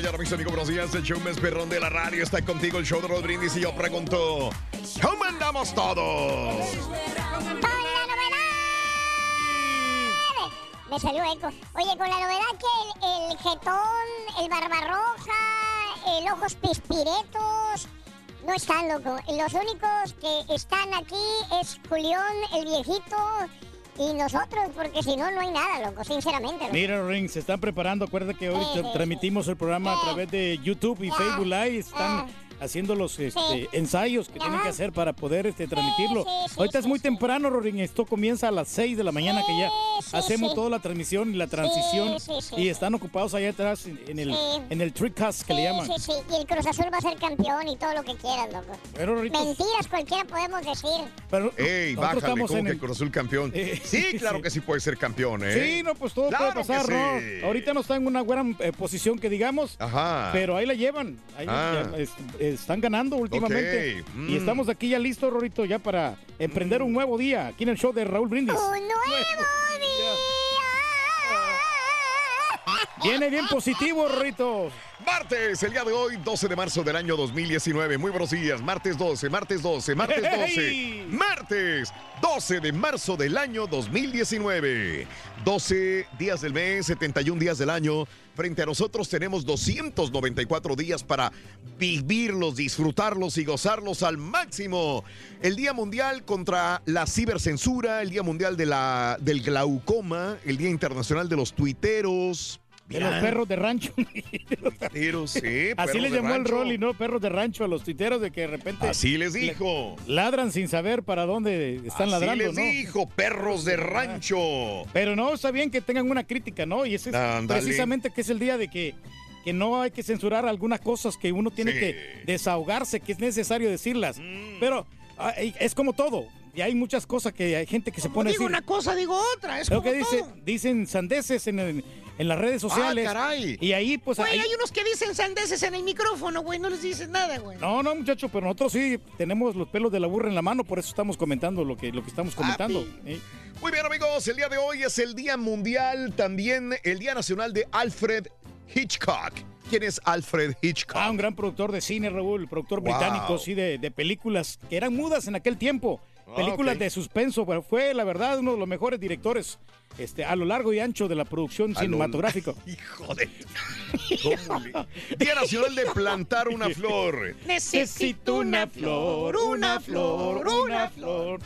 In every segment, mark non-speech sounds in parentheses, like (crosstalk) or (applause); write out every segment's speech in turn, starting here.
Mañana, mis amigos, buenos días. El show más perrón de la radio está contigo, el show de Rod Brindis. Y yo pregunto, ¿cómo andamos todos? Me salió eco. Oye, con la novedad que el, el jetón, el barbarroja, el ojos pispiretos no están, loco. Los únicos que están aquí es Julián, el viejito, y nosotros, porque si no, no hay nada, loco, sinceramente. loco. Mira, Ring, se están preparando. Acuérdate que hoy transmitimos el programa a través de YouTube y Facebook Live. Están haciendo los este, Sí. ensayos que tienen que hacer para poder este, transmitirlo. Ahorita es muy temprano, Ring. Esto comienza a las 6 de la mañana que ya sí, hacemos sí. toda la transmisión y la transición. sí, sí. Y están ocupados allá atrás en, en el, Sí. en el Trickcast que le llaman. Sí, sí, y el Cruz Azul va a ser campeón y todo lo que quieras, loco. Pero, Rorrito, Mentiras cualquiera podemos decir. pero Ey, bájale, estamos en que el- Cruz Azul campeón. (laughs) Eh, sí, claro sí. que sí puede ser campeón, ¿eh? Sí, no, pues todo Claro puede que pasar, ¿no? Ahorita no está en una buena eh, posición que digamos, Ajá. pero ahí la llevan. Ahí Ah. ya, es- están ganando últimamente. Ok, Y mm. estamos aquí ya listos, Rorito, ya para emprender un nuevo día aquí en el show de Raúl Brindis. ¡Un nuevo día! Viene bien positivo, Rorito. Martes, el día de hoy, 12 de marzo del año 2019. Muy buenos días. Martes 12, martes 12, martes 12. ¡Hey! Martes 12 de marzo del año 2019. 12 días del mes, 71 días del año. Frente a nosotros tenemos 294 días para vivirlos, disfrutarlos y gozarlos al máximo. El Día Mundial contra la Cibercensura, el Día Mundial de la, del Glaucoma, el Día Internacional de los Tuiteros. De los perros de rancho. (laughs) Tuiteros, sí, (laughs) Así le llamó el rancho. Rolly, ¿no? Perros de rancho a los tuiteros de que de repente Así les dijo. ladran sin saber para dónde están Así ladrando, les ¿no? dijo, perros de rancho. Pero no, está bien que tengan una crítica, ¿no? Y ese es precisamente que es el día de que, que no hay que censurar algunas cosas que uno tiene Sí. Mm. que desahogarse, que es necesario decirlas. Pero ah, es como todo. Y hay muchas cosas que hay gente que se pone digo una cosa, digo otra. Es Lo que dice, dicen sandeces en, en las redes sociales. Ah, caray. Y ahí, pues. Güey, ahí- hay unos que dicen sandeces en el micrófono, güey. No les dices nada, güey. No, no, muchacho, pero nosotros sí tenemos los pelos de la burra en la mano, por eso estamos comentando lo que, lo que estamos comentando. ¿eh? Muy bien, amigos, el día de hoy es el Día Mundial, también el Día Nacional de Alfred Hitchcock. ¿Quién es Alfred Hitchcock? Ah, un gran productor de cine, Raúl, productor Wow. británico, sí, de, de películas que eran mudas en aquel tiempo. Ah, Películas de suspenso, pero fue, la verdad, uno de los mejores directores este, a lo largo y ancho de la producción A lo- cinematográfica. (laughs) Hijo de... (laughs) ¿Cómo le- Día Nacional de plantar una flor. Necesito una flor, una flor, una flor.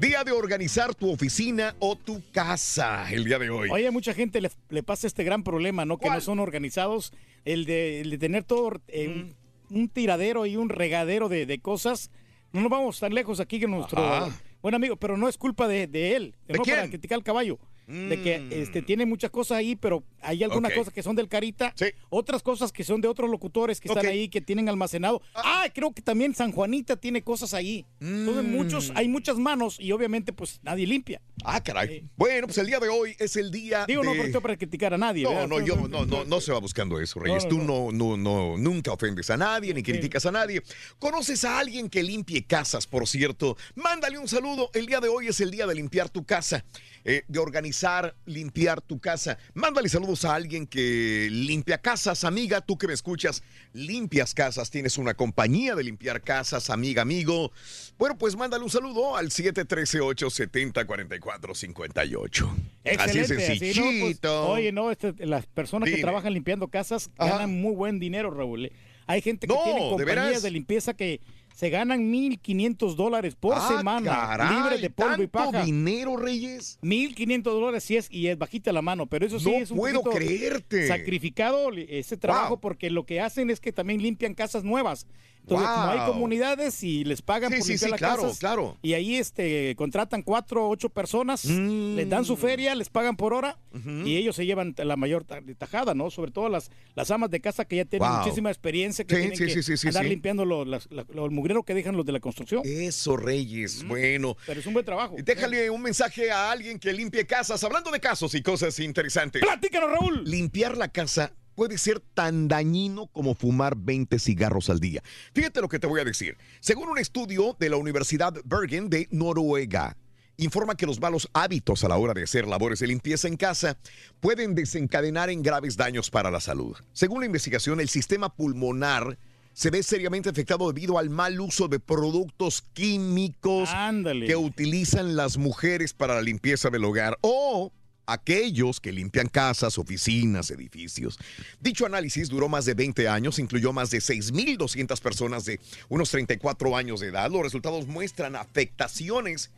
Día de organizar tu oficina o tu casa el día de hoy. Oye, a mucha gente le, le pasa este gran problema, ¿no? Que no son organizados. El de, el de tener todo eh, un, un tiradero y un regadero de, de cosas. No nos vamos tan lejos aquí que nuestro Ajá. buen amigo, pero no es culpa de, de él. ¿De no quién? para criticar al caballo. De que este, tiene muchas cosas ahí, pero hay algunas cosas que son del Carita, Sí. otras cosas que son de otros locutores que están ahí, que tienen almacenado. Ah, creo que también San Juanita tiene cosas ahí. Entonces Mm. muchos, hay muchas manos y obviamente pues nadie limpia. Ah, caray. Bueno, pues el día de hoy es el día Digo, no de... porque para criticar a nadie. No, ¿verdad? no, yo no, no, no se va buscando eso, Reyes. no, Tú no, no, no, nunca ofendes a nadie ni criticas a nadie. ¿Conoces a alguien que limpie casas, por cierto? Mándale un saludo. El día de hoy es el día de limpiar tu casa, eh, de organizar, limpiar tu casa. Mándale saludos a alguien que limpia casas, amiga, tú que me escuchas, limpias casas, tienes una compañía de limpiar casas, amiga, amigo. Bueno, pues mándale un saludo al 713-870-4458. Así es Excelente, así, ¿no? Pues, sencillito. oye, no, este, las personas Dime. que trabajan limpiando casas Ajá. ganan muy buen dinero, Raúl. Hay gente que No, tiene ¿de compañías de, limpieza que se ganan 1.500 dólares por Ah, semana, caray, libre de polvo y ¿tanto paja. dinero, Reyes? 1.500 dólares sí es, y es bajita la mano, pero eso sí No es un puedo creerte. sacrificado ese trabajo Wow. porque lo que hacen es que también limpian casas nuevas. Entonces, como hay comunidades y les pagan Sí, por sí, limpiar sí, las claro, casas, claro. y ahí este contratan cuatro o ocho personas, Mm. les dan su feria, les pagan por hora y ellos se llevan la mayor ta- tajada, ¿no? Sobre todo las, las amas de casa que ya tienen Wow. muchísima experiencia, que Sí, tienen sí, que sí, sí, sí, andar sí. limpiando lo, las- la- lo- mugrero que dejan los de la construcción. Eso, Reyes. Bueno. Pero es un buen trabajo. Déjale un mensaje a alguien que limpie casas. Hablando de casos y cosas interesantes. ¡Platícanos, Raúl! Limpiar la casa puede ser tan dañino como fumar 20 cigarros al día. Fíjate lo que te voy a decir. Según un estudio de la Universidad Bergen de Noruega, informa que los malos hábitos a la hora de hacer labores de limpieza en casa pueden desencadenar en graves daños para la salud. Según la investigación, el sistema pulmonar se ve seriamente afectado debido al mal uso de productos químicos Ándale. que utilizan las mujeres para la limpieza del hogar o aquellos que limpian casas, oficinas, edificios. Dicho análisis duró más de 20 años, incluyó más de 6.200 personas de unos 34 años de edad. Los resultados muestran afectaciones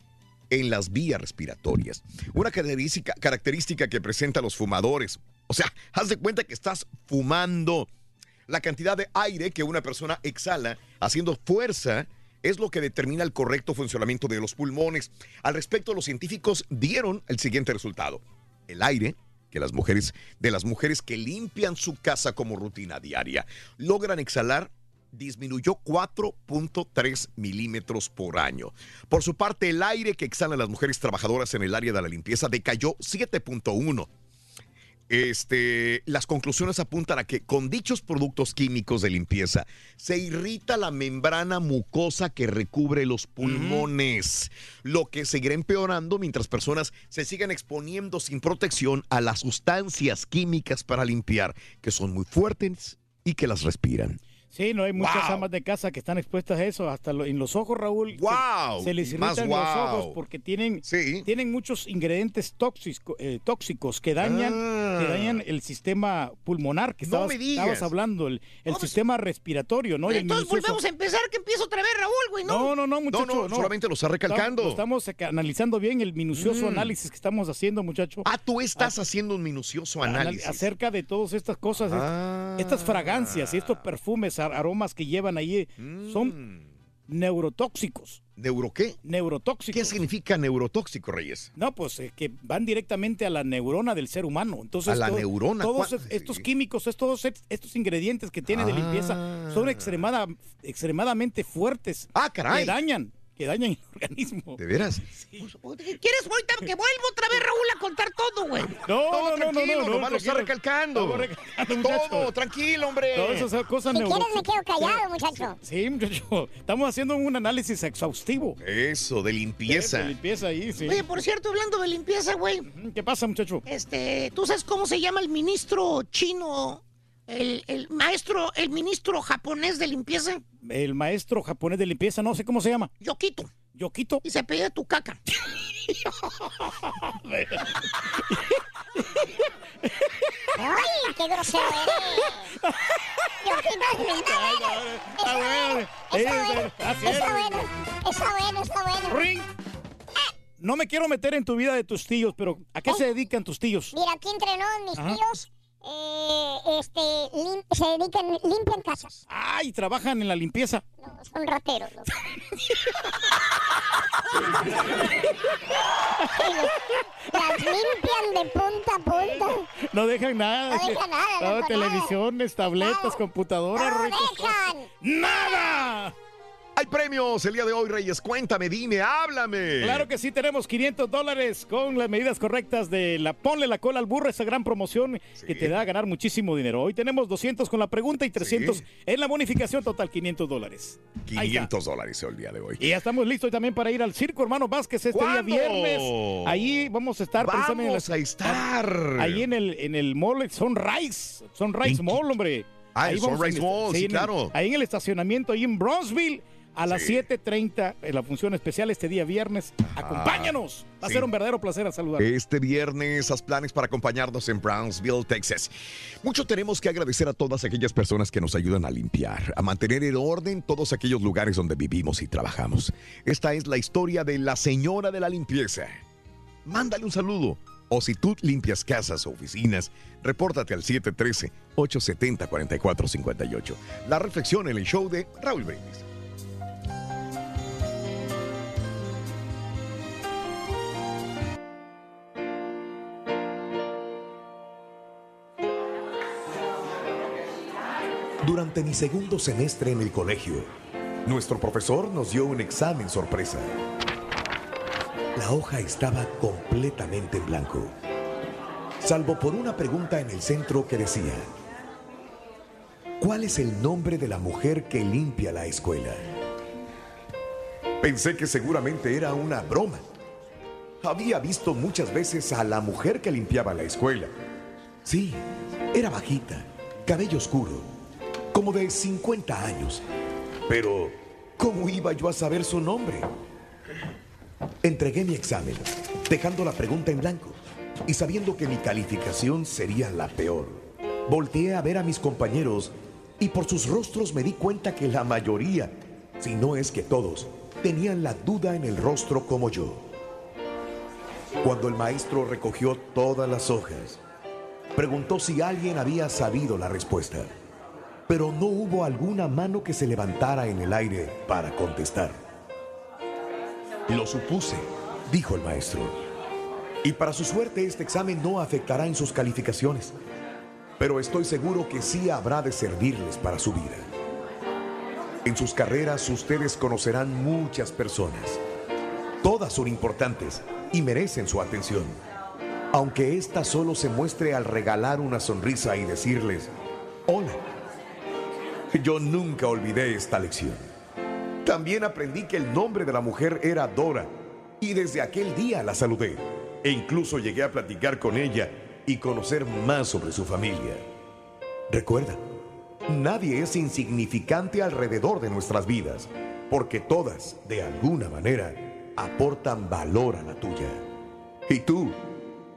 en las vías respiratorias. Una característica, que presentan los fumadores. O sea, haz de cuenta que estás fumando. La cantidad de aire que una persona exhala haciendo fuerza es lo que determina el correcto funcionamiento de los pulmones. Al respecto, los científicos dieron el siguiente resultado. El aire que las mujeres, de las mujeres que limpian su casa como rutina diaria, logran exhalar disminuyó 4.3 milímetros por año. Por su parte, el aire que exhalan las mujeres trabajadoras en el área de la limpieza decayó 7.1. Este, las conclusiones apuntan a que con dichos productos químicos de limpieza se irrita la membrana mucosa que recubre los pulmones, lo que seguirá empeorando mientras personas se sigan exponiendo sin protección a las sustancias químicas para limpiar, que son muy fuertes y que las respiran. Sí, no hay muchas Wow. amas de casa que están expuestas a eso, hasta lo- en los ojos, Raúl. Wow, Se, les irritan los wow. ojos porque tienen, Sí. tienen muchos ingredientes tóxico- eh, tóxicos que dañan, Ah. Que dañan el sistema pulmonar que No estabas, digas. estabas hablando, el, el No, pues- sistema respiratorio, ¿no? Entonces volvemos a empezar, que empiezo otra vez, Raúl, güey, ¿no? No, no, no, muchacho. no, solamente lo está recalcando. Estamos, estamos analizando bien el minucioso Mm. análisis que estamos haciendo, muchacho. Ah, tú estás haciendo un minucioso análisis. acerca de todas estas cosas, est- Ah. estas fragancias y estos perfumes, ar- aromas que llevan ahí, son Mm. Neurotóxicos. ¿Neuro qué? Neurotóxicos. ¿Qué significa neurotóxico, Reyes? No, pues eh, que van directamente a la neurona del ser humano. Entonces, A la todo- neurona, Todos estos químicos, es- todos est- estos ingredientes que tiene de limpieza son Ah. extremada, extremadamente fuertes. Ah, caray. Que dañan, que dañan el organismo. ¿De veras? Pues, ¿Quieres ahorita que vuelva otra vez, Raúl, a contar todo, güey? No, Todo no, no, no, tranquilo, no, lo está recalcando. Muchacho. Todo, tranquilo, hombre. Todas esas cosas Si quieres me quedo callado, muchacho. Sí, muchacho. Estamos haciendo un análisis exhaustivo. Eso, de limpieza. De limpieza ahí, sí. Oye, por cierto, hablando de limpieza, güey, ¿Qué pasa, muchacho? este, ¿tú sabes cómo se llama el ministro chino, el, el maestro, el ministro japonés de limpieza? El maestro japonés de limpieza, no sé cómo se llama. Yokito. Yokito. Y se pide tu caca. ¡Ay, qué grosero eres! Yo quito Está bueno. Está bueno, es. está bueno, está bueno, está bueno. Ring. no me quiero meter en tu vida de tus tíos, pero ¿a qué se dedican tus tíos? Mira, aquí entrenó mis Ajá. tíos. Eh, este, lim- se dedican, limpian casas. Ay, trabajan en la limpieza. No, son rateros. loco. (laughs) Las limpian de punta a punta. No dejan nada. No dejan nada, No, televisiones, tabletas, computadoras. No Rito. dejan. ¡Nada! Hay premios el día de hoy, Reyes. Cuéntame, dime, háblame. Claro que sí, tenemos 500 dólares con las medidas correctas de la Ponle la cola al burro, esa gran promoción que te da a ganar muchísimo dinero. Hoy tenemos 200 con la pregunta y 300 Sí. en la bonificación total, 500 dólares. Ahí está. 500 dólares el día de hoy. Y ya estamos listos también para ir al Circo Hermano Vázquez este día ¿Cuándo? viernes. Ahí vamos a estar precisamente en Vamos la- a estar. Ahí en el, en el mall Sunrise. Sunrise ¿En Mall, hombre. Ah, Ahí el vamos Sunrise Mall, sí, en claro. ahí en el estacionamiento, ahí en Bronzeville. A las Sí. 7.30 en la función especial este día viernes. Acompáñanos. Va a ser un verdadero placer a saludar. Este viernes, haz planes para acompañarnos en Brownsville, Texas. Mucho tenemos que agradecer a todas aquellas personas que nos ayudan a limpiar, a mantener en orden todos aquellos lugares donde vivimos y trabajamos. Esta es la historia de la señora de la limpieza. Mándale un saludo. O si tú limpias casas o oficinas, repórtate al 713-870-4458. La reflexión en el show de Raúl Brindis. Durante mi segundo semestre en el colegio, nuestro profesor nos dio un examen sorpresa. La hoja estaba completamente en blanco, salvo por una pregunta en el centro que decía, ¿cuál es el nombre de la mujer que limpia la escuela? Pensé que seguramente era una broma. Había visto muchas veces a la mujer que limpiaba la escuela. Sí, era bajita, cabello oscuro, como de 50 años. Pero, ¿cómo iba yo a saber su nombre? Entregué mi examen, dejando la pregunta en blanco y sabiendo que mi calificación sería la peor. Volteé a ver a mis compañeros y por sus rostros me di cuenta que la mayoría, si no es que todos, tenían la duda en el rostro como yo. Cuando el maestro recogió todas las hojas, preguntó si alguien había sabido la respuesta, pero no hubo alguna mano que se levantara en el aire para contestar. Lo supuse, dijo el maestro. Y para su suerte este examen no afectará en sus calificaciones, pero estoy seguro que sí habrá de servirles para su vida. En sus carreras ustedes conocerán muchas personas. Todas son importantes y merecen su atención. Aunque ésta solo se muestre al regalar una sonrisa y decirles, hola. (laughs) Yo nunca olvidé esta lección. También aprendí que el nombre de la mujer era Dora y desde aquel día la saludé e incluso llegué a platicar con ella y conocer más sobre su familia. Recuerda, nadie es insignificante alrededor de nuestras vidas, porque todas, de alguna manera, aportan valor a la tuya. ¿Y tú,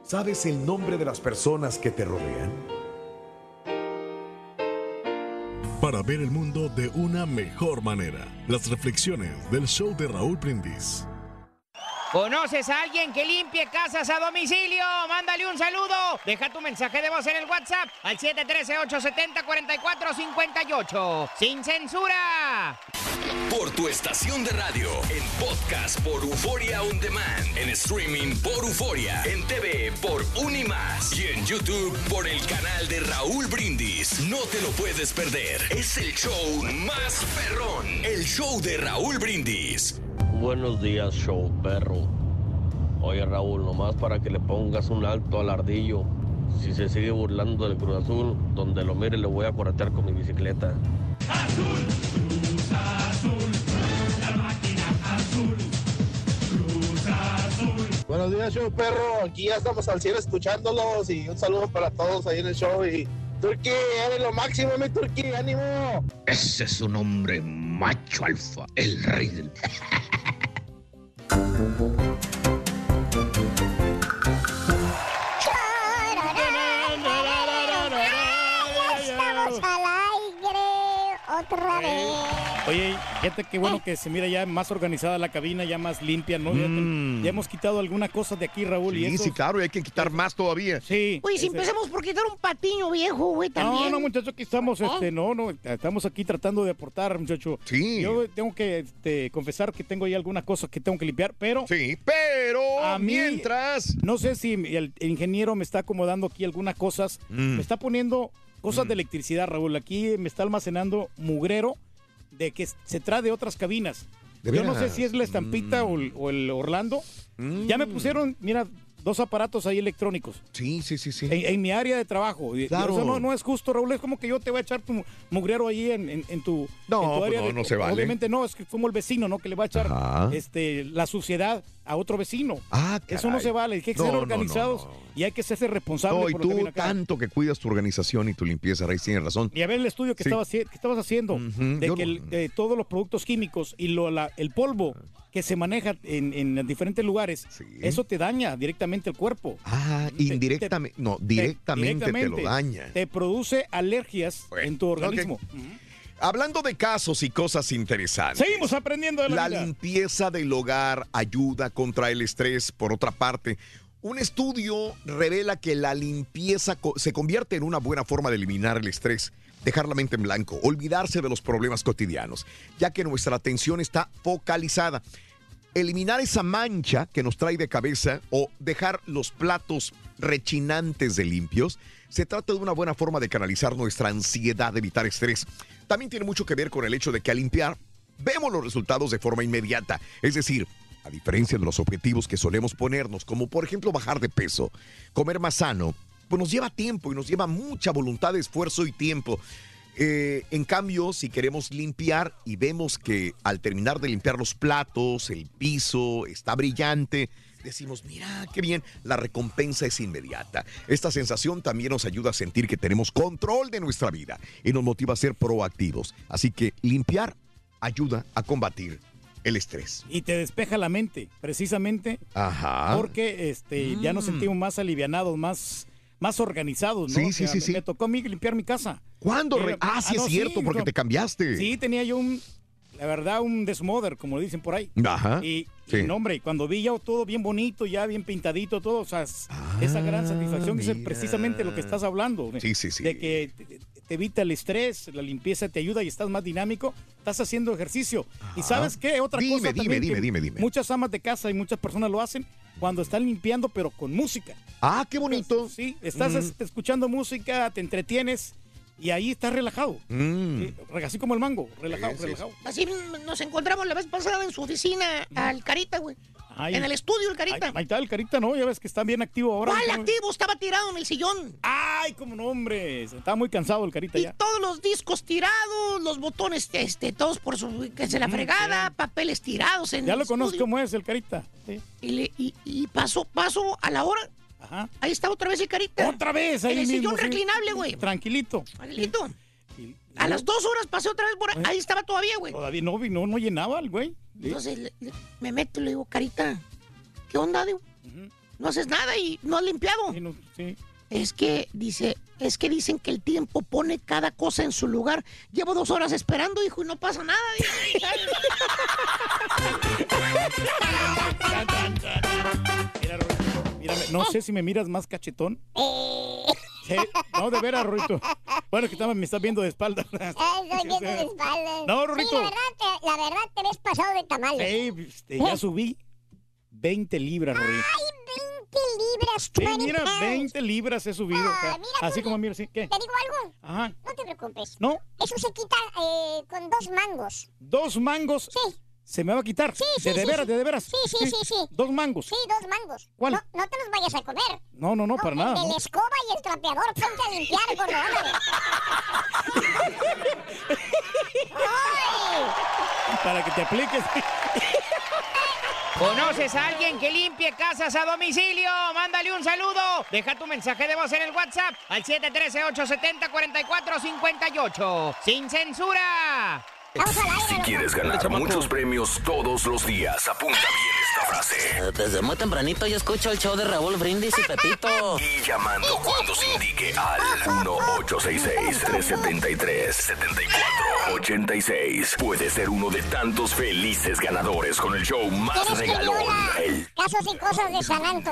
sabes el nombre de las personas que te rodean? Para ver el mundo de una mejor manera, las reflexiones del show de Raúl Brindis. ¿Conoces a alguien que limpie casas a domicilio? Mándale un saludo. Deja tu mensaje de voz en el WhatsApp al 713-870-4458. ¡Sin censura! Por tu estación de radio, en podcast por Euforia On Demand, en streaming por Euforia, en TV por Unimás y en YouTube por el canal de Raúl Brindis. No te lo puedes perder. Es el show más perrón, el show de Raúl Brindis. Buenos días, show perro. Oye, Raúl, nomás para que le pongas un alto al ardillo. Si se sigue burlando del Cruz Azul, donde lo mire le voy a corretear con mi bicicleta. Buenos días, show perro. Aquí ya estamos al cielo escuchándolos y un saludo para todos ahí en el show. Y Turki, eres lo máximo, mi Turki, ánimo. Ese es un hombre macho alfa, el rey del... (laughs) Al aire. otra vez. Oye, fíjate qué bueno que se mira ya más organizada la cabina, ya más limpia, ¿no? Ya, Mm. ya hemos quitado alguna cosa de aquí, Raúl. y Sí, sí, claro, y hay que quitar más todavía. Sí. Oye, si ese- empezamos por quitar un patiño viejo, güey, No, también. no, muchacho, aquí estamos, ¿Eh? este, no, no, estamos aquí tratando de aportar, muchacho. Sí. Yo tengo que este, confesar que tengo ahí algunas cosas que tengo que limpiar, pero... Sí, pero a mí, mientras... No sé si el, el ingeniero me está acomodando aquí algunas cosas. Mm. Me está poniendo cosas de electricidad, Raúl. Aquí me está almacenando mugrero de que se trae de otras cabinas. ¿De Yo no sé si es la estampita o, el, o el Orlando. Ya me pusieron, mira, dos aparatos ahí electrónicos. Sí, sí, sí, sí. En, en mi área de trabajo. Claro. Eso no, no es justo, Raúl. Es como que yo te voy a echar tu mugrero ahí en, en- en tu, No, tu pues área. no, de- no se vale. Obviamente no, es que como el vecino, ¿no? Que le va a echar Ajá. este, la suciedad a otro vecino. Ah, Eso no se vale. Hay que No, ser no, no, organizados y hay que serse responsables No, y por lo que tú viene acá. tanto que cuidas tu organización y tu limpieza, Rey, tienes razón. Y a ver el estudio que, Sí. estaba haci- que estabas haciendo, de yo que el- de todos los productos químicos y lo, la- el polvo que se maneja en, en diferentes lugares, eso te daña directamente el cuerpo. Ah, indirectamente, no, directamente, te lo directamente daña. Te produce alergias en tu organismo. Hablando de casos y cosas interesantes. Seguimos aprendiendo de la, La limpieza del hogar ayuda contra el estrés. Por otra parte, un estudio revela que la limpieza se convierte en una buena forma de eliminar el estrés, dejar la mente en blanco, olvidarse de los problemas cotidianos, ya que nuestra atención está focalizada. Eliminar esa mancha que nos trae de cabeza o dejar los platos rechinantes de limpios, se trata de una buena forma de canalizar nuestra ansiedad de evitar estrés. También tiene mucho que ver con el hecho de que al limpiar vemos los resultados de forma inmediata. Es decir, a diferencia de los objetivos que solemos ponernos, como por ejemplo bajar de peso, comer más sano, pues nos lleva tiempo y nos lleva mucha voluntad, esfuerzo y tiempo. Eh, en cambio, si queremos limpiar y vemos que al terminar de limpiar los platos, el piso está brillante, decimos, mira, qué bien, la recompensa es inmediata. Esta sensación también nos ayuda a sentir que tenemos control de nuestra vida y nos motiva a ser proactivos. Así que limpiar ayuda a combatir el estrés. Y te despeja la mente, precisamente Ajá. porque este, ya nos Mm. sentimos más alivianados, más, más organizados, ¿no? Sí, O sí, sea, sí, me- sí. Me tocó a mí limpiar mi casa. ¿Cuándo? Era- Ah, sí es no, cierto, porque no. te cambiaste. Sí, tenía yo un, la verdad, un desmoder, como dicen por ahí. Ajá, Y, sí. y, no, hombre, cuando vi ya todo bien bonito, ya bien pintadito, todo, o sea, es- esa gran satisfacción es Ah, mira. precisamente lo que estás hablando. Sí, sí, sí. De que te, te evita el estrés, la limpieza te ayuda y estás más dinámico, estás haciendo ejercicio. ¿Y sabes qué? Otra Dime, cosa dime, también dime, que dime, dime. Muchas amas de casa y muchas personas lo hacen cuando están limpiando, pero con música. Ah, qué bonito. Sí, estás Mm. escuchando música, te entretienes y ahí estás relajado. Mm. Sí, así como el mango, relajado, Sí, sí, relajado. Así nos encontramos la vez pasada en su oficina al Carita, güey. Ay. En el estudio, el Carita. Ahí, ahí está el carita, ¿no? Ya ves que está bien activo ahora. ¿Cuál ¿no? activo? Estaba tirado en el sillón. Ay, como no, hombre. Está muy cansado el carita Y ya. todos los discos tirados, los botones, este, todos por su, que se la Mm, fregada, papeles tirados en Ya el lo conozco cómo es el carita. Sí. Y, le- y, y paso, paso a la hora. Ajá. Ahí está otra vez el Carita. Otra vez ahí En el mismo, sillón reclinable, güey. Tranquilito. Tranquilito. A las dos horas pasé otra vez por ahí. Ahí estaba todavía, güey. Todavía no, no, no llenaba el güey. Sí. Entonces le- le- me meto y le digo, Carita, ¿qué onda? Digo, no haces nada y no has limpiado. Sí, no, sí. Es que dice, es que dicen que el tiempo pone cada cosa en su lugar. Llevo dos horas esperando, hijo, y no pasa nada. dice. (laughs) No sé si me miras más cachetón. Eh. Sí, No, de veras, Rorito. Bueno, que me estás viendo de espalda. Ay, estoy viendo de espaldas. No, Sí, Rorito. la verdad, te, la verdad te ves pasado de tamales. Ey, este, ya subí 20 libras, Rorito. Ay, 20 libras, Sí, 20 mira, pounds. 20 libras he subido. Ah, mira, Así tú- como mira, sí. ¿Qué? ¿Te digo algo? Ajá. No te preocupes. ¿No? Eso se quita eh, con dos mangos. Dos mangos. Sí. Se me va a quitar. Sí, sí, de, de sí, veras, sí. de, de veras. Sí, sí, sí, sí. Dos mangos. Sí, dos mangos. ¿Cuál? No, no te los vayas a comer. No, no, no, para el nada. la escoba y el trapeador, ponte a limpiar, gordo. ¡Ay! (laughs) Para que te apliques. (laughs) ¿Conoces a alguien que limpie casas a domicilio? Mándale un saludo. Deja tu mensaje de voz en el WhatsApp al 713-870-4458. ¡Sin censura! Si quieres ganar muchos premios todos los días, apunta bien esta frase. Desde muy tempranito yo escucho el show de Raúl Brindis y Pepito. Y llamando cuando se indique al 1-866-373-7486. Puede ser uno de tantos felices ganadores con el show más regalón. El casos y cosas de Sananto.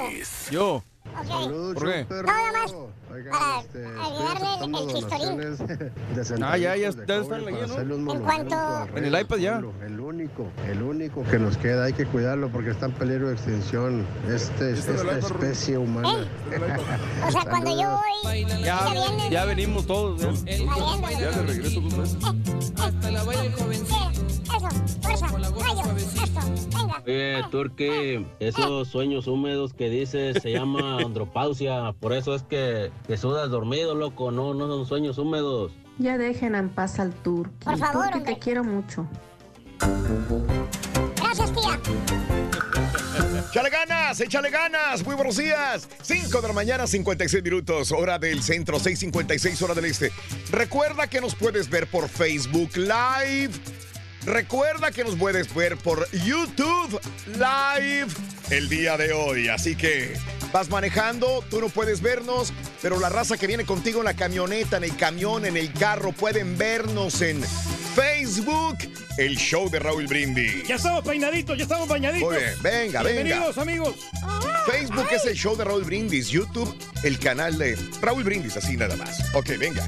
Yo. Ok. ¿Por qué? Nada más para ayudarle el, chistorín. (laughs) Ah, ya, ya, ya están leyendo. En cuanto... En el iPad ya. El único, el único que nos queda, hay que cuidarlo porque está en peligro de extinción. Este, esta especie humana. O sea, cuando yo voy, ya venimos todos. Ya, ya de regreso dos veces. Hasta la vaya joven. Eso, fuerza, rayo, esto, venga. Oye, Turki, esos sueños húmedos que dices se llama (laughs) andropausia. Por eso es que, que sudas dormido, loco. No, no son sueños húmedos. Ya dejen en paz al Turqui. Por favor, hombre. te quiero mucho. Gracias, tía. ¡Échale ganas! ¡Échale ganas! Muy buenos días. 5 de la mañana, 56 minutos, hora del centro, 6:56 hora del este. Recuerda que nos puedes ver por Facebook Live. Recuerda que nos puedes ver por YouTube Live el día de hoy. Así que vas manejando, tú no puedes vernos, pero la raza que viene contigo en la camioneta, en el camión, en el carro, pueden vernos en Facebook, el show de Raúl Brindis. Ya estamos peinaditos, ya estamos bañaditos. Muy bien, venga, venga. Bienvenidos, amigos. Facebook es el show de Raúl Brindis, YouTube el canal de Raúl Brindis, así nada más. Ok, venga.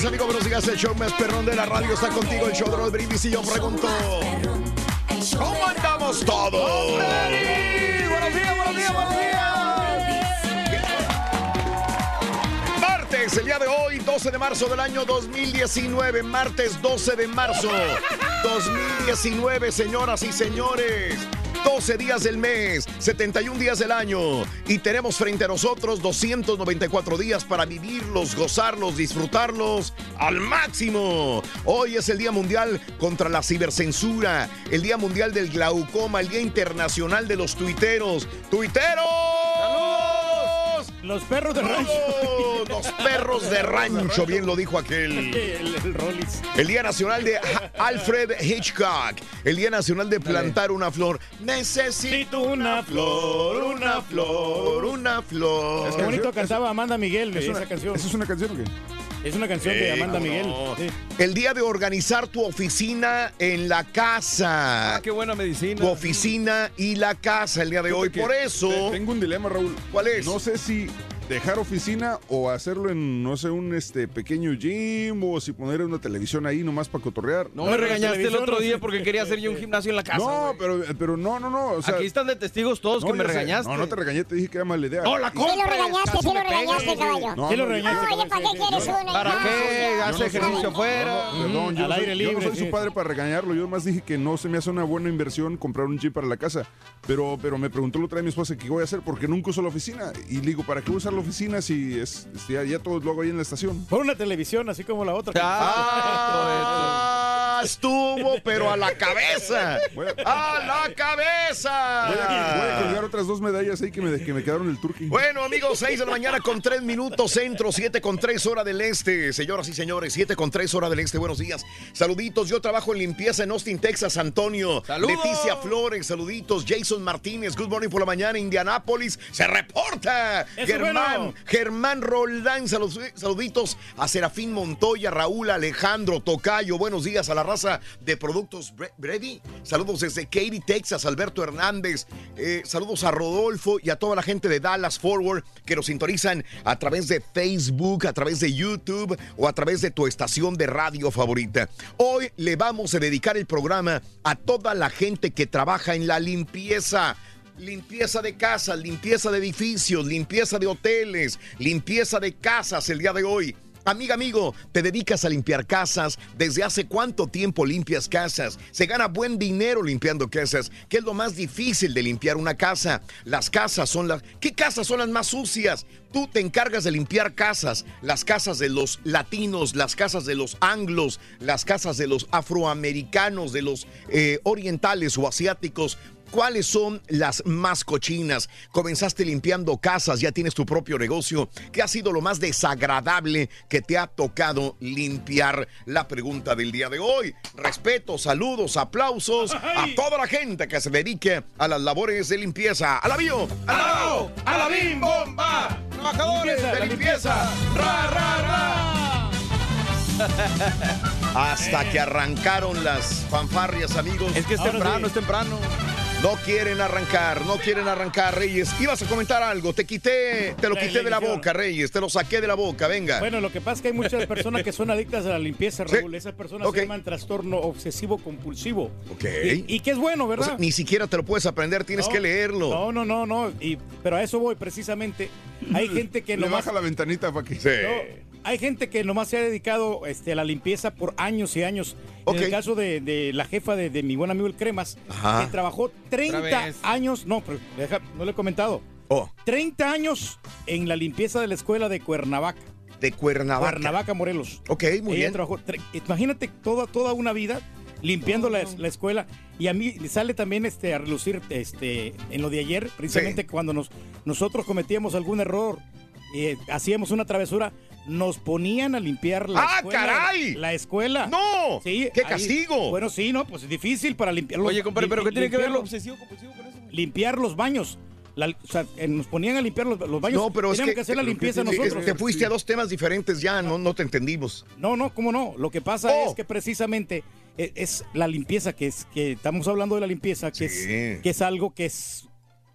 Mis amigos, buenos días. El show más perrón de la radio está contigo, el show de Raúl Brindis. Y yo pregunto, ¿cómo andamos todos? Buenos días, buenos días, buenos días. Martes, el día de hoy, 12 de marzo del año 2019. Martes 12 de marzo (laughs) 2019, señoras y señores. 12 días del mes, 71 días del año. Y tenemos frente a nosotros 294 días para vivirlos, gozarlos, disfrutarlos al máximo. Hoy es el Día Mundial contra la Cibercensura, el Día Mundial del Glaucoma, el Día Internacional de los Tuiteros. ¡Tuiteros! Los perros de rancho. ¡Saludos! Los perros de rancho, bien lo dijo aquel. (laughs) El, el Rollis. El Día Nacional de Ha- Alfred Hitchcock. El Día Nacional de plantar una flor. Necesito una flor, una flor, una flor. Qué bonito cantaba Amanda Miguel Es esa una- canción. ¿Eso es una canción o qué? Es una canción de Sí, Amanda cómo Miguel. no. Sí. El día de organizar tu oficina en la casa. Ah, qué buena medicina. Tu oficina y la casa el día de hoy. Por eso. te- Tengo un dilema, Raúl. ¿Cuál es? No sé si dejar oficina o hacerlo en, no sé, un este pequeño gym o si poner una televisión ahí nomás para cotorrear. No me regañaste el otro día porque quería hacer yo un gimnasio en la casa. No, pero, pero no, no, no. O sea, Aquí están de testigos todos que me sé. regañaste. No, no te regañé, te dije que era mala idea. No, la Sí lo regañaste, sí lo regañaste, caballo. No, Sí lo no, regañaste, Oye, ¿para qué quieres uno ¿Para qué? Hace ejercicio afuera. Perdón, yo, al no soy, aire yo no libre, soy sí. su padre para regañarlo. Yo más dije que no se me hace una buena inversión comprar un jeep para la casa. Pero, pero me preguntó la otra vez mi esposa qué voy a hacer porque nunca uso la oficina. Y le digo, ¿para qué voy a usar la oficina si es, ya, ya todo lo hago ahí en la estación? Por una televisión, así como la otra. ¡Ah! (laughs) Estuvo, pero a la cabeza. A, ¡A la cabeza! voy a- voy a colgar otras dos medallas ahí que me, que me quedaron el turkey. Bueno, amigos, 6 de la mañana con 3 minutos centro, 7 con 3 hora del este. Señoras y señores, 7 con 3 hora del este. Buenos días. Saluditos. Yo trabajo en limpieza en Austin, Texas, Antonio. ¡Saludos! Leticia Flores, saluditos. Jason Martínez, Good Morning por la mañana. Indianápolis, se reporta. Eso Germán, Roldán, salud- saluditos a Serafín Montoya, Raúl Alejandro Tocayo. Buenos días a la raza de Productos Bre- Brady. Saludos desde Katy, Texas, Alberto Hernández. Eh, saludos a Rodolfo y a toda la gente de Dallas Forward que nos sintonizan a través de Facebook, a través de YouTube o a través de tu estación de radio favorita. Hoy le vamos a dedicar el programa a toda la gente que trabaja en la limpieza. Limpieza de casas, limpieza de edificios, limpieza de hoteles, limpieza de casas el día de hoy. Amiga, amigo, ¿te dedicas a limpiar casas? ¿Desde hace cuánto tiempo limpias casas? Se gana buen dinero limpiando casas. ¿Qué es lo más difícil de limpiar una casa? Las casas son las... ¿Qué casas son las más sucias? Tú te encargas de limpiar casas, las casas de los latinos, las casas de los anglos, las casas de los afroamericanos, de los eh, orientales o asiáticos. ¿Cuáles son las más cochinas? Comenzaste limpiando casas, ya tienes tu propio negocio. ¿Qué ha sido lo más desagradable que te ha tocado limpiar? La pregunta del día de hoy. Respeto, saludos, aplausos a toda la gente que se dedique a las labores de limpieza. ¡A la bio! ¡A la bio! ¡A la bim bomba! ¡Trabajadores de limpieza! ¡Ra, ra, ra! (laughs) Hasta que arrancaron las fanfarrias, amigos. Es que es temprano, es temprano. No quieren arrancar, no quieren arrancar, Reyes. Ibas a comentar algo, te quité, te lo La- quité de la boca, Reyes, te lo saqué de la boca, venga. Bueno, lo que pasa es que hay muchas (laughs) personas que son adictas a la limpieza, Sí. Raúl. Esas personas se llaman trastorno obsesivo compulsivo. Ok. Y, y que es bueno, O ¿verdad? sea, ni siquiera te lo puedes aprender, tienes No, que leerlo. No, no, no, no. Y, pero a eso voy precisamente. Hay (laughs) gente que Le nomás. baja la ventanita para que... No, hay gente que nomás se ha dedicado este, a la limpieza por años y años. En el caso de, de la jefa de, de mi buen amigo el Cremas, Ajá. que trabajó 30 Otra vez. años, no, pero deja- no le he comentado. Oh. 30 años en la limpieza de la escuela de Cuernavaca. De Cuernavaca. Cuernavaca, Morelos. Ok, muy Ella bien. trabajó imagínate toda, toda una vida limpiando la, la escuela y a mí sale también este a relucir este en lo de ayer precisamente cuando nos nosotros cometíamos algún error eh, hacíamos una travesura nos ponían a limpiar la ¡Ah, escuela caray! la escuela no sí ¡Qué ahí- castigo! bueno sí no pues es difícil para limpiar los- Oye, compadre, ¿pero qué tiene que ver lo obsesivo compulsivo con eso? limpiar los baños La- o sea, eh, nos ponían a limpiar los, los baños No, pero es teníamos que, hacer la limpieza es- nosotros Te fuiste a dos temas diferentes ya, no, no te entendimos. No, no, cómo no. Lo que pasa Oh. es que precisamente e- es, la limpieza, que es que estamos hablando de la limpieza, que, Sí. es, que es algo que es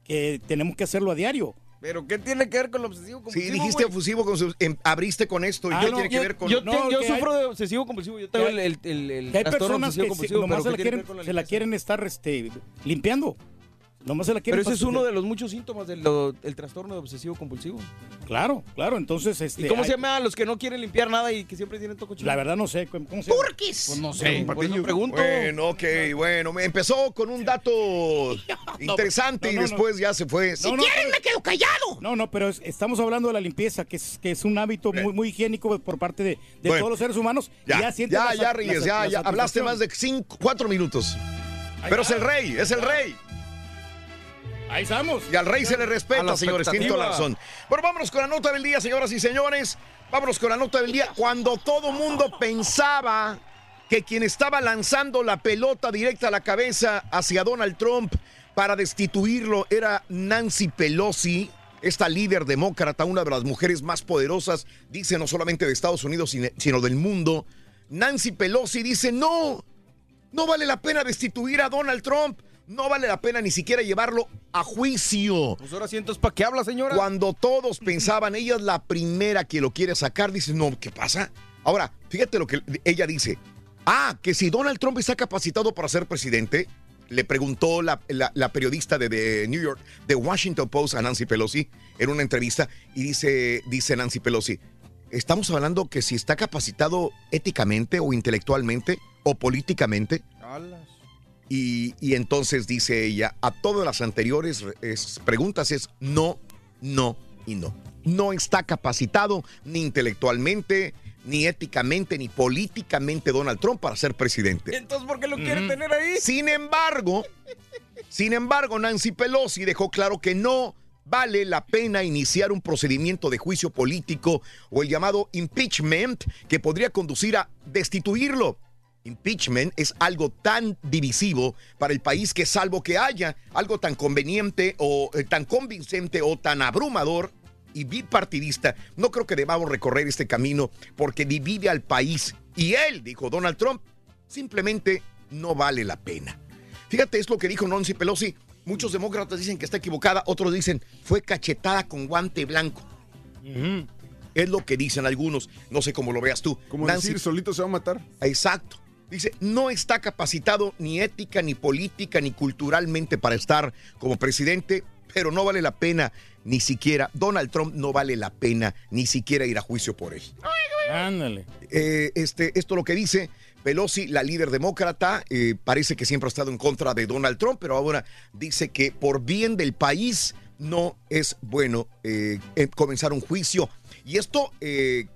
que tenemos que hacerlo a diario. ¿Pero qué tiene que ver con lo obsesivo compulsivo? Sí, dijiste güey? obsesivo, con su- em- abriste con esto. ¿Y Ah, qué no, tiene que yo, ver con.? yo, No, yo que sufro hay- de obsesivo compulsivo. Yo tengo que el, hay- el, el, el Que hay trastorno personas que se- compulsivo. nomás se ¿qué la, que quieren, la se la quieren estar este, limpiando. Nomás se la quieren Pero ese es uno de los muchos síntomas del lo- el trastorno de obsesivo compulsivo. Claro, claro. Entonces, este, ¿Y cómo hay- se llama a los que no quieren limpiar nada y que siempre tienen todo cochino? La verdad no sé. ¿Cómo se llama? ¡Turquis! Pues no sé, por eso Patiño. pregunto. Bueno, ok, bueno, me empezó con un dato (laughs) interesante no, y no, después ya se fue. Si No, no, quieren, pero- me quedo callado. No, no, pero es- estamos hablando de la limpieza, que es, que es un hábito muy, muy higiénico por parte de, de Bueno. todos los seres humanos. Ya, ya, ya, sientes ya, la sa- Reyes, la- ya, la ya. Hablaste más de cinco, cuatro minutos. Pero es el rey, es el rey. Ahí estamos. Y al rey se le respeta, señores. Tiene toda la razón. Bueno, vámonos con la nota del día, señoras y señores. Vámonos con la nota del día. Cuando todo mundo pensaba que quien estaba lanzando la pelota directa a la cabeza hacia Donald Trump para destituirlo era Nancy Pelosi, esta líder demócrata, una de las mujeres más poderosas, dice no solamente de Estados Unidos, sino del mundo. Nancy Pelosi dice, no, no vale la pena destituir a Donald Trump. No vale la pena ni siquiera llevarlo a juicio. Pues ahora siento, ¿para qué habla, señora? Cuando todos pensaban, ella es la primera que lo quiere sacar, dice, no, ¿qué pasa? Ahora, fíjate lo que ella dice. Ah, que si Donald Trump está capacitado para ser presidente, le preguntó la, la- la periodista de, de New York, de Washington Post, a Nancy Pelosi, en una entrevista, y dice, dice Nancy Pelosi, estamos hablando que si está capacitado éticamente o intelectualmente o políticamente, Alas. Y, y entonces dice ella, a todas las anteriores es- preguntas es no, no y no. No está capacitado ni intelectualmente, ni éticamente, ni políticamente Donald Trump para ser presidente. Entonces, ¿por qué lo quieren tener ahí? Sin embargo, sin embargo, Nancy Pelosi dejó claro que no vale la pena iniciar un procedimiento de juicio político o el llamado impeachment que podría conducir a destituirlo. Impeachment es algo tan divisivo para el país que salvo que haya algo tan conveniente o eh, tan convincente o tan abrumador y bipartidista, no creo que debamos recorrer este camino porque divide al país. Y él, dijo Donald Trump, simplemente no vale la pena. Fíjate, es lo que dijo Nancy Pelosi. Muchos demócratas dicen que está equivocada, otros dicen fue cachetada con guante blanco. Es lo que dicen algunos. No sé cómo lo veas tú. Como Nancy- decir, solito se va a matar. Exacto. Dice, no está capacitado ni ética, ni política, ni culturalmente para estar como presidente, pero no vale la pena ni siquiera, Donald Trump no vale la pena ni siquiera ir a juicio por él. Ándale. Eh, este, esto lo que dice Pelosi, la líder demócrata, eh, parece que siempre ha estado en contra de Donald Trump, pero ahora dice que por bien del país no es bueno eh, comenzar un juicio. Y esto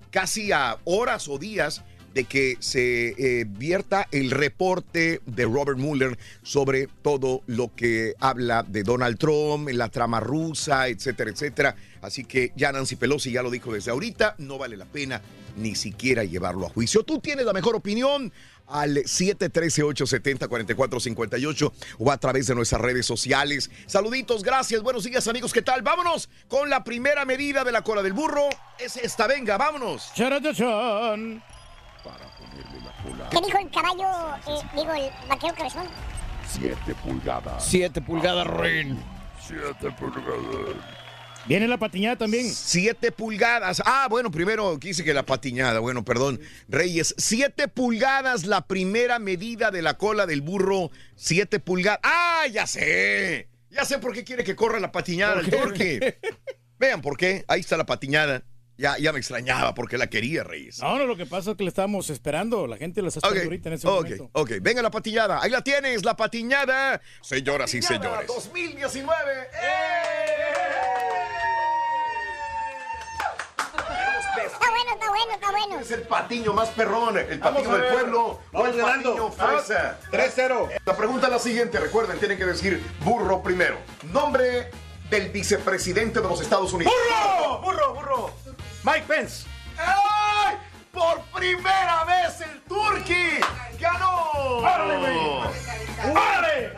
casi a horas o días de que se eh, vierta el reporte de Robert Mueller sobre todo lo que habla de Donald Trump, la trama rusa, etcétera, etcétera. Así que ya Nancy Pelosi ya lo dijo desde ahorita, no vale la pena ni siquiera llevarlo a juicio. Tú tienes la mejor opinión al 713-870-4458 o a través de nuestras redes sociales. Saluditos, gracias, buenos días amigos, ¿qué tal? Vámonos con la primera medida de la cola del burro. Es esta, venga, vámonos. Charatachán. ¿Qué dijo el caballo? eh, digo, el vaquero cabezón. 7 pulgadas. 7 pulgadas, Rin. 7 pulgadas. Viene la patiñada también. 7 pulgadas. Ah, bueno, primero quise que la patiñada. Bueno, perdón. Reyes, 7 pulgadas la primera medida de la cola del burro. 7 pulgadas. Ah, ya sé. Ya sé por qué quiere que corra la patiñada el. (laughs) Vean por qué. Ahí está la patiñada. Ya, ya me extrañaba porque la quería, Reyes. No, no, lo que pasa es que le estábamos esperando. La gente lo está esperando ahorita en ese Ok, momento. ok. Venga la patiñada. Ahí la tienes, la patiñada. Señoras y Patiñada señores. 2019. Está bueno, está bueno, está bueno. Es el patiño más perrón, el patiño del pueblo. o Vamos el patiño fresa. Vamos, 3-0. La pregunta es la siguiente, recuerden, tienen que decir burro primero. Nombre del vicepresidente de los Estados Unidos. ¡Burro! ¡Burro, burro! Mike Pence. ¡Ay! Por primera vez el Turqui ganó. ¡Órale, güey! ¡Órale!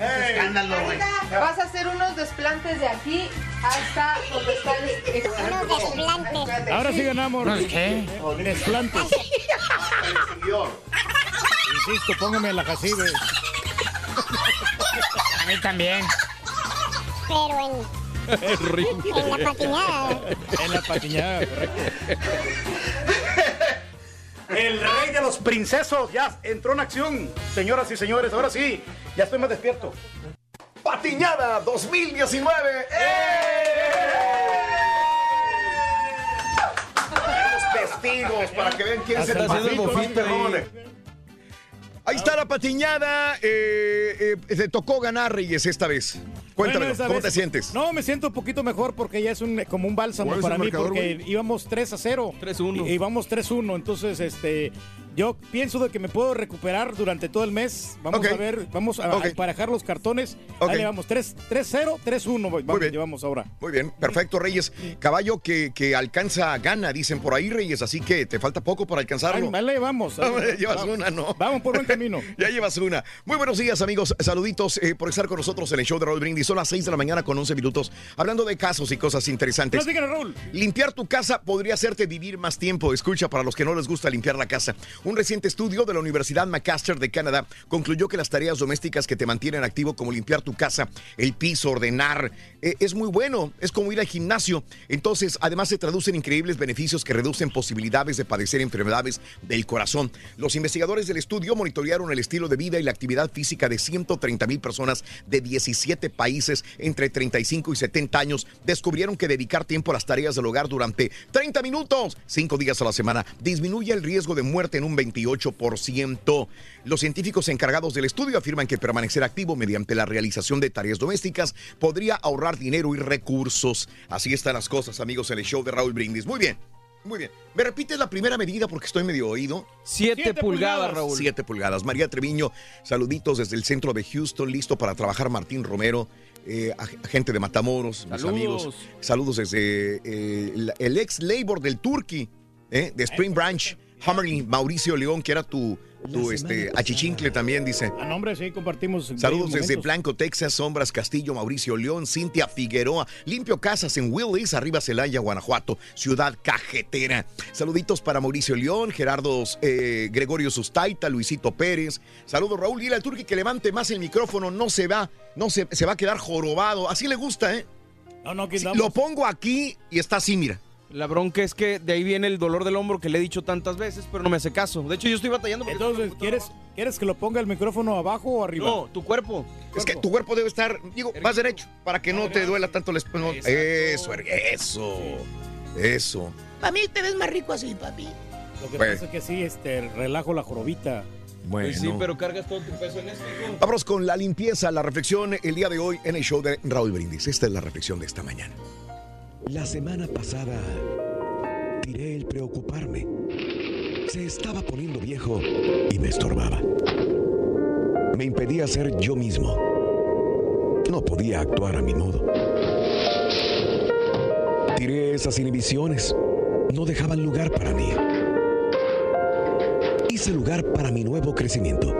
escándalo, güey. Vas a hacer unos desplantes de aquí hasta donde está el... Unos desplantes. Ahora sí ganamos. ¿No, Rey. qué? Desplantes. Insisto, póngame la jacibe. A mí también. Pero en, en la patiñada. En la patiñada, correcto. El rey de los princesos ya entró en acción. Señoras y señores, ahora sí, ya estoy más despierto. Patiñada 2019. Los testigos para que vean quién es el Hasta patiño más bofito ahí. está la patiñada. Eh, eh, te tocó ganar, Reyes, esta vez. Cuéntame, Bueno, ¿cómo vez- te sientes? No, me siento un poquito mejor porque ya es un, como un bálsamo ¿Cuál es para mí marcador, porque güey? íbamos 3 a 0. 3-1. Y íbamos 3-1. Entonces, este, yo pienso de que me puedo recuperar durante todo el mes. Vamos a ver, vamos a, Ok. a emparejar los cartones. Ok. Ahí le vamos 3 3-0, 3-1. Vamos, bien. llevamos ahora. Muy bien, perfecto, Reyes. Caballo que, que alcanza gana, dicen por ahí, Reyes, así que te falta poco para alcanzarlo. Ay, vale, vamos. (laughs) Hombre, llevas Vamos. una, ¿no? Vamos por buen (laughs) camino. ya llevas una. Muy buenos días, amigos. Saluditos eh, por estar con nosotros en el show de Raúl Brindis. Son las 6 de la mañana con 11 minutos, hablando de casos y cosas interesantes. Raúl. Limpiar tu casa podría hacerte vivir más tiempo. Escucha, para los que no les gusta limpiar la casa. Un reciente estudio de la Universidad McMaster de Canadá concluyó que las tareas domésticas que te mantienen activo, como limpiar tu casa, el piso, ordenar, eh, es muy bueno. Es como ir al gimnasio. Entonces, además se traducen increíbles beneficios que reducen posibilidades de padecer enfermedades del corazón. Los investigadores del estudio monitorearon el estilo de vida y la actividad física de 130 mil personas de 17 países entre 35 y 70 años. Descubrieron que dedicar tiempo a las tareas del hogar durante 30 minutos, 5 días a la semana, disminuye el riesgo de muerte en un 28%. Los científicos encargados del estudio afirman que permanecer activo mediante la realización de tareas domésticas podría ahorrar dinero y recursos. Así están las cosas, amigos, en el show de Raúl Brindis. Muy bien. Muy bien. ¿Me repites la primera medida porque estoy medio oído? Siete Siete pulgadas, pulgadas. Raúl. Siete pulgadas. María Treviño, saluditos desde el centro de Houston, listo para trabajar Martín Romero, eh, ag- agente de Matamoros, mis Saludos. amigos. Saludos desde eh, el, el ex labor del Turkey, eh, de Spring Branch, Hammerly, Mauricio León, que era tu, tu este, achichincle también, dice. A nombre, sí, compartimos. Saludos desde. Blanco, Texas, Sombras, Castillo, Mauricio León, Cintia Figueroa, Limpio Casas en Willis, arriba Celaya, Guanajuato, Ciudad Cajetera. Saluditos para Mauricio León, Gerardo eh, Gregorio Sustaita, Luisito Pérez. Saludos Raúl, dile al Turqui que levante más el micrófono, no se va, no se, se va a quedar jorobado. Así le gusta, ¿eh? No, no, andamos. lo pongo aquí y está así, mira. La bronca es que de ahí viene el dolor del hombro que le he dicho tantas veces, pero no me hace caso. De hecho, yo estoy batallando porque Entonces, ¿quieres, ¿quieres que lo ponga el micrófono abajo o arriba? No, tu cuerpo. Es que tu cuerpo debe estar, digo, más derecho, para que no te duela tanto la espalda. Eso, eso. Eso. Para mí te ves más rico así, papi. Lo que Pues. pasa es que sí, este, relajo la jorobita. Bueno. Pues sí, pero cargas todo tu peso en esto. Vámonos con la limpieza, la reflexión el día de hoy en el show de Raúl Brindis. Esta es la reflexión de esta mañana. La semana pasada tiré el preocuparme. Se estaba poniendo viejo y me estorbaba. Me impedía ser yo mismo. No podía actuar a mi modo. Tiré esas inhibiciones. No dejaban lugar para mí. Hice lugar para mi nuevo crecimiento.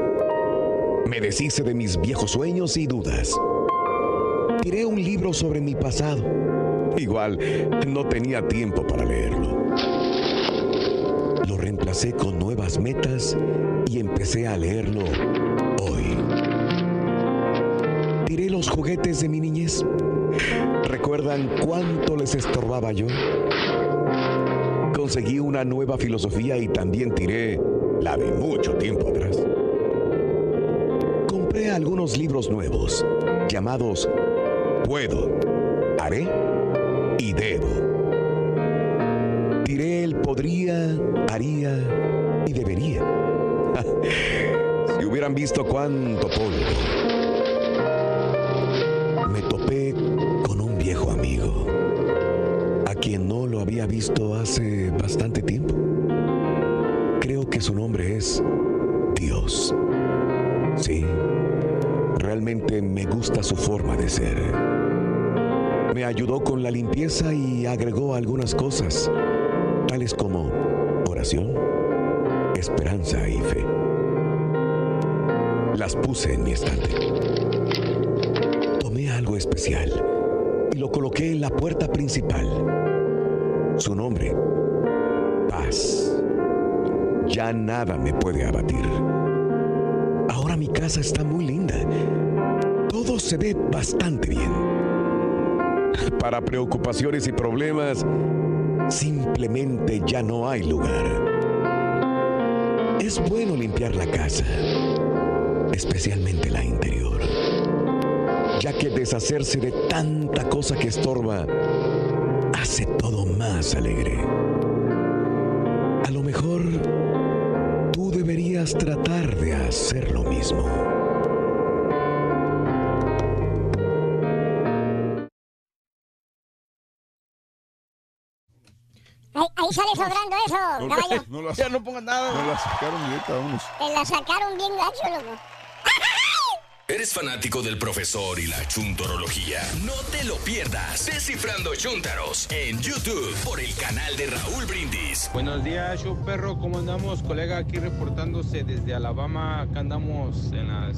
Me deshice de mis viejos sueños y dudas. Tiré un libro sobre mi pasado. Igual, no tenía tiempo para leerlo. Lo reemplacé con nuevas metas y empecé a leerlo hoy. Tiré los juguetes de mi niñez. ¿Recuerdan cuánto les estorbaba yo? Conseguí una nueva filosofía y también tiré la de mucho tiempo atrás. Compré algunos libros nuevos llamados Puedo, Haré y Debo. Tiré el podría, haría y debería. (laughs) si hubieran visto cuánto polvo. Agregó algunas cosas, tales como oración, esperanza y fe. Las puse en mi estante. Tomé algo especial y lo coloqué en la puerta principal. Su nombre, paz. Ya nada me puede abatir. Ahora mi casa está muy linda. Todo se ve bastante bien. Para preocupaciones y problemas, simplemente ya no hay lugar. Es bueno limpiar la casa, especialmente la interior, ya que deshacerse de tanta cosa que estorba hace todo más alegre. A lo mejor tú deberías tratar de hacer lo mismo. Ahí, sale sobrando eso, No, caballo. (laughs) no la, Ya no pongas nada. no la sacaron directa, vámonos. Te la sacaron bien gacho, loco. (laughs) ¿Eres fanático del profesor y la chuntorología? No te lo pierdas. Descifrando Chuntaros en YouTube por el canal de Raúl Brindis. Buenos días, show perro, ¿cómo andamos? Colega aquí reportándose desde Alabama, acá andamos en las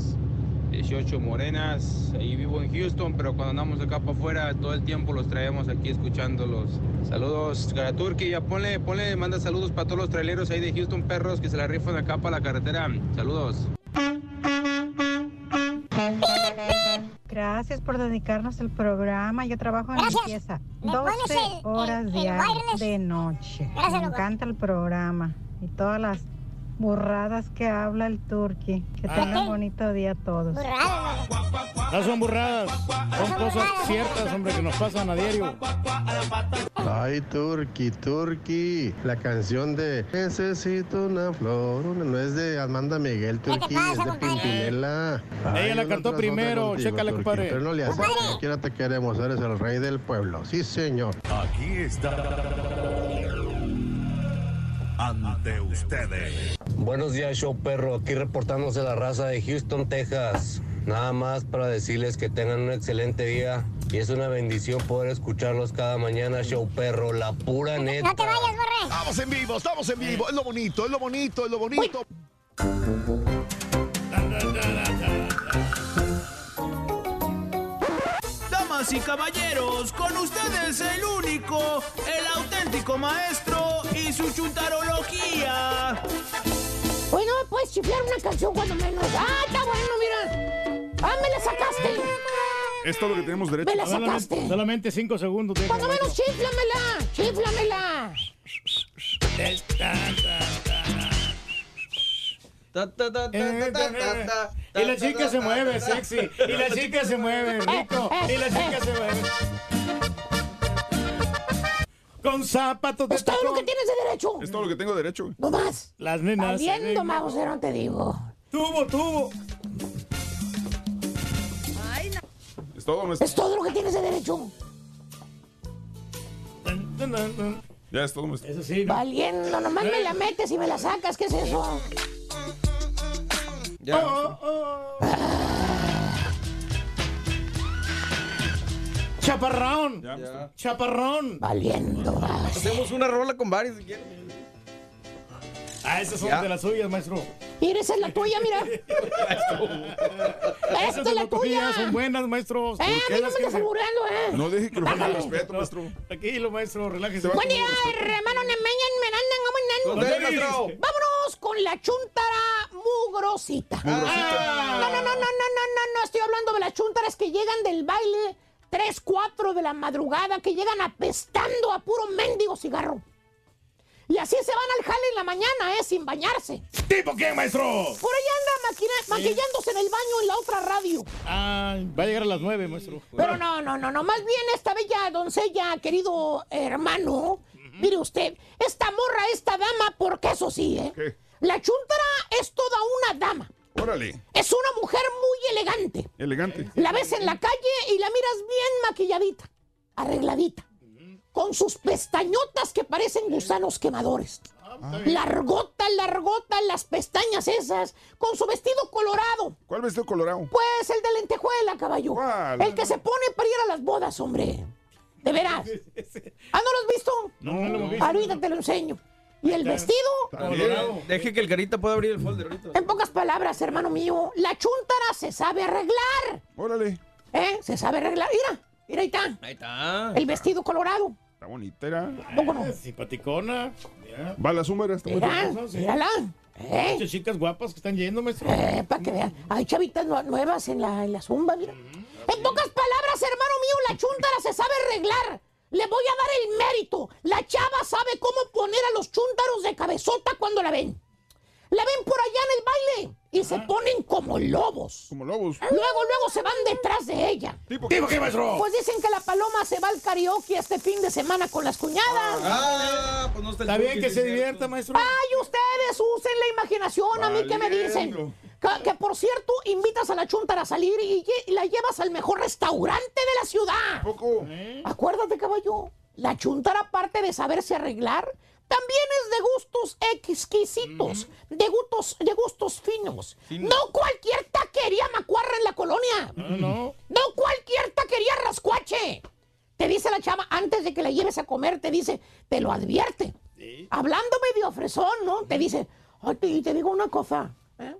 18 morenas, ahí vivo en Houston, pero cuando andamos acá para afuera todo el tiempo los traemos aquí escuchándolos. Saludos, Turki, ya ponle, ponle, manda saludos para todos los traileros ahí de Houston, perros, que se la rifan acá para la carretera. Saludos. Gracias por dedicarnos el programa. Yo trabajo en Gracias. limpieza. ¿Me 12 pones el- horas el- el diarias de noche. Gracias, Me encanta el programa y todas las burradas que habla el turqui. Que tengan bonito día todos. No son burradas, son cosas ciertas, hombre, que nos pasan a diario. Ay, Turki, Turki. La canción de Necesito una flor. una- No es de Amanda Miguel, Turki, es de Pimpinela. Ella la cantó primero, chécale, compadre. Pero no le haces, como quiera te queremos, eres el rey del pueblo. Sí, señor. Aquí está. Ante ustedes. Buenos días, show perro. Aquí reportándose la raza de Houston, Texas. Nada más para decirles que tengan un excelente día. Y es una bendición poder escucharlos cada mañana, show perro. La pura neta. No te vayas, Borre. Estamos en vivo, estamos en vivo. Es lo bonito, es lo bonito, es lo bonito. Damas y caballeros, con ustedes el único, el auténtico maestro y su chuntarología. Oye, ¿no me puedes chiflar una canción cuando menos? Ah, está bueno, mira. Ah, me la sacaste. Es todo lo que tenemos derecho. Me la sacaste. Solamente cinco segundos. deja, Cuando menos chiflamela, chiflamela. Y la chica se mueve, sexy. Y la chica se mueve, rico. Y la chica se mueve. Con zapatos de Es todo lo que tienes de derecho. Es todo lo que tengo derecho. No más. Las nenas. Valiendo, Mauser, no te digo. Tubo, tubo. Es todo, maestro. Es todo lo que tienes de derecho. Ya es todo, maestro. Eso sí, Valiendo, nomás me la metes y me la sacas. ¿Qué es eso? Ya. Chaparrón. Ya. Chaparrón. Valiendo, más. Hacemos una rola con varios si quieren. Ah, esas son Ya. de las suyas, maestro. Mira, esa es la (laughs) tuya, mira. Esas Esta de es la tuya. son buenas, maestro. Eh, a mí no me andas albureando, eh. No deje que lo Bájale. respeto, maestro. Tranquilo, maestro, relájese. Buen día, hermano Nemeña, Miranda, ¿cómo ¿Dónde andan? es, maestro? Vámonos con la chuntara mugrosita. Ah. No, no, no, no, no, no, no, no, estoy hablando de las chuntaras que llegan del baile 3, 4 de la madrugada, que llegan apestando a puro mendigo cigarro. Y así se van al jale en la mañana, ¿eh? Sin bañarse. ¿Tipo qué, maestro? Por ahí anda maquina- maquillándose en el baño en la otra radio. Ah, va a llegar a las nueve, maestro. Pero no, no, no, no. Más bien esta bella doncella, querido hermano. Mire usted, esta morra, esta dama, porque eso sí, ¿eh? ¿Qué? La chuntara es toda una dama. Órale. Es una mujer muy elegante. Elegante. La ves en la calle y la miras bien maquilladita, arregladita, con sus pestañotas que parecen gusanos quemadores. Largota, largota, las pestañas esas, con su vestido colorado. ¿Cuál vestido colorado? Pues el de lentejuela, caballo. ¿Cuál? El que se pone para ir a las bodas, hombre. De veras. (laughs) ¿Ah, no lo has visto? No, no lo hemos visto. Ahorita te lo enseño. ¿Y el vestido? Deje que el carita pueda abrir el folder ahorita. En pocas palabras, hermano mío, la chuntara se sabe arreglar. Órale. ¿Eh? Se sabe arreglar. Mira, mira, ahí está. Ahí está. El vestido colorado. Está bonita, era. ¿Cómo no? Simpaticona. Mira. Va la era. Está Mira, bonita. mírala. ¿Eh? Muchas chicas guapas que están yendo, maestro. Eh, para que vean. Hay chavitas nu- nuevas en la, en la zumba, mira. En pocas palabras, hermano mío, la chuntara se sabe arreglar. Le voy a dar el mérito. La chava sabe cómo poner a los chúntaros de cabezota cuando la ven. La ven por allá en el baile y se ponen como lobos. Como lobos. Luego, luego se van detrás de ella. ¿Tipo ¿Tipo qué, maestro? Pues dicen que la paloma se va al karaoke este fin de semana con las cuñadas. Ah, pues no está Está bien que se divierta, maestro. Ay, ustedes usen la imaginación. A mí qué me dicen. Que, que, por cierto, invitas a la chuntara a salir y la llevas al mejor restaurante de la ciudad. Poco. Acuérdate, caballo. La chuntara, aparte de saberse arreglar, también es de gustos exquisitos, de gustos, de gustos finos. No cualquier taquería macuarra en la colonia. No, no. No cualquier taquería rascuache. Te dice la chava, antes de que la lleves a comer, te dice, te lo advierte. Hablando medio fresón, ¿no? Te dice, "Ay, te- y te digo una cosa, ¿eh?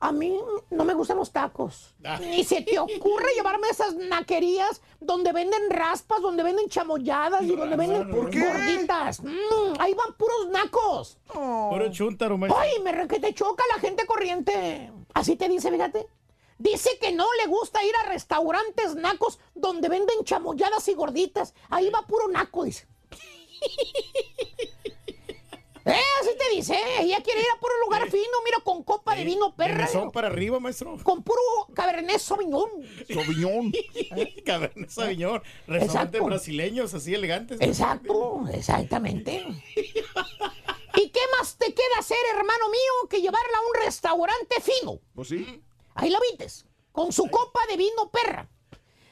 A mí no me gustan los tacos. Ah. Ni se te ocurre llevarme a esas naquerías donde venden raspas, donde venden chamolladas y donde venden ¿Por qué? gorditas. Mm, ahí van puros nacos. Puro chúntaro, maestro. Ay, me re- que te choca la gente corriente. Así te dice, fíjate. Dice que no le gusta ir a restaurantes nacos donde venden chamolladas y gorditas. Ahí va puro naco, dice. (laughs) Eh, así te dice. Ella quiere ir a puro lugar fino, mira, con copa de vino perra. Son para arriba, maestro. Con puro cabernet sauvignon. Sauvignon. (laughs) Cabernet Sauvignon. Restaurantes brasileños así elegantes. Exacto, exactamente. ¿Y qué más te queda hacer, hermano mío, que llevarla a un restaurante fino? Pues sí. Ahí la vistes, con su copa de vino perra.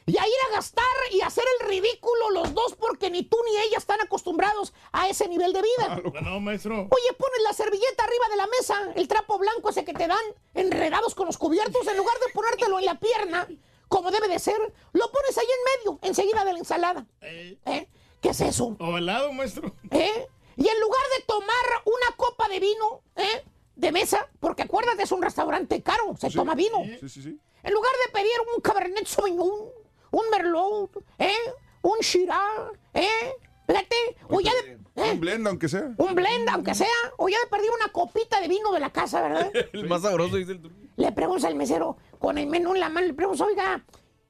Y a ir a gastar y hacer el ridículo los dos porque ni tú ni ella están acostumbrados a ese nivel de vida. No, no, maestro. Oye, pones la servilleta arriba de la mesa, el trapo blanco ese que te dan, enredados con los cubiertos, en lugar de ponértelo en la pierna, como debe de ser, lo pones ahí en medio, enseguida de la ensalada. ¿Eh? ¿Qué es eso? Ovalado, maestro. ¿Eh? Y en lugar de tomar una copa de vino, ¿eh? De mesa, porque acuérdate, es un restaurante caro, se toma vino. Sí, sí, sí. En lugar de pedir un Cabernet Sauvignon, un Merlot, ¿eh? Un Shiraz, ¿eh? Fíjate, o ya de... ¿eh? Un blend, aunque sea. Un blend, aunque sea, o ya de perder una copita de vino de la casa, ¿verdad? (laughs) El más sabroso, dice el turqui. Le preguntas al mesero, con el menú en la mano, le preguntas, oiga,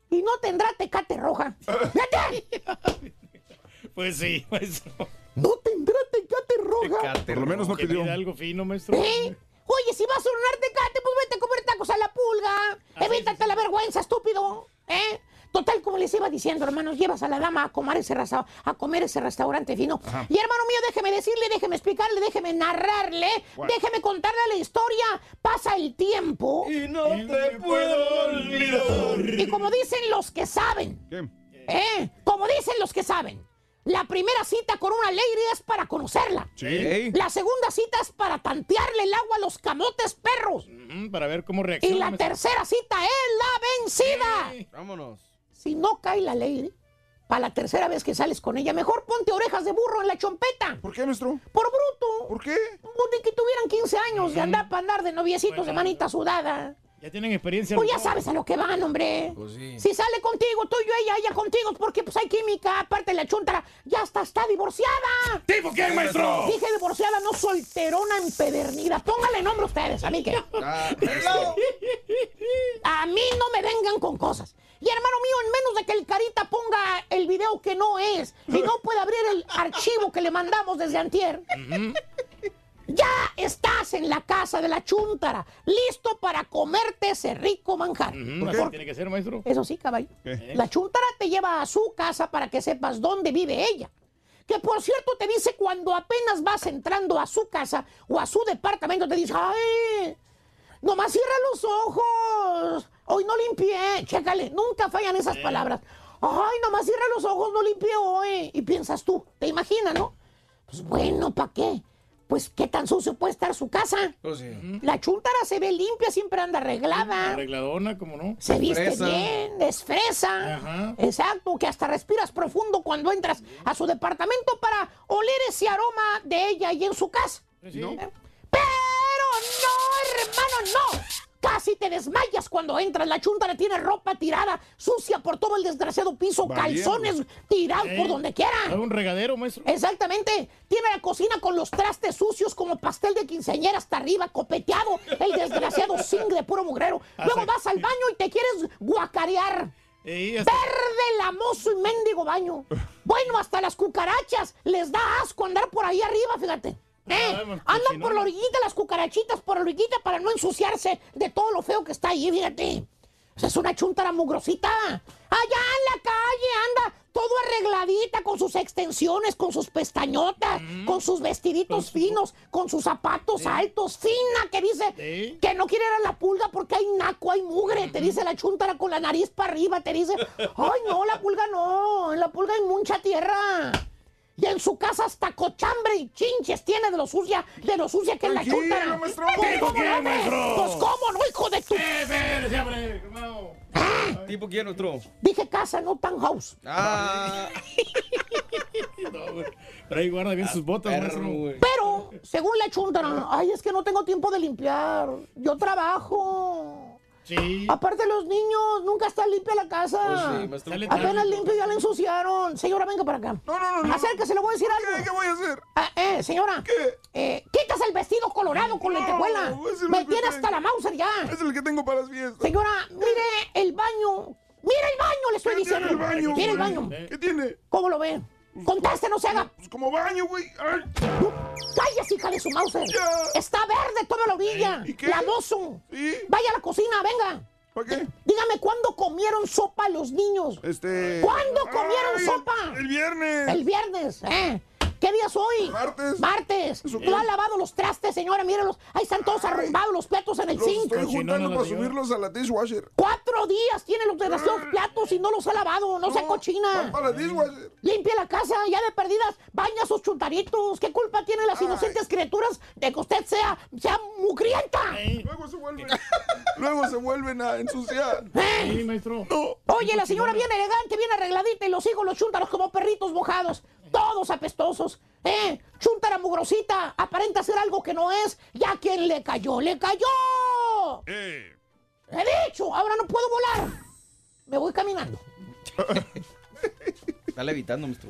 ¿y no tendrá tecate roja? (laughs) Fíjate, Pues sí, maestro. ¿No tendrá tecate roja? Por lo menos no pidió. algo fino, maestro. ¿Eh? Oye, si vas a ordenar tecate, pues vete a comer tacos a la pulga. Evítate la vergüenza, estúpido. ¿Eh? Total, como les iba diciendo, hermanos, llevas a la dama a comer ese, resta- a comer ese restaurante fino. Ajá. Y hermano mío, déjeme decirle, déjeme explicarle, déjeme narrarle, What? déjeme contarle la historia. Pasa el tiempo. Y no te puedo olvidar. Y como dicen los que saben, ¿eh? Como dicen los que saben. La primera cita con una lady es para conocerla. Sí. La segunda cita es para tantearle el agua a los camotes perros. Mm, Para ver cómo Y reacciona. la maestro. tercera cita es la vencida. Vámonos. Si no cae la ley, para la tercera vez que sales con ella, mejor ponte orejas de burro en la chompeta. ¿Por qué, maestro? Por bruto. ¿Por qué? De que tuvieran 15 años de andar para andar de noviecitos de manita sudada. Ya tienen experiencia. Pues ya sabes a lo que van, hombre. Pues sí. Si sale contigo, tú y yo, ella, ella contigo, porque pues hay química. Aparte, la chuntara ya está, está divorciada. ¿Tipo quién, maestro? Dije divorciada, no solterona empedernida. Póngale nombre ustedes, a mí que. A mí no me vengan con cosas. Y hermano mío, en menos de que el carita ponga el video que no es y no puede abrir el archivo que le mandamos desde antier, ya estás en la casa de la chuntara, listo para comerte ese rico manjar. Tiene que ser, maestro. Eso sí, caballo. ¿Qué? La chuntara te lleva a su casa para que sepas dónde vive ella. Que por cierto te dice cuando apenas vas entrando a su casa o a su departamento, te dice, ¡ay! Nomás cierra los ojos. Hoy no limpié. Chécale, nunca fallan esas palabras. Ay, nomás cierra los ojos, no limpié hoy. Y piensas tú, te imaginas, ¿no? Pues bueno, ¿para qué? Pues qué tan sucio puede estar su casa. Pues sí. La chuntara se ve limpia, siempre anda arreglada. Arregladona, como no. Se viste Fresa. bien, es fresa. Ajá. Exacto, que hasta respiras profundo cuando entras a su departamento para oler ese aroma de ella y en su casa. Sí. Pero no, hermano, no. Casi te desmayas cuando entras. La chunta le tiene ropa tirada, sucia por todo el desgraciado piso, Valiendo. calzones tirados Eh, por donde quiera. Es un regadero, maestro. Exactamente. Tiene la cocina con los trastes sucios como pastel de quinceañera hasta arriba, copeteado. El desgraciado zinc de puro mugrero. Luego vas al baño y te quieres guacarear. Verde, lamoso y mendigo baño. (laughs) Bueno, hasta las cucarachas les da asco andar por ahí arriba, fíjate. ¿Eh? Andan por la orillita las cucarachitas, por la orillita para no ensuciarse de todo lo feo que está ahí, fíjate. O sea, es una chuntara mugrosita. Allá en la calle anda todo arregladita con sus extensiones, con sus pestañotas, con sus vestiditos finos, con sus zapatos altos, fina, que dice Sí. que no quiere ir a la pulga porque hay naco, hay mugre, te dice la chuntara con la nariz para arriba, te dice, ay no, la pulga no, en la pulga hay mucha tierra. Y en su casa hasta cochambre y chinches tiene de lo sucia, de lo sucia que es la. Pues, ¿Tipo ¿cómo quién, maestro? Pues cómo no, hijo de tu... Hermano. ¿Tipo quién, otro? Dije casa, no townhouse. Ah, (laughs) No, güey. Pero ahí guarda bien sus botas, perro, maestro. güey. Pero, según la chuntara, ay, es que no tengo tiempo de limpiar. Yo trabajo. Sí. Aparte los niños, nunca está limpia la casa. Pues sí, Apenas limpio ya la ensuciaron. Señora, venga para acá. No, no, no, no. Acérquese, le voy a decir algo. ¿Qué, qué voy a hacer? Ah, eh, señora. ¿Qué? Eh, quitas el vestido colorado con lentejuela. No, ese no Me tiene hasta la Mauser ya. Es el que tengo para las fiestas. Señora, mire el baño. Mire el baño, le estoy ¿Qué tiene diciendo. el baño? Mire el baño. ¿Qué tiene? ¿Cómo lo ve? Conteste, no se haga. Pues como baño, güey. Ay, Cállese, hija de su Mauser. Ya. Está verde toda la orilla. ¿Y qué? Lamoso. ¿Sí? Vaya a la cocina, venga. ¿Para qué? Dígame cuándo comieron sopa los niños. Este. ¿Cuándo comieron Ay, sopa? El viernes. El viernes, ¿eh? ¿Qué día es hoy? Martes. Martes. ¿Eso ¿No ha lavado los trastes, señora? Mírenlos. Ahí están todos Ay. arrumbados los platos en el Los zinc. estoy juntando para subirlos a la dishwasher. Cuatro días tiene los desgraciados platos y no los ha lavado. No, se van cochina. Para la dishwasher. Limpia la casa, ya de perdidas, baña sus chuntaritos. ¿Qué culpa tienen las Ay. inocentes criaturas de que usted sea, sea mugrienta? Luego se vuelven. (laughs) luego se vuelven a ensuciar. ¿Eh? Sí, maestro. No. Oye, la señora bien elegante, bien arregladita y los hijos los chúntaros como perritos mojados. Todos apestosos. ¿Eh? Chúntara mugrosita. Aparenta ser algo que no es. Ya quien le cayó, le cayó. Eh. He dicho, ahora no puedo volar. Me voy caminando. (laughs) Está levitando, maestro.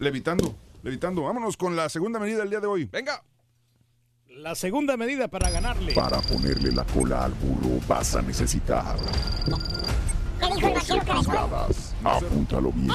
Levitando, levitando. Vámonos con la segunda medida del día de hoy. Venga. La segunda medida para ganarle. Para ponerle la cola al burro vas a necesitar ¿Qué dijo el 12 vaquero cabezón? pulgadas. Apúntalo bien.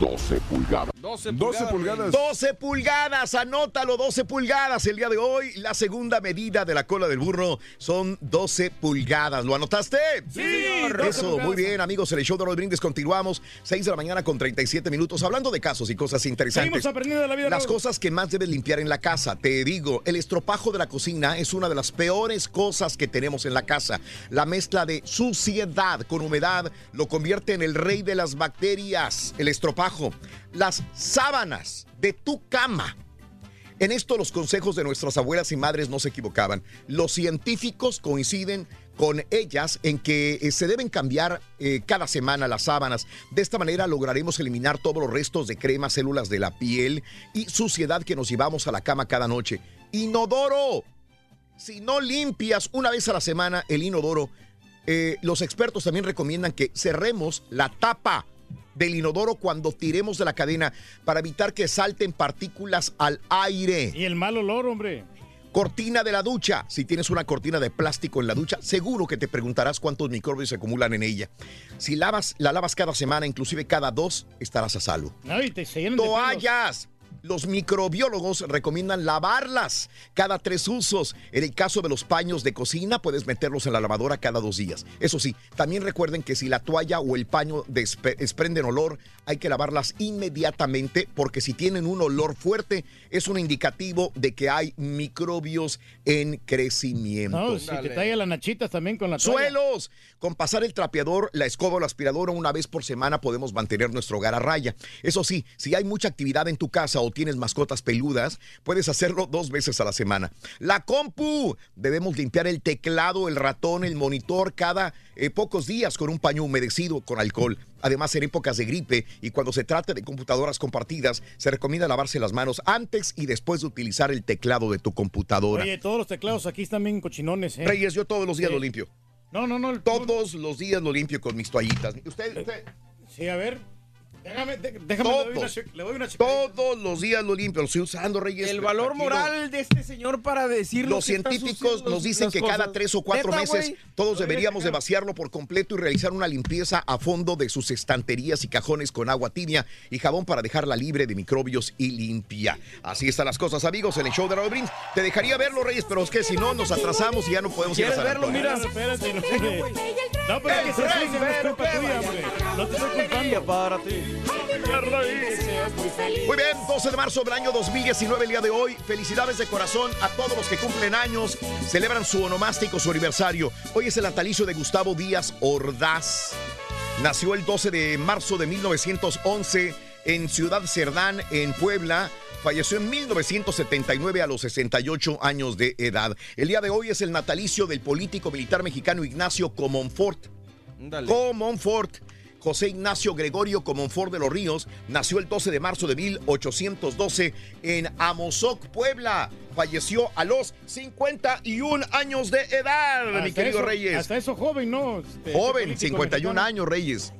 12 pulgadas. 12 12 pulgadas. 12 pulgadas, anótalo, 12 pulgadas. El día de hoy, la segunda medida de la cola del burro son 12 pulgadas. ¿Lo anotaste? Sí, señor. 12 Eso, pulgadas. muy bien, amigos. En el show de Roll Brindis continuamos. 6 de la mañana con 37 minutos, hablando de casos y cosas interesantes. Seguimos aprendiendo de la vida. Las Raúl. cosas que más debes limpiar en la casa. Te digo, el estropajo de la cocina es una de las peores cosas que tenemos en la casa. La mezcla de suciedad con humedad lo convierte en el rey de las bacterias. El estropajo. Las sábanas de tu cama. En esto los consejos de nuestras abuelas y madres no se equivocaban. Los científicos coinciden con ellas en que eh, se deben cambiar eh, cada semana las sábanas. De esta manera lograremos eliminar todos los restos de crema, células de la piel y suciedad que nos llevamos a la cama cada noche. Inodoro. Si no limpias una vez a la semana el inodoro, eh, los expertos también recomiendan que cerremos la tapa del inodoro cuando tiremos de la cadena para evitar que salten partículas al aire. Y el mal olor, hombre. Cortina de la ducha. Si tienes una cortina de plástico en la ducha, seguro que te preguntarás cuántos microbios se acumulan en ella. Si lavas, la lavas cada semana, inclusive cada dos, estarás a salvo. No, y te. Toallas. Los microbiólogos recomiendan lavarlas cada tres usos. En el caso de los paños de cocina, puedes meterlos en la lavadora cada dos días. Eso sí, también recuerden que si la toalla o el paño desprenden olor, hay que lavarlas inmediatamente porque si tienen un olor fuerte, es un indicativo de que hay microbios en crecimiento. No, si te talla las nachitas también con la toalla. Suelos. Con pasar el trapeador, la escoba o la aspiradora una vez por semana podemos mantener nuestro hogar a raya. Eso sí, si hay mucha actividad en tu casa o tienes mascotas peludas, puedes hacerlo dos veces a la semana. La compu. Debemos limpiar el teclado, el ratón, el monitor cada eh, pocos días con un paño humedecido con alcohol. Además, en épocas de gripe y cuando se trate de computadoras compartidas, se recomienda lavarse las manos antes y después de utilizar el teclado de tu computadora. Oye, todos los teclados aquí están bien cochinones, ¿eh? Reyes, yo todos los días Sí. lo limpio. No, no, no. Todos los días lo limpio con mis toallitas. Usted, usted- Sí, a ver. Déjame, déjame, le doy una, Todos. le doy una che- todos los días lo limpio. Lo estoy usando, Reyes. El valor Tranquilo. moral de este señor para decir Los científicos nos dicen que cada tres o cuatro meses todos deberíamos de vaciarlo por completo y realizar una limpieza a fondo de sus estanterías y cajones con agua tibia y jabón para dejarla libre de microbios y limpia. Así están las cosas, amigos, en el show de Raúl Brindis. Te dejaría verlo, Reyes, pero es que si no nos atrasamos y ya no podemos ir a ¿Quieres San verlo? Mira, espérate. No, no pero es que se ensucia, no es culpa tuya, hombre. No te estoy culpando. para ti. Muy bien, 12 de marzo del año 2019, el día de hoy. Felicidades de corazón a todos los que cumplen años, celebran su onomástico, su aniversario. Hoy es el natalicio de Gustavo Díaz Ordaz. Nació el 12 de marzo de 1911 en Ciudad Cerdán, en Puebla. Falleció en 1979 a los 68 años de edad. El día de hoy es el natalicio del político militar mexicano Ignacio Comonfort. Comonfort. José Ignacio Gregorio Comonfort de los Ríos nació el 12 de marzo de 1812 en Amozoc, Puebla. Falleció a los 51 años de edad, mi querido eso- Reyes. Hasta eso joven, ¿no? Este, Joven, este político 51 mexicano. años, Reyes.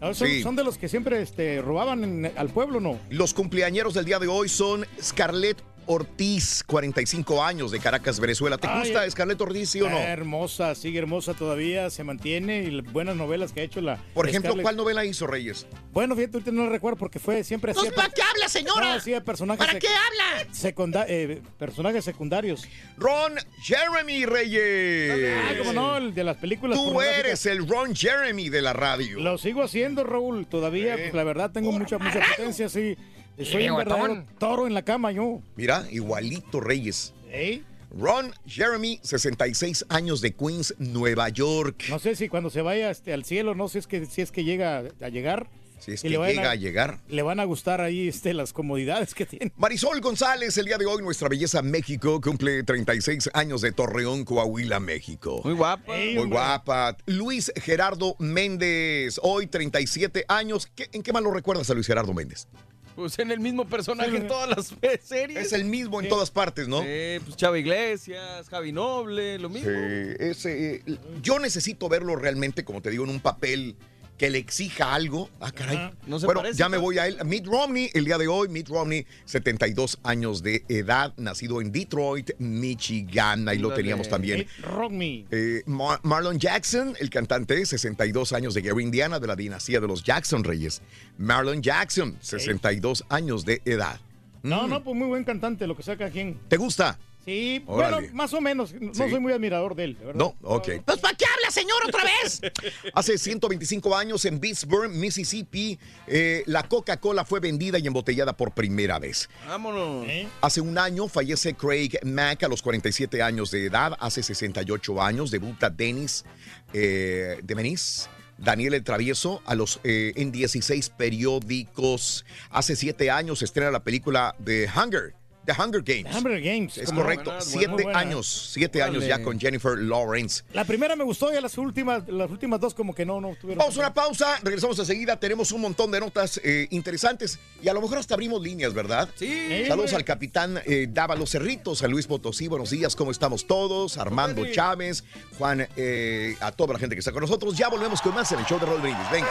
Son, Sí. son de los que siempre este, robaban en- al pueblo, ¿no? Los cumpleañeros del día de hoy son Scarlett Ortiz, 45 años de Caracas, Venezuela. ¿Te Ay, gusta eh. Scarlett Ortiz, sí o no? Hermosa, sigue hermosa todavía, se mantiene y buenas novelas que ha hecho la. Por ejemplo, Scarlett. ¿cuál novela hizo Reyes? Bueno, fíjate, ahorita no lo recuerdo porque fue siempre hacía. ¿para qué habla, señora? No, personajes. ¿Para qué habla? secunda- eh, personajes secundarios. Ron Jeremy Reyes. Ah, como no, el de las películas. Tú eres el Ron Jeremy de la radio. Lo sigo haciendo, Raúl. Todavía, pues, la verdad, tengo mucha, mucha potencia, sí. Soy un bigotón. verdadero toro en la cama, yo. Mira, igualito Reyes. ¿Eh? Ron Jeremy, 66 años de Queens, Nueva York. No sé si cuando se vaya este, al cielo, no sé si es que, si es que llega a llegar. Si es que llega a llegar. Le van a gustar ahí este, las comodidades que tiene. Marisol González, el día de hoy, nuestra belleza México, cumple 36 años de Torreón, Coahuila, México. Muy guapa. Muy guapa. Luis Gerardo Méndez, hoy 37 años. ¿Qué- ¿En qué más lo recuerdas a Luis Gerardo Méndez? Pues en el mismo personaje en todas las (laughs) series. Es el mismo en todas partes, ¿no? Sí, pues Chava Iglesias, Javi Noble, lo mismo. Sí, ese, eh, yo necesito verlo realmente, como te digo, en un papel que le exija algo. Ah, caray. No se bueno, parece, ya me ¿no? voy a él. Mitt Romney, el día de hoy, Mitt Romney, 72 años de edad, nacido en Detroit, Michigan. Ahí lo teníamos también. Mitt Romney. Eh, Mar- Marlon Jackson, el cantante, 62 años de Gary, Indiana, de la dinastía de los Jackson Reyes. Marlon Jackson, 62 años de edad. No, Mm. no, pues muy buen cantante, lo que saca quien. ¿Te gusta? Sí, Órale. bueno, más o menos. No Sí. soy muy admirador de él, de verdad. No, ok. Pues ¿para qué habla, señor, otra vez? (laughs) Hace 125 años en Pittsburgh, Mississippi, eh, la Coca-Cola fue vendida y embotellada por primera vez. Vámonos. Hace un año fallece Craig Mack a los 47 años de edad. Hace 68 años debuta Dennis eh, de Menis. Daniel el Travieso a los, eh, en 16 periódicos. Hace 7 años estrena la película The Hunger. The Hunger Games. The Hunger Games. Es correcto. Buena, siete buena. años. Siete años ya con Jennifer Lawrence. La primera me gustó y a las últimas, las últimas dos como que no, no tuvieron. Vamos a una pausa, regresamos enseguida, tenemos un montón de notas eh, interesantes y a lo mejor hasta abrimos líneas, ¿verdad? Sí. Saludos al capitán eh, Dávalos Cerritos, a Luis Potosí, buenos días, ¿cómo estamos todos? Armando Chávez, Juan, eh, a toda la gente que está con nosotros. Ya volvemos con más en el show de Rodríguez. Venga.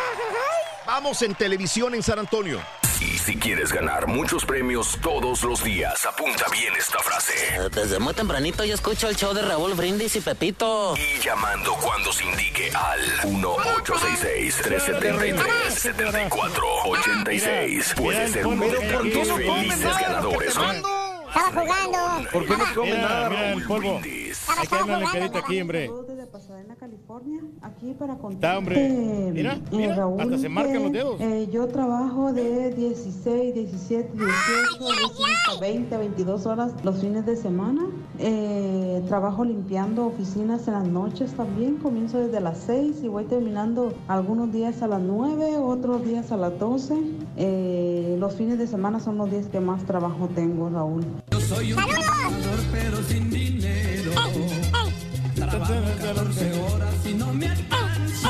Vamos en televisión en San Antonio. Y si quieres ganar muchos premios todos los días, apunta bien esta frase. Desde muy tempranito yo escucho el show de Raúl Brindis y Pepito. Y llamando cuando se indique al 1-866-373-7486. Puede ser uno de Pero ¿por qué tantos no comen felices ganadores. mando? Estaba jugando. ¿Por qué no come Mira, nada? mira el polvo. Hay que darle una limpiadita aquí, hombre. Desde Pasadena, California, aquí para contar. Está, hombre. Mira, mira, hasta se marcan los dedos. Eh, yo trabajo de 16, 17, 18, a veces hasta 20, 22 horas los fines de semana. Eh, trabajo limpiando oficinas en las noches también. Comienzo desde las 6 y voy terminando algunos días a las 9, otros días a las 12. Eh, los fines de semana son los días que más trabajo tengo, Raúl. Soy un trabajador pero sin dinero. Trabajo 14 horas y no me alcanza.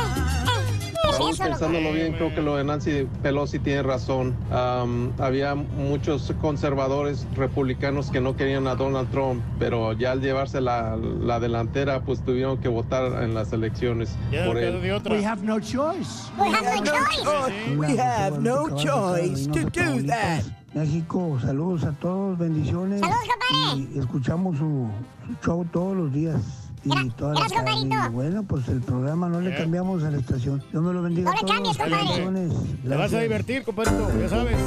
Raúl, pensándolo bien, creo que lo de Nancy Pelosi tiene razón. Am, había muchos conservadores republicanos que no querían a Donald Trump, pero ya al llevarse la, la delantera, pues tuvieron que votar en las elecciones Ya por él. We have no choice. We have no choice. We have no choice to do that. México, saludos a todos, bendiciones. Saludos, compadre. Y escuchamos su, su show todos los días. Y toda la gracias, tarde. compadrito. Y bueno, pues el programa no le cambiamos a la estación. Dios me lo bendiga No le cambies, compadre. Te vas a divertir, compadrito, ya sabes.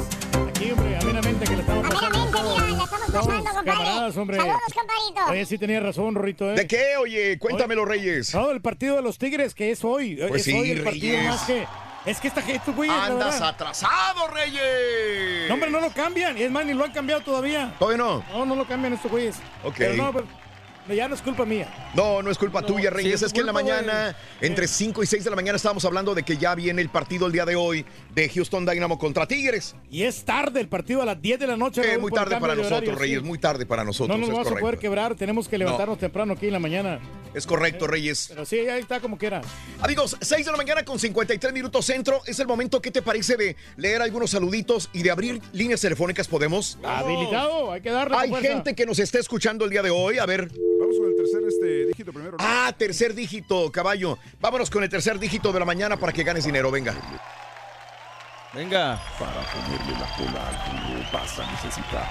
Aquí, hombre, amenamente que le estamos pasando. Amenamente, mira, la estamos pasando, compadre. camaradas, hombre. Saludos, compadrito. Oye, sí tenía razón, Rorrito, ¿eh? ¿De qué, oye? Cuéntamelo, Reyes. No, el partido de los Tigres, que es hoy. Pues es sí, hoy el partido Reyes. más que... Es que esta gente, güey, Andas atrasado, Reyes. No, hombre, no lo cambian. Es más, ni lo han cambiado todavía. Todavía no. No, no lo cambian estos güeyes. Ok. Pero no, pero ya no es culpa mía. No, no es culpa No, tuya, sí Reyes. es es que en la mañana, entre 5 y 6 de la mañana, estábamos hablando de que ya viene el partido el día de hoy de Houston Dynamo contra Tigres. Y es tarde el partido a las 10 de la noche. Eh, muy tarde para nosotros, horario, Reyes. sí. Muy tarde para nosotros. No nos vamos a poder quebrar. Tenemos que levantarnos temprano aquí en la mañana. Es correcto, Reyes. Pero sí, ahí está como quiera. Amigos, 6 de la mañana con 53 minutos centro. Es el momento, ¿qué te parece de leer algunos saluditos y de abrir líneas telefónicas? ¿Podemos? Habilitado, hay que darle. Hay gente que nos está escuchando el día de hoy. A ver. Vamos con el tercer este, dígito primero. ¿no? Ah, tercer dígito, caballo. Vámonos con el tercer dígito de la mañana para que ganes dinero. Venga. Venga. Para ponerle la cola al burro vas a necesitar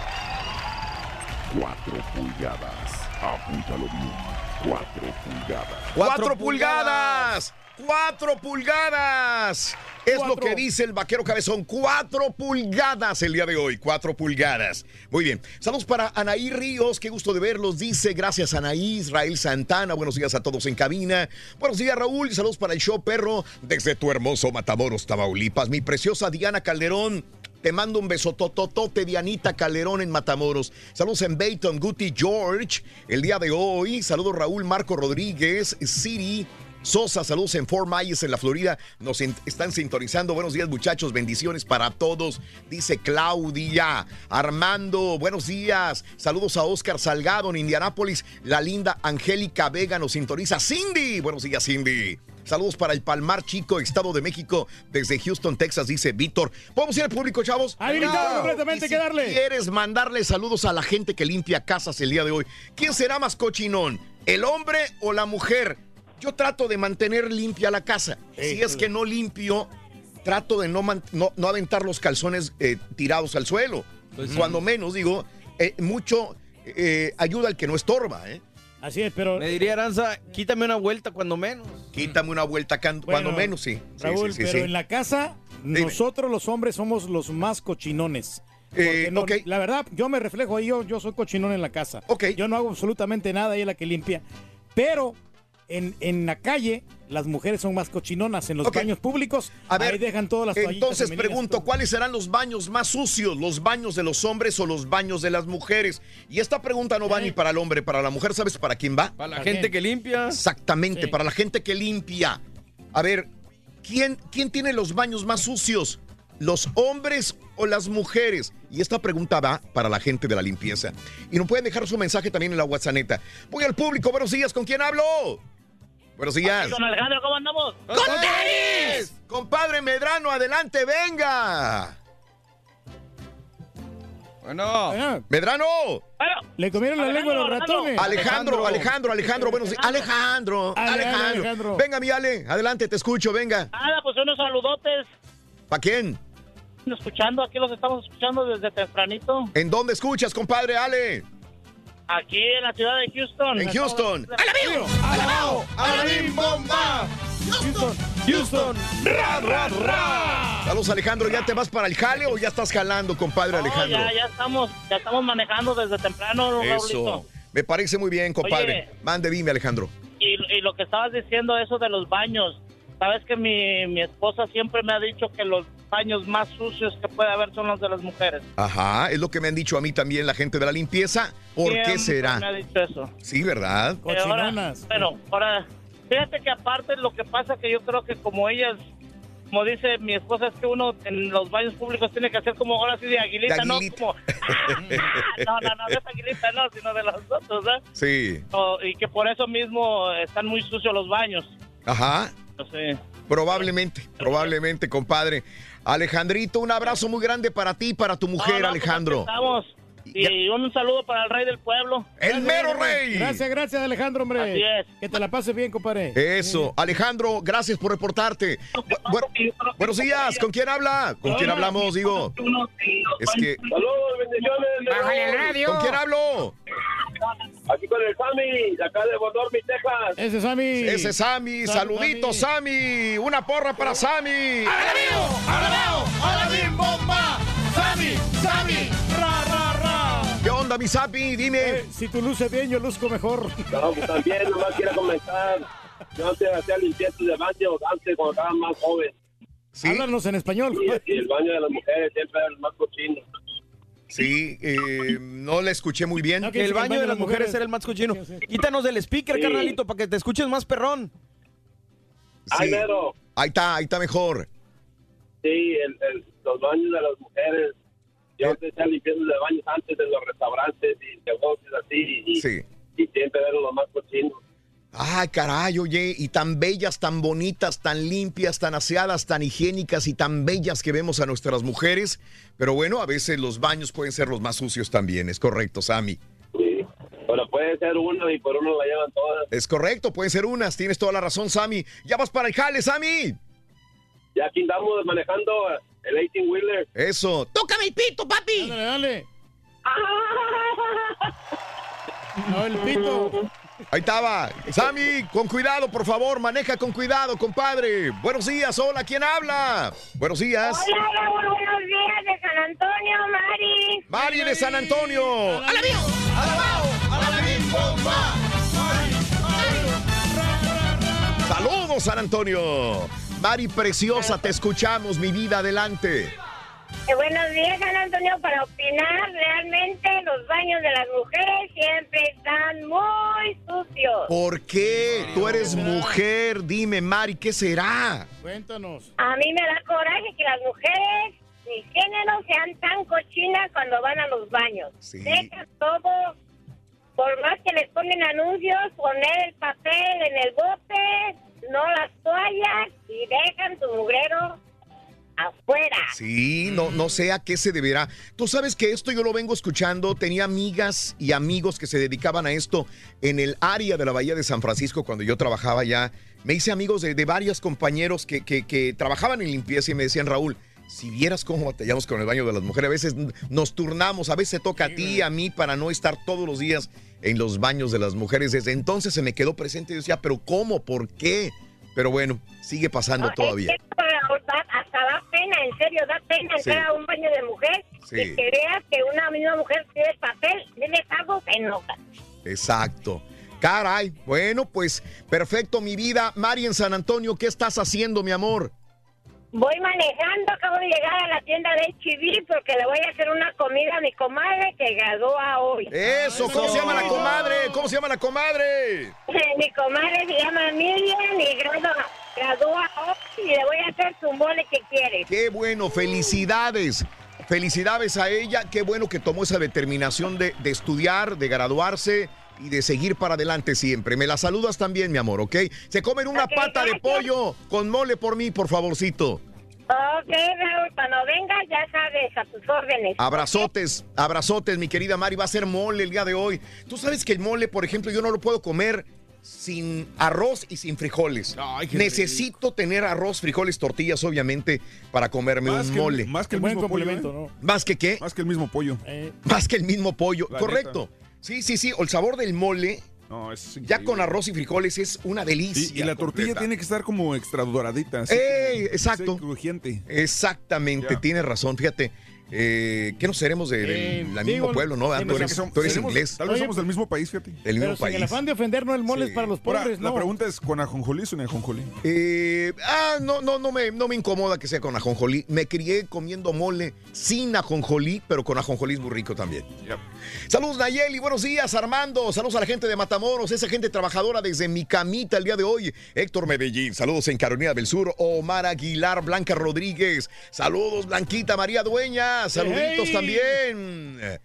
4 pulgadas. Apúntalo bien. 4 pulgadas. ¡Cuatro pulgadas! ¡Cuatro pulgadas! Es lo que dice el vaquero cabezón. Cuatro pulgadas el día de hoy. Cuatro pulgadas. Muy bien. Saludos para Anaí Ríos. Qué gusto de verlos. Dice gracias Anaí. Israel Santana. Buenos días a todos en cabina. Buenos días Raúl. Saludos para el show perro desde tu hermoso Matamoros, Tamaulipas. Mi preciosa Diana Calderón. Te mando un beso tototote, Dianita Calderón en Matamoros. Saludos en Bayton, Guti George. El día de hoy. Saludos Raúl Marco Rodríguez, Siri. Sosa, saludos en Fort Myers, en la Florida. Nos están sintonizando. Buenos días, muchachos. Bendiciones para todos. Dice Claudia. Armando, buenos días. Saludos a Oscar Salgado en Indianápolis. La linda Angélica Vega nos sintoniza. Cindy, buenos días, Cindy. Saludos para el Palmar Chico, Estado de México, desde Houston, Texas, dice Víctor. ¿Podemos ir al público, chavos? Claro. completamente, si que darle. quieres mandarle saludos a la gente que limpia casas el día de hoy, ¿quién será más cochinón? ¿El hombre o la mujer? Yo trato de mantener limpia la casa. si es que no limpio, trato de no, no, no aventar los calzones eh, tirados al suelo. Pues sí. Cuando menos, digo, eh, mucho eh, ayuda al que no estorba, ¿eh? Así es, pero... Me diría Aranza, quítame una vuelta cuando menos. Quítame una vuelta cuando Bueno, menos, sí. Sí, Raúl, sí, sí, pero sí. en la casa, nosotros los hombres somos los más cochinones. Porque Eh, no- ok. La verdad, yo me reflejo ahí, yo, yo soy cochinón en la casa. Yo no hago absolutamente nada, ella es la que limpia. Pero en, en la calle, las mujeres son más cochinonas. En los baños públicos, A ver, ahí dejan todas las toallitas Entonces pregunto, ¿cuáles serán los baños más sucios? ¿Los baños de los hombres o los baños de las mujeres? Y esta pregunta no va ni para el hombre, para la mujer, ¿sabes para quién va? Para la gente que limpia. Exactamente, para la gente que limpia. A ver, ¿quién, ¿quién tiene los baños más sucios? ¿Los hombres o las mujeres? Y esta pregunta va para la gente de la limpieza. Y nos pueden dejar su mensaje también en la WhatsApp. Voy al público, buenos días, ¿con quién hablo? Buenos días. Con Alejandro, ¿cómo andamos? ¡Compadre! Compadre Medrano, adelante, venga. Bueno. Medrano. Le comieron la lengua a los ratones. Alejandro, Alejandro, Alejandro, buenos días. Alejandro, Ale, ale, Alejandro. Alejandro. Venga, mi Ale, adelante, te escucho, venga. Nada, pues unos saludotes. ¿Para quién? Escuchando, aquí los estamos escuchando desde tempranito. ¿En dónde escuchas, compadre Ale? Aquí en la ciudad de Houston. En Houston. ¡Alabío! ¡Alabao! ¡Alabim bomba! Houston, Houston, ra, ra, ra. Saludos, Alejandro, ¿ya te vas para el jale o ya estás jalando, compadre Alejandro? ya, ya estamos, ya estamos manejando desde temprano, Eso. Raulito. Me parece muy bien, compadre. Oye. Mande, dime, Alejandro. Y, y lo que estabas diciendo, eso de los baños. Sabes que mi, mi esposa siempre me ha dicho que los baños más sucios que puede haber son los de las mujeres. Ajá, es lo que me han dicho a mí también la gente de la limpieza. ¿Por qué será? Me ha dicho eso. Sí, ¿verdad? Eh, ahora- bueno, ahora, fíjate que aparte lo que pasa que yo creo que como ellas, como dice mi esposa, es que uno en los baños públicos tiene que hacer como ahora sí de aguilita, De no como... no, no, no, de aguilita no, sino de los otros, ¿verdad? Sí. O- y que por eso mismo están muy sucios los baños. Ajá. No sé. Probablemente, probablemente, compadre. Alejandrito, un abrazo muy grande para ti y para tu mujer, No, no, Alejandro. estamos. Y un saludo para el rey del pueblo. ¡El mero rey! Gracias, gracias, Alejandro, hombre. Así es. Que te la pases bien, compadre. Eso, Alejandro, gracias por reportarte. Bu- bu- buenos días, ¿con quién habla? ¿Con quién hablamos, digo? Es que... Saludos, bendiciones. Bájale al radio. ¿Con quién hablo? Aquí con el Sammy, de acá de Bodormi, Texas. Ese es Sammy. Ese es Sammy, saludito Sammy, una porra para Sammy. ¡Alabim bomba! ¡Sammy! ¡Sammy! ¡Ra, ra, ra! ¿Qué onda, mi Sammy? Dime. Eh, si tú luces bien, yo luzco mejor. No, pues también, nomás quiero comentar. Yo antes hacía limpieza de baños, antes cuando estaba más joven. Háblanos en español. Y el baño de las mujeres siempre era el más cochino. Sí, eh, no le escuché muy bien. Que el baño de las mujeres era el más cochino. Quítanos del speaker, Sí. carnalito, para que te escuches más perrón. Ay, Vero. Ahí está, ahí está mejor. Sí, el, el- los baños de las mujeres. Yo antes hacía limpieza de baños antes de los restaurantes y negocios así. Y, Sí. y siempre eran los más cochinos. Ay, caray, oye, y tan bellas, tan bonitas, tan limpias, tan aseadas, tan higiénicas y tan bellas que vemos a nuestras mujeres. Pero bueno, a veces los baños pueden ser los más sucios también, es correcto, Sammy. Pero puede ser uno y por uno la llevan todas. Es correcto, pueden ser unas, tienes toda la razón, Sammy. Ya vas para el jale, Sammy. Ya aquí andamos manejando el 18 wheeler. Eso. ¡Tócame el pito, papi! Dale, dale. (laughs) No, el pito. Ahí estaba. Sammy, con cuidado, por favor, maneja con cuidado, compadre. Buenos días, hola, ¿quién habla? Buenos días. Hola, buenos días de San Antonio, Mari. Mari de San Antonio. ¡Alabío! ¡Alabao! ¡Alabim bomba! Saludos, San Antonio. Mari preciosa, te escuchamos, mi vida, adelante. Eh, buenos días, San Antonio. Para opinar, realmente los baños de las mujeres siempre están muy sucios. ¿Por qué? Tú eres mujer, dime, Mari, ¿qué será? Cuéntanos. A mí me da coraje que las mujeres, mi género, sean tan cochinas cuando van a los baños. Sí. Dejan todo, por más que les ponen anuncios, poner el papel en el bote, no las toallas y dejan su mugrero afuera. Sí, no, no sé a qué se deberá. Tú sabes que esto yo lo vengo escuchando. Tenía amigas y amigos que se dedicaban a esto en el área de la Bahía de San Francisco cuando yo trabajaba allá. Me hice amigos de, de varios compañeros que, que- que trabajaban en limpieza y me decían, Raúl, si vieras cómo batallamos con el baño de las mujeres, a veces nos turnamos, a veces toca a ti, a mí, para no estar todos los días en los baños de las mujeres. Desde entonces se me quedó presente y decía, pero ¿cómo? ¿Por qué? Pero bueno, sigue pasando No, todavía. es que, hasta da pena, en serio, da pena Sí. entrar a un baño de mujer Sí. y que veas que una misma mujer tiene el papel, tienes algo, te enoja. Exacto. Caray, bueno, pues perfecto, mi vida. Mari en San Antonio, ¿qué estás haciendo, mi amor? Voy manejando, acabo de llegar a la tienda de HB porque le voy a hacer una comida a mi comadre que gradúa hoy. Eso, ¿cómo se llama la comadre? ¿Cómo se llama la comadre? (laughs) Mi comadre se llama Miriam y gradúa, gradúa hoy y le voy a hacer su mole que quiere. Qué bueno, felicidades. Felicidades a ella, qué bueno que tomó esa determinación de, de estudiar, de graduarse y de seguir para adelante siempre. Me la saludas también, mi amor, ¿ok? Se comen una pata de pollo con mole por mí, por favorcito. Ok, Raúl, cuando vengas ya sabes, a tus órdenes. Abrazotes, abrazotes, mi querida Mari. Va a ser mole el día de hoy. Tú sabes que el mole, por ejemplo, yo no lo puedo comer sin arroz y sin frijoles. qué Necesito tener arroz, frijoles, tortillas, obviamente, para comerme Más un que mole. más que el mismo pollo, complemento, ¿eh? ¿no? ¿Más que qué? Más que el mismo pollo. Más que el mismo pollo. La Correcto. Sí, sí, sí. O el sabor del mole, No, es ya con arroz y frijoles, es una delicia. Y, y la tortilla tiene que estar como extra doradita. así ¡Ey! Exacto. crujiente. Exactamente, Ya. tienes razón. Fíjate, eh, ¿qué nos seremos de- del Eh, la digo, mismo pueblo, no? sí, tú eres, tú inglés. Tal vez Oye, somos del mismo país, fíjate. Del Pero mismo sin el país. afán de ofender, no el mole es para los Ahora, pobres, la no. pregunta es, ¿con ajonjolí o sin ajonjolí? Eh, ah, no, no, no me, no me incomoda que sea con ajonjolí. Me crié comiendo mole sin ajonjolí, pero con ajonjolí es muy rico también. Saludos Nayeli, buenos días Armando, saludos a la gente de Matamoros, esa gente trabajadora desde mi camita el día de hoy. Héctor Medellín, saludos en Carolina del Sur, Omar Aguilar, Blanca Rodríguez, saludos Blanquita María Dueña, saluditos Hey. también.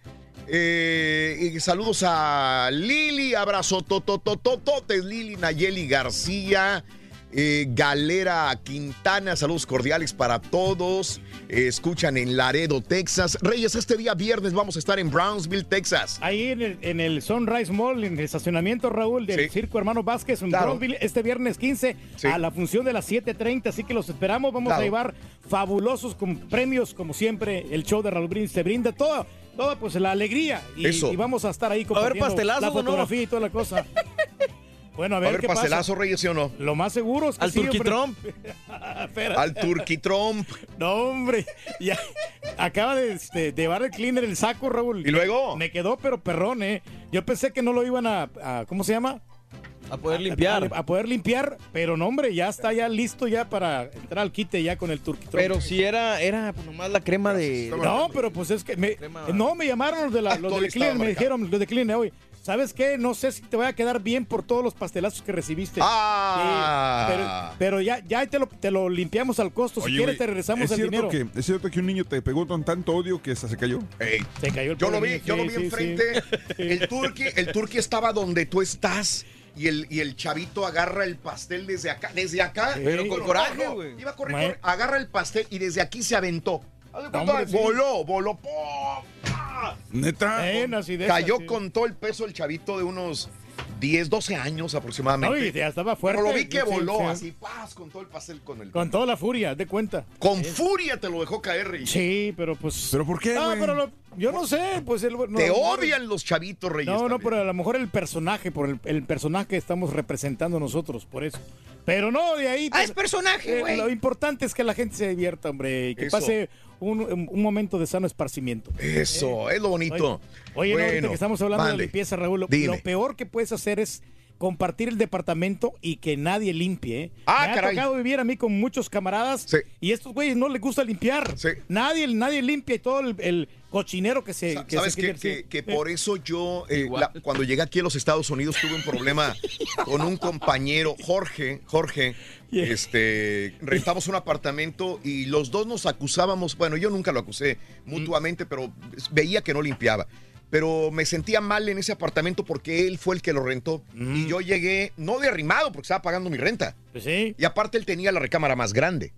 Eh, y saludos a Lili, abrazo totototototes, Lili Nayeli García, eh, Galera Quintana, saludos cordiales para todos. Eh, escuchan en Laredo, Texas. Reyes, este día viernes vamos a estar en Brownsville, Texas. Ahí en el, en el Sunrise Mall, en el estacionamiento, Raúl, del Sí. Circo Hermano Vázquez, en Claro. Brownsville, este viernes 15, Sí. a la función de las 7.30, así que los esperamos. Vamos Claro. a llevar fabulosos con premios, como siempre, el show de Raúl Brindis te brinda todo, toda pues la alegría. Y, Eso. y vamos a estar ahí compartiendo pastelazos la o no? fotografía y toda la cosa. (laughs) Bueno, a ¿Va a ver qué pastelazo, pasa. Reyes, sí o no? Lo más seguro es que ¿Al sí? (laughs) Espera. Al Turkey Trump. No, hombre. Ya, acaba de, este, de llevar el cleaner el saco, Raúl. ¿Y luego? Me quedó, pero perrón, ¿eh? Yo pensé que no lo iban a. a- ¿Cómo se llama? A poder limpiar. A, a poder limpiar, pero no, hombre, ya está ya listo ya para entrar al quite ya con el Trump. Pero si era, era pues, nomás la crema de. No, pero pues es que me, no me llamaron los de la, los del cleaner, me dijeron los de cleaner hoy. ¿Sabes qué? No sé si te va a quedar bien por todos los pastelazos que recibiste. Ah. Sí, pero, pero ya, ya te lo, te lo limpiamos al costo. Si quieres te regresamos ¿es el cierto dinero. Que, ¿Es cierto que un niño te pegó con tanto odio que hasta se cayó? Ey, Se cayó el Yo lo vi, niño, yo lo sí, vi sí, sí. enfrente. (laughs) El turqui, el turqui estaba donde tú estás. Y el, y el chavito agarra el pastel desde acá, desde acá. Pero con coraje, güey. Iba correr, agarra el pastel y desde aquí se aventó. Haz de cuenta, hombre, sí. voló, voló. ¡pum! ¡Ah! Neta. Esas, Cayó sí. con todo el peso el chavito de unos 10, 12 años No, aproximadamente. y ya estaba fuerte. Pero lo vi que Sí, voló sí. así, paz, con todo el pastel con el. Con toda la furia, de cuenta. Con furia te lo dejó caer, Reyes. Sí, pero pues. ¿Pero por qué, No, güey? pero lo- yo no sé, pues el, no, Te no, odian los chavitos, Reyes. No, no, pero a lo mejor el personaje, por el, el personaje que estamos representando nosotros, por eso. Pero no, de ahí. Ah, es personaje, eh, güey. lo importante es que la gente se divierta, hombre, y que Eso. pase un, un momento de sano esparcimiento. Eso, es lo bonito. Oye, no, ahorita Bueno, que estamos hablando de limpieza, Raúl, lo, Dime. lo peor que puedes hacer es compartir el departamento y que nadie limpie. ¿eh? Ah, Me ha caray. tocado vivir a mí con muchos camaradas Sí. y estos güeyes no les gusta limpiar. Sí. Nadie, nadie limpia y todo el, el cochinero que se... Sa- que ¿Sabes se Que, Eh, por eso yo, eh, la- cuando llegué aquí a los Estados Unidos, tuve un problema (laughs) con un compañero, Jorge, Jorge, Yeah. este, rentamos un apartamento y los dos nos acusábamos, bueno, yo nunca lo acusé mutuamente, pero veía que no limpiaba. Pero me sentía mal en ese apartamento porque él fue el que lo rentó. Y yo llegué, no de arrimado, porque estaba pagando mi renta. Pues sí. Y aparte él tenía la recámara más grande.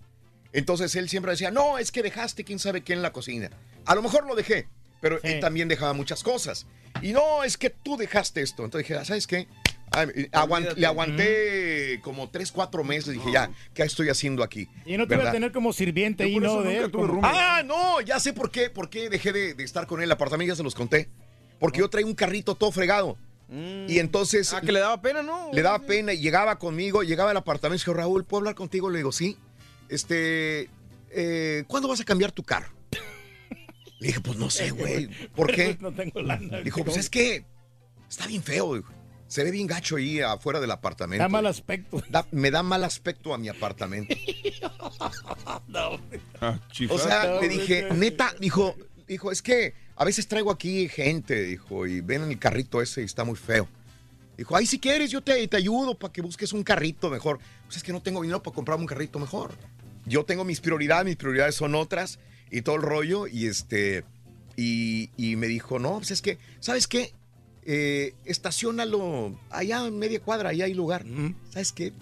Entonces él siempre decía, no, es que dejaste quién sabe qué en la cocina. A lo mejor lo dejé, pero él también dejaba muchas cosas. Y no, es que tú dejaste esto. Entonces dije, ¿sabes qué? Ay, aguant- Olvídate. le aguanté como tres, cuatro meses. Dije, ya, ¿qué estoy haciendo aquí? Y no te voy a ¿Verdad? tener como sirviente ahí, ¿no? De él, como- Ah, no, ya sé por qué. ¿Por qué dejé de, de estar con él? El apartamento ya se los conté. Porque yo traía un carrito todo fregado. Y entonces. Ah, que le daba pena, ¿no? Le daba pena y llegaba conmigo, llegaba al apartamento y dijo, Raúl, ¿puedo hablar contigo? Le digo, sí. Este. eh, ¿Cuándo vas a cambiar tu carro? (laughs) Le dije, pues no sé, güey. ¿Por qué? (laughs) No tengo lana. Dijo, pues es que está bien feo. dijo. Se ve bien gacho ahí afuera del apartamento. Da mal aspecto. Da- me da mal aspecto a mi apartamento. (laughs) no. Ah, O sea, le dije, neta, dijo, dijo, es que a veces traigo aquí gente, dijo, y ven en el carrito ese y está muy feo. Dijo, ay, si quieres, yo te, te ayudo para que busques un carrito mejor. Pues es que no tengo dinero para comprarme un carrito mejor. Yo tengo mis prioridades, mis prioridades son otras y todo el rollo. Y este, y, y me dijo, no, pues es que, ¿sabes qué? Eh, estacionalo allá en media cuadra, allá hay lugar. ¿Sabes qué?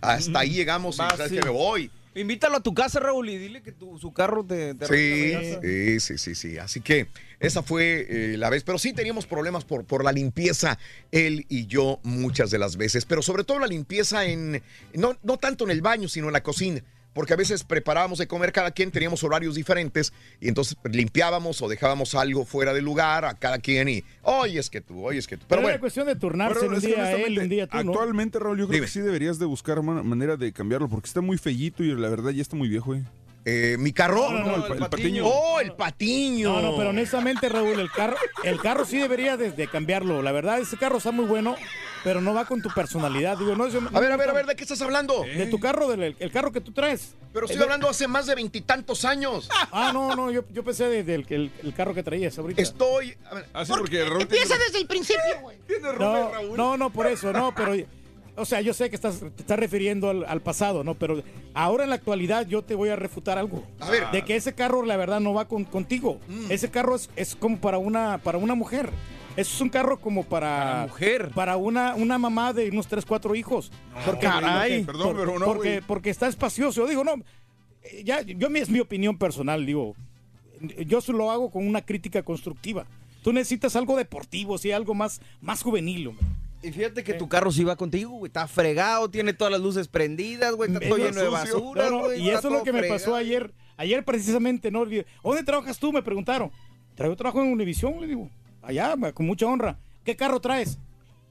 Hasta ahí llegamos y ¿sabes sí. qué? Me voy. Invítalo a tu casa, Raúl, y dile que tu, su carro te, te Sí, sí, sí, sí, sí. Así que esa fue eh, la vez. Pero sí teníamos problemas por, por la limpieza, él y yo, muchas de las veces. Pero sobre todo la limpieza en. No, no tanto en el baño, sino en la cocina. Porque a veces preparábamos de comer cada quien, teníamos horarios diferentes y entonces limpiábamos o dejábamos algo fuera de lugar a cada quien y, oye, es que tú, oye, es que tú. Pero Pero bueno. era cuestión de turnarse un día él, un día tú, ¿no? Actualmente, Raúl, yo creo Dime. que sí deberías de buscar una manera de cambiarlo porque está muy fellito y la verdad ya está muy viejo, eh. Eh, mi carro. No, no, no, el, el patiño. Oh, el patiño. No, no, pero honestamente, Raúl, el carro, el carro sí debería de, de cambiarlo. La verdad, ese carro está muy bueno, pero no va con tu personalidad. Digo, no, eso- A ver, a ver, a ver, ¿de qué estás hablando? De tu carro, del el carro que tú traes. Pero estoy El- hablando hace más de veintitantos años. Ah, no, no, yo, yo pensé de- del el, el carro que traías ahorita. Estoy. Así porque Raúl Empieza desde el principio, güey. No, no, no, por eso, no, pero. O sea, yo sé que estás, te estás refiriendo al, al pasado, ¿no? Pero ahora en la actualidad yo te voy a refutar algo. A ver. Mm. De que ese carro, la verdad, no va con- contigo. Ese carro es, es como para una, para una mujer. Eso es un carro como para. mujer. Para una, una mamá de unos 3, 4 hijos. porque, caray. porque- Perdón, pero no, Porque, está espacioso. Digo, no. eh, Ya, yo, es mi opinión personal, digo. Yo lo hago con una crítica constructiva. Tú necesitas algo deportivo, sí, algo más, más juvenil, hombre. Y fíjate que tu carro sí va contigo, güey. Está fregado, tiene todas las luces prendidas, güey. Está todo Es lleno de basura, No, no, güey. y eso es lo todo que me pasó ayer. Ayer precisamente, ¿no? ¿Dónde trabajas tú? Me preguntaron. Traigo trabajo en Univisión, le digo. Allá, con mucha honra. ¿Qué carro traes?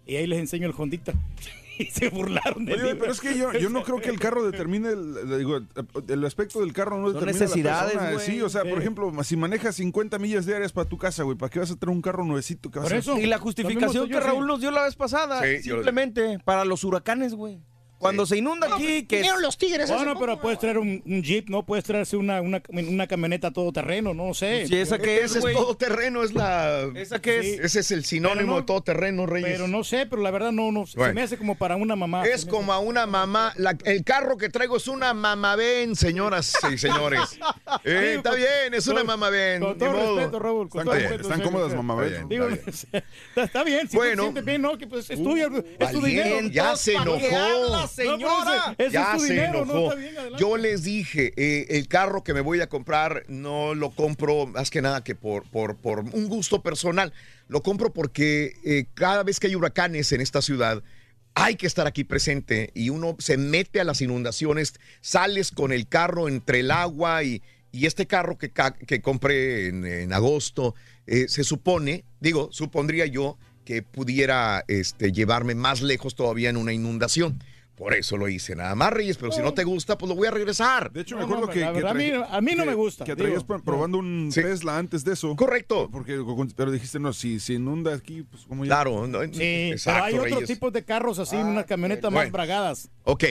Y ahí les enseño el Hondita. Y se burlaron de Oye, mí. pero es que yo, yo no creo que el carro determine el, digo, el aspecto del carro no Son determina necesidades, la persona. Sí, o sea, Sí. por ejemplo, si manejas 50 millas diarias para tu casa, güey, ¿para qué vas a tener un carro nuevecito que vas Por a eso. Y la justificación que Raúl sí. nos dio la vez pasada, Sí, simplemente para los huracanes, güey. Cuando se inunda aquí, que Vinieron los tigres. Bueno, poco, pero puedes traer un, un jeep, ¿no? Puedes traerse una, una, una camioneta todoterreno, no sé. si esa que es, Ese es güey. todo terreno, es la. Esa que Sí. es. Ese es el sinónimo no- de todo terreno, Reyes. Pero no sé, pero la verdad no, no. Se me hace como para una mamá. Es como a una mamá. la- el carro que traigo es una mamabén, señoras y señores. (laughs) Eh, Sí, está con- bien, es una mamabén. Con todo modo. respeto, Raúl. Con Están, todo bien, respeto, están sí, cómodas, sí. mamá. Está bien. (laughs) Está, bien, si Bueno. tú te sientes bien, ¿no? Que pues es tuyo, es tu Valiente, dinero. ya se ¿Para qué enojó. No, señora? ese ya es tu se dinero, ¿no? enojó. Está bien, adelante. Yo les dije, eh, el carro que me voy a comprar no lo compro más que nada que por, por, por un gusto personal. Lo compro porque eh, cada vez que hay huracanes en esta ciudad, hay que estar aquí presente y uno se mete a las inundaciones, sales con el carro entre el agua y, y este carro que, que compré en, en agosto, eh, se supone, digo, supondría yo que pudiera este, llevarme más lejos todavía en una inundación. Por eso lo hice, nada más, Reyes, pero si no te gusta, pues lo voy a regresar. De hecho, No, me acuerdo no, que, que a mí- traje- a mí no que- me gusta, Que traías probando un Sí. Tesla antes de eso. Correcto. Porque, pero dijiste, no, si se inunda aquí, pues como ya. Claro, no, Sí, exacto, pero hay otros Reyes. tipos de carros así, unas camionetas más bragadas. Ok.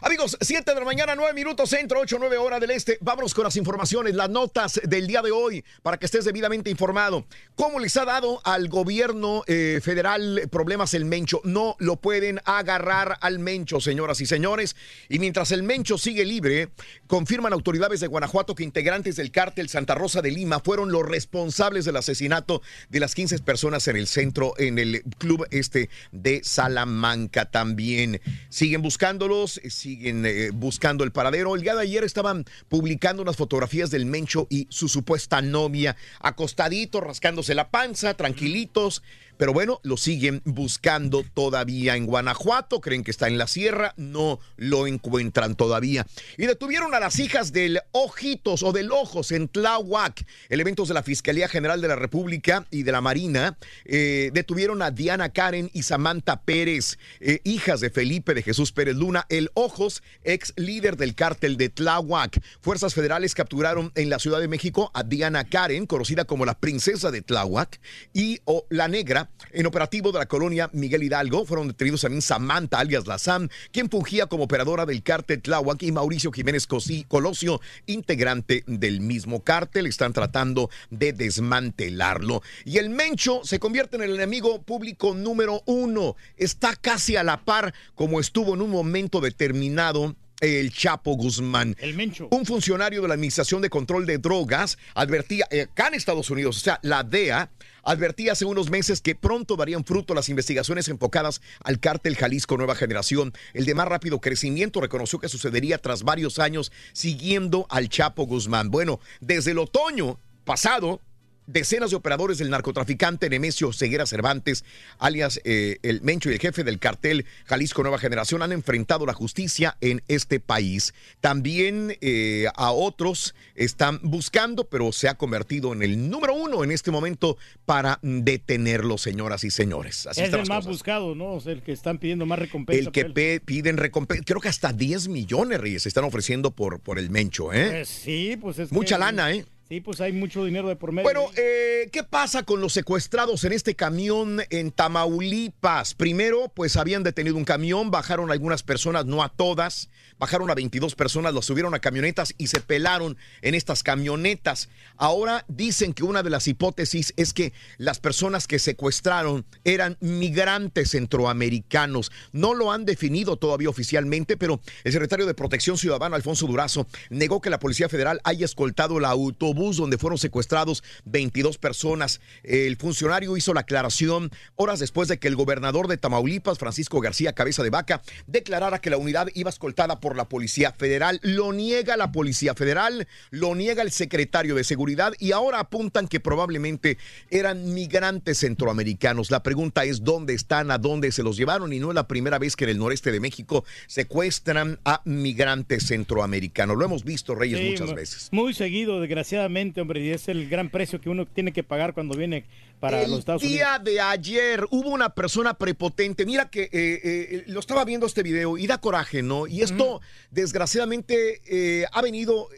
Amigos, 7 de la mañana, 9 minutos centro, 8, 9 hora del este. Vámonos con las informaciones, las notas del día de hoy, para que estés debidamente informado. ¿Cómo les ha dado al gobierno eh, federal problemas el Mencho? No lo pueden agarrar al Mencho. Señoras y señores. Y mientras el Mencho sigue libre, confirman autoridades de Guanajuato que integrantes del cártel Santa Rosa de Lima fueron los responsables del asesinato de las 15 personas en el centro, en el club este de Salamanca también. Siguen buscándolos, eh, siguen eh, buscando el paradero. El día de ayer estaban publicando unas fotografías del Mencho y su supuesta novia, acostaditos, rascándose la panza, tranquilitos. Pero bueno, lo siguen buscando todavía en Guanajuato. Creen que está en la sierra. No lo encuentran todavía. Y detuvieron a las hijas del Ojitos o del Ojos en Tláhuac. Elementos de la Fiscalía General de la República y de la Marina eh, detuvieron a Diana Karen y Samantha Pérez, eh, hijas de Felipe de Jesús Pérez Luna, el Ojos, ex líder del cártel de Tláhuac. Fuerzas federales capturaron en la Ciudad de México a Diana Karen, conocida como la princesa de Tláhuac, y o la negra en operativo de la colonia Miguel Hidalgo fueron detenidos también Samantha, alias La Sam, quien fungía como operadora del cártel Tláhuac, y Mauricio Jiménez Cosí- Colosio, integrante del mismo cártel. Están tratando de desmantelarlo. Y el Mencho se convierte en el enemigo público número uno. Está casi a la par como estuvo en un momento determinado el Chapo Guzmán. El Mencho. Un funcionario de la Administración de Control de Drogas advertía, eh, acá en Estados Unidos, o sea, la DEA, advertía hace unos meses que pronto darían fruto las investigaciones enfocadas al cártel Jalisco Nueva Generación. El de más rápido crecimiento reconoció que sucedería tras varios años siguiendo al Chapo Guzmán. Bueno, desde el otoño pasado, Decenas de operadores del narcotraficante Nemesio Ceguera Cervantes, alias eh, el Mencho y el jefe del cartel Jalisco Nueva Generación, han enfrentado la justicia en este país. También eh, a otros están buscando, pero se ha convertido en el número uno en este momento para detenerlo, señoras y señores. Así es el más cosas. buscado, ¿no? O sea, el que están pidiendo más recompensa. El que piden recompensa, creo que hasta 10 millones, Reyes, se están ofreciendo por, por el Mencho, ¿eh? Pues sí, pues es Mucha que- lana, ¿eh? Sí, pues hay mucho dinero de por medio. Bueno, eh, ¿qué pasa con los secuestrados en este camión en Tamaulipas? Primero, pues habían detenido un camión, bajaron algunas personas, no a todas, bajaron a 22 personas, los subieron a camionetas y se pelaron en estas camionetas. Ahora dicen que una de las hipótesis es que las personas que secuestraron eran migrantes centroamericanos. No lo han definido todavía oficialmente, pero el secretario de Protección Ciudadana, Alfonso Durazo, negó que la Policía Federal haya escoltado el autobús donde fueron secuestrados 22 personas. El funcionario hizo la aclaración horas después de que el gobernador de Tamaulipas, Francisco García Cabeza de Vaca, declarara que la unidad iba escoltada por la Policía Federal. Lo niega la Policía Federal, lo niega el secretario de Seguridad y ahora apuntan que probablemente eran migrantes centroamericanos. La pregunta es dónde están, a dónde se los llevaron y no es la primera vez que en el noreste de México secuestran a migrantes centroamericanos. Lo hemos visto, Reyes, Sí, muchas mu- veces. Muy seguido, desgraciadamente, hombre, y es el gran precio que uno tiene que pagar cuando viene para el los Estados día Unidos. de ayer hubo una persona prepotente. Mira que eh, eh, lo estaba viendo este video y da coraje, ¿no? Y esto, desgraciadamente, eh, ha venido.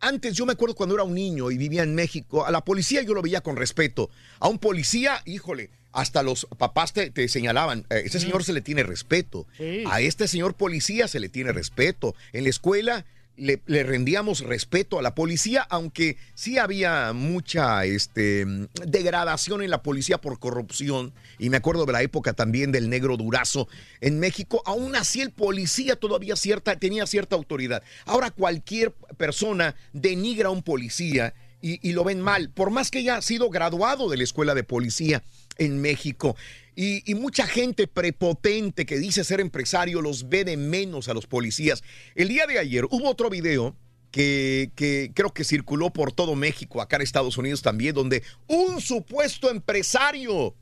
Antes, yo me acuerdo cuando era un niño y vivía en México, a la policía yo lo veía con respeto. A un policía, híjole, hasta los papás te, te señalaban, ese señor se le tiene respeto. Sí. A este señor policía se le tiene respeto. En la escuela le, rendíamos respeto a la policía, aunque sí había mucha este, degradación en la policía por corrupción. Y me acuerdo de la época también del negro durazo en México. Aún así el policía todavía cierta, tenía cierta autoridad. Ahora cualquier persona denigra a un policía y, y lo ven mal, por más que haya sido graduado de la escuela de policía en México. Y, y mucha gente prepotente que dice ser empresario los ve de menos a los policías. El día de ayer hubo otro video que, creo que circuló por todo México, acá en Estados Unidos también, donde un supuesto empresario,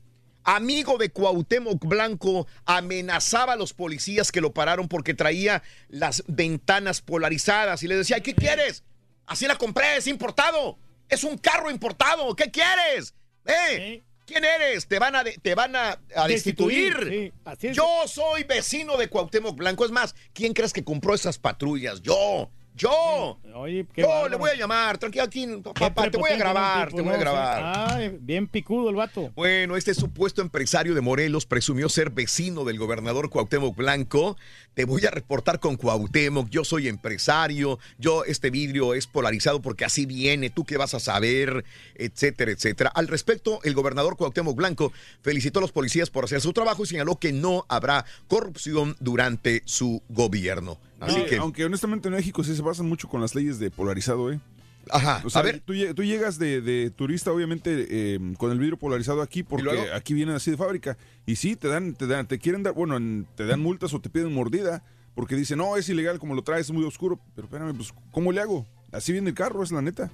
amigo de Cuauhtémoc Blanco, amenazaba a los policías que lo pararon porque traía las ventanas polarizadas y le decía, ¿qué quieres? Así la compré, es importado. Es un carro importado. ¿Qué quieres? ¿Eh? ¿Quién eres? Te van a, de- te van a, a destituir. Destituir, sí, así es. Yo soy vecino de Cuauhtémoc Blanco. Es más, ¿quién crees que compró esas patrullas? Yo. Yo. Oye, Yo bárbaro. le voy a llamar, tranquilo aquí, papá, te voy a grabar, te voy a grabar. Ay, bien picudo el vato. Bueno, este supuesto empresario de Morelos presumió ser vecino del gobernador Cuauhtémoc Blanco. Te voy a reportar con Cuauhtémoc, yo soy empresario, yo este vidrio es polarizado porque así viene, tú qué vas a saber, etcétera, etcétera. Al respecto, el gobernador Cuauhtémoc Blanco felicitó a los policías por hacer su trabajo y señaló que no habrá corrupción durante su gobierno. Así No, que Aunque honestamente en México sí se basan mucho con las leyes de polarizado, ¿eh? Ajá, O sea, a ver. Tú, lle- tú llegas de, de turista, obviamente, eh, con el vidrio polarizado aquí, porque aquí vienen así de fábrica. Y sí, te dan, te dan, te quieren dar, bueno, en- te dan multas o te piden mordida, porque dicen, no, es ilegal como lo traes, es muy oscuro. Pero espérame, pues, ¿cómo le hago? Así viene el carro, es la neta.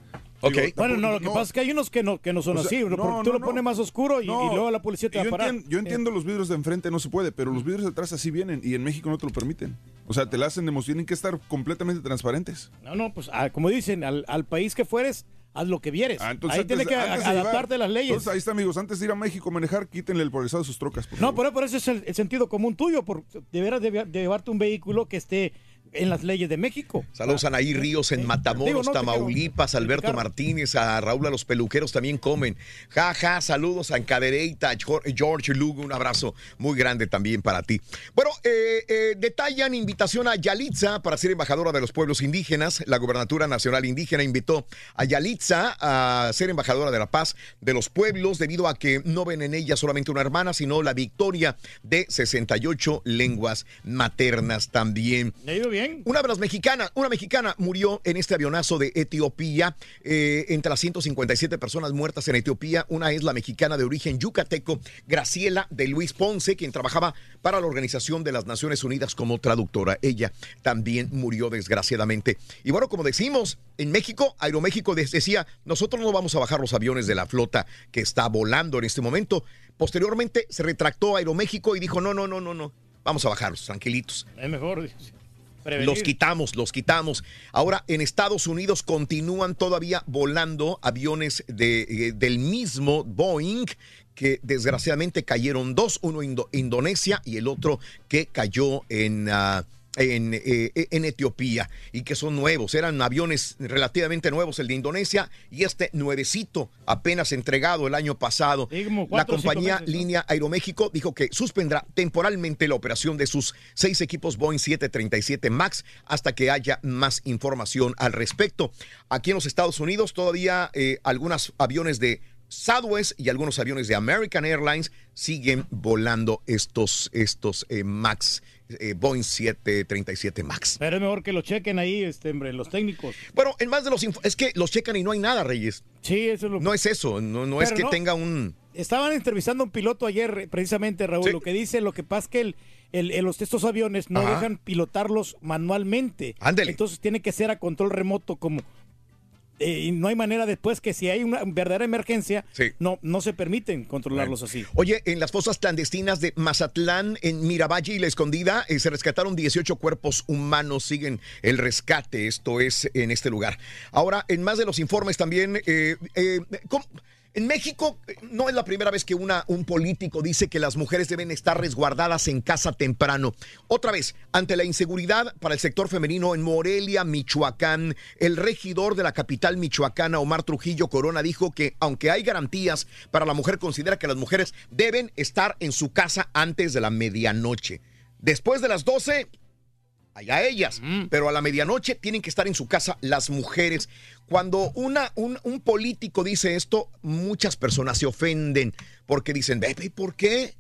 Ok. Digo, Bueno, no, lo que no. pasa es que hay unos que no, que no son O sea, así, no, porque tú no, lo pones más oscuro y, No, y luego la policía te va yo a parar. entien- yo entiendo los vidrios de enfrente no se puede, pero los vidrios de atrás así vienen y en México no te lo permiten. O sea, te la hacen de tienen que estar completamente transparentes. No, no, pues ah, como dicen, al, al país que fueres, haz lo que vieres. Ah, entonces Ahí antes tienes que antes llevar- adaptarte a las leyes. Entonces ahí está, amigos. Antes de ir a México a manejar, quítenle el polarizado a sus trocas. por No, favor. pero, pero ese es el, el sentido común tuyo, por deberás de, de llevarte un vehículo que esté en las leyes de México. Saludos a Anaí Ríos en Matamoros, no te Tamaulipas, Alberto Martínez, a Raúl, a los peluqueros también comen. Ja, ja, saludos a Encadereita, George Lugo, un abrazo muy grande también para ti. Bueno, eh, eh, detallan invitación a Yalitza para ser embajadora de los pueblos indígenas. La Gobernatura Nacional Indígena invitó a Yalitza a ser embajadora de la paz de los pueblos debido a que no ven en ella solamente una hermana, sino la victoria de 68 lenguas maternas también. ¿Le ha ido bien? Una de las mexicanas, una mexicana murió en este avionazo de Etiopía. Eh, entre las 157 personas muertas en Etiopía, una es la mexicana de origen yucateco, Graciela de Luis Ponce, quien trabajaba para la Organización de las Naciones Unidas como traductora. Ella también murió desgraciadamente. Y bueno, como decimos, en México, Aeroméxico decía, nosotros no vamos a bajar los aviones de la flota que está volando en este momento. Posteriormente se retractó Aeroméxico y dijo, no, no, no, no, no, vamos a bajarlos, tranquilitos. Es mejor Los quitamos, los quitamos. Ahora, en Estados Unidos continúan todavía volando aviones de, eh, del mismo Boeing que desgraciadamente cayeron dos, uno en Indo- Indonesia y el otro que cayó en... ah, en, eh, en Etiopía y que son nuevos, eran aviones relativamente nuevos el de Indonesia y este nuevecito apenas entregado el año pasado. La compañía. Línea Aeroméxico dijo que suspendrá temporalmente la operación de sus seis equipos Boeing 737 MAX hasta que haya más información al respecto. Aquí en los Estados Unidos todavía eh, algunos aviones de Southwest y algunos aviones de American Airlines siguen volando estos, estos eh, MAX, eh, Boeing 737 MAX. Pero es mejor que lo chequen ahí, este, hombre, los técnicos. Bueno, en más de los... Es que los checan y no hay nada, Reyes. Sí, eso es lo No es eso, no, no es que no. tenga un... Estaban entrevistando a un piloto ayer, precisamente, Raúl. Lo que dice, lo que pasa es que el, el- el- los, estos aviones no Ajá. dejan pilotarlos manualmente. Ándele. Entonces tiene que ser a control remoto como... eh, y no hay manera después que si hay una verdadera emergencia, no, no se permiten controlarlos así. Oye, en las fosas clandestinas de Mazatlán, en Miravalle y La Escondida, eh, se rescataron 18 cuerpos humanos. Siguen el rescate, esto es en este lugar. Ahora, en más de los informes también, eh, eh, ¿cómo? En México eh, no es la primera vez que un político dice que las mujeres deben estar resguardadas en casa temprano. Otra vez, ante la inseguridad para el sector femenino en Morelia, Michoacán, el regidor de la capital michoacana, Omar Trujillo Corona, dijo que aunque hay garantías para la mujer, considera que las mujeres deben estar en su casa antes de la medianoche. Después de las 12, allá ellas, pero a la medianoche tienen que estar en su casa las mujeres. Cuando una, un, un político dice esto, muchas personas se ofenden porque dicen, "Ve, ¿por qué?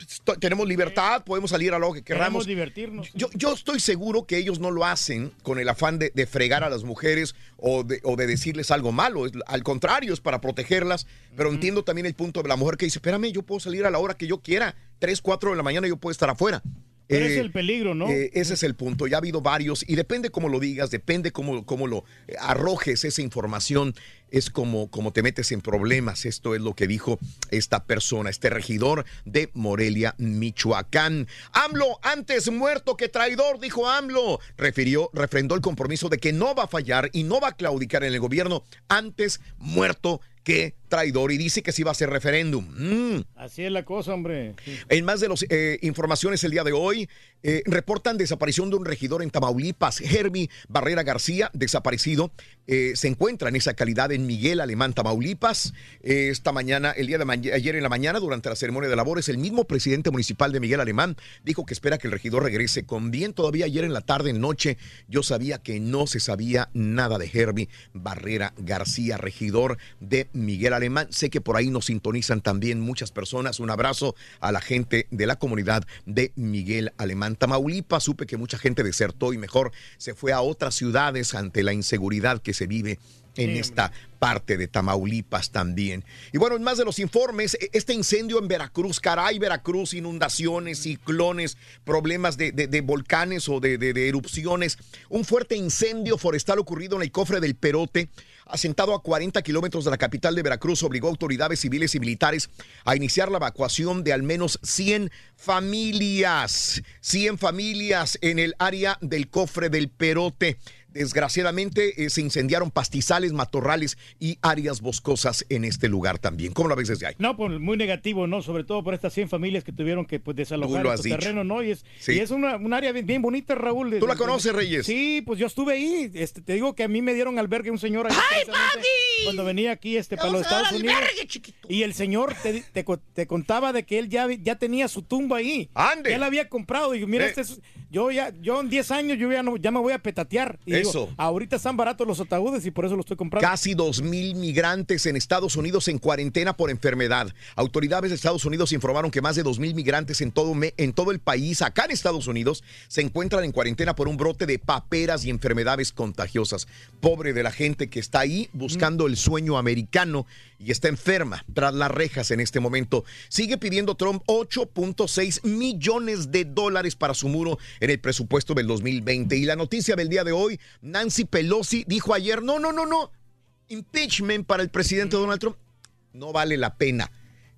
Esto- Tenemos libertad, podemos salir a lo que queramos. divertirnos. Yo, yo estoy seguro que ellos no lo hacen con el afán de, de fregar a las mujeres o de, o de decirles algo malo. Al contrario, es para protegerlas. Pero entiendo también el punto de la mujer que dice, espérame, yo puedo salir a la hora que yo quiera. Tres, cuatro de la mañana yo puedo estar afuera. Pero Eh, es el peligro, ¿no? eh, ese es el punto. Ya ha habido varios y depende cómo lo digas, depende cómo, cómo lo eh, arrojes esa información. es como, como te metes en problemas. Esto es lo que dijo esta persona, este regidor de Morelia, Michoacán. AMLO, antes muerto que traidor, dijo AMLO. Refirió, refrendó el compromiso de que no va a fallar y no va a claudicar en el gobierno antes muerto que traidor y dice que sí va a ser referéndum. Mm. Así es la cosa, hombre. Sí. En más de las informaciones el día de hoy, eh, reportan desaparición de un regidor en Tamaulipas. Herbie Barrera García, desaparecido, eh, se encuentra en esa calidad en Miguel Alemán, Tamaulipas. Eh, esta mañana, el día de ayer en la mañana, durante la ceremonia de labores, el mismo presidente municipal de Miguel Alemán dijo que espera que el regidor regrese con bien. Todavía ayer en la tarde, en noche, yo sabía que no se sabía nada de Herbie Barrera García, regidor de Miguel Alemán. Sé que por ahí nos sintonizan también muchas personas. Un abrazo a la gente de la comunidad de Miguel Alemán. Tamaulipas, supe que mucha gente desertó y mejor se fue a otras ciudades ante la inseguridad que se vive en Sí, esta parte de Tamaulipas también. Y bueno, en más de los informes, e- este incendio en Veracruz, caray, Veracruz, inundaciones, ciclones, problemas de, de- de volcanes o de- de erupciones, un fuerte incendio forestal ocurrido en el cofre del Perote. Asentado a 40 kilómetros de la capital de Veracruz, obligó a autoridades civiles y militares a iniciar la evacuación de al menos 100 familias. 100 familias en el área del cofre del Perote. Desgraciadamente eh, se incendiaron pastizales, matorrales y áreas boscosas en este lugar también. ¿Cómo la ves desde ahí? No, pues muy negativo, ¿no? Sobre todo por estas 100 familias que tuvieron que pues, desalojar lo su terreno, ¿no? Y es, Sí. y es una, un área bien, bien bonita, Raúl. de- ¿Tú la de- conoces, Reyes? Sí, pues yo estuve ahí. Este, te digo que a mí me dieron albergue un señor ahí. precisamente Cuando venía aquí este, para los Estados Unidos. albergue, Y el señor te, te co- te contaba de que él ya, ya tenía su tumba ahí. ¡Ande! Ya la había comprado. Digo, mira, Eh. este es- yo ya yo en 10 años yo ya, no, ya me voy a petatear. Y digo, Eso. ahorita están baratos los ataúdes y por eso lo estoy comprando. Casi dos mil migrantes en Estados Unidos en cuarentena por enfermedad. Autoridades de Estados Unidos informaron que más de dos mil migrantes en todo, en todo el país, acá en Estados Unidos, se encuentran en cuarentena por un brote de paperas y enfermedades contagiosas. Pobre de la gente que está ahí buscando el sueño americano y está enferma tras las rejas en este momento. Sigue pidiendo Trump 8.6 millones de dólares para su muro en el presupuesto del 2020. Y la noticia del día de hoy, Nancy Pelosi dijo ayer, no, no, no, no, impeachment para el presidente Donald Trump no vale la pena.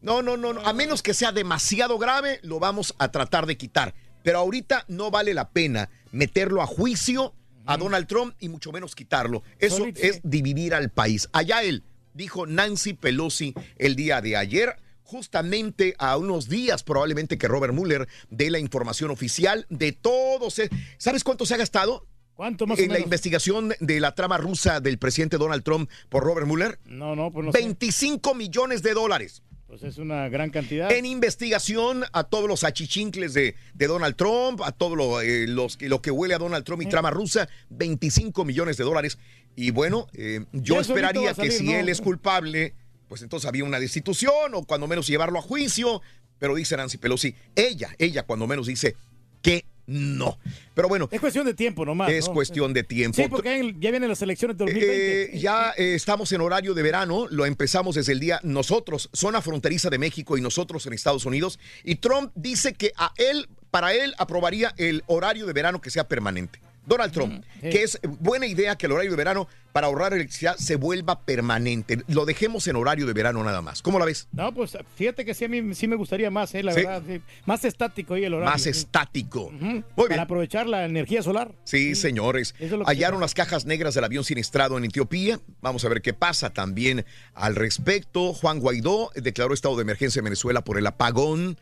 No, no, no, no, a menos que sea demasiado grave, lo vamos a tratar de quitar. Pero ahorita no vale la pena meterlo a juicio a Donald Trump y mucho menos quitarlo. Eso es dividir al país. Allá él, dijo Nancy Pelosi el día de ayer, justamente a unos días probablemente que Robert Mueller dé la información oficial de todos. e- ¿Sabes cuánto se ha gastado? ¿Cuánto más en o la menos? investigación de la trama rusa del presidente Donald Trump por Robert Mueller? No, no, pues no sé. 25 millones de dólares. Pues es una gran cantidad. En investigación a todos los achichincles de, de Donald Trump, a todo lo, eh, los, que- lo que huele a Donald Trump y trama rusa, 25 millones de dólares. Y bueno, eh, yo esperaría salir, que si ¿no? él es culpable, pues entonces había una destitución o cuando menos llevarlo a juicio. Pero dice Nancy Pelosi, ella, ella cuando menos dice que no. Pero bueno, Es cuestión de tiempo nomás. es ¿no? cuestión de tiempo. Sí, porque ya vienen las elecciones de 2020. Eh, ya eh, estamos en horario de verano, lo empezamos desde el día nosotros, zona fronteriza de México y nosotros en Estados Unidos, y Trump dice que a él, para él aprobaría el horario de verano que sea permanente. Donald Trump, sí. que es buena idea que el horario de verano para ahorrar electricidad se vuelva permanente. Lo dejemos en horario de verano nada más. ¿Cómo la ves? No, pues fíjate que sí, a mí sí me gustaría más, eh, la Sí. verdad. sí. Más estático ahí el horario. Más sí. estático. Ujú. Muy Para bien. aprovechar la energía solar. Sí, señores. Eso es lo que Hallaron las cajas negras del avión siniestrado en Etiopía. Vamos a ver qué pasa también al respecto. Juan Guaidó declaró estado de emergencia en Venezuela por el apagón.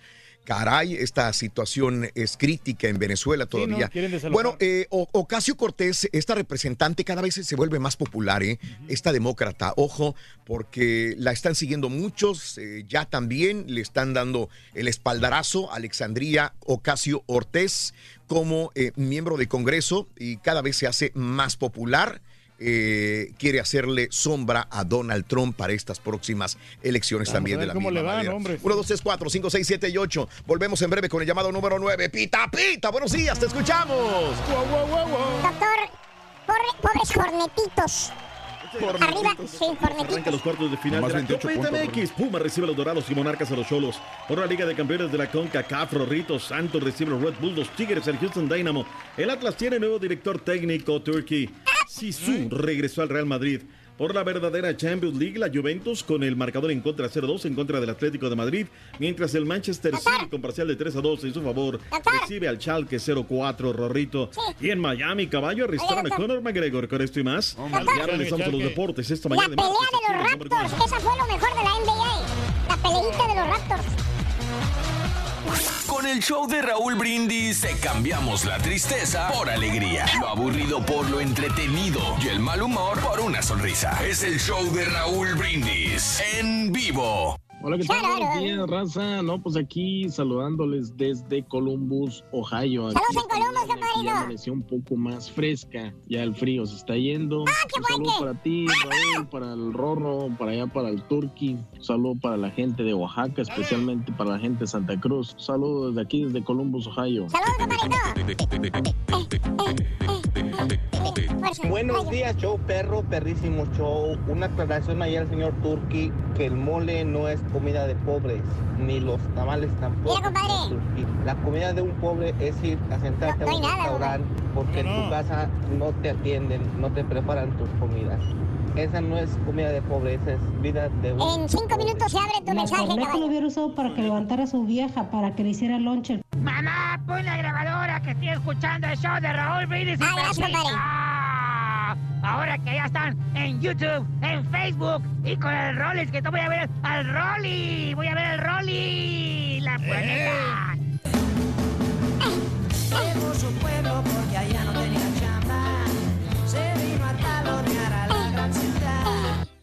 Caray, esta situación es crítica en Venezuela todavía. bueno, eh, Ocasio Cortés, esta representante, cada vez se vuelve más popular, ¿eh? Esta demócrata, ojo, porque la están siguiendo muchos, eh, ya también le están dando el espaldarazo a Alexandria Ocasio Ortiz como eh, miembro del Congreso y cada vez se hace más popular. Eh, quiere hacerle sombra a Donald Trump para estas próximas elecciones Vamos también de la cómo misma le va, manera. ¿no, hombre? 1, 2, 3, 4, 5, 6, 7 y 8. Volvemos en breve con el llamado número 9. Pita, pita, buenos días, te escuchamos. Doctor, pobre- pobres cornetitos. Arriba, sí, Arranca los cuartos de final Nomás de la 28 Copa puntos, MX. Puma recibe a los Dorados y Monarcas a los Cholos. Por la Liga de Campeones de la CONCACAF, Rorrito Santos recibe a los Red Bulls, los Tigres, el Houston Dynamo. El Atlas tiene nuevo director técnico, Turkey. Sisu regresó al Real Madrid. Por la verdadera Champions League. La Juventus con el marcador en contra 0-2 en contra del Atlético de Madrid, mientras el Manchester City con parcial de 3-2 en su favor recibe al Schalke 0-4 Rorrito. Y en Miami, caballo, arrestaron a Conor McGregor con esto y más. Ya regresamos a los deportes esta La mañana. de pelea de los Raptors, esa fue lo mejor de la NBA. La peleita de los Raptors. Con el show de Raúl Brindis te cambiamos la tristeza por alegría, lo aburrido por lo entretenido y el mal humor por una sonrisa. Es el show de Raúl Brindis en vivo. Hola, ¿qué tal? Buenos días, raza. No, pues aquí saludándoles desde Columbus, Ohio. Aquí Saludos en Columbus, aquí compadrito. ya amaneció un poco más fresca. Ya el frío se está yendo. Ah, un saludo para ti, Raúl, para el Rorro, para allá para el Turqui. Un saludo para la gente de Oaxaca, especialmente para la gente de Santa Cruz. Un saludo desde aquí, desde Columbus, Ohio. Buenos días, show perro, perrísimo show. Una aclaración ahí al señor Turki que el mole no es comida de pobres, ni los tamales tampoco. Turki. La comida de un pobre es ir a sentarte No, no a un nada, restaurante porque en tu casa no te atienden, no te preparan tus comidas. Esa no es comida de pobre, esa es vida de un En cinco minutos se abre tu La mensaje, corneta lo caballo. hubiera usado para que levantara a su vieja, para que le hiciera lonche. Mamá, pon la grabadora que estoy escuchando el show de Raúl Brindis y Ah, gracias, Pepito. Ahora que ya están en YouTube, en Facebook y con el Rollis, que te voy a ver al Rolly. Voy a ver al Rolly. La planeta. Dejó su pueblo porque allá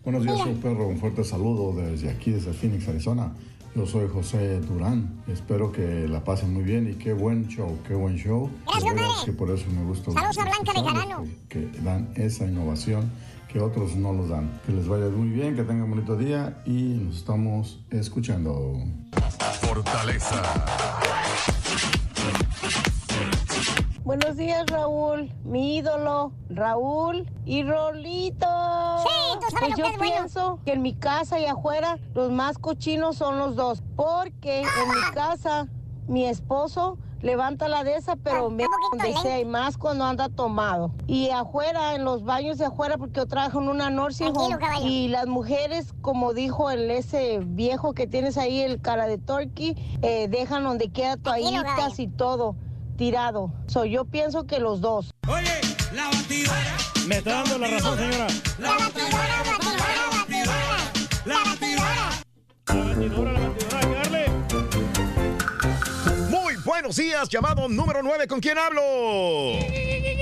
Buenos días, show perro. Un fuerte saludo desde aquí, desde Phoenix, Arizona. Yo soy José Durán. Espero que la pasen muy bien y qué buen show, qué buen show. Gracias, compadre. que por eso me gusta. Saludos a Blanca de Jarano. Que, que dan esa innovación que otros no los dan. Que les vaya muy bien, que tengan un bonito día y nos estamos escuchando. Fortaleza. Buenos días, Raúl, mi ídolo, Raúl y Rolito. Sí, tú sabes Pues lo yo que es bueno. pienso que en mi casa y afuera los más cochinos son los dos, porque en mi casa mi esposo levanta la de esa, pero me donde sea y más cuando anda tomado. Y afuera, en los baños de afuera, porque yo trabajo en una nursing home, y las mujeres, como dijo el ese viejo que tienes ahí, el cara de turkey, eh, dejan donde queda toallitas y todo tirado. So, yo pienso que los dos. Oye, la batidora. Me está dando la razón, señora. La batidora, la batidora, la batidora. La batidora. La batidora, la batidora, hay que darle. Muy buenos días, llamado número 9. ¿Con quién hablo?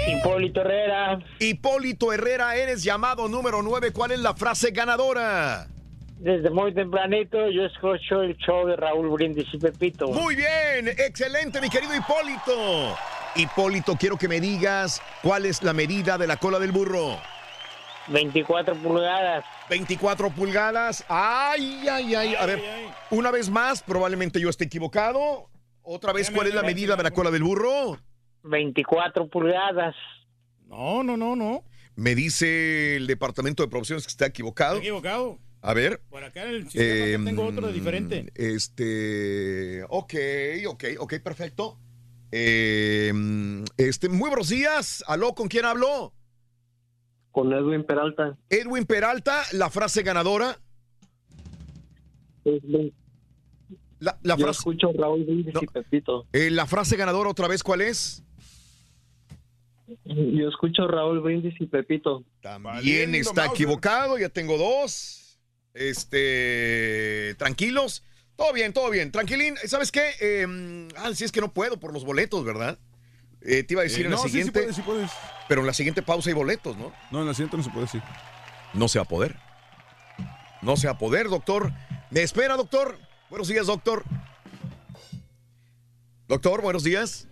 Hipólito Herrera. Hipólito Herrera, eres llamado número 9. ¿Cuál es la frase ganadora? Desde muy tempranito yo escucho el show de Raúl Brindis y Pepito. Muy bien, excelente, mi querido Hipólito. Hipólito, quiero que me digas cuál es la medida de la cola del burro. 24 pulgadas. 24 pulgadas. Ay, ay, ay. A ver, una vez más, probablemente yo esté equivocado. Otra vez, ¿cuál es la medida de la cola del burro? 24 pulgadas. No, no, no, no. Me dice el departamento de profesiones que está equivocado. Estoy equivocado. A ver. Por acá en el sistema Em, tengo otro diferente. Este, ok, ok, ok, perfecto. Em, este, muy buenos días. Aló, ¿con quién habló? Con Edwin Peralta. Edwin Peralta, la frase ganadora. La, la Yo frase, escucho Raúl Brindis y Pepito. eh, la frase ganadora otra vez, ¿cuál es? Yo escucho Raúl Brindis y Pepito. Bien, está equivocado, ya tengo dos. Este, tranquilos. Todo bien, todo bien. Tranquilín, ¿sabes qué? Eh, ah, sí es que no puedo por los boletos, ¿verdad? Eh, te iba a decir Eh, en la no, sí, sí siguiente. puedes, sí puedes. Pero en la siguiente pausa hay boletos, ¿no? No, en la siguiente no se puede decir. No se va a poder. No se va a poder, doctor. ¿Me espera, doctor? Buenos días, doctor. Doctor, buenos días.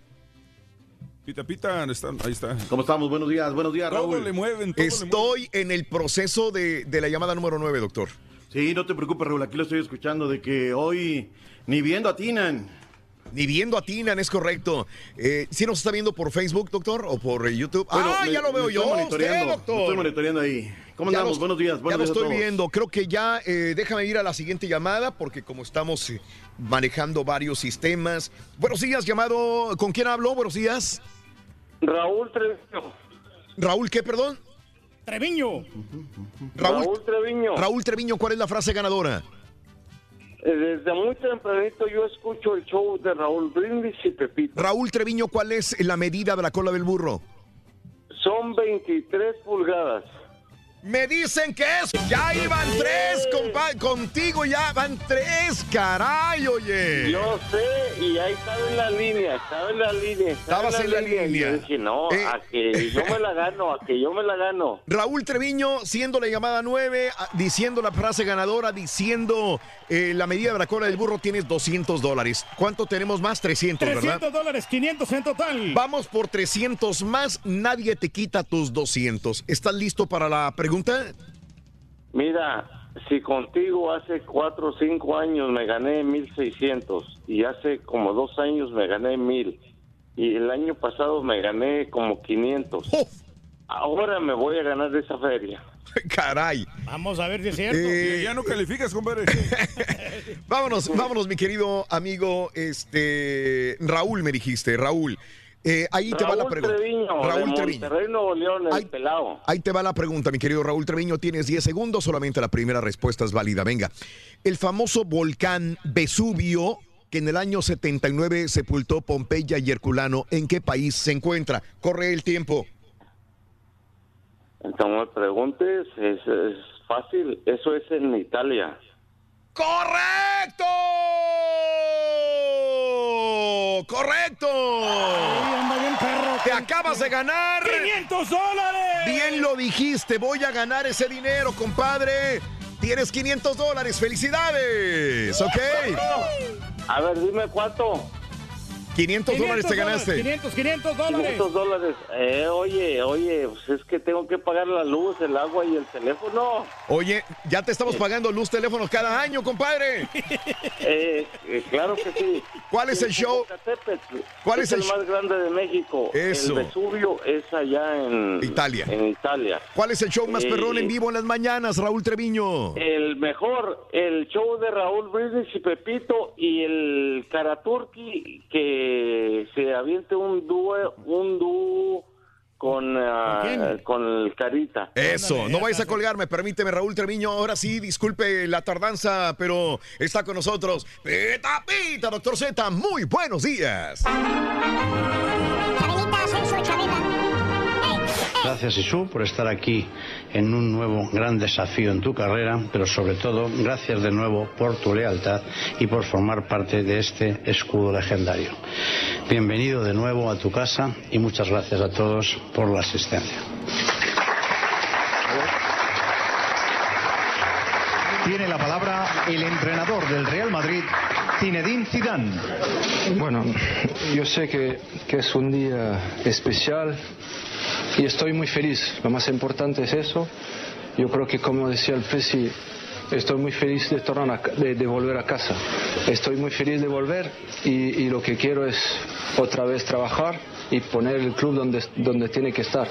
Pita, pita, está, ahí está. ¿Cómo estamos? Buenos días, buenos días, Todo Raúl. le mueven, todo le Estoy en el proceso de, de la llamada número 9, doctor. Sí, no te preocupes, Raúl. Aquí lo estoy escuchando de que hoy ni viendo atinan. Ni viendo a Tinan, es correcto. Eh, ¿Sí nos está viendo por Facebook, doctor? ¿O por eh, YouTube? Bueno, ah, ya lo veo yo. Estoy Usted, monitoreando, lo doctor. estoy monitoreando ahí. ¿Cómo Ya andamos? lo- buenos días, ya buenos lo días a estoy todos. viendo. Creo que ya, eh, déjame ir a la siguiente llamada porque como estamos eh, manejando varios sistemas. Buenos días, llamado. ¿Con quién hablo? Buenos días. Raúl Treviño. Raúl, ¿qué, perdón? Treviño. Raúl, Raúl Treviño. Raúl Treviño, ¿cuál es la frase ganadora? Eh, Desde muy tempranito yo escucho el show de Raúl Brindis y Pepito. Raúl Treviño, ¿cuál es la medida de la cola del burro? Son 23 pulgadas. Me dicen que es. Ya iban tres, compa. Contigo ya van tres, caray, oye. Yo sé, y ahí estaba en la línea, estaba en la línea. estaba Estabas en la línea. yo dije, no, Eh. a que yo me la gano, a que yo me la gano. Raúl Treviño, siendo la llamada 9, diciendo la frase ganadora, diciendo eh, la medida de la cola del burro, tienes 200 dólares. ¿Cuánto tenemos más? 300, ¿verdad? 300 dólares, 500 en total. Vamos por 300 más, nadie te quita tus 200. ¿Estás listo para la pregunta? Mira, si contigo hace cuatro o cinco años me gané 1600 y hace como dos años me gané 1000 y el año pasado me gané como 500. Ahora me voy a ganar esa feria. (laughs) Caray. Vamos a ver si es cierto. Eh, Ya no calificas, compadre. (laughs) Vámonos, vámonos, mi querido amigo, este Raúl, me dijiste, Raúl. Eh, ahí te va la Raúl pregunta. Treviño, Raúl Treviño. Monterrey, Nuevo León, el pelado. Ahí te va la pregunta, mi querido Raúl Treviño. Tienes 10 segundos, solamente la primera respuesta es válida. Venga. El famoso volcán Vesubio, que en el año 79 sepultó Pompeya y Herculano, ¿en qué país se encuentra? Corre el tiempo. Entonces me preguntes, es, es fácil, eso es en Italia. ¡Correcto! ¡Correcto! Te acabas de ganar 500 dólares. Bien lo dijiste, voy a ganar ese dinero, compadre. Tienes 500 dólares, felicidades, ¿ok? A ver, dime cuánto. 500 dólares te ganaste. 500, 500 dólares. 500 dólares. Eh, oye, oye, pues es que tengo que pagar la luz, el agua y el teléfono. Oye, ya te estamos pagando luz teléfonos cada año, compadre. Eh, eh, claro que sí. ¿Cuál es el show? ¿Cuál es el el más grande de México? Eso. El Vesubio es allá en Italia. En Italia. ¿Cuál es el show más Eh, perrón en vivo en las mañanas, Raúl Treviño? El mejor, el show de Raúl Brindis y Pepito y el Karaturki que se aviente un dúo, un dúo con, ah, con el Carita. Eso, no vayas a colgarme, permíteme, Raúl Treviño. Ahora sí, disculpe la tardanza, pero está con nosotros. Pita, pita, doctor Z, muy buenos días. Chabelita, soy su Chabela. Gracias, Jesús, por estar aquí en un nuevo gran desafío en tu carrera, pero sobre todo, gracias de nuevo por tu lealtad y por formar parte de este escudo legendario. Bienvenido de nuevo a tu casa y muchas gracias a todos por la asistencia. Tiene la palabra el entrenador del Real Madrid, Zinedine Zidane. Bueno, yo sé que, que es un día especial y estoy muy feliz. Lo más importante es eso. Yo creo que como decía el Presi, estoy muy feliz de, tornar a de, de volver a casa. Estoy muy feliz de volver y lo que quiero es otra vez trabajar y poner el club donde, donde tiene que estar.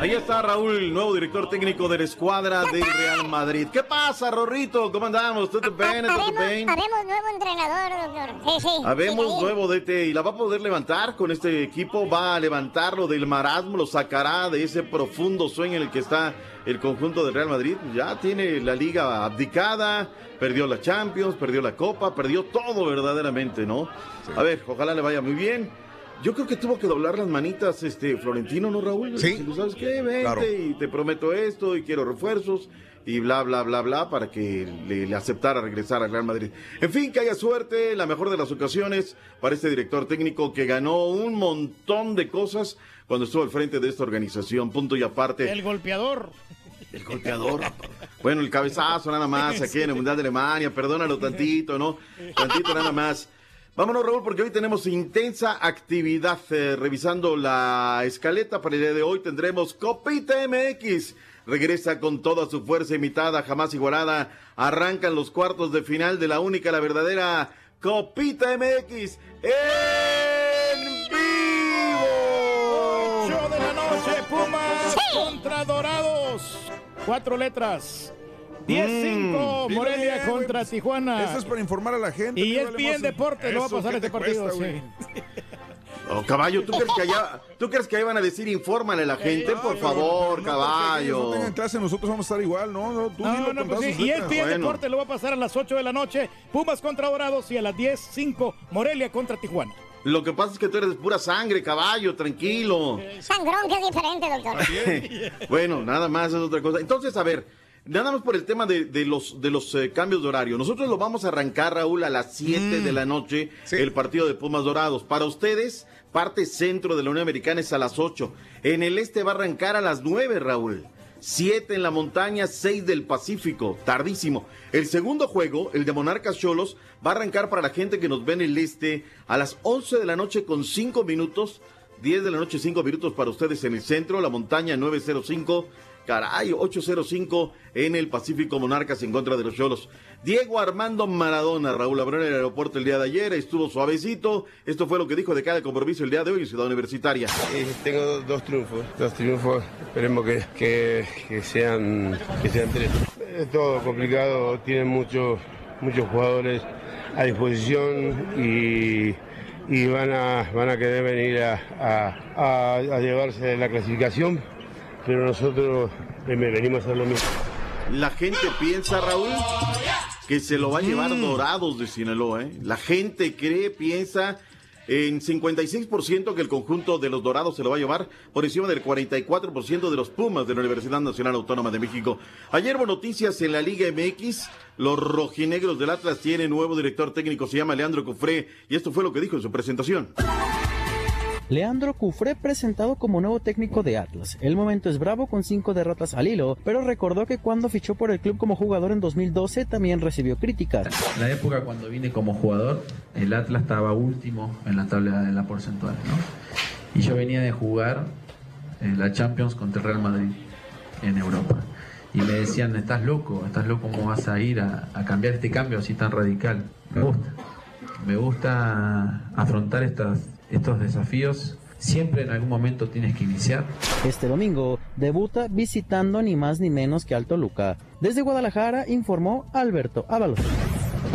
Ahí está Raúl, nuevo director técnico de la escuadra del Real Madrid. ¿Qué pasa, Rorrito? ¿Cómo andamos? ¿Todo bien? ¿Todo bien? Habemos nuevo entrenador, doctor. Sí, sí. Habemos nuevo DT y la va a poder levantar con este equipo, va a levantarlo del marasmo, lo sacará de ese profundo sueño en el que está el conjunto del Real Madrid. Ya tiene la liga abdicada, perdió la Champions, perdió la Copa, perdió todo verdaderamente, ¿no? A ver, ojalá le vaya muy bien. Yo creo que tuvo que doblar las manitas este Florentino, ¿no, Raúl? Sí. Si ¿Sabes qué? Vente Claro. y te prometo esto y quiero refuerzos y bla, bla, bla, bla, para que le, le aceptara regresar al Real Madrid. En fin, que haya suerte, la mejor de las ocasiones para este director técnico que ganó un montón de cosas cuando estuvo al frente de esta organización. Punto y aparte. El golpeador. El golpeador. Bueno, el cabezazo nada más (laughs) aquí en el Mundial de Alemania. Perdónalo tantito, ¿no? Tantito nada más. Vámonos, Raúl, porque hoy tenemos intensa actividad. eh, revisando la escaleta para el día de hoy tendremos Copita MX. Regresa con toda su fuerza imitada, jamás igualada. Arrancan los cuartos de final de la única, la verdadera Copita MX en vivo. 8 de la noche, Pumas contra Dorados. Cuatro letras. 10-5, Mm. Morelia contra pues, Tijuana. Eso es para informar a la gente. Y es bien deporte, no va a pasar ¿qué este te partido. cuesta, sí. güey? (laughs) Oh, caballo, ¿tú crees que allá, ¿tú crees que ahí van a decir infórmale a la gente? Por favor, caballo. No tengan clase, nosotros vamos a estar igual, ¿no? no tú No, no, con pues sí. Y el pie Bueno. deporte lo va a pasar a las 8 de la noche. Pumas contra Dorados y a las 10, 5, Morelia contra Tijuana. Lo que pasa es que tú eres de pura sangre, caballo, tranquilo. Sangrón, que es diferente, doctor. (laughs) Bueno, nada más es otra cosa. Entonces, a ver, nada más por el tema de, de los, de los eh, cambios de horario. Nosotros lo vamos a arrancar, Raúl, a las 7 de la noche, el partido de Pumas Dorados. Para ustedes, parte centro de la Unión Americana es a las 8. En el este va a arrancar a las 9, Raúl. 7 en la montaña, 6 del Pacífico, tardísimo. El segundo juego, el de Monarcas Cholos, va a arrancar para la gente que nos ve en el este a las 11 de la noche con 5 minutos. 10 de la noche, 5 minutos para ustedes en el centro, la montaña 905, caray, 805 en el Pacífico Monarcas en contra de los Cholos. Diego Armando Maradona, Raúl abrió en el aeropuerto el día de ayer, estuvo suavecito. Esto fue lo que dijo de cada compromiso el día de hoy en Ciudad Universitaria. Tengo dos, triunfos, dos triunfos, esperemos que, que, sean, que sean tres. Es todo complicado, tienen muchos, muchos jugadores a disposición y, y van, a, van a querer venir a- a llevarse la clasificación, pero nosotros venimos a lo mismo. La gente piensa, Raúl, que se lo va a llevar Dorados de Sinaloa. ¿eh? La gente cree, piensa en 56% que el conjunto de los Dorados se lo va a llevar por encima del 44% de los Pumas de la Universidad Nacional Autónoma de México. Ayer hubo noticias en la Liga MX. Los rojinegros del Atlas tienen nuevo director técnico, se llama Leandro Cufré, y esto fue lo que dijo en su presentación. Leandro Cufré presentado como nuevo técnico de Atlas. El momento es bravo con cinco derrotas al hilo, pero recordó que cuando fichó por el club como jugador en 2012 también recibió críticas. La época cuando vine como jugador, el Atlas estaba último en la tabla de la porcentual, ¿no? Y yo venía de jugar en la Champions contra Real Madrid en Europa. Y me decían, estás loco, estás loco, ¿cómo vas a ir a, a cambiar este cambio así tan radical? Me gusta. Me gusta afrontar estas, estos desafíos. Siempre en algún momento tienes que iniciar. Este domingo debuta visitando ni más ni menos que Alto Luca. Desde Guadalajara informó Alberto Ábalos.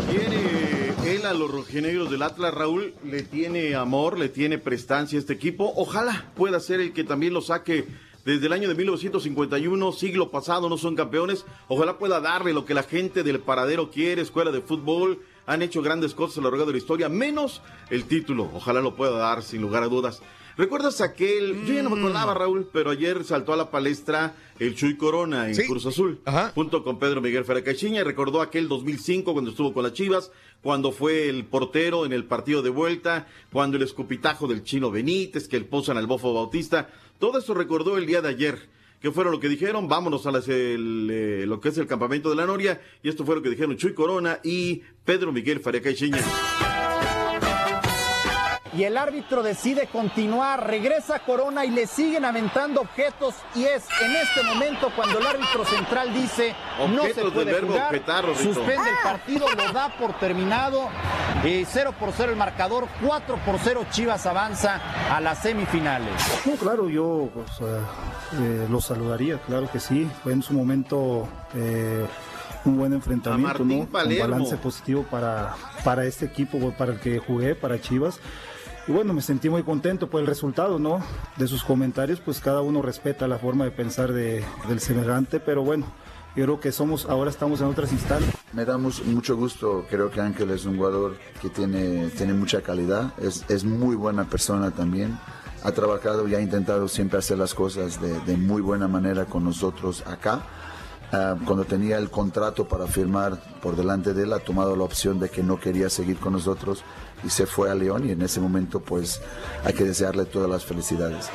Tiene él a los rojinegros del Atlas, Raúl, le tiene amor, le tiene prestancia a este equipo. Ojalá pueda ser el que también lo saque desde el año de 1951, siglo pasado, no son campeones. Ojalá pueda darle lo que la gente del paradero quiere, escuela de fútbol. Han hecho grandes cosas a lo largo de la historia, menos el título. Ojalá lo pueda dar, sin lugar a dudas. ¿Recuerdas aquel? Yo ya no me acordaba, Raúl, pero ayer saltó a la palestra el Chuy Corona en Cruz Azul, junto con Pedro Miguel Ferrecachiña. Recordó aquel 2005 cuando estuvo con las Chivas, cuando fue el portero en el partido de vuelta, cuando el escupitajo del Chino Benítez, que el posan al Bofo Bautista. Todo eso recordó el día de ayer. ¿Qué fueron lo que dijeron? Vámonos a eh, lo que es el campamento de la Noria. Y esto fue lo que dijeron Chuy Corona y Pedro Miguel Ferrecachiña. Y el árbitro decide continuar, regresa Corona y le siguen aventando objetos y es en este momento cuando el árbitro central dice no se puede verbo jugar, objetar, suspende el partido, lo da por terminado, eh, 0 por 0 el marcador, 4 por 0 Chivas avanza a las semifinales. No, claro, yo pues, eh, eh, lo saludaría, claro que sí. Fue en su momento eh, un buen enfrentamiento. Un balance positivo para, para este equipo, para el que jugué, para Chivas. Y bueno, me sentí muy contento por el resultado, ¿no? De sus comentarios, pues cada uno respeta la forma de pensar de- del semejante, pero bueno, yo creo que somos, ahora estamos en otras instancias. Me da mucho gusto, creo que Ángel es un jugador que tiene, tiene mucha calidad, es, es muy buena persona también, ha trabajado y ha intentado siempre hacer las cosas de, de muy buena manera con nosotros acá. Ah, cuando tenía el contrato para firmar por delante de él, ha tomado la opción de que no quería seguir con nosotros y se fue a León y en ese momento pues hay que desearle todas las felicidades.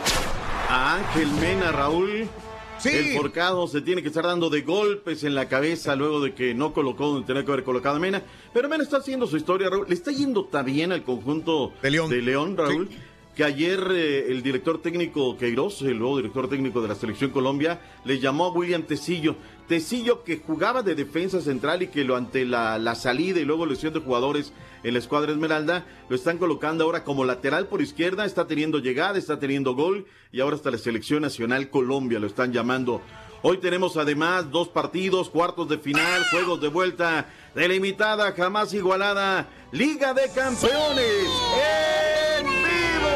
A Ángel Mena, Raúl. El forcado se tiene que estar dando de golpes en la cabeza luego de que no colocó donde tenía que haber colocado a Mena. Pero Mena está haciendo su historia, Raúl. Le está yendo tan bien al conjunto de León, Raúl. Que ayer eh, el director técnico Queiroz, el nuevo director técnico de la Selección Colombia, le llamó a William Tecillo. Tecillo que jugaba de defensa central y que lo ante la, la salida y luego lesión de jugadores en la escuadra Esmeralda. Lo están colocando ahora como lateral por izquierda, está teniendo llegada, está teniendo gol y ahora hasta la selección nacional Colombia lo están llamando. Hoy tenemos además dos partidos, cuartos de final, juegos de vuelta, delimitada, jamás igualada, Liga de Campeones. ¡En vivo!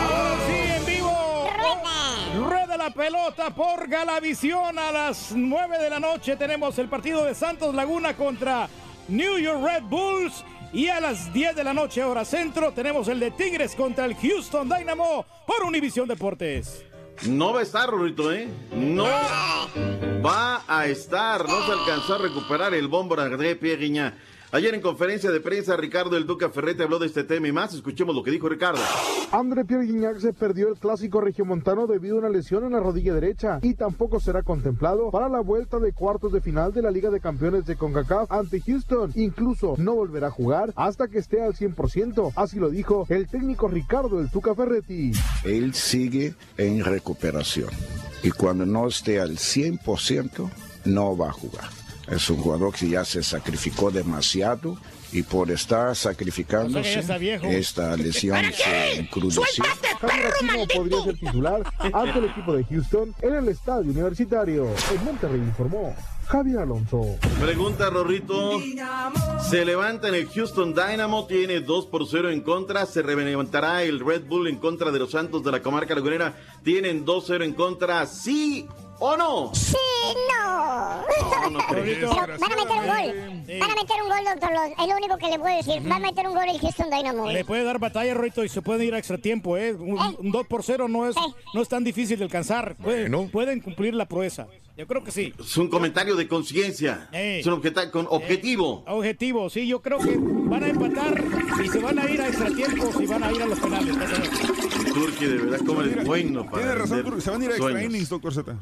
Ahora sí, en vivo. Rueda. Rueda la pelota por Galavisión a las 9 de la noche. Tenemos el partido de Santos Laguna contra New York Red Bulls. Y a las 10 de la noche, hora centro, tenemos el de Tigres contra el Houston Dynamo por Univisión Deportes. No va a estar, Rorito, ¿eh? No va a estar. No se alcanzó a recuperar el bombo de Pierriña. Ayer en conferencia de prensa, Ricardo El Duca Ferrete habló de este tema y más. Escuchemos lo que dijo Ricardo. André Pierre Guignac se perdió el clásico regiomontano debido a una lesión en la rodilla derecha y tampoco será contemplado para la vuelta de cuartos de final de la Liga de Campeones de CONCACAF ante Houston. Incluso no volverá a jugar hasta que esté al 100%. Así lo dijo el técnico Ricardo El Tuca Ferretti. Él sigue en recuperación y cuando no esté al 100% no va a jugar. Es un jugador que ya se sacrificó demasiado y por estar sacrificándose, O sea esta lesión se encrudeció. Javier Aquino podría ser titular ante el equipo de Houston en el estadio universitario. En Monterrey informó Javier Alonso. Pregunta Rorrito. Se levanta en el Houston Dynamo, tiene 2 por 0 en contra. Se levantará el Red Bull en contra de los Santos de la comarca lagunera. Tienen 2-0 en contra. ¿Sí o no? Sí, no. No, no (laughs) Pero van a meter un gol. Van a meter un gol, doctor. Los- Es lo único que le puedo decir. Van a meter un gol el Houston Dynamo. Le puede dar batalla, Rorito, y se pueden ir a extra tiempo, ¿eh? Un, un 2 por 0 no es, no es tan difícil de alcanzar. Pueden, pueden cumplir la proeza. Yo creo que sí. Es un comentario de conciencia. Eh. Es un objeta- con objetivo. Objetivo, sí, yo creo que van a empatar y se van a ir a extra tiempo y van a ir a los penales. Turki, de verdad, cómo eres bueno para Tiene razón, Turki, se van a ir a extra innings, doctor Z.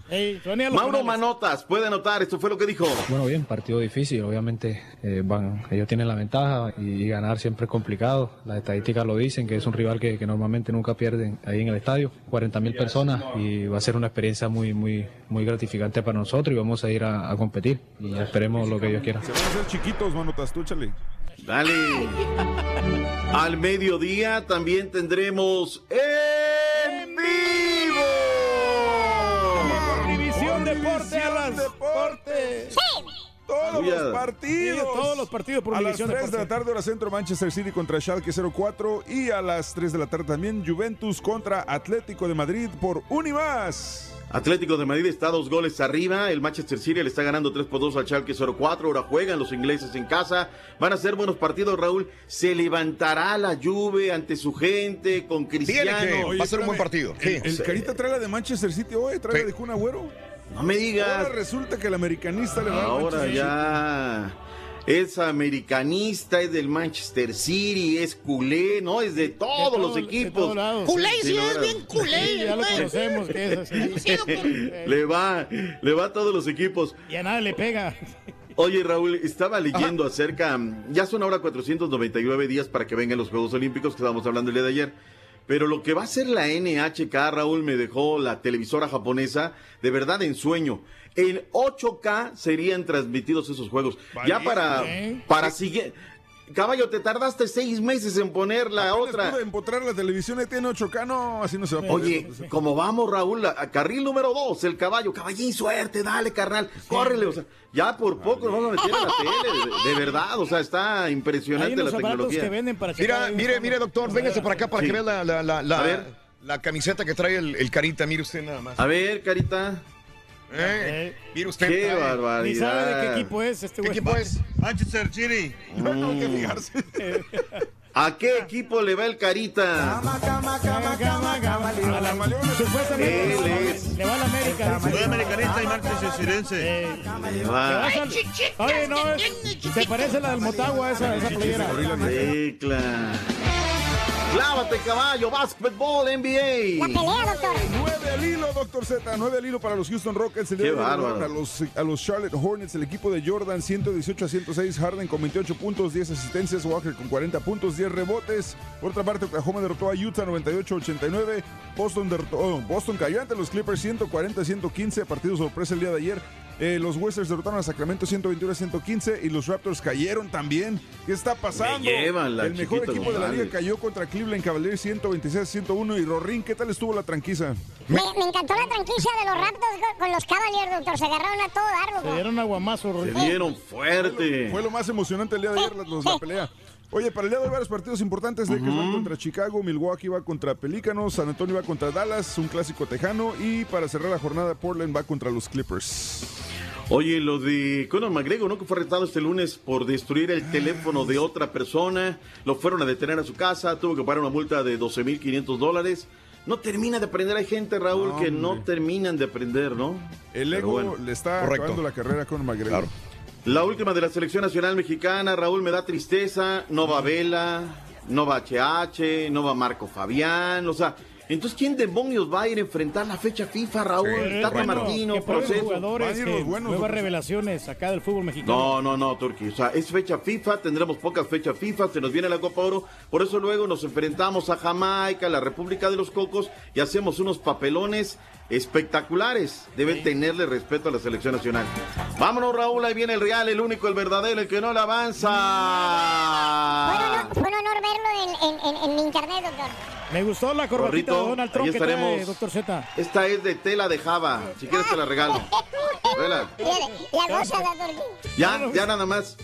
Mauro. Manotas, puede anotar, esto fue lo que dijo. Bueno, bien, partido difícil, obviamente eh, van, ellos tienen la ventaja y ganar siempre es complicado. Las estadísticas lo dicen, que es un rival que, que normalmente nunca pierden ahí en el estadio. 40 mil personas y va a ser una experiencia muy, muy, muy gratificante para nosotros y vamos a ir a, a competir y esperemos lo que Dios quiera. Se van a hacer chiquitos, manotas, tú échale. Dale. Al mediodía también tendremos. Todos Cuidado. los partidos. Sí, todos los partidos por A las Univisión 3 de la tarde, hora centro, Manchester City contra Schalke 04. Y a las 3 de la tarde también, Juventus contra Atlético de Madrid por Unimás. Atlético de Madrid está dos goles arriba. El Manchester City le está ganando 3 por 2 al Schalke 04. Ahora juegan los ingleses en casa. Van a ser buenos partidos, Raúl. Se levantará la Juve ante su gente con Cristiano. Oye, espérame, El, el Sí. Carita trae la de Manchester City hoy, trae la de Kun Agüero. No me digas. Ahora resulta que el americanista le va a Ahora ya es americanista, es del Manchester City, es culé, ¿no? Es de todos los equipos. Sí, Culé, sí, no, es bien culé, Sí, ya lo conocemos, que es así. (laughs) le va, le va a todos los equipos. Y a nada le pega. Oye, Raúl, estaba leyendo acerca. Ya son ahora 499 días para que vengan los Juegos Olímpicos, que estábamos hablando el día de ayer. Pero lo que va a ser la NHK, Raúl, me dejó la televisora japonesa de verdad en sueño. En 8K serían transmitidos esos juegos. Ya para, ¿eh? para siguiente. Caballo, te tardaste seis meses en poner la otra. pude empotrar la televisión tiene 8K, no, así no se va a poder. Oye, como vamos, Raúl, a, carril número dos, el caballo, caballín, suerte, dale, carnal, córrele, o sea, ya por poco nos vamos a meter a la tele, de, de (laughs) verdad, o sea, está impresionante la unos tecnología. que venden para Mira, mire, mire, doctor, véngase para acá para Sí. que vea la, la, la, la- A ver. la camiseta que trae el, el carita. Mire usted nada más. A ver, carita. Eh, usted. Qué barbaridad. Ni sabe de qué equipo es este ¿Qué güey. equipo es? Manchester City. (laughs) Tengo que fijarse. ¿A qué equipo le va el carita? A la- Supuestamente Él es. le va a la América. Soy americanista y Manchester Cirense. Le le va. vas al- Oye, no, es- te parece la del Motagua esa, esa playera. Tecla. Clávate, caballo, básquetbol, NBA. doctor. 9 al hilo, doctor Z. 9 al hilo para los Houston Rockets. El día Qué de hoy bárbaro. A los, a los Charlotte Hornets, el equipo de Jordan, 118 a 106. Harden con 28 puntos, 10 asistencias. Walker con 40 puntos, 10 rebotes. Por otra parte, Oklahoma derrotó a Utah 98 a 89. Boston, derrotó, oh, Boston cayó ante los Clippers 140 a 115. Partido sorpresa el día de ayer. Eh, los Wizards derrotaron a Sacramento 121 a 115 y los Raptors cayeron también. ¿Qué está pasando? Me llevan la el mejor equipo de la liga cayó contra Cleveland Cavaliers 126 a 101 y Rorín, ¿qué tal estuvo la tranquiza? Me, me encantó la tranquila de los Raptors con, los Cavaliers, doctor. Se agarraron a todo dar, Se dieron aguamazo, Se Rorrito. dieron fuerte. Fue lo más emocionante el día de ayer, los, la pelea. Oye, para el día de hoy varios partidos importantes. Lakers van contra Chicago, Milwaukee va contra Pelícanos, San Antonio va contra Dallas, un clásico tejano. Y para cerrar la jornada, Portland va contra los Clippers. Oye, lo de Conor McGregor, ¿no? Que fue arrestado este lunes por destruir el teléfono de otra persona. Lo fueron a detener a su casa, tuvo que pagar una multa de 12.500 dólares. No termina de aprender. Hay gente, Raúl, No, que no terminan de aprender, ¿no? El ego bueno. le está acabando la carrera con McGregor. La última de la selección nacional mexicana, Raúl, me da tristeza. No va Vela, no va HH, no va Marco Fabián. O sea, entonces, ¿quién demonios va a ir a enfrentar la fecha FIFA, Raúl? Tata Bueno, Martino, que proceso. jugadores, que nuevas revelaciones acá del fútbol mexicano. No, no, no, Turquía. O sea, es fecha FIFA, tendremos pocas fechas FIFA, se nos viene la Copa Oro. Por eso luego nos enfrentamos a Jamaica, la República de los Cocos, y hacemos unos papelones espectaculares. Deben tenerle respeto a la selección nacional. Vámonos, Raúl, ahí viene el real, el único, el verdadero, el que no le avanza. Fue un honor verlo en, en, en, en internet, doctor. Me gustó la corbatita Gorrito, de Donald ahí Trump que trae, doctor Z. Esta es de tela de Java. Si quieres te la regalo. (laughs) Vela. La goza, la Turquía. Ya, ya nada más.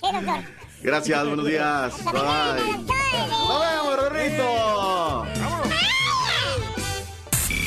Sí, doctor. Gracias, buenos días. Bye. Nos vemos, Rorrito.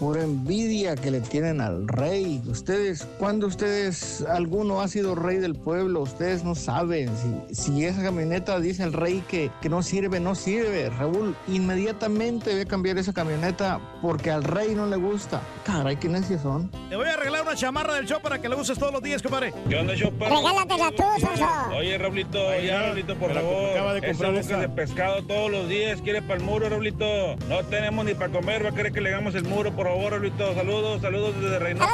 Pura envidia que le tienen al rey. Ustedes, cuando ustedes, alguno ha sido rey del pueblo, ustedes no saben. Si, si esa camioneta dice el rey que, que no sirve, no sirve. Raúl, inmediatamente voy a cambiar esa camioneta porque al rey no le gusta. Caray, qué necios son. Te voy a arreglar una chamarra del show para que la uses todos los días, compadre. ¿Qué onda, show? Regálatela tú, Soso. Oye, Raulito, Ahí ya, Raulito, por favor. acaba de comprar esa. de pescado todos los días. Quiere para el muro, Raulito. No tenemos ni para comer. Va a querer que le hagamos el muro, por favor, Raulito. Saludos, saludos desde Reynosa.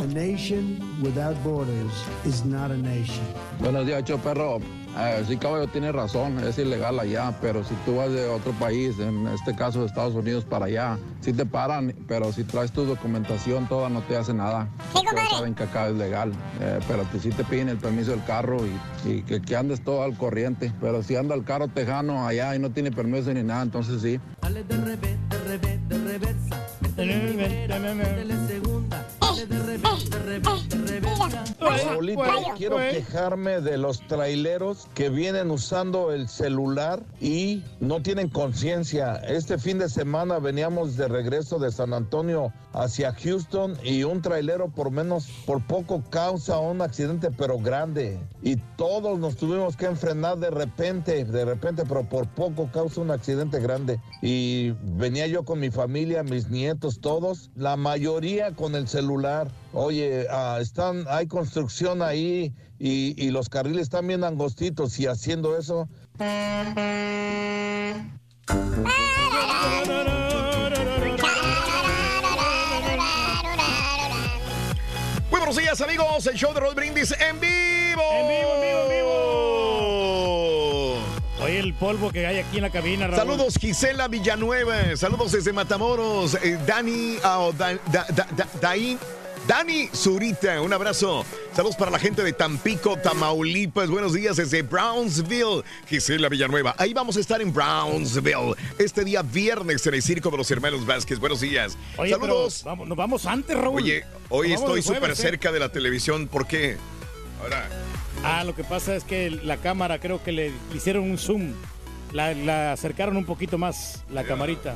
A nation without borders is not a nation. Buenos días, Cho Perro. Eh, sí, caballo, tiene razón, es ilegal allá, pero si tú vas de otro país, en este caso de Estados Unidos para allá, sí te paran, pero si traes tu documentación toda no te hace nada. Todos saben que acá es legal, eh, pero te- sí te piden el permiso del carro y, y que, que andes todo al corriente. Pero si anda el carro tejano allá y no tiene permiso ni nada, entonces sí. Dale de revés, de revés, de reversa. Segunda. De revés, de Raulito, quiero quejarme de los traileros que vienen usando el celular y no tienen conciencia. Este fin de semana veníamos de regreso de San Antonio hacia Houston y un trailero por menos, por poco causa un accidente, pero grande. Y todos nos tuvimos que enfrenar de repente, de repente, pero por poco causa un accidente grande. Y venía yo con mi familia, mis nietos, todos, la mayoría con el celular. Oye, ah, están, hay construcción ahí y, y los carriles están bien angostitos y haciendo eso. Muy buenos días, amigos. El show de Roll Brindis en vivo. En vivo, en vivo, en vivo. Oye, el polvo que hay aquí en la cabina, Raúl. Saludos, Gisela Villanueva. Saludos desde Matamoros. Eh, Dani, ah, oh, Da- Da- Da- Da- Dain- Dani Zurita, un abrazo. Saludos para la gente de Tampico, Tamaulipas. Buenos días desde Brownsville. Gisela Villanueva. Ahí vamos a estar en Brownsville este día viernes en el Circo de los Hermanos Vázquez. Buenos días. Oye, Saludos. pero vamos, nos vamos antes, Raúl. Oye, hoy Nos estoy súper ¿eh? cerca de la televisión. ¿Por qué? Ahora. Ah, lo que pasa es que la cámara creo que le hicieron un zoom. La, la acercaron un poquito más, la camarita.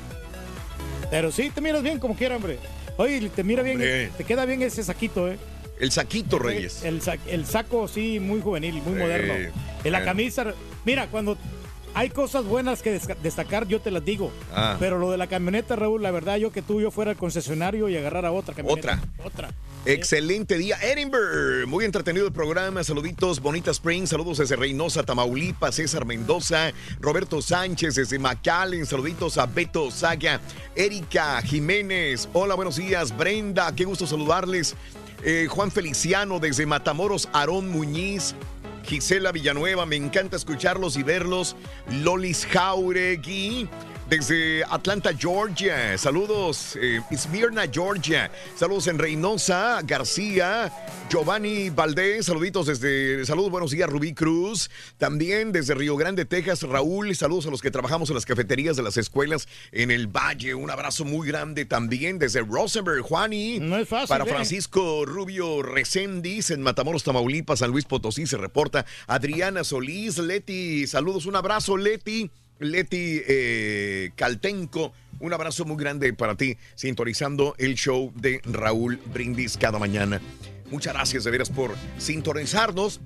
Pero sí, te miras bien como quiera, hombre. Oye, te mira bien, te queda bien ese saquito, ¿eh? El saquito, Reyes. El, sa- el saco, sí, muy juvenil, muy moderno. En la camisa, mira, cuando hay cosas buenas que destacar, yo te las digo. Ah. Pero lo de la camioneta, Raúl, la verdad, yo que tú yo fuera al concesionario y agarrara otra camioneta. Otra. Otra. Excelente día, Edinburgh. Muy entretenido el programa. Saluditos, Bonita Springs. Saludos desde Reynosa, Tamaulipas, César Mendoza, Roberto Sánchez desde McAllen. Saluditos a Beto Saga, Erika Jiménez. Hola, buenos días, Brenda. Qué gusto saludarles. Eh, Juan Feliciano desde Matamoros, Aarón Muñiz. Gisela Villanueva, me encanta escucharlos y verlos. Lolis Jauregui. Desde Atlanta, Georgia. Saludos. Eh, Smyrna, Georgia. Saludos en Reynosa, García, Giovanni Valdés. Saluditos desde. Saludos, buenos días, Rubí Cruz. También desde Río Grande, Texas, Raúl. Saludos a los que trabajamos en las cafeterías de las escuelas en el Valle. Un abrazo muy grande también desde Rosenberg, Juani. No es fácil. Para eh. Francisco Rubio Recendis en Matamoros, Tamaulipas, San Luis Potosí se reporta. Adriana Solís, Leti. Saludos, un abrazo, Leti. Leti eh, Caltenco, un abrazo muy grande para ti, sintonizando el show de Raúl Brindis cada mañana. Muchas gracias de veras por sintonizarnos.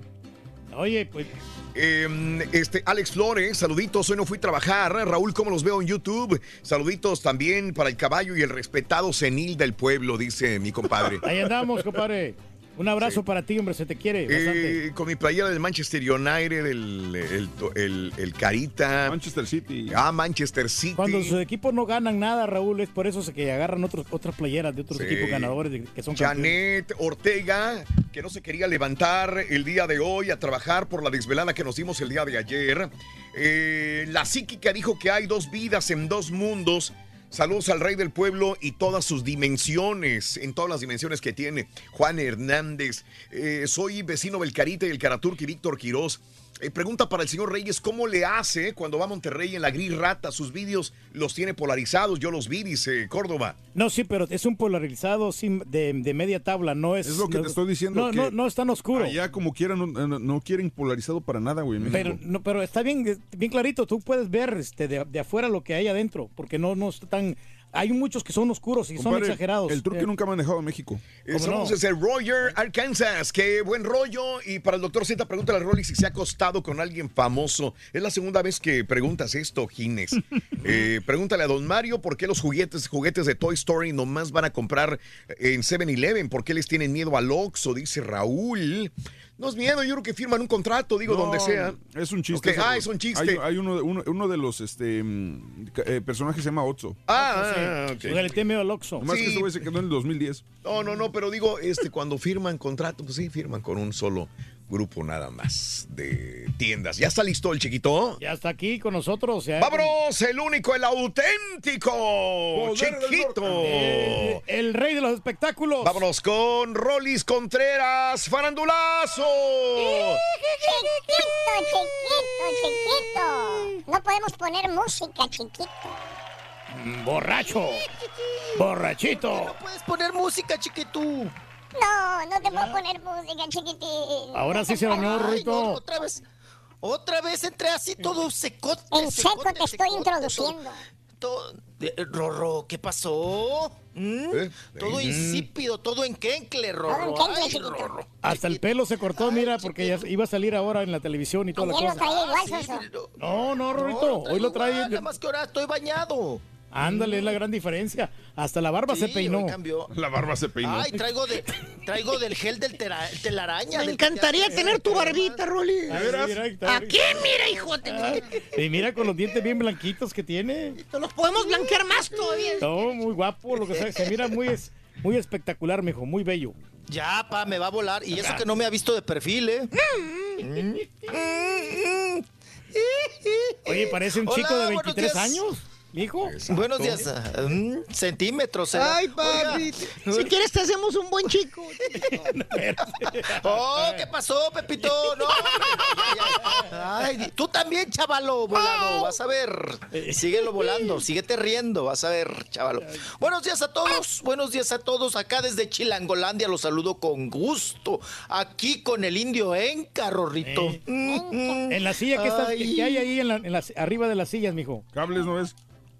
Oye, pues. este, Alex Flores, saluditos. Hoy no fui a trabajar. Raúl, ¿cómo los veo en YouTube? Saluditos también para el caballo y el respetado senil del pueblo, dice mi compadre. Ahí andamos, compadre. Un abrazo para ti, hombre, se te quiere. bastante. Eh, con mi playera del Manchester United, el, el, el- el Carita. Manchester City. Ah, Manchester City. Cuando sus equipos no ganan nada, Raúl, es por eso que agarran otros, otras playeras de otros Sí. equipos ganadores que son campeones. Janet Ortega, que no se quería levantar el día de hoy a trabajar por la desvelada que nos dimos el día de ayer. Eh, la psíquica dijo que hay dos vidas en dos mundos. Saludos al rey del pueblo y todas sus dimensiones, en todas las dimensiones que tiene. Juan Hernández, eh, soy vecino del Carita y el Víctor Quirós. Eh, pregunta para el señor Reyes, ¿cómo le hace cuando va a Monterrey en la Gris Rata? Sus vídeos los tiene polarizados, yo los vi, dice Córdoba. No, sí, pero es un polarizado sin- de, de media tabla, no es. Es lo que no- te estoy diciendo. No, que no, no es tan oscuro. Allá como quieran, no, quieren polarizado para nada, güey. Pero, no, pero está bien, bien clarito, tú puedes ver este, de, de afuera lo que hay adentro, porque no, no está tan... Hay muchos que son oscuros y son exagerados. El turque Eh, nunca ha manejado a México. Eh, Saludos desde Roger, Arkansas. Qué buen rollo. Y para el doctor Z, pregúntale a Rolly si se ha acostado con alguien famoso. Es la segunda vez que preguntas esto, Gines. (laughs) Eh, pregúntale a don Mario por qué los juguetes, juguetes de Toy Story nomás van a comprar en 7-Eleven. ¿Por qué les tienen miedo al Oxxo? Dice Raúl. No es miedo, yo creo que firman un contrato, digo, No, donde sea. Es un chiste. Ok, ese, Ah, es un chiste. Hay, hay uno, de- uno, uno de los este, mm, eh, personajes se llama Otso. Ah, sí. ah, ok. O sea, le al Oxxo. Nomás que Sí. ese güey se quedó en el 2010. No, no, no, pero digo, este, cuando firman contrato, pues sí, firman con un solo grupo nada más de tiendas. ¿Ya está listo el chiquito? Ya está aquí con nosotros. ¡Vámonos! El único, el auténtico, Poder chiquito. El rey de los espectáculos. Vámonos con Rolis Contreras, farandulazo. Chiquito, chiquito, chiquito. No podemos poner música, chiquito. Borracho. (laughs) Borrachito. No puedes poner música, chiquitú. No, no te puedo poner música, chiquitín. Ahora sí se bañó, Rito. otra vez. Otra vez entré así todo secote. En seco secote, te estoy secote, introduciendo. todo- eh, Rorro, ¿qué pasó? ¿Mm? ¿Eh? Todo Mm. insípido, todo. Todo Ay, chiquito. Rorro. Hasta el pelo se cortó, mira, porque ya iba a salir ahora en la televisión y toda la Ayer lo traía igual, Soso. sí, no, No, Rorito. Hoy lo trae. Nada más que ahora estoy bañado. Ándale, es la gran diferencia. Hasta la barba se peinó. hoy cambió. La barba se peinó. Ay, traigo, de, traigo del gel del tera- telaraña. Me del- encantaría tener tu barbita, Rolly. Aquí, mira, hijo. te- Ah, Y mira con los dientes bien blanquitos que tiene. Te los podemos blanquear más todavía. No, muy guapo, lo que sea, se mira muy, es, muy espectacular, mijo, muy bello. Ya, pa, me va a volar. Y eso que no me ha visto de perfil, ¿eh? Oye, parece un Hola, chico de buenos 23 días. años, mijo. Buenos días. mm, centímetros. ¿eh? Ay, papi. Oiga. Si quieres, te hacemos un buen chico. (laughs) Oh, (laughs) ¿qué pasó, Pepito? No, hombre, ya, ya. Ay, tú también, chavalo, volado, vas a ver. Síguelo volando, síguete riendo, vas a ver, chavalo. Buenos días a todos, buenos días a todos. Acá desde Chilangolandia los saludo con gusto. Aquí con el indio Enca, Rorrito. Eh. En la silla que, está, que hay ahí en la- en arriba de las sillas, mijo. Cables, ¿no ves?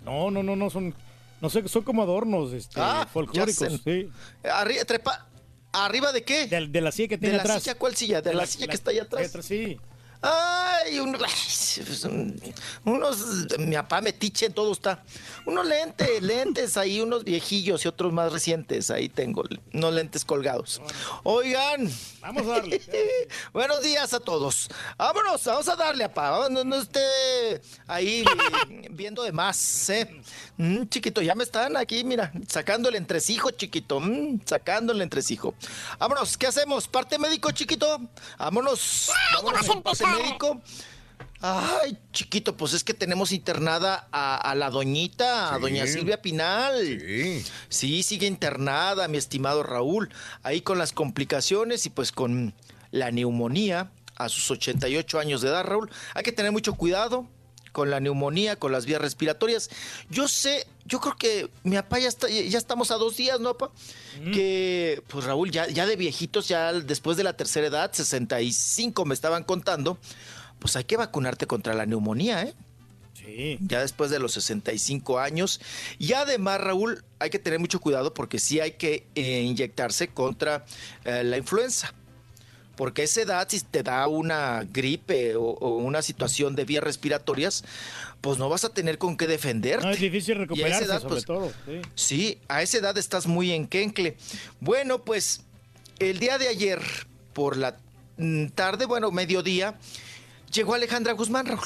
No, no, no, no, son, no sé, son como adornos este, Ah, folclóricos. Sí. Arri- trepa- ¿Arriba de qué? De, de la silla que ¿De tiene la atrás. silla? ¿Cuál silla? ¿De la, silla que está allá atrás? Sí. Ay, un- ay, unos, mi papá metiche en todo está. Unos lentes, lentes ahí, unos viejillos y otros más recientes. Ahí tengo, unos lentes colgados. Oigan. Vamos a darle. (laughs) Buenos días a todos. Vámonos, vamos a darle, papá. No, no esté ahí (laughs) viendo de más, ¿eh? Mm, chiquito, ya me están aquí, mira, sacando el entresijo, chiquito. mm, sacando el entresijo. Vámonos, ¿qué hacemos? ¿Parte médico, chiquito? Vámonos. Vámonos, médico. Ay, chiquito, pues es que tenemos internada a, a la doñita, a doña Silvia Pinal. Sí. Sí, sigue internada, mi estimado Raúl, ahí con las complicaciones y pues con la neumonía a sus 88 años de edad, Raúl. Hay que tener mucho cuidado con la neumonía, con las vías respiratorias. Yo sé, yo creo que mi papá ya, está, ya estamos a dos días, ¿no, papá? Que, pues Raúl, ya, ya de viejitos, ya después de la tercera edad, 65 me estaban contando, pues hay que vacunarte contra la neumonía, ¿eh? Sí. ya después de los 65 años. Y además, Raúl, hay que tener mucho cuidado porque sí hay que eh, inyectarse contra eh, la influenza. Porque esa edad, si te da una gripe o, o una situación de vías respiratorias, pues no vas a tener con qué defenderte. No, es difícil Y a esa recuperarse, edad, sobre pues, todo. sí. Sí, a esa edad estás muy enquencle. Bueno, pues el día de ayer, por la mm, tarde, bueno, mediodía, llegó Alejandra Guzmán, Raúl.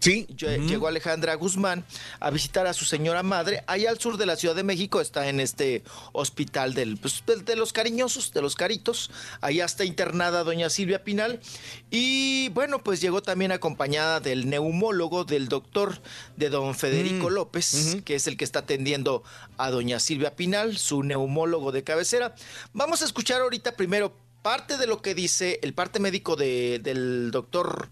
Sí. Llegó Alejandra Guzmán a visitar a su señora madre. Allá al sur de la Ciudad de México está en este hospital del, pues, de los cariñosos, de los caritos. Allá está internada doña Silvia Pinal. Y bueno, pues llegó también acompañada del neumólogo, del doctor de don Federico Mm. López, que es el que está atendiendo a doña Silvia Pinal, su neumólogo de cabecera. Vamos a escuchar ahorita primero parte de lo que dice el parte médico de- del doctor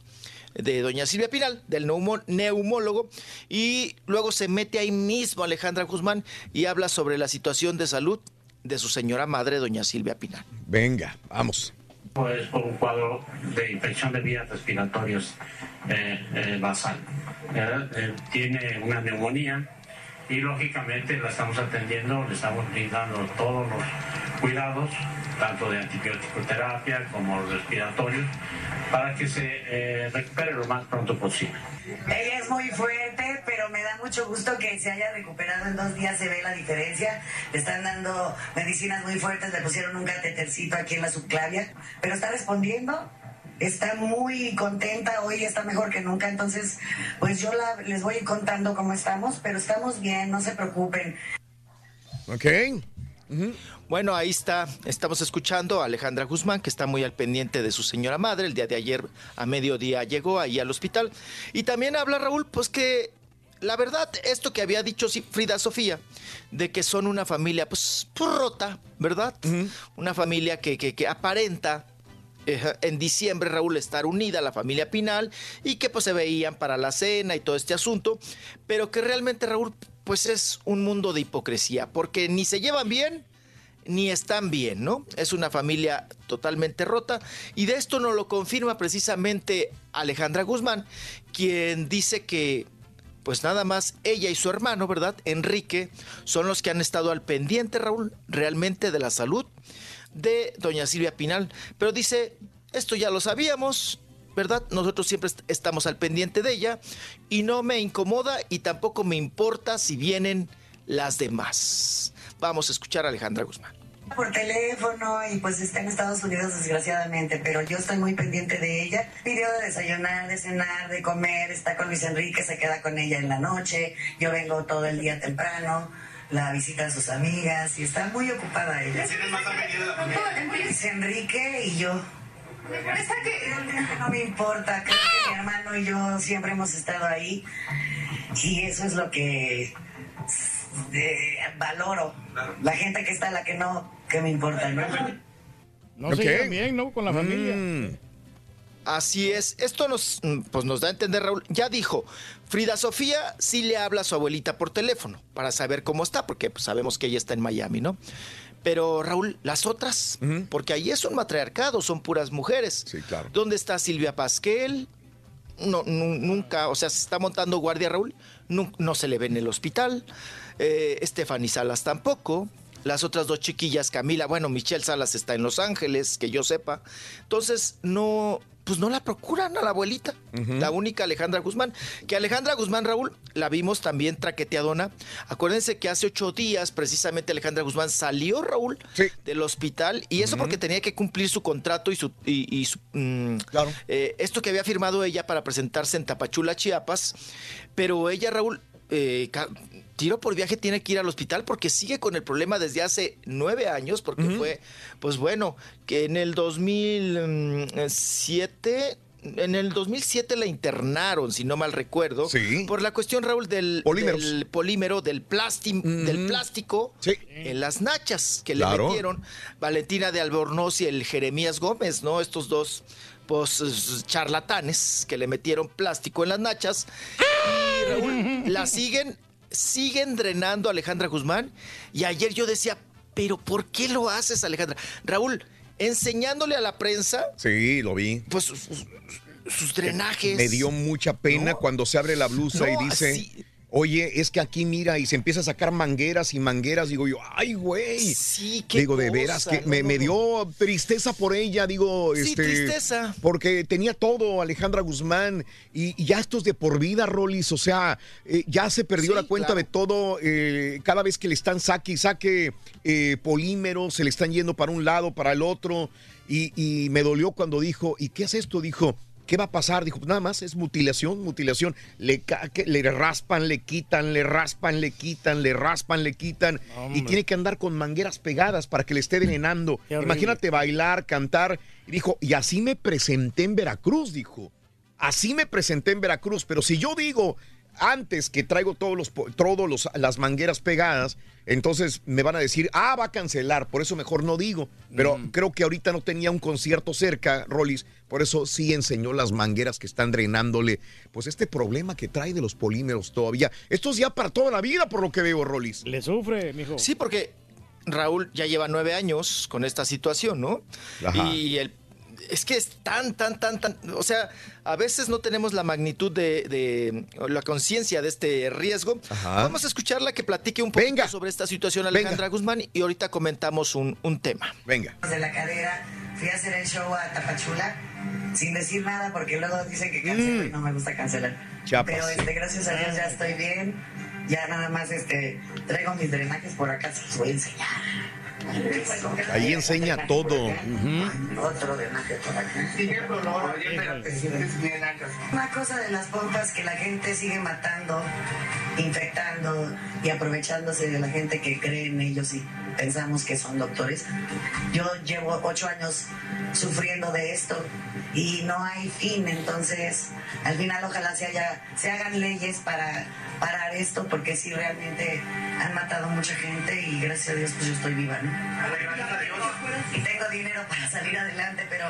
de doña Silvia Pinal, del neumo- neumólogo, y luego se mete ahí mismo Alejandra Guzmán y habla sobre la situación de salud de su señora madre, doña Silvia Pinal. Venga, vamos. Pues por un cuadro de infección de vías respiratorias eh, eh, basal. Eh, eh, tiene una neumonía y lógicamente la estamos atendiendo, le estamos brindando todos los cuidados, tanto de antibiótico terapia como respiratorios, para que se eh, recupere lo más pronto posible. Ella es muy fuerte, pero me da mucho gusto que se haya recuperado en dos días, se ve la diferencia. Le están dando medicinas muy fuertes, le pusieron un catetercito aquí en la subclavia, pero está respondiendo. Está muy contenta, hoy está mejor que nunca, entonces pues yo la- les voy contando cómo estamos, pero estamos bien, no se preocupen. Ok. Bueno, ahí está, estamos escuchando a Alejandra Guzmán, que está muy al pendiente de su señora madre. El día de ayer a mediodía llegó ahí al hospital. Y también habla Raúl, pues que la verdad, esto que había dicho Frida Sofía, de que son una familia pues, rota, ¿verdad? Una familia que, que, que aparenta eh, en diciembre, Raúl, estar unida, la familia Pinal, y que pues se veían para la cena y todo este asunto, pero que realmente, Raúl, pues es un mundo de hipocresía, porque ni se llevan bien, ni están bien, ¿no? Es una familia totalmente rota y de esto nos lo confirma precisamente Alejandra Guzmán, quien dice que pues nada más ella y su hermano, ¿verdad? Enrique, son los que han estado al pendiente, Raúl, realmente de la salud de doña Silvia Pinal. Pero dice, esto ya lo sabíamos, ¿verdad? Nosotros siempre est- estamos al pendiente de ella y no me incomoda y tampoco me importa si vienen las demás. Vamos a escuchar a Alejandra Guzmán. Por teléfono y pues está en Estados Unidos desgraciadamente, pero yo estoy muy pendiente de ella. Pidió de desayunar, de cenar, de comer, está con Luis Enrique, se queda con ella en la noche, yo vengo todo el día temprano, la visita a sus amigas y está muy ocupada ella. Luis Enrique y yo. No me importa, creo que mi hermano y yo siempre hemos estado ahí y eso es lo que eh, valoro. La gente que está, la que no, que me importa, ¿no? No se llevan bien, ¿no? Con la familia. Mm. Así es. Esto nos, mm, pues nos da a entender, Raúl. Ya dijo, Frida Sofía sí le habla a su abuelita por teléfono para saber cómo está, porque pues, sabemos que ella está en Miami, ¿no? Pero Raúl, las otras, porque ahí es un matriarcado, son puras mujeres. Sí, claro. ¿Dónde está Silvia Pasquel? No, nu- nunca, o sea, se está montando guardia, Raúl. No, se le ve en el hospital. Eh, Stephanie Salas tampoco. Las otras dos chiquillas, Camila, bueno, Michelle Salas está en Los Ángeles, que yo sepa. Entonces, no, pues no la procuran a la abuelita. La única Alejandra Guzmán. Que Alejandra Guzmán, Raúl, la vimos también traqueteadona. Acuérdense que hace ocho días, precisamente, Alejandra Guzmán salió, Raúl, del hospital. Y eso porque tenía que cumplir su contrato y su. Y, y su, mm, eh, esto que había firmado ella para presentarse en Tapachula, Chiapas. Pero ella, Raúl, eh, tiro por viaje tiene que ir al hospital porque sigue con el problema desde hace nueve años, porque fue, pues bueno, que en el 2007 en el 2007 la internaron, si no mal recuerdo, por la cuestión, Raúl, del, polímero, del, plasti- del plástico en las nachas que Claro. le metieron Valentina de Albornoz y el Jeremías Gómez, ¿no? Estos dos pues, charlatanes que le metieron plástico en las nachas. Y Raúl, la siguen, siguen drenando a Alejandra Guzmán. Y ayer yo decía, ¿pero por qué lo haces, Alejandra? Raúl, enseñándole a la prensa Sí, lo vi. pues sus, sus drenajes. Me dio mucha pena cuando se abre la blusa No, y dice, oye, es que aquí mira y se empieza a sacar mangueras y mangueras. Digo yo, ay, güey. Sí, qué Digo, de cosa, veras que no, me, no, me no. dio tristeza por ella, digo, Sí, este. tristeza. Porque tenía todo, Alejandra Guzmán, y, y ya esto es de por vida, Rolis. O sea, eh, ya se perdió Sí, la cuenta claro. de todo. eh, cada vez que le están saque y saque eh, polímeros, se le están yendo para un lado, para el otro. Y, y me dolió cuando dijo, ¿y qué es esto? Dijo. ¿Qué va a pasar? Dijo, "Pues nada más es mutilación, mutilación. Le, raspan, le quitan, le raspan, le quitan, le raspan, le quitan. y tiene que andar con mangueras pegadas para que le esté horrible. Imagínate bailar, cantar. Y dijo, y así me presenté en Veracruz, dijo. Así me presenté en Veracruz. Pero si yo digo antes que traigo todos los todos los, las mangueras pegadas, entonces me van a decir, ah, va a cancelar, por eso mejor no digo. Pero creo que ahorita no tenía un concierto cerca, Rollis, por eso sí enseñó las mangueras que están drenándole, pues este problema que trae de los polímeros todavía. Esto es ya para toda la vida, por lo que veo, Rollis. Le sufre, mijo. Sí, porque Raúl ya lleva nueve años con esta situación, ¿no? Ajá. Y el, es que es tan, tan, tan, tan. O sea, a veces no tenemos la magnitud de, de- la conciencia de este riesgo. Ajá. Vamos a escucharla que platique un poquito sobre esta situación, Alejandra Guzmán, y ahorita comentamos un, un tema. Venga. de la cadera, fui a hacer el show a Tapachula sin decir nada porque luego dicen que cancelo y no me gusta cancelar. Mm. Chiapas. Pero este, gracias a Dios ya estoy bien. Ya nada más este traigo mis drenajes por acá, se los voy a enseñar. Ahí enseña todo. Otro drenaje por. Una cosa de las pompas que la gente sigue matando, infectando y aprovechándose de la gente que cree en ellos y pensamos que son doctores. Yo llevo ocho años sufriendo de esto y no hay fin, entonces al final ojalá se, haya, se hagan leyes para parar esto porque sí realmente han matado mucha gente y gracias a Dios pues yo estoy viva, ¿no? Y tengo dinero para salir adelante, pero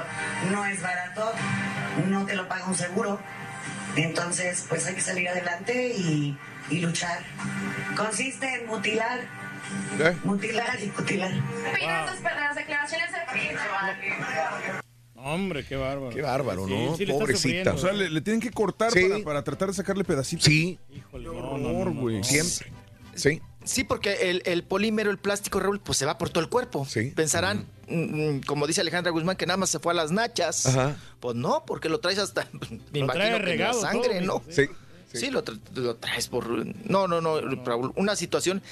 no es barato, no te lo paga un seguro. Entonces, pues hay que salir adelante y, y luchar. Consiste en mutilar, mutilar y mutilar. Hombre, qué bárbaro. Qué bárbaro, Sí, ¿no? sí Pobrecita. O sea, le, le tienen que cortar Sí. para, para tratar de sacarle pedacitos. Sí. Híjole, Qué no, no, no, horror, no, güey. no. Siempre. Sí. Sí, porque el, el polímero, el plástico, Raúl, pues se va por todo el cuerpo. Sí. Pensarán, mm, mm, como dice Alejandra Guzmán, que nada más se fue a las nachas. Ajá. Pues no, porque lo traes hasta, (laughs) me Lo imagino trae que en la regado sangre, todo, ¿no? mijo, Sí. Sí, lo, tra- lo traes por... No, no, no, Raúl, una situación...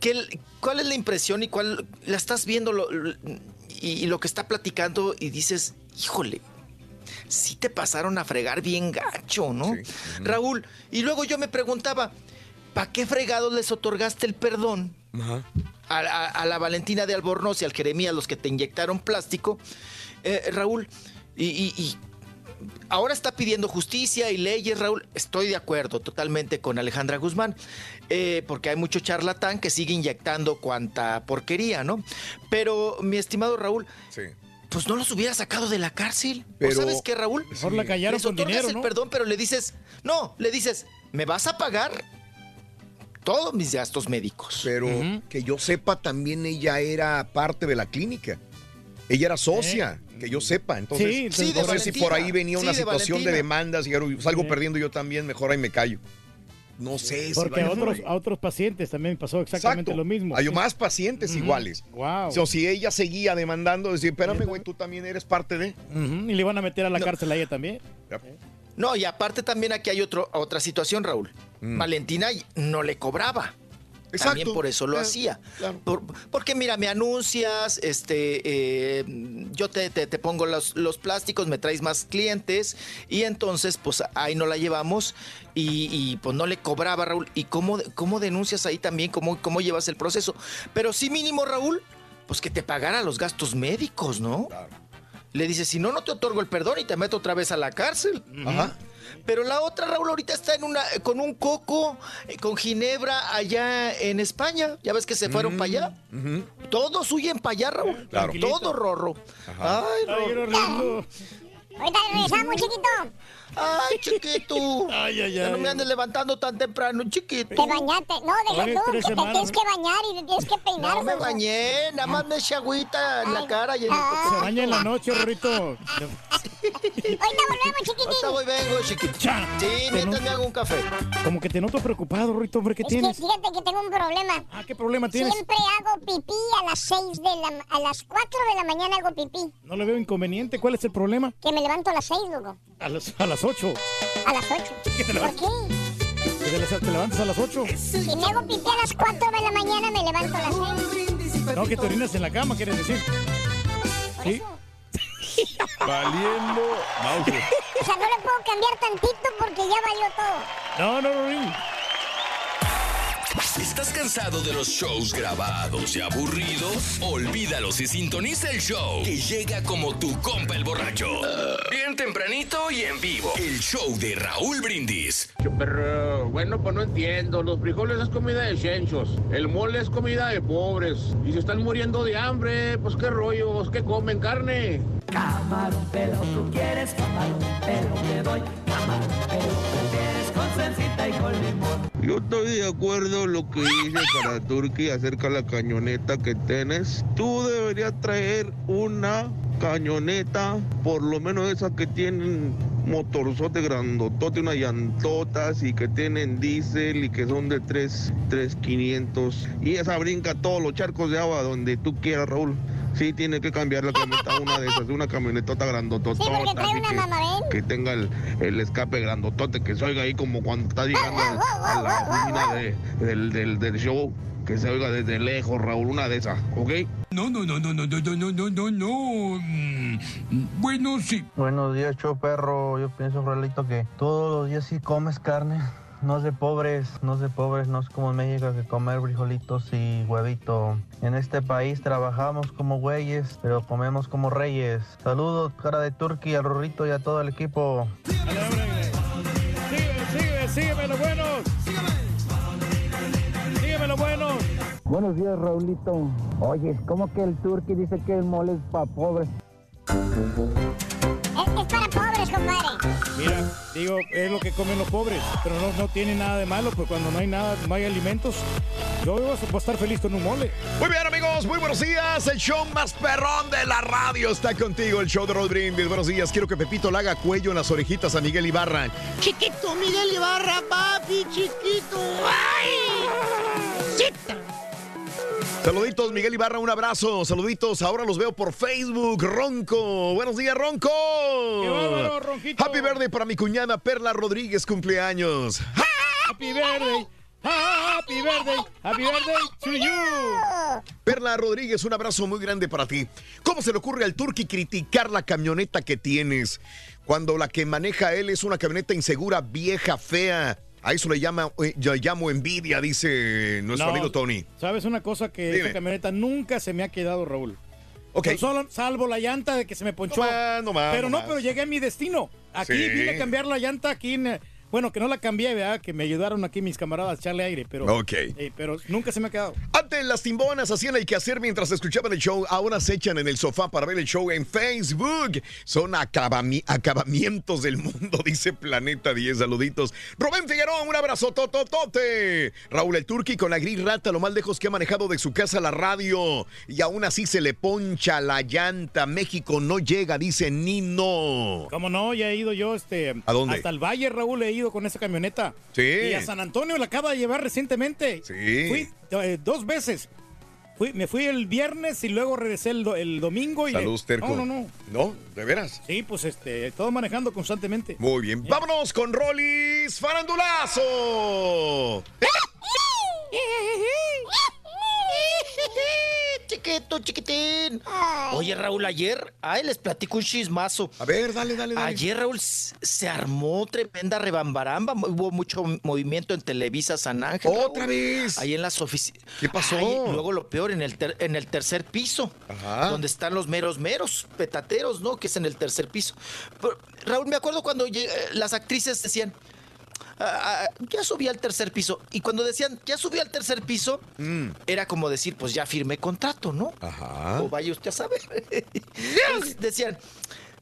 Que, el- ¿Cuál es la impresión y cuál... La estás viendo lo- y, y lo que está platicando y dices, híjole, sí te pasaron a fregar bien gacho, ¿no? Raúl, y luego yo me preguntaba, ¿para qué fregados les otorgaste el perdón Ajá. a, a- a la Valentina de Albornoz y al Jeremías, los que te inyectaron plástico, eh, Raúl, y, y- y ahora está pidiendo justicia y leyes, Raúl. Estoy de acuerdo totalmente con Alejandra Guzmán, eh, porque hay mucho charlatán que sigue inyectando cuanta porquería, ¿no? Pero, mi estimado Raúl, Sí. pues no los hubiera sacado de la cárcel. ¿O sabes qué, Raúl? Mejor la callaron con dinero, el ¿no? perdón, pero le dices, no, le dices, me vas a pagar todos mis gastos médicos. Pero que yo sepa, también ella era parte de la clínica. Ella era socia, que yo sepa. Entonces, Sí, Sí, de no sé si por ahí venía una de situación de demandas y ahora salgo Sí. perdiendo yo también, mejor ahí me callo. No sé si Porque a vaya por otros, a otros pacientes también pasó exactamente Exacto. lo mismo. Hay más pacientes iguales. Wow. O sea, si ella seguía demandando, decir, espérame, güey, tú también eres parte de. Y le van a meter a la No. cárcel a ella también. No, y aparte también aquí hay otro, otra situación, Raúl. Mm. Valentina no le cobraba. Exacto. También por eso lo Eh, hacía. claro. Por- porque mira, me anuncias, este, eh, yo te, te- te pongo los, los plásticos, me traes más clientes y entonces pues ahí no la llevamos y, y, pues no le cobraba Raúl. ¿Y cómo, cómo denuncias ahí también? ¿Cómo, ¿Cómo llevas el proceso? Pero sí mínimo Raúl, pues que te pagara los gastos médicos, ¿no? Le dice, si no, no te otorgo el perdón y te meto otra vez a la cárcel. Ajá. Pero la otra, Raúl, ahorita está en una, con un coco, eh, con Ginebra allá en España. Ya ves que se fueron para allá. Todos huyen para allá, Raúl. Claro. Todo rorro. Ajá. Ay, Rorro. Ahorita regresamos, chiquito. Ay, chiquito. Ay, ay, Ya no ay. me andes levantando tan temprano, chiquito. Te bañaste. No, deja Oye, tú, que te tienes que bañar y te tienes que peinar. No me bañé, nada más me eché agüita en la cara y en el Se baña en la noche, Rorrito. Ahorita volvemos, chiquitín. Ahorita voy, vengo, chiquito. Cha. Sí, mientras no- me hago un café. Como que te noto preocupado, Rorrito, hombre, ¿qué Es que tienes? fíjate que tengo un problema. Ah, ¿qué problema tienes? Siempre hago pipí a las 6 de la... A las 4 de la mañana hago pipí. No le veo inconveniente. ¿Cuál es el problema? Que me levanto a las 6, loco. A las, a las 8. A las 8. (laughs) ¿Qué te ¿Por qué? ¿Te, le- te levantas a las 8? Si me hago pipí a las 4 de la mañana, me levanto a las 6. No, que te orinas en la cama, quieres decir. ¿Sí? (laughs) Valiendo Mauser. O sea, no le puedo cambiar tantito porque ya valió todo. No, no, Rorín. ¿Estás cansado de los shows grabados y aburridos? Olvídalos y sintoniza el show que llega como tu compa el borracho. Bien tempranito y en vivo. El show de Raúl Brindis. Pero bueno, pues no entiendo. Los frijoles es comida de chenchos. El mole es comida de pobres. Y si están muriendo de hambre, pues qué rollos, ¿qué comen carne? Camarón pelado, tú quieres camarón, pero te doy camarón, pero prefieres con salsita y con limón. Yo estoy de acuerdo en lo que dice Karaturki acerca de la cañoneta que tienes. Tú deberías traer una cañoneta, por lo menos esas que tienen motorzote grandotote, unas llantotas y que tienen diésel y que son de 3, 3500. Y esa brinca todos los charcos de agua donde tú quieras, Raúl. Sí, tiene que cambiar la camioneta, una de esas, una camionetota grandotota. Sí, porque trae una mamá, ¿ven? que tenga el, el escape grandotote, que se oiga ahí como cuando está llegando a, a la oficina de- del, del, del show, que se oiga desde lejos, Raúl, una de esas, ¿ok? No, no, no, no, no, no, no, no, no, no, no. Mm, Bueno, sí. Buenos días, show perro. Yo pienso, Raulito, que todos los días sí comes carne. No es de pobres, no es de pobres, no es como en México que comer frijolitos y huevito. En este país trabajamos como güeyes, pero comemos como reyes. Saludos, cara de turqui, al Rorrito y a todo el equipo. Sigue, sigue, sígueme los buenos. Sígueme los buenos. Buenos días, Raulito. Oye, ¿cómo que el turqui dice que el mole es para pobres? Es, es para pobres, compadre. Mira, digo, es lo que comen los pobres, pero no, no tiene nada de malo, pues cuando no hay nada, no hay alimentos, yo voy a estar feliz con un mole. Muy bien, amigos, muy buenos días. El show más perrón de la radio está contigo, el show de Rod Brindis. Buenos días. Quiero que Pepito le haga cuello en las orejitas a Miguel Ibarra. Chiquito Miguel Ibarra, papi, chiquito. ¡Ay! Cita. Saluditos, Miguel Ibarra, un abrazo. Saluditos, ahora los veo por Facebook. Ronco. Buenos días, Ronco. bárbaro, Ronquito! Happy birthday para mi cuñada Perla Rodríguez, cumpleaños. Happy birthday, happy birthday, happy birthday to you. Perla Rodríguez, un abrazo muy grande para ti. ¿Cómo se le ocurre al Turqui criticar la camioneta que tienes cuando la que maneja él es una camioneta insegura, vieja, fea? A eso le, llama, eh, yo llamo envidia, dice nuestro No, amigo Tony. ¿Sabes una cosa? Que Dime. esta camioneta nunca se me ha quedado, Raúl. Ok. Pero solo, salvo la llanta de que se me ponchó. No más, no más, pero no no, más. pero llegué a mi destino. Aquí Sí. vine a cambiar la llanta aquí en... Bueno, que no la cambié, ¿verdad? Que me ayudaron aquí mis camaradas a echarle aire, pero... Ok. eh, pero nunca se me ha quedado. Antes las timbonas hacían el quehacer mientras escuchaban el show, ahora se echan en el sofá para ver el show en Facebook. Son acabami- acabamientos del mundo, (laughs) dice Planeta 10. Saluditos. Rubén Figueroa, un abrazo tototote. Raúl el Turqui con la gris rata, lo más lejos que ha manejado de su casa la radio. Y aún así se le poncha la llanta. México no llega, dice Nino. ¿Cómo no? Ya he ido yo este, ¿A dónde? hasta el Valle, Raúl, he ido con esa camioneta. Sí. Y a San Antonio la acaba de llevar recientemente. Sí. Fui eh, dos veces. Fui- me fui el viernes y luego regresé el, do- el domingo. Y le- Saludos, Terco. No, no, no. ¿No? ¿De veras? Sí, pues este, todo manejando constantemente. Muy bien. Vámonos con Rollis Farandulazo. (laughs) Chiquito. chiquitín. Oye, Raúl, ayer, ay, les platico un chismazo. A ver, dale, dale, dale. Ayer, Raúl, se armó tremenda rebambaramba. Hubo mucho movimiento en Televisa San Ángel. ¿Otra Raúl. vez? Ahí en las oficinas. ¿Qué pasó? luego lo peor, en el, ter- en el tercer piso. Ajá. Donde están los meros meros, petateros, ¿no? Que es en el tercer piso. Pero, Raúl, me acuerdo cuando eh, las actrices decían. "Ah, ah, ya subí al tercer piso. Y cuando decían, ya subí al tercer piso, era como decir, pues ya firmé contrato, ¿no? Mm. Ajá. O vaya usted a saber. (laughs) Decían,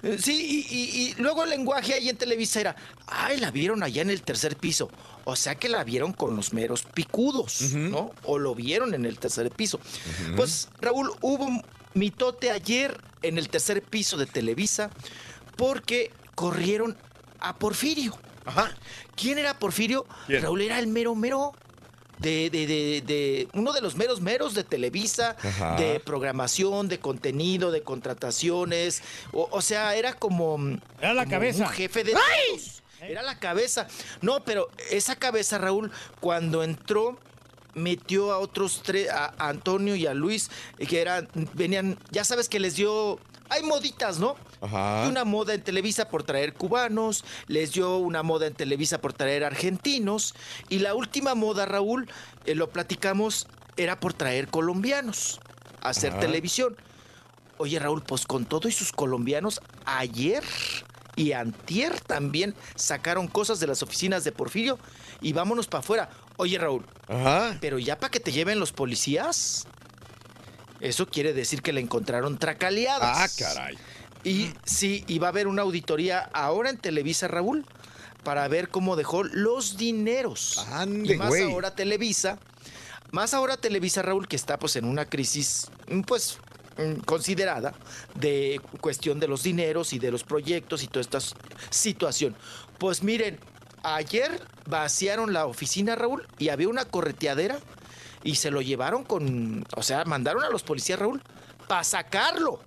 eh, sí, y, y- y luego el lenguaje ahí en Televisa era, ay, la vieron allá en el tercer piso. O sea que la vieron con los meros picudos, ¿no? O lo vieron en el tercer piso. Pues, Raúl, hubo un mitote ayer en el tercer piso de Televisa porque corrieron a Porfirio. Ajá. ¿Quién era Porfirio? ¿Quién? Raúl era el mero mero. De, de, de, de- uno de los meros meros de Televisa, Ajá. de programación, de contenido, de contrataciones. O, o sea, era como. Era la como cabeza. Un jefe de todos. Era la cabeza. No, pero esa cabeza, Raúl, cuando entró, metió a otros tres, a a Antonio y a Luis, eh, que eran, venían, ya sabes que les dio. Hay moditas, ¿no? Ajá. Una moda en Televisa por traer cubanos, les dio una moda en Televisa por traer argentinos, y la última moda, Raúl, eh, lo platicamos, era por traer colombianos a hacer Ajá. televisión. Oye, Raúl, pues con todo y sus colombianos, ayer y antier también sacaron cosas de las oficinas de Porfirio y vámonos para afuera. Oye, Raúl, Ajá. pero ya para que te lleven los policías. Eso quiere decir que le encontraron tracaleadas. Ah, caray. Y sí, y va a haber una auditoría ahora en Televisa, Raúl, para ver cómo dejó los dineros. Ande, y más güey. ahora Televisa, más ahora Televisa, Raúl, que está pues en una crisis, mm, pues mm, considerada de cuestión de los dineros y de los proyectos y toda esta situación. Pues miren, ayer vaciaron la oficina, Raúl, y había una correteadera y se lo llevaron con, o sea, mandaron a los policías, Raúl, para sacarlo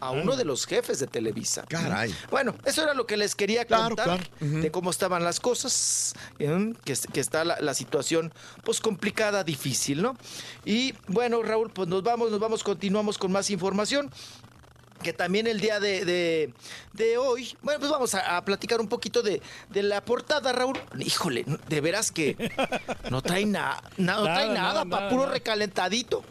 a uno de los jefes de Televisa. Mm. Caray. Bueno, eso era lo que les quería Claro, contar de cómo estaban las cosas, ¿eh? que está la, la situación pues complicada, difícil, ¿no? Y bueno, Raúl, pues nos vamos, nos vamos, continuamos con más información que también el día de, de- de hoy, bueno, pues vamos a, a platicar un poquito de, de la portada, Raúl. Híjole, de veras que no trae, na- na- no Nada, trae nada, nada, para nada, puro nada. recalentadito.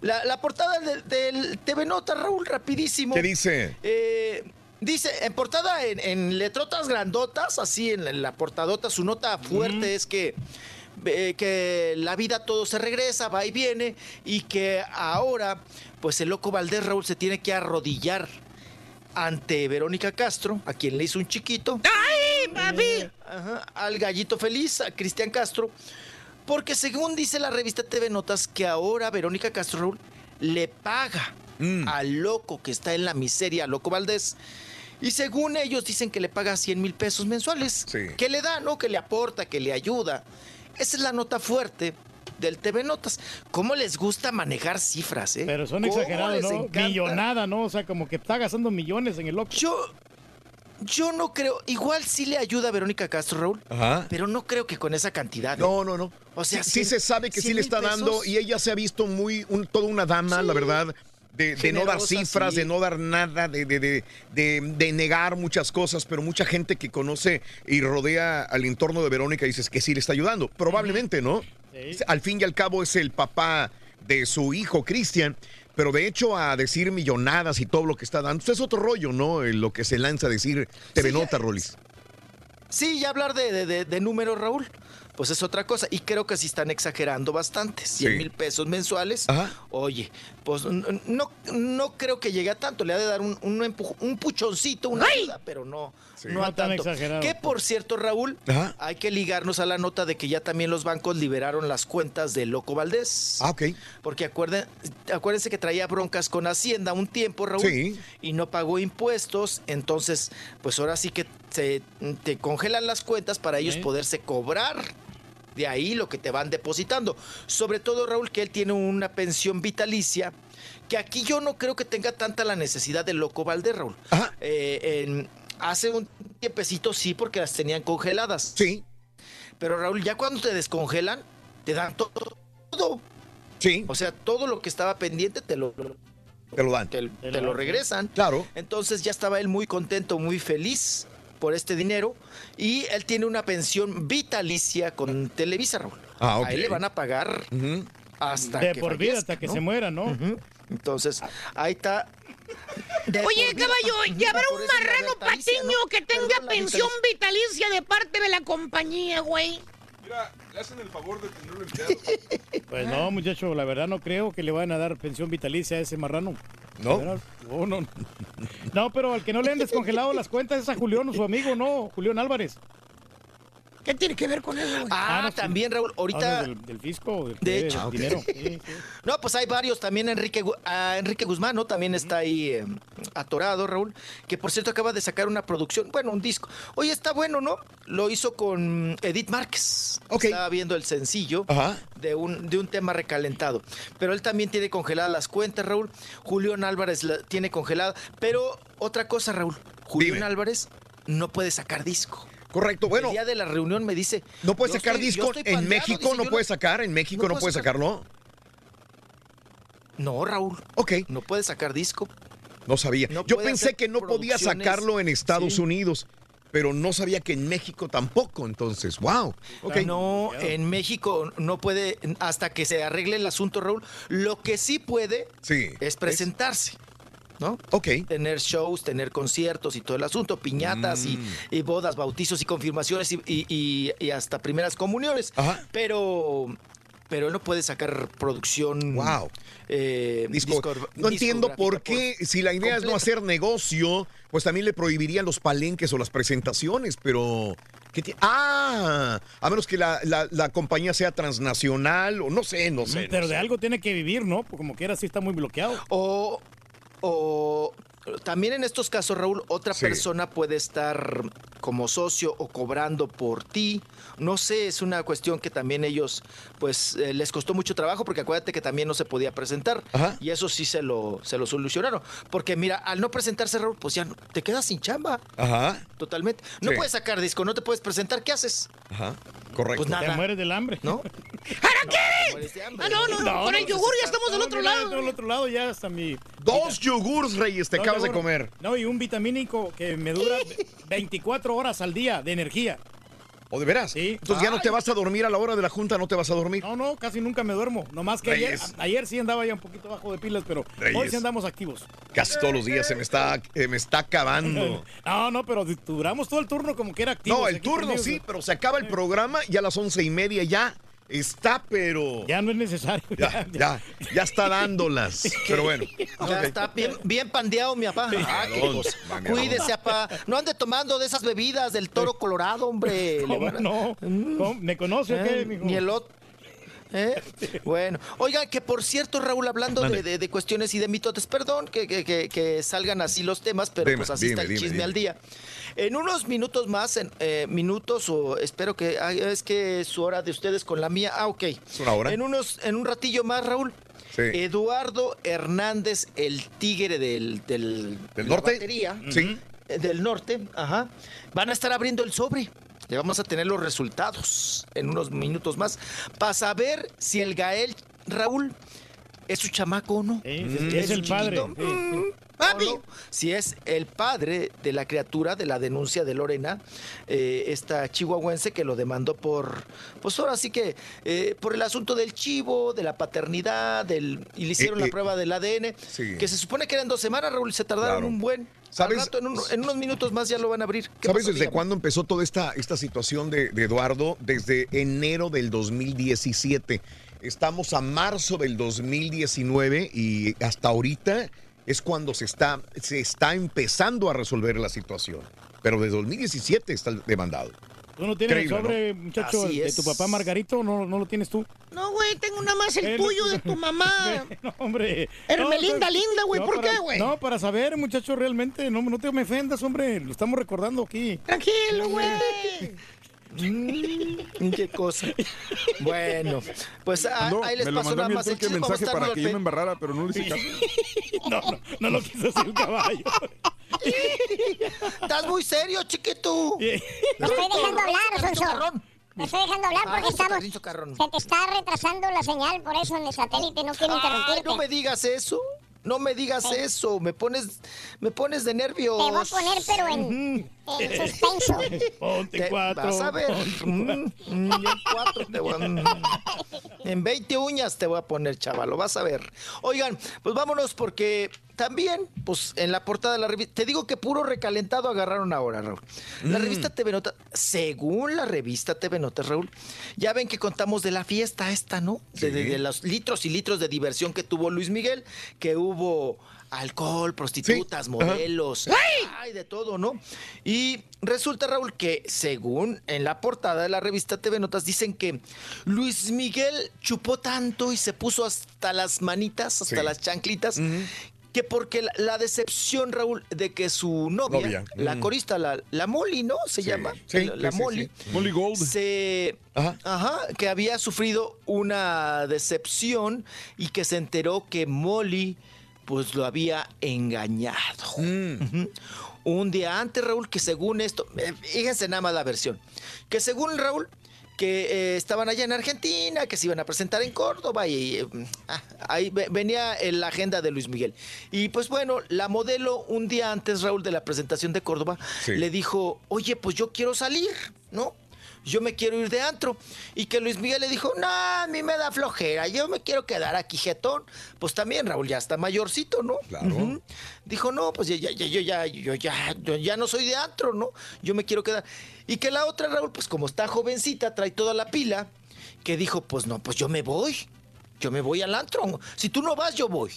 La, la portada del, del TV Nota, Raúl, rapidísimo. ¿Qué dice? Eh, dice, en portada, en, en letrotas grandotas, así en la, en la portadota, su nota fuerte es que, eh, que la vida todo se regresa, va y viene, y que ahora, pues el loco Valdés Raúl se tiene que arrodillar ante Verónica Castro, a quien le hizo un chiquito. ¡Ay, papi! al gallito feliz, a Cristian Castro, porque según dice la revista TV Notas, que ahora Verónica Castro Raúl le paga al loco que está en la miseria, loco Valdés. Y según ellos dicen que le paga 100 mil pesos mensuales. Que le da, ¿no? Que le aporta, que le ayuda. Esa es la nota fuerte del TV Notas. ¿Cómo les gusta manejar cifras, eh? Pero son ¿Cómo exagerados, ¿no? encanta? Millonada, ¿no? O sea, como que está gastando millones en el loco. Yo, yo no creo. Igual sí le ayuda a Verónica Castro, Raúl. Ajá. Pero no creo que con esa cantidad. ¿eh? No, no, no. O sea, sí, sí se sabe que sí le está dando y ella se ha visto muy, un, toda una dama, la verdad. De, de no dar cifras, sí. de no dar nada, de, de, de, de- de negar muchas cosas, pero mucha gente que conoce y rodea al entorno de Verónica dices que sí le está ayudando. Probablemente, ¿no? Al fin y al cabo es el papá de su hijo, Cristian. Pero de hecho, a decir millonadas y todo lo que está dando, pues es otro rollo, ¿no? Lo que se lanza a decir TV Nota, Rolis. Sí, ya hablar de, de- de- de números, Raúl, pues es otra cosa. Y creo que sí están exagerando bastante. 100 Sí. mil pesos mensuales. Oye, pues no, no creo que llegue a tanto. Le ha de dar un, un, un puchoncito, una ayuda, pero no, no No a tan tanto. exagerado. Que por cierto, Raúl, Ajá. hay que ligarnos a la nota de que ya también los bancos liberaron las cuentas de Loco Valdés. Ah, ok. Porque acuerden, acuérdense que traía broncas con Hacienda un tiempo, Raúl. Sí. Y no pagó impuestos. Entonces, pues ahora sí que se, te congelan las cuentas para ellos ¿Eh? poderse cobrar. De ahí lo que te van depositando. Sobre todo, Raúl, que él tiene una pensión vitalicia. Que aquí yo no creo que tenga tanta la necesidad del loco Valdés, Raúl. Eh, en- hace un tiempecito sí, porque las tenían congeladas. Sí. Pero Raúl, ya cuando te descongelan, te dan todo. todo. Sí. O sea, todo lo que estaba pendiente te lo, Te lo dan. te, te lo regresan. Claro. Entonces ya estaba él muy contento, muy feliz por este dinero y él tiene una pensión vitalicia con Televisa, Raúl. Ah, ok. A él le van a pagar hasta De que por vida, fallezca, hasta que ¿no? se muera, ¿no? Entonces, ahí está. De Oye, caballo, ¿y habrá un marrano patiño ¿no? que tenga pensión vitalicia de parte de la compañía, güey? Mira, le hacen el favor de tenerlo empleado. (laughs) Pues no, muchacho, la verdad no creo que le vayan a dar pensión vitalicia a ese marrano. ¿No? Verdad, No, no. (laughs) No, pero al que no le han descongelado las cuentas es a Julián, su amigo, no, Julián Álvarez. ¿Qué tiene que ver con eso, güey? Ah, no, sí. también, Raúl, ahorita. Ah, del, del fisco, del, De del hecho. dinero. Sí, (laughs) sí. No, pues hay varios. También Enrique, Enrique Guzmán, ¿no? También está ahí eh, atorado, Raúl. Que por cierto acaba de sacar una producción, bueno, un disco. Oye, está bueno, ¿no? Lo hizo con Edith Márquez. Ok. Estaba viendo el sencillo Ajá. de un, de un tema recalentado. Pero él también tiene congeladas las cuentas, Raúl. Julián Álvarez la tiene congelada. Pero otra cosa, Raúl. Julián Dime. Álvarez no puede sacar disco. Correcto, bueno. El día de la reunión me dice. No puede "Yo sacar estoy- disco en pandeado", México, dice, no "Yo puede sacar, en México no no, puedo puede sacar. sacarlo. No, Raúl. Ok, No puede sacar disco. no sabía. No Yo pensé que no podía sacarlo en Estados Sí. Unidos, pero no sabía que en México tampoco, entonces, wow. Ok. No, en México no puede, hasta que se arregle el asunto, Raúl. Lo que sí puede Sí. es presentarse. ¿No? Ok. Tener shows, tener conciertos y todo el asunto, piñatas y, Mm. y bodas, bautizos y confirmaciones y, y- y- y hasta primeras comuniones. Ajá. Pero, pero él no puede sacar producción. Wow. eh, Disco- discor- no entiendo por qué, si la idea es no hacer negocio, pues también le prohibirían los palenques o las presentaciones, pero... ¿qué ti- ah, a menos que la, la- la compañía sea transnacional o no sé, no sé. Pero no de sé. algo tiene que vivir, ¿no? Porque como quiera, sí está muy bloqueado. O, o también en estos casos, Raúl, otra Sí. persona puede estar como socio o cobrando por ti. No sé, es una cuestión que también ellos, pues, eh, les costó mucho trabajo porque acuérdate que también no se podía presentar. Ajá. Y eso sí se lo, se lo solucionaron. Porque mira, al no presentarse, Raúl, pues ya no- te quedas sin chamba. Ajá, Totalmente. No Sí. puedes sacar disco, no te puedes presentar. ¿Qué haces? ajá, correcto. Pues nada. Te mueres del hambre. ¿No? (laughs) De hambre, Ah, no, no, no, con el yogur ya estamos del otro lado. Del otro lado ya hasta mi... Dos yogurts, Reyes, te acabas de comer. No, y un vitamínico que me dura (laughs) 24 horas al día de energía. ¿O de veras? Sí. Entonces ya no te vas a dormir a la hora de la junta, no te vas a dormir. No, no, casi nunca me duermo. Nomás que ayer, ayer sí andaba ya un poquito bajo de pilas, pero hoy sí andamos activos. Casi todos los días se me está, eh, me está acabando. (laughs) No, no, pero duramos todo el turno como que era activo. No, el turno sí, pero se acaba el programa y a las once y media ya está, pero Ya no es necesario. ya, ya, ya está dándolas. Pero bueno. (laughs) Ya está bien, bien pandeado, mi papá. Ah, mañadón. Cuídese, papá. No ande tomando de esas bebidas del toro colorado, hombre. (laughs) Le ¿Cómo van a- no? ¿Cómo? ¿Me conoce o qué, Eh, mijo? Ni el otro. ¿Eh? Bueno, oiga, que por cierto, Raúl, hablando de, de- de cuestiones y de mitotes, perdón que, que- que- que salgan así los temas, pero Dime, pues así está el dime, chisme al día. En unos minutos más, en eh, minutos, o espero que es que su hora de ustedes con la mía. Ah, ok. ¿Es una hora? En unos, en un ratillo más, Raúl. Sí. Eduardo Hernández, el tigre del, del, ¿Del norte? batería, Sí. eh, del norte, ajá, van a estar abriendo el sobre. Y vamos a tener los resultados en unos minutos más para saber si el Gael Raúl es su chamaco o no. Sí, es, es el padre. Si es el padre de la criatura de la denuncia de Lorena, eh, esta chihuahuense que lo demandó por, pues ahora sí que, eh, por el asunto del chivo, de la paternidad, del, y le hicieron Eh, la eh, prueba del ADN, sí. que se supone que eran dos semanas, Raúl, y se tardaron Claro. un buen. ¿Sabes? En, un- en unos minutos más ya lo van a abrir. ¿Qué ¿Sabes pasó? desde cuándo empezó toda esta, esta situación de, de Eduardo? Desde enero del 2017. Estamos a marzo del 2019 y hasta ahorita es cuando se está, se está empezando a resolver la situación. Pero de 2017 está demandado. ¿Tú no tienes el sobre, muchacho, Así de es. tu papá Margarito? ¿No, no lo tienes tú? No, güey, tengo nada más el tuyo de tu mamá. (laughs) No, hombre. Hermelinda, No, linda, güey, no, ¿por para- qué, güey? No, para saber, muchacho, realmente, no, no te me ofendas, hombre. Lo estamos recordando aquí. Tranquilo, güey. Mm, qué cosa. (laughs) Bueno, pues ah, No, ahí les me a nada más el a mensaje para que yo me embarrara, pero no le hice caso. (laughs) No, no, no lo quiso hacer el caballo. Estás muy serio, chiquito. Lo estoy dejando hablar, Sonso. Te estoy dejando hablar porque estamos. Se te está retrasando la señal, por eso en el satélite no quiero Ay, interrumpirte. no me digas eso. No me digas eso. Me pones, me pones de nervios. Te voy a poner, pero en, en suspenso. (laughs) Ponte Te- cuatro. Vas a ver. ponte Mm, mm, en cuatro te voy a- En 20 uñas te voy a poner, chavalo. Vas a ver. Oigan, pues vámonos porque también, pues en la portada de la revista, te digo que puro recalentado agarraron ahora, Raúl. La Mm. revista TV Nota, según la revista TV Notas, Raúl, ya ven que contamos de la fiesta esta, ¿no? De, de- Sí. de los litros y litros de diversión que tuvo Luis Miguel, que hubo alcohol, prostitutas, modelos, ay, de todo, ¿no? Y resulta, Raúl, que según en la portada de la revista TV Notas dicen que Luis Miguel chupó tanto y se puso hasta las manitas, hasta Sí. las chanclitas, que porque la, la decepción, Raúl, de que su novia, Novia, la mm. corista, la, la Molly, ¿no? Se Sí, llama. sí, la la sí, Molly. Molly Gold. Se, Ajá. ajá, que había sufrido una decepción y que se enteró que Molly pues lo había engañado. Ujú. Un día antes, Raúl, que según esto, eh, fíjense nada más la versión, que según Raúl, que eh, estaban allá en Argentina, que se iban a presentar en Córdoba y eh, ah, ahí ve- venía en la agenda de Luis Miguel. Y pues bueno, la modelo un día antes, Raúl, de la presentación de Córdoba, Sí. le dijo, oye, pues yo quiero salir, ¿no? Yo me quiero ir de antro. Y que Luis Miguel le dijo, no, a mí me da flojera, yo me quiero quedar aquí jetón. Pues también Raúl ya está mayorcito, ¿no? Claro. Dijo, no, pues ya, ya, ya, yo ya, yo ya, yo ya no soy de antro, ¿no? Yo me quiero quedar. Y que la otra, Raúl, pues como está jovencita, trae toda la pila, que dijo, pues no, pues yo me voy. Yo me voy al antro. Si tú no vas, yo voy.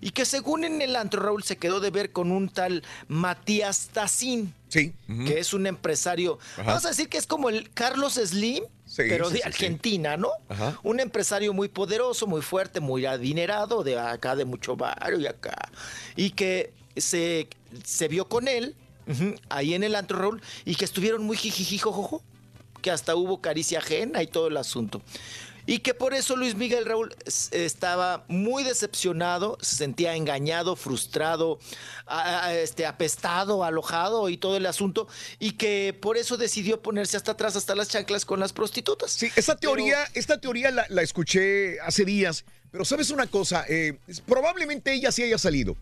Y que según en el antro, Raúl se quedó de ver con un tal Matías Tacín, Sí. que es un empresario, Ajá. vamos a decir que es como el Carlos Slim, Sí, pero sí, de sí. Argentina, ¿no? Ajá. Un empresario muy poderoso, muy fuerte, muy adinerado, de acá, de mucho barrio y acá. Y que se, se vio con él, ahí en el antro, Raúl, y que estuvieron muy jijijijojojo, que hasta hubo caricia ajena y todo el asunto. Y que por eso Luis Miguel Raúl estaba muy decepcionado, se sentía engañado, frustrado, a- a- este, apestado, alojado y todo el asunto, y que por eso decidió ponerse hasta atrás, hasta las chanclas con las prostitutas. Sí, esta teoría, esta teoría la, la escuché hace días, pero sabes una cosa, Eh, probablemente ella sí haya salido.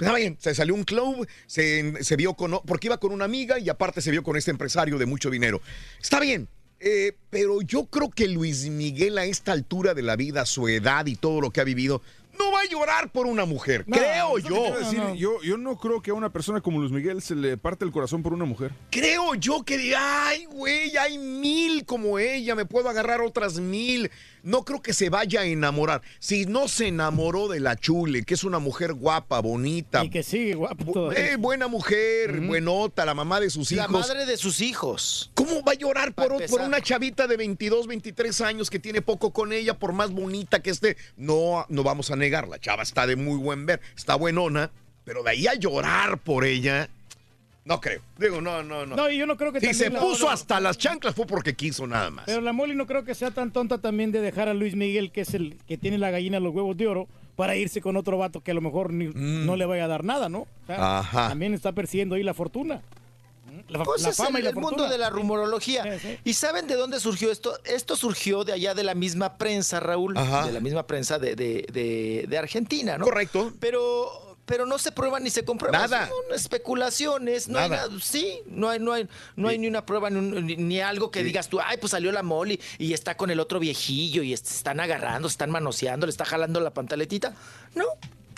Está bien, se salió un club, se, se vio con, porque iba con una amiga y aparte se vio con este empresario de mucho dinero. Está bien, eh, pero yo creo que Luis Miguel a esta altura de la vida, su edad y todo lo que ha vivido, no va a llorar por una mujer, No, creo yo. Yo, yo no creo que a una persona como Luis Miguel se le parte el corazón por una mujer. Creo yo que diga, ay, güey, hay mil como ella, me puedo agarrar otras mil. No creo que se vaya a enamorar. Si no se enamoró de la Chule, que es una mujer guapa, bonita. Y que sigue guapo todavía. eh, buena mujer, buenota, la mamá de sus La hijos. madre de sus hijos. ¿Cómo va a llorar por, una chavita de 22, 23 años que tiene poco con ella, por más bonita que esté? No, no vamos a negar, la chava está de muy buen ver, está buenona, pero de ahí a llorar por ella, no creo. Digo, no, no, no. No, y yo no creo que si se la- puso hasta las chanclas fue porque quiso nada más. Pero la Molly no creo que sea tan tonta también de dejar a Luis Miguel, que es el que tiene la gallina los huevos de oro, para irse con otro vato que a lo mejor ni- no le vaya a dar nada, ¿no? O sea, Mm. Ajá. También está persiguiendo ahí la fortuna. La, Pues la fama el, y la el mundo fortuna. de la rumorología. Sí, sí. ¿Y saben de dónde surgió esto? Esto surgió de allá de la misma prensa, Raúl. Ajá. De la misma prensa de, de- de- de Argentina, ¿no? Correcto. Pero, pero no se prueba ni se comprueba. Nada. Son especulaciones. No hay Nada. Sí, no hay, no hay, no hay ni una prueba ni, un- ni- ni algo que digas tú, ay, pues salió la Molly y está con el otro viejillo y se están agarrando, se están manoseando, le está jalando la pantaletita. No,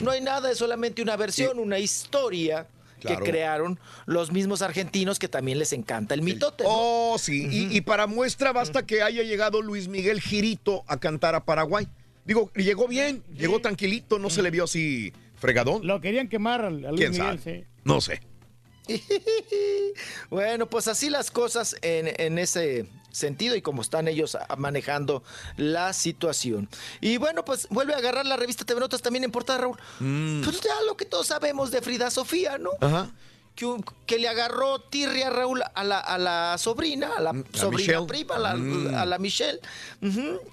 no hay nada, es solamente una versión, una historia. Claro. que crearon los mismos argentinos que también les encanta el mitote. ¿no? Oh, sí. y, y para muestra basta que haya llegado Luis Miguel Girito a cantar a Paraguay. Digo, llegó bien, llegó tranquilito, no se le vio así fregadón. Lo querían quemar a, a Luis ¿Quién Miguel, sabe? sí. No sé. (laughs) Bueno, pues así las cosas en, en ese sentido y como están ellos manejando la situación. Y bueno, pues vuelve a agarrar la revista TV Notas también en portada, Raúl. Pues ya lo que todos sabemos de Frida Sofía, ¿no? Ajá. Que, un- que le agarró tirria Raúl a la, a la sobrina, a la sobrina Michelle. prima, a la, Mm. a la Michelle,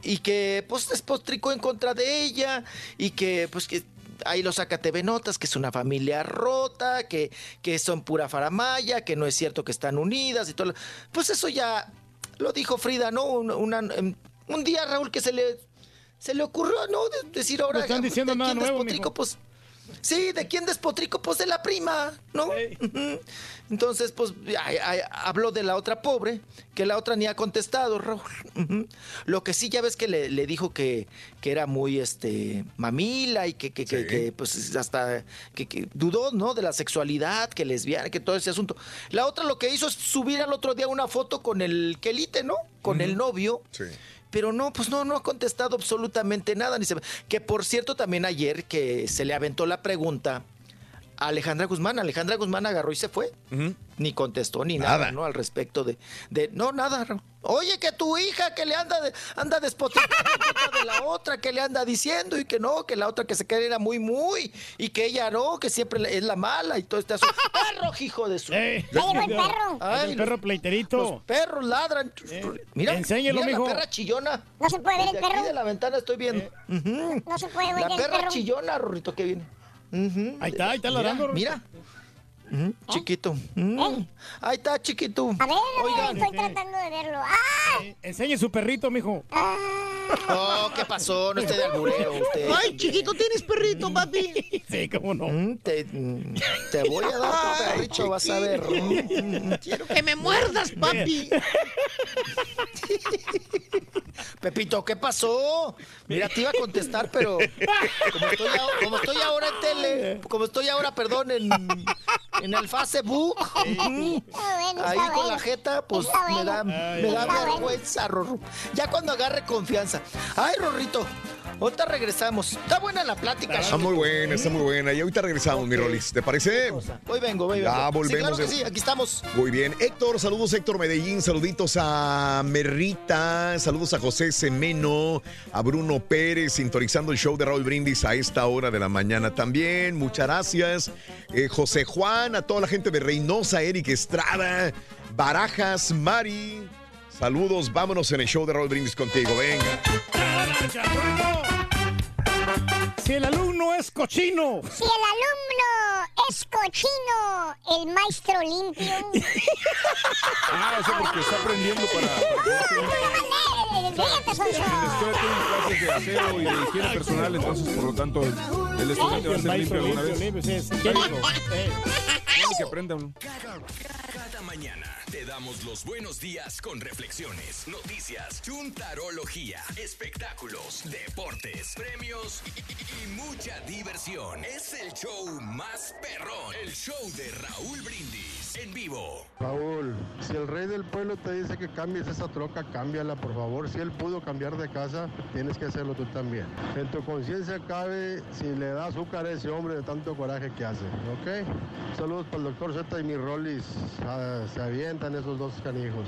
y que pues despotricó en contra de ella y que pues que ahí lo saca TV Notas, que es una familia rota, que, que son pura faramaya, que no es cierto que están unidas y todo. lo- Pues eso ya lo dijo Frida, ¿no? Un, una- em, un día, Raúl, que se le, se le ocurrió, ¿no? De- decir ahora. No están diciendo ¿de nada nuevo, mijo. Pues. Sí, ¿de quién despotrico? Pues de la prima, ¿no? Entonces, pues, ay, ay, habló de la otra pobre, que la otra ni ha contestado, Raúl. Lo que sí, ya ves que le, le dijo que, que era muy, este, mamila y que, que, que- que, pues, hasta, que, que dudó, ¿no? De la sexualidad, que lesbiana, que todo ese asunto. La otra lo que hizo es subir al otro día una foto con el quelite, ¿no? Con el novio. Sí. Pero no, pues no, no ha contestado absolutamente nada. Ni se... Que por cierto, también ayer que se le aventó la pregunta a Alejandra Guzmán. Alejandra Guzmán agarró y se fue. Ni contestó ni nada, Nada. ¿no? Al respecto de, de. No, nada. Oye, que tu hija que le anda de, anda despotricando de la otra, que le anda diciendo y que no, que la otra que se cree era muy, muy, y que ella no, que siempre es la mala y todo este asunto. (laughs) ¡Perro, hijo de su! Eh, llegó el perro. el perro pleiterito. Los perros ladran. Mira, enséñelo, mira mijo. la perra chillona. No se puede ver el Desde aquí perro. de la ventana estoy viendo. Ujú. No se puede ver La el perra perro. chillona, Rorrito, que viene. Ujú. Ahí está, ahí está Mira, ladrando. Mira. Ujú, Chiquito. Mm. Ahí está, chiquito. A ver, a ver, Oigan. estoy tratando de verlo. ¡Ah! Enseñe su perrito, mijo. (laughs) Oh, ¿qué pasó? No esté de albureo usted. Ay, chiquito, ¿tienes perrito, papi? Sí, cómo no. Mm, Te, mm, te voy a dar tu perrito, vas a ver. Mm, Quiero que me muerdas, papi. Pepito, ¿qué pasó? Mira, te iba a contestar, pero como estoy, ahora, como estoy ahora en tele, como estoy ahora, perdón, en, en el Facebook, ahí con la jeta, pues me da, me da vergüenza, Rorro. Ya cuando agarre confianza. Ay, Rorrito, ahorita regresamos. Está buena la plática. Está muy buena, está muy buena. Y ahorita regresamos, mi Rolis. ¿Te parece? Hoy vengo, hoy vengo. Ya Sí, volvemos. claro que sí, aquí estamos. Muy bien. Héctor, saludos Héctor Medellín, saluditos a Merrita, saludos a José Semeno, a Bruno Pérez, sintonizando el show de Raúl Brindis a esta hora de la mañana también. Muchas gracias. Eh, José Juan, a toda la gente de Reynosa, Eric Estrada, Barajas, Mari. Saludos, vámonos en el show de Raúl Brindis contigo, venga. Si el alumno es cochino. Si el alumno es cochino, el maestro limpio. Ah, eso porque está aprendiendo para... Fíjate, Sonso. En clases de aseo y de higiene personal, entonces por lo tanto el, estudiante va a ser limpio alguna vez. limpio, sí, sí. Eh. Que aprendan. Cada mañana te damos los buenos días con reflexiones, noticias, chuntarología, espectáculos, deportes, premios y, mucha diversión. Es el show más perrón, el show de Raúl Brindis en vivo. Raúl, si el rey del pueblo te dice que cambies esa troca, cámbiala por favor. Si él pudo cambiar de casa, tienes que hacerlo tú también. En tu conciencia cabe si le da azúcar a ese hombre de tanto coraje que hace, ¿ok? Saludos para el doctor Z y mi Rollis. Ah, se avientan esos dos canijos.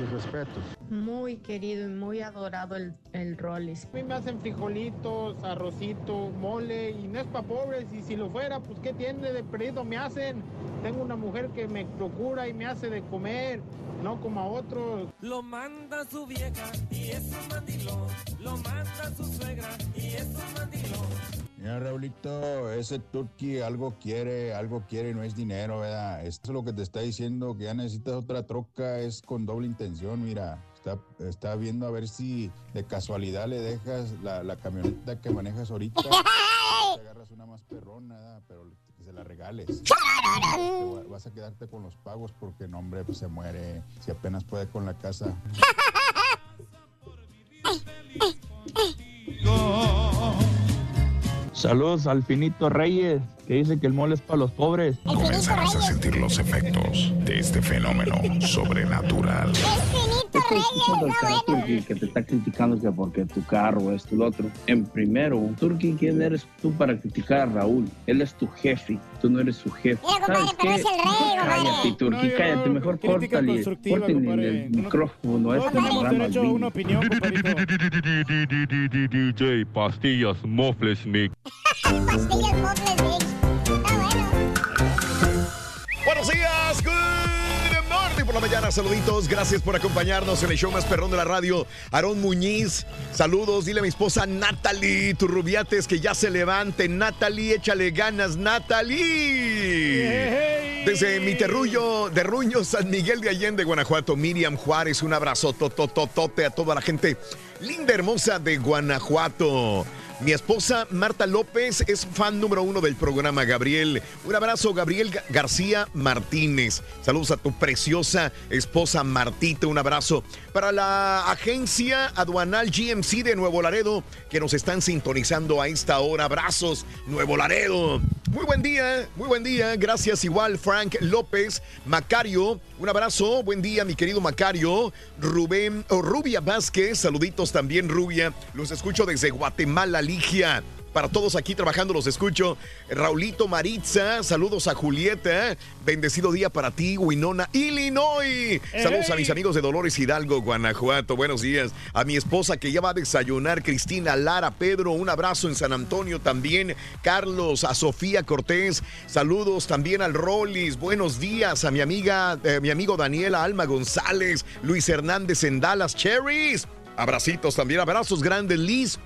Mis respetos. Muy querido y muy adorado el, el Rollis. A mí me hacen frijolitos, arrocito, mole y no es para pobres y si lo fuera, pues ¿qué tiene de perdido? Me hacen. Tengo una mujer que me procura y me hace de comer, no como a otros. Lo manda su vieja y es un mandilón. Lo manda su suegra y es un mandilón. Mira, Raulito, ese turqui algo quiere, algo quiere y no es dinero, ¿verdad? Esto es lo que te está diciendo, que ya necesitas otra troca, es con doble intención, mira. Está, está viendo a ver si de casualidad le dejas la, la camioneta que manejas ahorita. (laughs) te agarras una más perrona, ¿verdad? pero que se la regales. (laughs) Te vas a quedarte con los pagos porque, no, hombre, pues se muere. Si apenas puede con la casa. (laughs) Saludos al Finito Reyes, que dice que el mole es para los pobres. Comenzarás a sentir los efectos de este fenómeno sobrenatural. Estoy escuchando al cara Turki que te está criticando que porque tu carro, y lo otro. En primero, Turki, ¿quién eres tú para criticar a Raúl? Él es tu jefe, tú no eres su jefe. Mira, compadre, pero es el rey, compadre. Cállate, Turki, cállate. Mejor córtale, córtale el micrófono. Todos este tenemos programa, derecho a una opinión. DJ Pastillas Mofles Mix. Pastillas Mofles Mix. Buenos días, good morning por la mañana, saluditos, gracias por acompañarnos en el show más perrón de la radio. Aarón Muñiz, saludos, dile a mi esposa Natalie, tu rubiates que ya se levante, Natalie, échale ganas, Natalie. Desde mi terrullo de Ruño, San Miguel de Allende, Guanajuato, Miriam Juárez, un abrazo totototote a toda la gente linda, hermosa de Guanajuato. Mi esposa Marta López es fan número uno del programa, Gabriel. Un abrazo, Gabriel Ga- García Martínez. Saludos a tu preciosa esposa Martita. Un abrazo para la agencia aduanal GMC de Nuevo Laredo que nos están sintonizando a esta hora. Abrazos, Nuevo Laredo. Muy buen día, muy buen día. Gracias igual, Frank López, Macario. Un abrazo, buen día, mi querido Macario. Rubén, o Rubia Vázquez, saluditos también, Rubia. Los escucho desde Guatemala, Ligia. Para todos aquí trabajando los escucho. Raulito Maritza, saludos a Julieta. Bendecido día para ti, Winona, Illinois. Saludos a mis amigos de Dolores Hidalgo, Guanajuato. Buenos días. A mi esposa que ya va a desayunar, Cristina Lara, Pedro. Un abrazo en San Antonio también. Carlos, a Sofía Cortés. Saludos también al Rollis. Buenos días a mi amiga, eh, mi amigo Daniela Alma González, Luis Hernández en Dallas, Cherries. Abracitos también, abrazos grandes, Liz.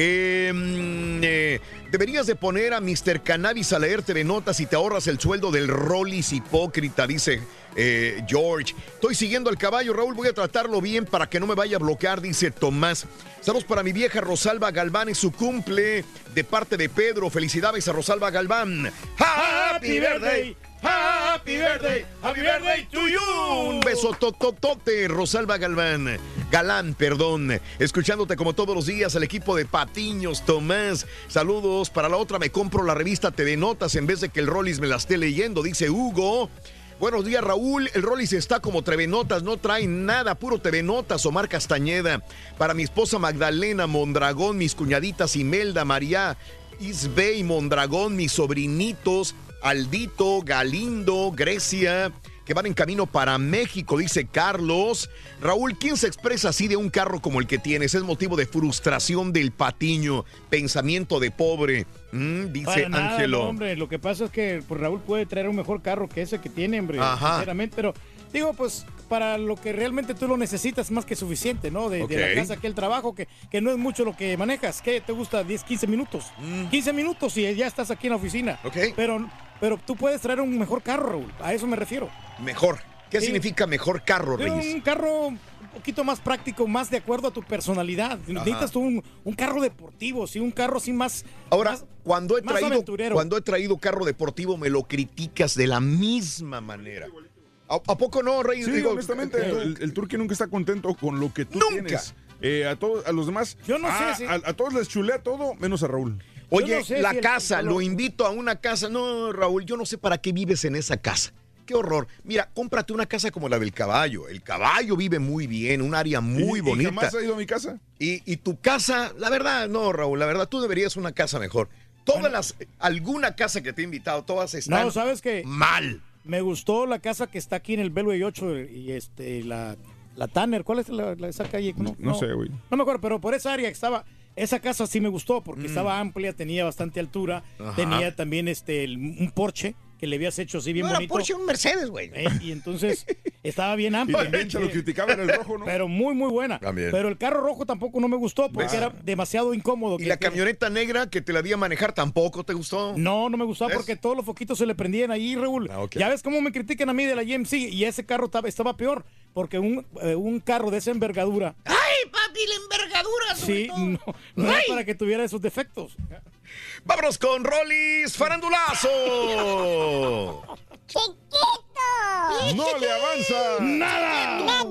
Eh, mm, eh, deberías de poner a Mr. Cannabis a leerte de notas y te ahorras el sueldo del Rollis hipócrita, dice eh, George. Estoy siguiendo al caballo, Raúl, voy a tratarlo bien para que no me vaya a bloquear, dice Tomás. Saludos para mi vieja Rosalba Galván, es su cumple de parte de Pedro. Felicidades a Rosalba Galván. Happy birthday, happy birthday, happy birthday to you. Un beso tototote, Rosalba Galván. Galán, perdón. Escuchándote como todos los días al equipo de Patiños, Tomás. Saludos. Para la otra me compro la revista TV Notas en vez de que el Rollis me la esté leyendo, dice Hugo. Buenos días, Raúl. El Rollis está como TV Notas, no trae nada, puro TV Notas, Omar Castañeda. Para mi esposa Magdalena Mondragón, mis cuñaditas Imelda, María Isbey Mondragón, mis sobrinitos Aldito, Galindo, Grecia, que van en camino para México, dice Carlos. Raúl, ¿quién se expresa así de un carro como el que tienes? Es motivo de frustración del patiño, pensamiento de pobre, Mm, dice Ángelo. no, hombre, lo que pasa es que pues, Raúl puede traer un mejor carro que ese que tiene, hombre, Ajá. sinceramente, pero digo, pues para lo que realmente tú lo necesitas más que suficiente, ¿no? De, de Ok. la casa que el trabajo, que, que no es mucho lo que manejas, ¿qué te gusta? 10, 15 minutos. 15 minutos y ya estás aquí en la oficina. Mm. Ok. Pero, pero tú puedes traer un mejor carro, Raúl, a eso me refiero. Mejor. ¿Qué Sí. significa mejor carro, Reyes? Un carro un poquito más práctico, más de acuerdo a tu personalidad. Necesitas tú un, un carro deportivo, sí, un carro así más... Ahora, cuando he más traído aventurero. cuando he traído carro deportivo me lo criticas de la misma manera. ¿A, a poco no, Reyes? Sí, Digo, honestamente, eh, el, el turqui nunca está contento con lo que tú Nunca. tienes. Eh, a, todos, a los demás, Yo no sé ah, si- a, a todos les chulea todo, menos a Raúl. Oye, no sé la si casa, lo- lo invito a una casa. No, Raúl, yo no sé para qué vives en esa casa. Qué horror. Mira, cómprate una casa como la del caballo. El caballo vive muy bien, un área muy ¿Y- y bonita. jamás ha ido a mi casa? Y, y tu casa, la verdad, no, Raúl, la verdad, tú deberías una casa mejor. Todas las, alguna casa que te he invitado, todas están No, ¿sabes qué? mal. Me gustó la casa que está aquí en el Belway 8 y este la, la Tanner. ¿Cuál es la, la- esa calle? No sé, güey. No me acuerdo, pero por esa área que estaba. Esa casa sí me gustó porque estaba amplia, tenía bastante altura, Mm. Ajá. tenía también este el- un porche que le habías hecho así bien no era bonito. Porsche, un Mercedes, güey. Eh, y entonces estaba bien (laughs) Y amplia. también se lo criticaban el rojo, ¿no? Pero muy, muy buena. También. Pero el carro rojo tampoco no me gustó porque era demasiado incómodo. ¿Y que- la camioneta negra que te la di a manejar tampoco te gustó? No, no me gustaba ¿Ves? porque todos los foquitos se le prendían ahí, Raúl. Ah. Ya ves cómo me critican a mí de la GMC y ese carro estaba, estaba peor porque un, eh, un carro de esa envergadura, ¡Ay, papi, la envergadura! sobre sí, todo. no, no era ¡Ay! para que tuviera esos defectos. Vámonos con Rollis Farandulazo. (laughs) ¡Chiquito! ¡No le avanza! ¡Nada!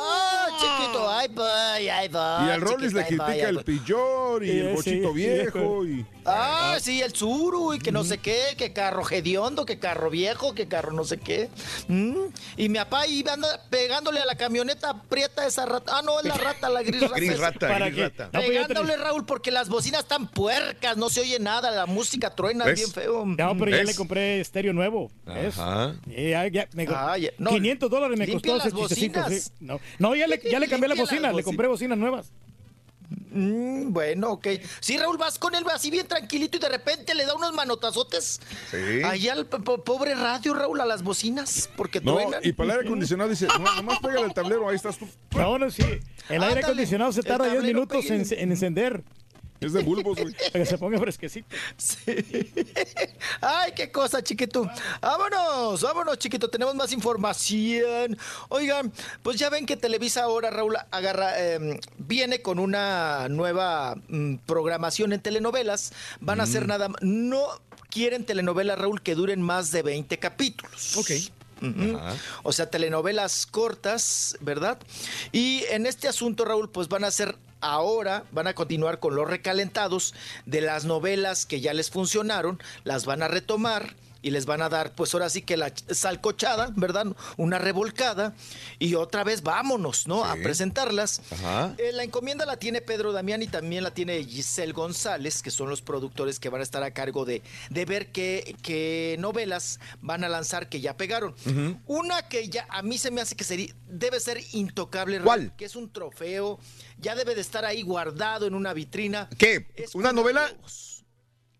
Ah, chiquito, ay, voy, ay, voy. Y al Rollis le ahí voy, critica ahí el pillor y Sí, el bochito sí, viejo y... Ah, sí, el suru y que no sé qué, que carro hediondo, que carro viejo, que carro no sé qué. Mm, Y mi papá iba anda pegándole a la camioneta prieta esa rata. Ah, no, es la rata, la gris rata. Gris rata, ¿Para gris rata. Pues Pegándole, Raúl, porque las bocinas están puercas, no se oye nada, la música truena ¿Ves? bien feo. No, pero ya le compré estéreo nuevo. ¿ves? Ajá. Eh, ya- ya me co- Ah, ya- no, 500 dólares me costó ese las chistecito. bocinas. sí. No, no ya, le, ya le cambié la bocina, le compré bocinas nuevas. Mm, bueno, ok. Sí, Raúl, vas con él así bien tranquilito y de repente le da unos manotazotes. Sí. Allá al po- po- pobre radio, Raúl, a las bocinas, porque No, truenan. y para el aire acondicionado dice, no, nomás pégale el tablero, ahí estás tú. No, no, sí. El aire Ándale, acondicionado se tarda 10 tablero, minutos en encender. Es de bulbos, güey. (laughs) Para que se ponga fresquecito. Ay, qué cosa, chiquito. Vámonos, vámonos, chiquito. Tenemos más información. Oigan, pues ya ven que Televisa ahora, Raúl, agarra, eh, viene con una nueva mm, programación en telenovelas. Van a hacer Mm. nada más. No quieren telenovelas, Raúl, que duren más de 20 capítulos. Ok. O sea, telenovelas cortas, ¿verdad? Y en este asunto, Raúl, pues van a ser ahora, van a continuar con los recalentados de las novelas que ya les funcionaron, las van a retomar y les van a dar, pues ahora sí que la ch- salcochada, ¿verdad? Una revolcada y otra vez vámonos, ¿no? A presentarlas. Ajá. Eh, la encomienda la tiene Pedro Damián y también la tiene Giselle González, que son los productores que van a estar a cargo de, de ver qué, qué novelas van a lanzar que ya pegaron. Una que ya a mí se me hace que sería, debe ser intocable, ¿Cuál? que es un trofeo, ya debe de estar ahí guardado en una vitrina. ¿Qué? Es ¿Una novela?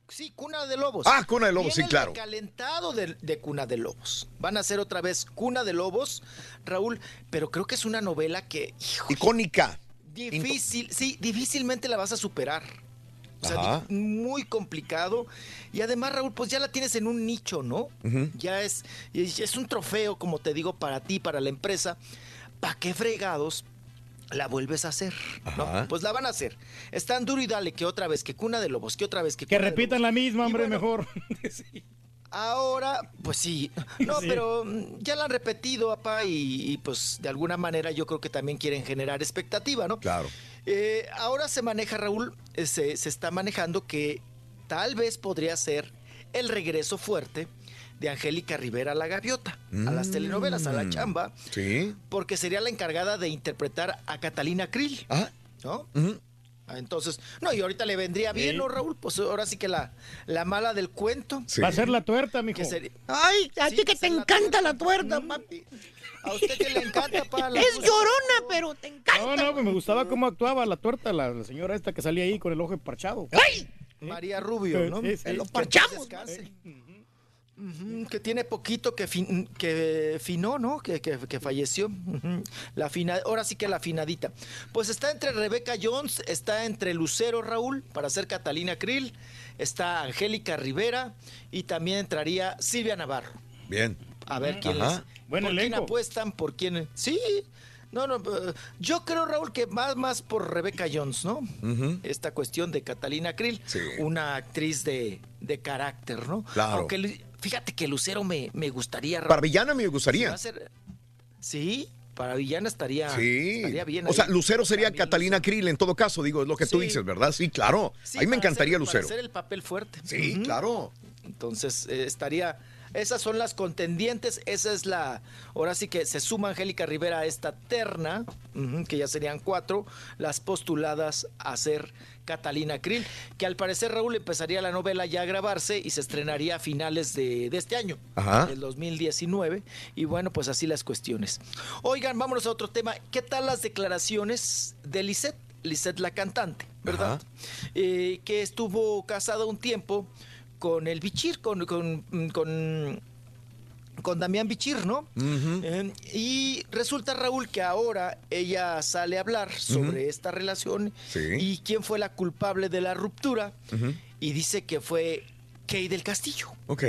Sí, Cuna de Lobos. Ah, Cuna de Lobos, sí, Viene el claro. recalentado de, de Cuna de Lobos. Van a hacer otra vez Cuna de Lobos, Raúl, pero creo que es una novela que, Icónica. Difícil, sí, difícilmente la vas a superar. O sea, muy complicado. Y además, Raúl, pues ya la tienes en un nicho, ¿no? Ya es, es es un trofeo, como te digo, para ti, para la empresa. ¿Para qué fregados la vuelves a hacer? ¿no? Ajá. Pues la van a hacer. Es tan duro y dale que otra vez, que cuna de lobos, que otra vez, que Que Cuna de repitan la misma, hombre, bueno, mejor. (laughs) Ahora, pues sí. (laughs) No, Sí. pero mm, ya la han repetido, papá, y, y, pues de alguna manera yo creo que también quieren generar expectativa, ¿no? Claro. Eh, ahora se maneja, Raúl, eh, se, se está manejando que tal vez podría ser el regreso fuerte de Angélica Rivera a la gaviota, a las telenovelas, a la Mm. chamba, Sí. porque sería la encargada de interpretar a Catalina Krill. Ah. ¿No? Ah, Entonces, no, y ahorita le vendría bien. ¿no, Raúl? Pues ahora sí que la, la mala del cuento. Sí. Va a ser la tuerta, mijo. Que sería- Ay, a Sí, ti que te encanta la tuerta, papi. A usted que le encanta para la Es música. llorona, pero te encanta. No, no, pues me gustaba cómo actuaba la tuerta, la, la señora esta que salía ahí con el ojo parchado. ¡Ay! María Rubio, ¿no? Sí, sí. Lo parchamos. Que tiene poquito que, fin- que finó, ¿no? Que, que- que falleció. La fina, ahora sí que la finadita. Pues está entre Rebeca Jones, está entre Lucero Raúl para ser Catalina Krill, está Angélica Rivera y también entraría Silvia Navarro. Bien. A ver quién Ajá. les, Buen por quién apuestan, por quién. Sí. No, no, eh, yo creo, Raúl, que más, más por Rebeca Jones, ¿no? Esta cuestión de Catalina Krill, Sí. una actriz de, de carácter, ¿no? Claro. Aunque fíjate que Lucero me, me gustaría. Para villana me gustaría. a ser- Sí, para villana estaría, Sí. estaría bien. O sea. Lucero sería Catalina Krill en todo caso, digo, es lo que tú dices, ¿verdad? Sí, claro. Sí, Ahí me para encantaría Lucero. Para hacer el papel fuerte. Sí, claro. Entonces, eh, estaría. Esas son las contendientes. Esa es la. Ahora sí que se suma Angélica Rivera a esta terna, que ya serían cuatro, las postuladas a ser Catalina Krill, que al parecer Raúl empezaría la novela ya a grabarse y se estrenaría a finales de, de este año, Ajá. del 2019. Y bueno, pues así las cuestiones. Oigan, vámonos a otro tema. ¿Qué tal las declaraciones de Lisette? Lisette la cantante, ¿verdad? Eh, que estuvo casada un tiempo con el Bichir, con, con, con, con Damián Bichir, ¿no? Eh, y resulta, Raúl, que ahora ella sale a hablar sobre esta relación Sí. y quién fue la culpable de la ruptura. Y dice que fue Kay del Castillo, Ok.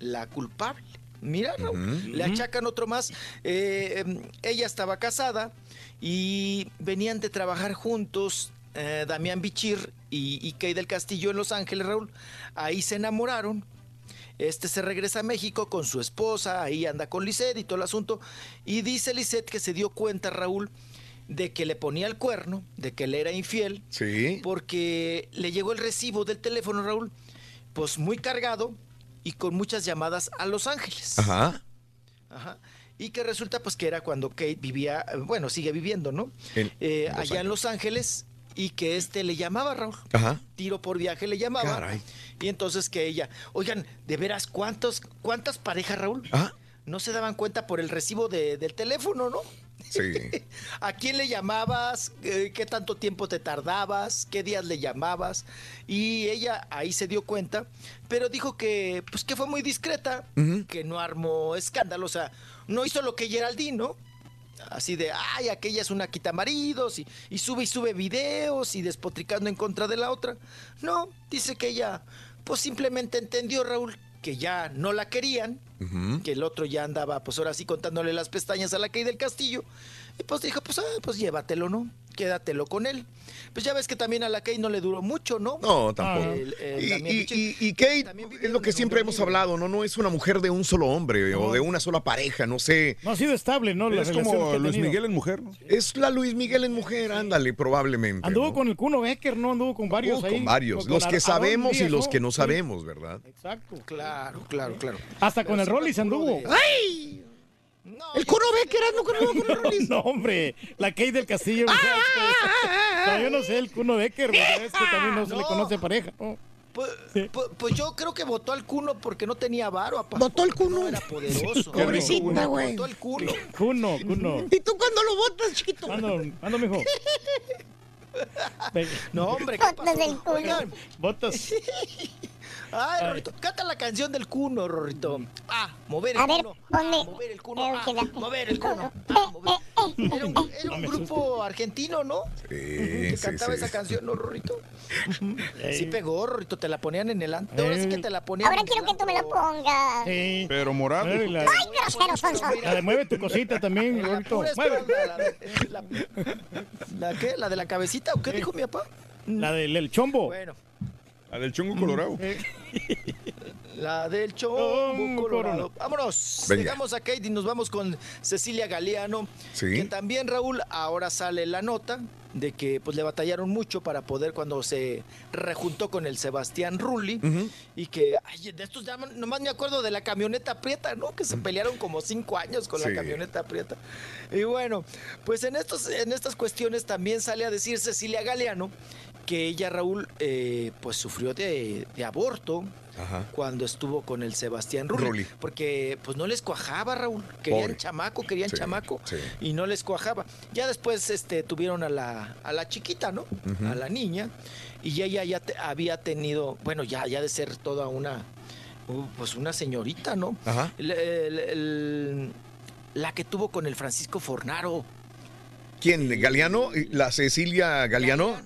la culpable. Mira, Raúl, le achacan otro más. Eh, em, ella estaba casada y venían de trabajar juntos eh, Damián Bichir y, y Kay del Castillo en Los Ángeles, Raúl. Ahí se enamoraron. Este se regresa a México con su esposa, ahí anda con Lisette y todo el asunto. Y dice Lisette que se dio cuenta, Raúl, de que le ponía el cuerno, de que le era infiel, Sí. porque le llegó el recibo del teléfono, Raúl, pues muy cargado y con muchas llamadas a Los Ángeles. Ajá. Ajá. Y que resulta pues que era cuando Kate vivía, bueno, sigue viviendo, ¿no? En Eh, allá en Los Ángeles y que este le llamaba, Raúl. Ajá. Tiro por viaje le llamaba. Caray. Y entonces que ella, oigan, de veras, ¿cuántos, ¿cuántas parejas, Raúl? Ajá. No se daban cuenta por el recibo de- del teléfono, ¿no? Sí. (laughs) ¿A quién le llamabas? ¿Qué tanto tiempo te tardabas? ¿Qué días le llamabas? Y ella ahí se dio cuenta, pero dijo que, pues, que fue muy discreta, que no armó escándalo, o sea, no hizo lo que Geraldine, ¿no? Así de, ay, aquella es una quitamaridos y, y sube y sube videos y despotricando en contra de la otra. No, dice que ella, pues simplemente entendió, Raúl, que ya no la querían, que el otro ya andaba, pues ahora sí contándole las pestañas a la Kay del Castillo. Y pues dijo, pues, ah, pues llévatelo, ¿no? Quédatelo con él. Pues ya ves que también a la Kay no le duró mucho, ¿no? No, tampoco. El- el Y, y- Bichir. y- y Kate es lo que siempre hemos hablado, ¿no? No es una mujer de un solo hombre o de una sola pareja, no sé. No ha sido estable, ¿no? La Es como Luis. Miguel en mujer, ¿no? Es la Luis Miguel en mujer, ándale, probablemente. Anduvo ¿no? con el Cuno Becker, ¿no? Anduvo con varios ahí. con varios, Con los que sabemos y los que no Sí, sabemos, ¿verdad? Exacto. Claro, claro, claro. Hasta con el Rollis anduvo. ¡Ay! El Cuno Becker ando con el Rollis. No, hombre, la Kay del Castillo. Ah, ¿sabes qué? No, yo no sé, el Cuno Becker, güey, es que también no se le No. conoce pareja. ¿no? Pues, pues- pues yo creo que votó al Cuno porque no tenía varo. Votó el Cuno. No era poderoso. Pobrecita, güey. Votó el Cuno. Cuno, Cuno. ¿Y tú cuándo lo votas, chiquito? Ando, ando, mijo. (laughs) No, hombre, ¿qué Botas del pasó? Cuno. Oigan, Botas. (laughs) Ay, Rorrito, canta la canción del Cuno, Rorrito. Ah, mover el A ver, Cuno. ponme. Ah, mover el Cuno. Eh, ah, mover el Cuno. (laughs) Ah, mover. Era un, era un grupo argentino, ¿no? Sí, que sí, cantaba sí. esa canción, ¿no, Rorrito? (laughs) Sí pegó, Rorrito, te la ponían en el antro. Eh. Ahora sí que te la ponían Ahora en quiero el que tú me lo antro. pongas. Sí. Pero morado. Eh, La, ¡Ay, grosero, Sonso! la de mueve tu cosita también, La pura Mueve. la, de- la, ¿La qué? ¿La de la cabecita o qué dijo mi papá? La del el chombo. Bueno, La del chongo colorado. (laughs) la del Chombo colorado. Vámonos. Venga. Dejamos a Kate y nos vamos con Cecilia Galeano. Sí. Que también, Raúl, ahora sale la nota de que pues le batallaron mucho para poder cuando se rejuntó con el Sebastián Rulli y que ay, de estos ya nomás me acuerdo de la camioneta prieta, ¿no? Que se pelearon como cinco años con Sí. la camioneta prieta. Y bueno, pues en estos en estas cuestiones también sale a decir Cecilia Galeano que ella Raúl eh, pues sufrió de, de aborto Ajá. cuando estuvo con el Sebastián Rulli, Rulli. porque pues no les cuajaba Raúl, querían Pobre. chamaco, querían Sí, chamaco sí. y no les cuajaba. Ya después este tuvieron a la a la chiquita, ¿no? A la niña y ella ya te- había tenido, bueno, ya ya de ser toda una uh, pues una señorita, ¿no? Ajá. El- el- el- la que tuvo con el Francisco Fornaro. ¿Quién? ¿Galeano? ¿La Cecilia Galeano?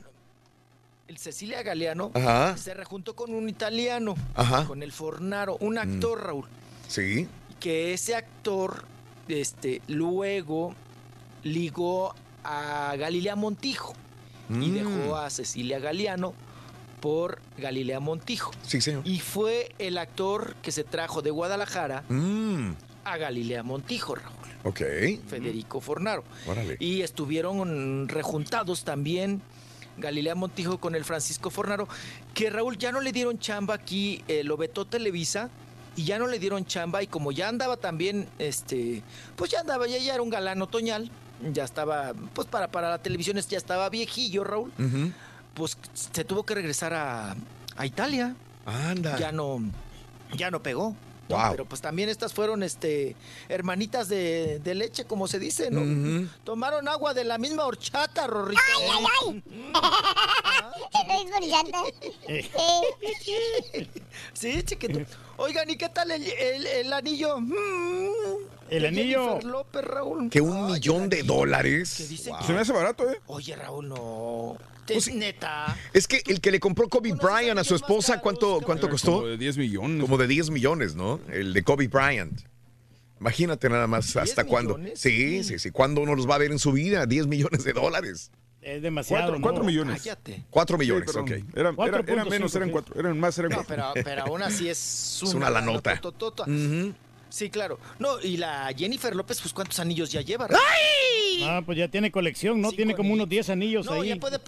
El Cecilia Galeano Ajá. se rejuntó con un italiano, Ajá. con el Fornaro, un actor, Raúl. Sí. que ese actor este, luego ligó a Galilea Montijo y Mm. dejó a Cecilia Galeano por Galilea Montijo. Sí, señor. Y fue el actor que se trajo de Guadalajara Mm, a Galilea Montijo, Raúl, ok. Federico Fornaro. Órale. Y estuvieron rejuntados también Galilea Montijo con el Francisco Fornaro, que Raúl ya no le dieron chamba aquí, eh, lo vetó Televisa y ya no le dieron chamba y como ya andaba también, este, pues ya andaba, ya, ya era un galán otoñal, ya estaba, pues para, para la televisión ya estaba viejillo Raúl, pues se tuvo que regresar a, a Italia, Anda. ya no, ya no pegó. ¿No? Wow. Pero pues también estas fueron este hermanitas de, de leche, como se dice, ¿no? Tomaron agua de la misma horchata, Rorrito. ¡Ay, ay! (laughs) (laughs) Es brillante. Sí. (laughs) Sí, chiquito. Oigan, ¿y qué tal el, el- el anillo? Mm, El de anillo. López, Raúl. Que un Ay, millón de dólares. Que dicen Wow. que- Se me hace barato, ¿eh? Oye, Raúl, no. Pues Es neta. Es que el que le compró Kobe ¿Conoces Bryant a su anillos esposa, ¿cuánto, cuánto costó? Como de 10 millones. Como de 10 millones, ¿no? El de Kobe Bryant. Imagínate nada más hasta cuándo. millones? Sí, sí, sí. ¿Cuándo uno los va a ver en su vida? 10 millones de dólares. Es demasiado. Cuatro, ¿no? cuatro millones. Cállate. 4 Sí, millones, perdón. ok. Eran, era- punto menos, eran sí. cuatro. Eran más, eran No, cuatro. pero, pero aún así es (laughs) Es una lanota. lanotototota. Ujú. Sí, claro. No, y la Jennifer López, pues ¿cuántos anillos ya lleva? Ah, pues ya tiene colección, ¿no? Cinco tiene como unos anillitos. 10 anillos No, ahí. ya puede,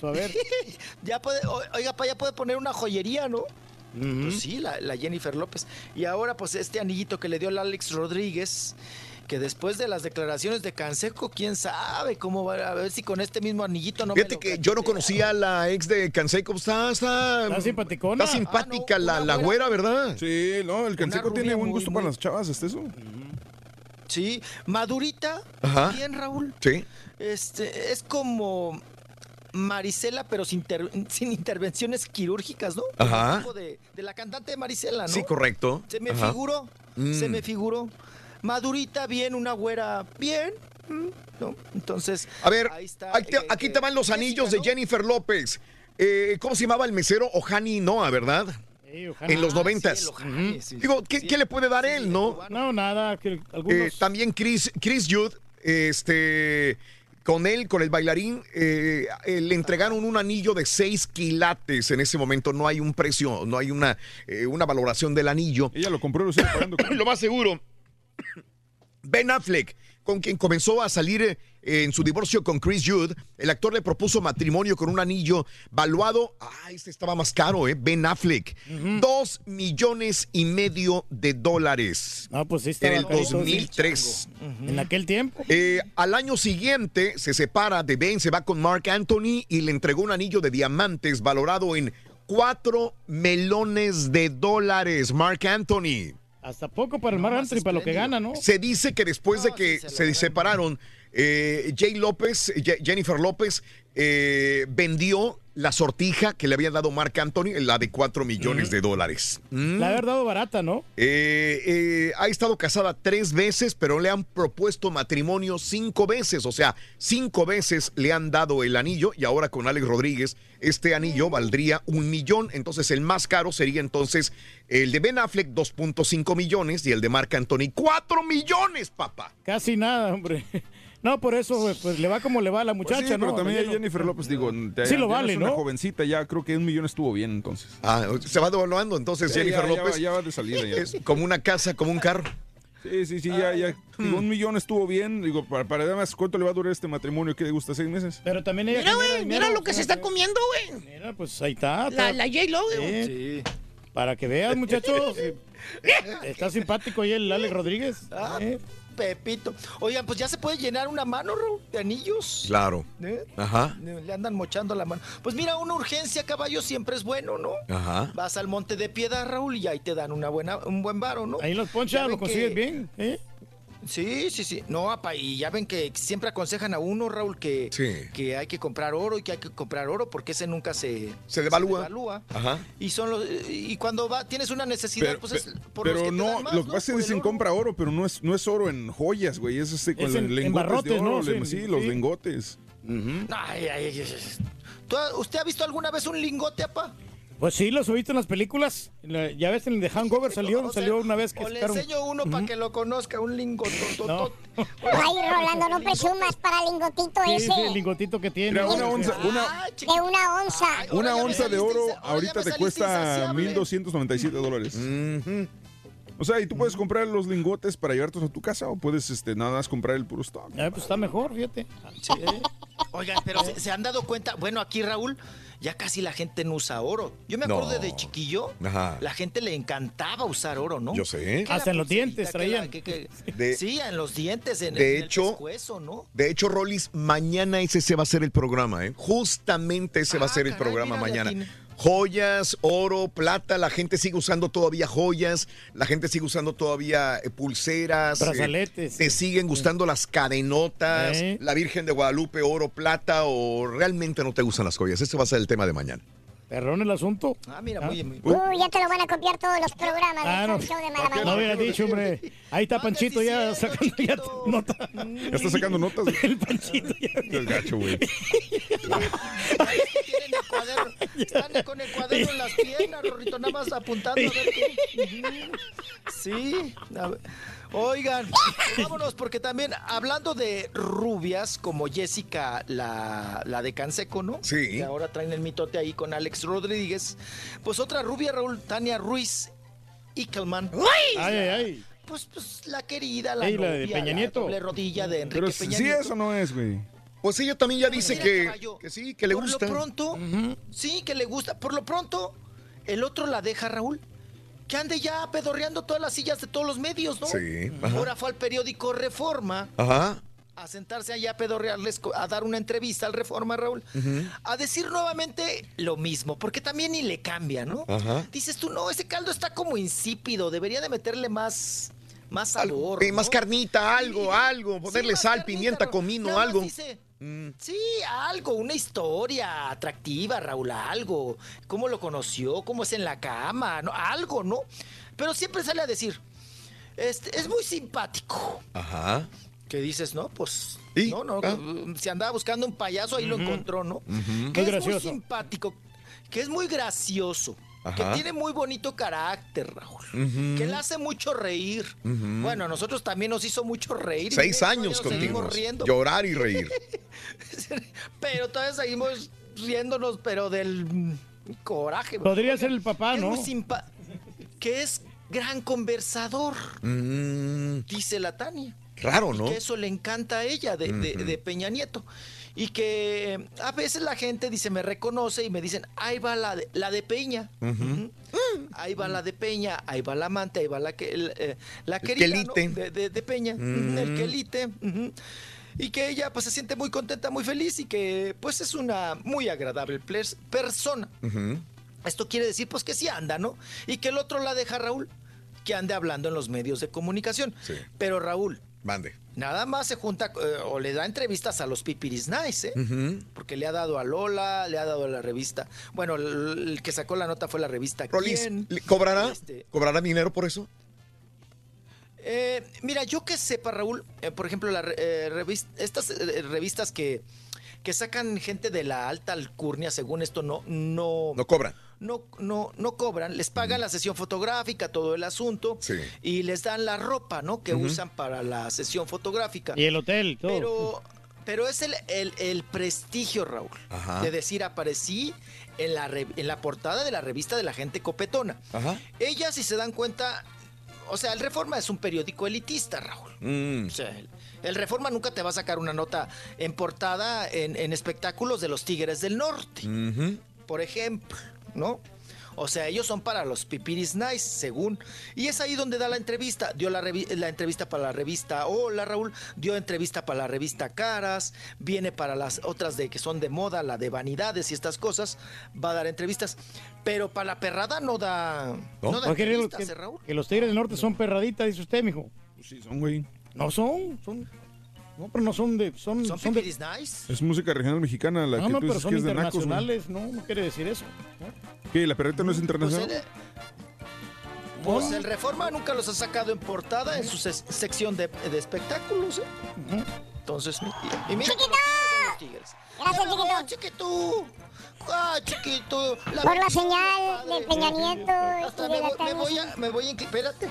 su haber. (laughs) ya puede, oiga, pa, ya puede poner una joyería, ¿no? Pues sí, la, la Jennifer López. Y ahora, pues, este anillito que le dio el Alex Rodríguez, que después de las declaraciones de Canseco, quién sabe cómo va a ver si con este mismo anillito no me Fíjate lo que yo no conocía a la ex de Canseco. Está, está, Está simpaticona. está simpática Ah, no, la, la güera. ¿verdad? Sí, no, el canseco tiene buen gusto muy- para las chavas, ¿este eso? Sí, madurita, Ajá. bien, Raúl. Sí. Este, es como Marisela, pero sin, ter- sin intervenciones quirúrgicas, ¿no? Ajá. De, de la cantante Marisela, ¿no? Sí, correcto. Se me Ajá. figuró, Mm. se me figuró. Madurita, bien, una güera, bien, ¿no? Entonces, A ver, ahí está, ahí te- eh, aquí eh, te van los anillos de Jennifer López. Eh, ¿Cómo se llamaba el mesero? Ohani Noah, ¿verdad? Ohani. En los Ah, noventas. sí, sí, Digo, ¿qué, qué le puede dar él, no? No, nada, que Eh, también Chris, Chris Judd, este, con él, con el bailarín, eh, eh, le entregaron un anillo de 6 quilates. En ese momento no hay un precio, no hay una, eh, una valoración del anillo. Ella lo compró lo sigue pagando. (coughs) lo más seguro. (coughs) Ben Affleck, con quien comenzó a salir en su divorcio con Chris Judd, el actor le propuso matrimonio con un anillo valuado, ah, este estaba más caro, ¿eh? Ben Affleck, dos millones y medio de dólares. Ah, pues sí En el carito, sí. 2003. En aquel tiempo. Eh, al año siguiente se separa de Ben, se va con Mark Anthony y le entregó un anillo de diamantes valorado en 4 melones de dólares. Mark Anthony. Hasta poco para el Mar Anthony, para lo que gana, ¿no? Se dice que después de que se, separaron, eh, Jay López, Ye- Jennifer López, eh, vendió la sortija que le había dado Mark Anthony, la de 4 millones de dólares. Mm. La haber dado barata, ¿no? Eh, eh, ha estado casada tres veces, pero le han propuesto matrimonio cinco veces. O sea, cinco veces le han dado el anillo y ahora con Alex Rodríguez este anillo valdría un millón. Entonces el más caro sería entonces el de Ben Affleck 2.5 millones y el de Marc Anthony 4 millones, papá. Casi nada, hombre. No, por eso, pues le va como le va a la Pues muchacha, sí, ¿no? pero también a. Jennifer López, digo, te- Sí lo ya vale, es una ¿no? jovencita, ya creo que un millón estuvo bien, entonces. Ah, se va devaluando entonces Sí, Jennifer ya- ya López. va- ya va de salida, ya. Es como una casa, como un carro. Sí, sí, sí, ya, ya. Digo, un millón estuvo bien. Digo, para, para además, ¿cuánto le va a durar este matrimonio? ¿Qué le gusta? ¿Seis meses? Pero también ella Mira, güey, mira lo que se está comiendo, güey. Mira, pues ahí está. La, está- la J-Lo, güey. Sí. Para que veas, muchachos. (laughs) Está simpático ahí el Alex Rodríguez. Ah, Eh, Pepito. Oigan, pues ya se puede llenar una mano, Raúl, de anillos. Claro. ¿Eh? Ajá. Le andan mochando la mano. Pues mira, una urgencia, caballo, siempre es bueno, ¿no? Ajá. Vas al Monte de Piedad, Raúl, y ahí te dan una buena, un buen varo, ¿no? Ahí los ponchas, lo consigues que- bien. ¿eh? Sí, sí, sí. No, apa, y ya ven que siempre aconsejan a uno, Raúl, que, Sí. que hay que comprar oro y que hay que comprar oro porque ese nunca se, Se devalúa. devalúa. Ajá. Y son los, y cuando va, tienes una necesidad, Pero, pues es por los pero que te no, dan más, lo que ¿no? pasa es que Por el dicen compra oro, pero no es, no es oro en joyas, güey. Es este con Es en- en lingotes barrotes, de oro, ¿no? Sí, sí, los sí. lingotes. Ay, ay, ay, ay. ¿Tú ha- ¿Usted ha visto alguna vez un lingote, apa? Pues sí, los he visto en las películas. Ya ves, en el de Hangover salió, sea, salió una vez que O le enseño uno para que lo conozca, un lingote. No. (laughs) Ay, Rolando, no presumas para el lingotito Sí, ese. sí, el lingotito que tiene. Mira, una Sí. onza, una, De una onza. una onza de oro ahorita te cuesta insaciable. 1.297 dólares. O sea, y tú puedes comprar los lingotes para llevártelos a tu casa o puedes este, nada más comprar el puro stock. Ah, pues está mejor, fíjate. Eh, Oigan, pero ¿se, se han dado cuenta? Bueno, aquí, Raúl, ya casi la gente no usa oro. Yo me acuerdo No. de chiquillo, Ajá. la gente le encantaba usar oro, ¿no? Yo sé. Hasta en los dientes que la- traían. que- que- (laughs) De- sí, en los dientes, en, de en hecho- el pescuezo, ¿no? De hecho, Rolis, mañana ese se va a ser el programa, ¿eh? Justamente ese va a Ah, ser el caray, programa mañana. Joyas, oro, plata, la gente sigue usando todavía joyas, la gente sigue usando todavía eh, pulseras. eh, Brazaletes, te sí. siguen gustando las cadenotas, Eh. la Virgen de Guadalupe, oro, plata, o realmente no te gustan las joyas. Ese va a ser el tema de mañana. Perrón el asunto. Ah, mira, muy, muy. Uh, ya te lo van a copiar todos los programas Ah, del no. show de Mala No hubiera dicho, hombre. Ahí está Panchito ya sacando ya nota. Ya está sacando notas. (laughs) El Panchito ya. Es gacho, güey. (laughs) Tienen el cuaderno, (laughs) están con el cuaderno en las piernas, Rorrito, nada más apuntando a ver qué. Sí. a ver. Oigan, vámonos, porque también hablando de rubias como Jessica, la, la de Canseco, ¿no? Sí. Que ahora traen el mitote ahí con Alex Rodríguez. Pues otra rubia, Raúl, Tania Ruiz Ickelman. Ay, ay, ay. Pues, pues la querida, la Ey, la novia, de Peña Nieto. doble rodilla de Enrique Pero Peña sí, Nieto. eso no es, güey. Pues ella también ya dice Mira, que, caballo, que sí, que le por gusta. lo pronto, sí, que le gusta. Por lo pronto, el otro la deja, Raúl. Que ande ya pedorreando todas las sillas de todos los medios, ¿no? Sí, ajá. Ahora fue al periódico Reforma Ajá. a sentarse allá a pedorrearles, a dar una entrevista al Reforma, Raúl. A decir nuevamente lo mismo, porque también ni le cambia, ¿no? Ajá. Dices tú, no, ese caldo está como insípido, debería de meterle más, más sabor. Eh, más carnita, algo, algo, ponerle sal, carnita, pimienta, comino, algo. dice, Sí, algo, una historia atractiva, Raúl, algo. ¿Cómo lo conoció? ¿Cómo es en la cama? ¿no? Algo, ¿no? Pero siempre sale a decir, este, es muy simpático. Ajá. Que dices, no, pues. ¿Y? No, no. Ah. Si andaba buscando un payaso, ahí lo encontró, ¿no? Que Muy es muy gracioso. simpático, que es muy gracioso, Ajá. que tiene muy bonito carácter, Raúl. Que le hace mucho reír. Bueno, a nosotros también nos hizo mucho reír. y Seis años riendo. Llorar y reír. (laughs) Pero todavía seguimos riéndonos, pero del coraje. Podría ser el papá, ¿no? que es gran conversador, Mm, dice la Tania. raro, Y ¿no? que eso le encanta a ella de, de- Ujú. de Peña Nieto. Y que eh, a veces la gente dice, me reconoce y me dicen, ahí va la de, la de Peña. Ujú. Ahí va la de Peña, ahí va la amante, ahí va la que el, eh, la querida ¿no? quelite. de, de- de Peña, Mm. el quelite. ujú. Y que ella pues se siente muy contenta, muy feliz y que pues es una muy agradable persona. Esto quiere decir pues que sí anda, ¿no? Y que el otro la deja Raúl, que ande hablando en los medios de comunicación. Sí. Pero Raúl, Mande. nada más se junta eh, o le da entrevistas a los Pipiris Nice, ¿eh? Porque le ha dado a Lola, le ha dado a la revista. Bueno, el, el que sacó la nota fue la revista Rolis, ¿Quién? ¿le- ¿cobrará? Este, ¿Cobrará dinero por eso? eh, mira, yo que sepa, Raúl, eh, por ejemplo, la, eh, revis- estas revistas que, que sacan gente de la alta alcurnia, según esto, no, no, No cobran. No, no, no cobran, les pagan la sesión fotográfica, todo el asunto, Sí. y les dan la ropa, ¿no? Que usan para la sesión fotográfica. Y el hotel, todo. Pero, pero es el, el- el prestigio, Raúl, Ajá. de decir, aparecí en la, re- en la portada de la revista de la gente copetona. Ajá. Ella, si se dan cuenta, o sea, el Reforma es un periódico elitista, Raúl. Mm. O sea, el, el Reforma nunca te va a sacar una nota en portada en, en espectáculos de los Tigres del Norte, por ejemplo, ¿no? O sea, ellos son para los pipiris nice, según. Y es ahí donde da la entrevista. Dio la, la entrevista para la revista Hola, Raúl. Dio entrevista para la revista Caras. Viene para las otras de que son de moda, la de vanidades y estas cosas. Va a dar entrevistas. Pero para la perrada no da, ¿No? no da ¿No quiere lo entrevistas, que, ¿eh, Raúl? que los Tigres del Norte son perraditas, dice usted, mijo? Pues sí, son, güey. No son, son. No, pero no son de. Son, ¿Son son de. nice? Es música regional mexicana la No, que no, tú pero dices que es de nacos, internacionales, no, no quiere decir eso. ¿no? ¿Qué? ¿La perrita no es Pues internacional? el, pues el Reforma nunca los ha sacado en portada en su sección de, de espectáculos. ¿eh? Entonces, y, y mira los tigres tigres. Gracias, chiquito. chiquito. Ah, chiquito. Por la señal padre. de Peña Nieto Hasta y me, la voy, me voy a, me voy a Espérate.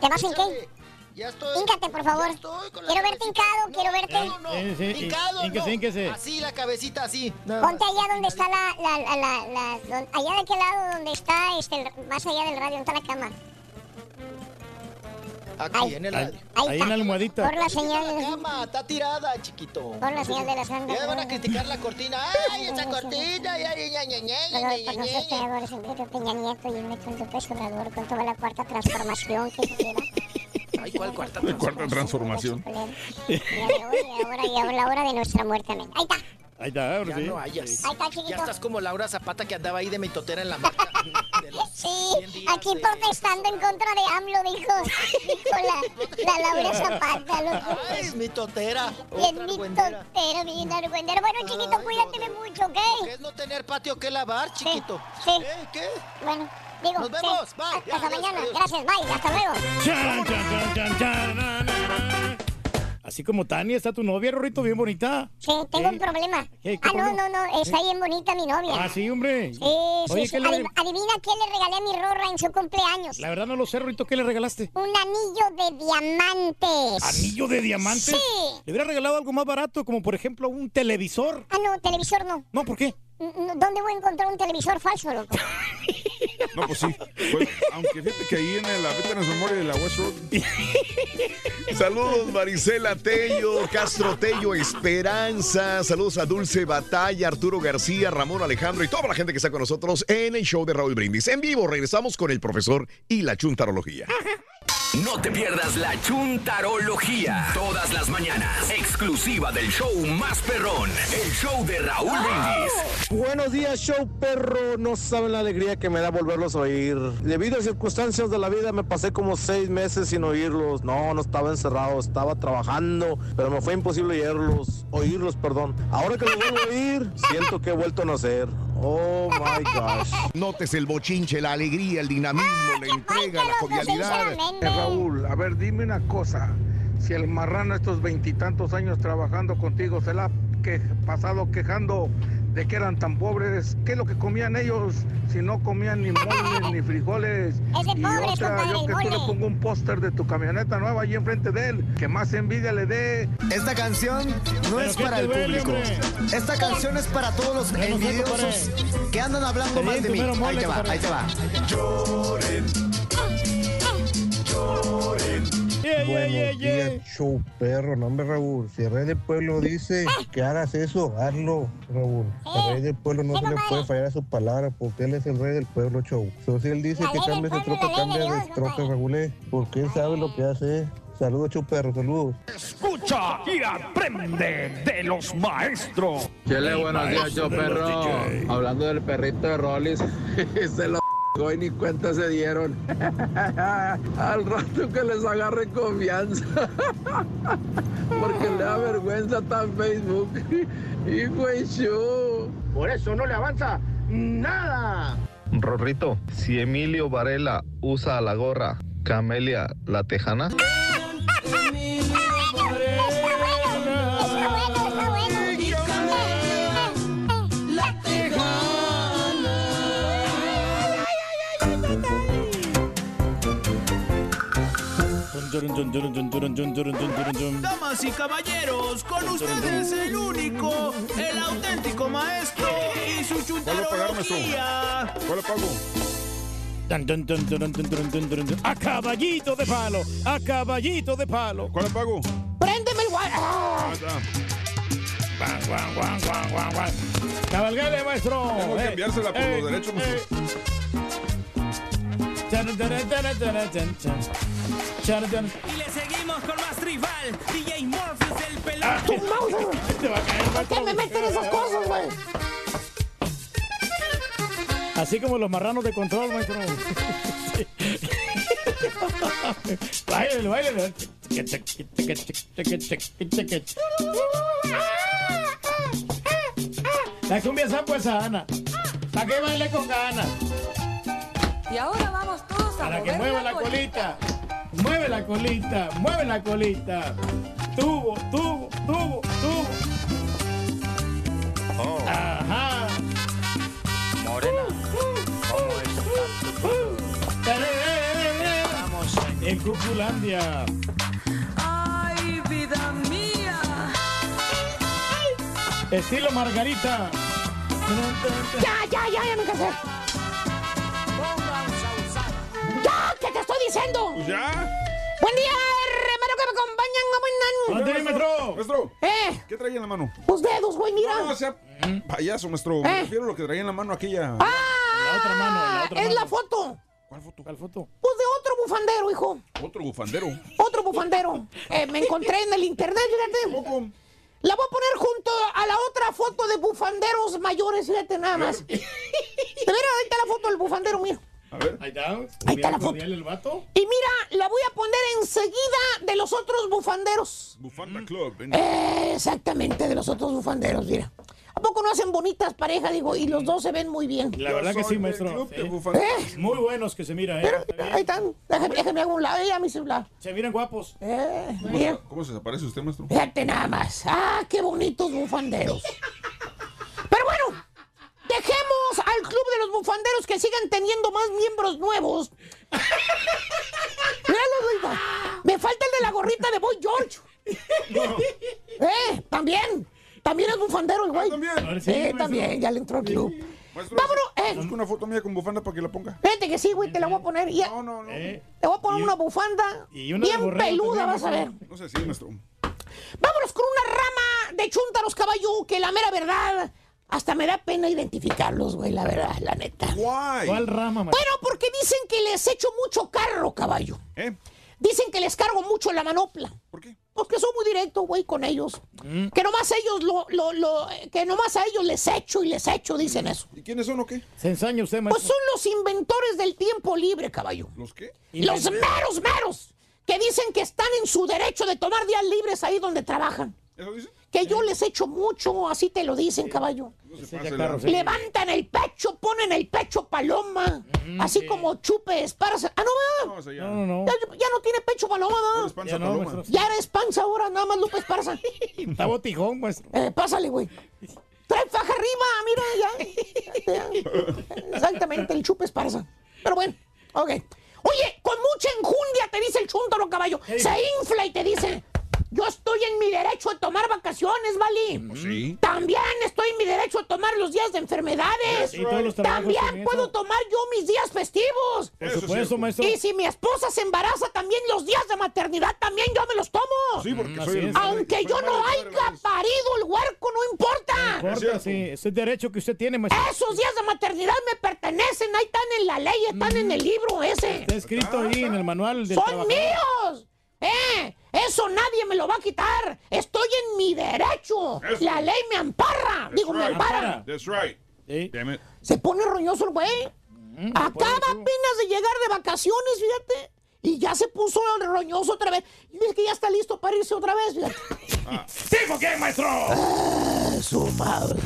¿Te vas en qué? Ya estoy. Híncate, por favor. Ya estoy con la Quiero verte hincado, quiero verte. No, no, Sí, sí, hincado, hínquese, no. hínquese. Así, la cabecita, así. nada Ponte allá donde está la, la, la, la- la- don- allá de aquel lado donde está, este, más allá del radio, donde está la cama. Aquí, Ay. en el Ahí, radio. Ahí ahí está. en la almohadita. Por la Está señal la de cama, está tirada, chiquito. Por la señal de la sangre. Ya van a criticar la cortina. ¡Ay, esa cortina! ¡Ay, ay, ay, ay, ay, ay, Pero ay, por no ay! creadores en Pedro Peña Nieto y con López Obrador con toda la cuarta transformación que quisiera. Ay, ¿cuál cuarta La cuarta transformación. Y ahora, y ahora, y ahora la hora de nuestra muerte, amén. Ahí está, Ahí está, ahora Ya sí. no hayas. ahí está, Ya chiquito. estás como Laura Zapata que andaba ahí de mitotera en la marca. (laughs) de los 100 Sí, aquí de- protestando en contra de AMLO, dijo, dijo la, la Laura (laughs) Zapata, loco. Ay, mitotera. Bien Otra mi argüendera. tontero, bien argüendero. Bueno, chiquito, cuídateme no, mucho, ¿Qué ¿ok? es no tener patio que lavar, chiquito? sí. ¿Eh? ¿Qué? Bueno, digo, Nos sí. vemos, bye. Hasta adiós, mañana. adiós. Gracias, bye. Hasta luego. Chan, chan, chan, chan, chan, na, na, na. Así como Tania, está tu novia, Rorrito, bien bonita. Sí, tengo un ¿Eh? problema. ¿Qué? ¿Qué Ah, no, problema? no, no, está bien bonita mi novia. Ah, sí, hombre. Sí, sí, Oye, sí. ¿qué le Adi- adivina qué le regalé a mi Rorra en su cumpleaños. La verdad no lo sé, Rorrito, ¿qué le regalaste? Un anillo de diamantes. ¿Anillo de diamantes? Sí. Le hubiera regalado algo más barato, como por ejemplo un televisor. Ah, no, televisor no. No, ¿por qué? ¿Dónde voy a encontrar un televisor falso, loco? (laughs) No, pues sí. Aunque fíjate que ahí en la Veterans Memoria de la West Road. (laughs) Saludos Marisela Tello, Castro Tello, Esperanza. Saludos a Dulce Batalla, Arturo García, Ramón Alejandro y toda la gente que está con nosotros en el show de Raúl Brindis. En vivo regresamos con el profesor y la chuntarología. No te pierdas la chuntarología. Todas las mañanas. Exclusiva del show más perrón. El show de Raúl Brindis. Buenos días, show perro. No saben la alegría que me da volverlos a oír. Debido a circunstancias de la vida, me pasé como seis meses sin oírlos. No, no estaba encerrado, estaba trabajando, pero me fue imposible oírlos. Oírlos, perdón. Ahora que los vuelvo a oír, siento que he vuelto a nacer. Oh my gosh. Notes el bochinche, la alegría, el dinamismo, la entrega, la jovialidad. Raúl, a ver, dime una cosa. Si el marrano estos veintitantos años trabajando contigo se la ha que, pasado quejando de que eran tan pobres, ¿qué es lo que comían ellos si no comían ni moles ni frijoles? Ese y pobre, otra, compadre, yo que tú le mole. pongo un póster de tu camioneta nueva allí enfrente de él, que más envidia le dé. Esta canción no ¿Pero es para el duele, público. hombre? Esta canción es para todos los Ya no sé, envidiosos que andan hablando mal de mí. mole, Ahí te va, ahí te va. Lloren. Buenos días, show perro. No, hombre, Raúl. Si el rey del pueblo dice que hagas eso, hazlo, Raúl. El rey del pueblo no se le puede fallar a su palabra porque él es el rey del pueblo, show. So, si él dice La que ley del cambie de troca, cambia de troca, Raúl. eh, Porque él sabe lo que hace. Saludos, show perro, saludos. Escucha y aprende de los maestros. Chele, buenos días, maestro yo de los perro. DJ. Hablando del perrito de Rollis, (laughs) se lo y ni cuenta se dieron. (laughs) Al rato que les agarre confianza. (laughs) Porque le da vergüenza tan Facebook. (laughs) Hijo de show. Por eso no le avanza nada. Rorrito, si Emilio Varela usa la gorra Camelia la Tejana. Damas y caballeros, con ustedes el único, el auténtico maestro y su chuntarología. ¿Cuál le pago? A caballito de palo, a caballito de palo. ¿Cuál le pago? Préndeme el guay. ¡ah! Cabalgale, maestro. Tengo que eh, enviársela por los eh, derechos. Eh. Y le seguimos con más rival, DJ Morpheus el pelón. ¡Tu mouse! Te va a caer, ¿Por qué me meten esas cosas, güey? Así como los marranos de control, maestro. (laughs) (laughs) Báilale, báilale. La cumbia sapo es Ana. Para que baile con ganas. Y ahora vamos todos a Para que mover mueva la colita. Mueve la colita, mueve la colita. Tubo, tubo, tubo, tubo. Ajá. Morena, ¿cómo Estamos en Cuculandia. Ay, vida mía. Estilo Margarita. Ya, ya, ya, ya me cansé. ¡Ya! ¿Qué te estoy diciendo? Pues ya. Buen día, hermano que me acompañan. ¿Cómo andan? Maestro. Maestro, ¿Eh? ¿qué traía en la mano? Pues dedos, güey, mira. No, o sea, payaso, maestro. Me ¿Eh? refiero a lo que traía en la mano aquella. ¡Ah! La otra mano, la otra es mano. la foto. ¿Cuál foto? ¿Cuál foto? Pues de otro bufandero, hijo. Otro bufandero. Otro bufandero. Eh, me encontré en el internet, fíjate. La voy a poner junto a la otra foto de bufanderos mayores, fíjate nada más. De veras, ahí está la foto del bufandero, mira. A ver. Ahí está. Ahí está la foto. el vato. Y mira, la voy a poner enseguida de los otros bufanderos. Bufanda Club. ven. Eh, exactamente, de los otros bufanderos, mira. ¿A poco no hacen bonitas parejas? Digo, y los dos se ven muy bien. La verdad que sí, maestro. bufanderos. Muy buenos que se mira, Pero, ¿eh? Bien. ahí están. Déjame, déjame hago un lado, ya mi celular. Se miran guapos. Eh, mira. ¿Cómo se desaparece usted, maestro? Fíjate nada más. Ah, qué bonitos bufanderos. Pero bueno, dejemos al club de los bufanderos que sigan teniendo más miembros nuevos. Míralo. Me falta el de la gorrita de Boy George. Eh, también. También es bufandero el güey. también. Sí, Eh, también, ya le entró al club. Maestro, Vámonos, eh. Busca una foto mía con bufanda para que la ponga. Fíjate que sí, güey, te la voy a poner. Ya, No, no, no. Eh, te voy a poner Y- una bufanda y una de bien peluda, también, vas a ver. No sé si, maestro. Vámonos con una rama de chúntaros caballo que la mera verdad hasta me da pena identificarlos, güey, la verdad, la neta. Guay. ¿Cuál rama, maestro? Bueno, porque dicen que les echo mucho carro, caballo. ¿Eh? Dicen que les cargo mucho la manopla. ¿Por qué? Porque soy muy directo, güey, con ellos. Que nomás ellos lo, lo, lo, que nomás a ellos les echo y les echo, dicen eso. ¿Y quiénes son o qué? Se ensaña usted, Pues maestro. son los inventores del tiempo libre, caballo. ¿Los qué? Los meros, meros. Que dicen que están en su derecho de tomar días libres ahí donde trabajan. ¿Eso dice? Que yo les echo mucho, así te lo dicen, caballo. Levantan el pecho, ponen el pecho paloma, así como chupe esparza. Ah, no, ¿verdad? No, no, no. Ya, ya no tiene pecho paloma, ¿verdad? Ya no. Ya eres panza ahora, nada más Lupe Esparza. (laughs) Está botijón, maestro. Eh, pásale, güey. Trae faja arriba, mira, ya. Exactamente, el chupe esparza. Pero bueno, ok. Oye, con mucha enjundia te dice el chúntaro caballo. Se infla y te dice. Yo estoy en mi derecho a tomar vacaciones, ¿vale? Sí. También estoy en mi derecho a tomar los días de enfermedades. Sí, todos los trabajos También puedo eso. tomar yo mis días festivos. Por supuesto, maestro. Y si mi esposa se embaraza, también los días de maternidad también yo me los tomo. Sí, porque Mm, soy el es. Aunque soy yo no haya parido el huerco, no importa. No importa, sí. Ese es derecho que usted tiene, maestro. Esos días de maternidad me pertenecen, ahí están en la ley, están en el libro ese. Está escrito ahí en el manual del ¡Son trabajador. míos! ¡Eh! Eso nadie me lo va a quitar. Estoy en mi derecho. Eso. La ley me amparra. Digo, me ampara. That's right. Sí. Damn it. Se pone roñoso el güey. Acaba apenas de llegar de vacaciones, fíjate. Y ya se puso el roñoso otra vez. Y dice que ya está listo para irse otra vez, fíjate. ¿Tipo qué, maestro? Ah, su madre.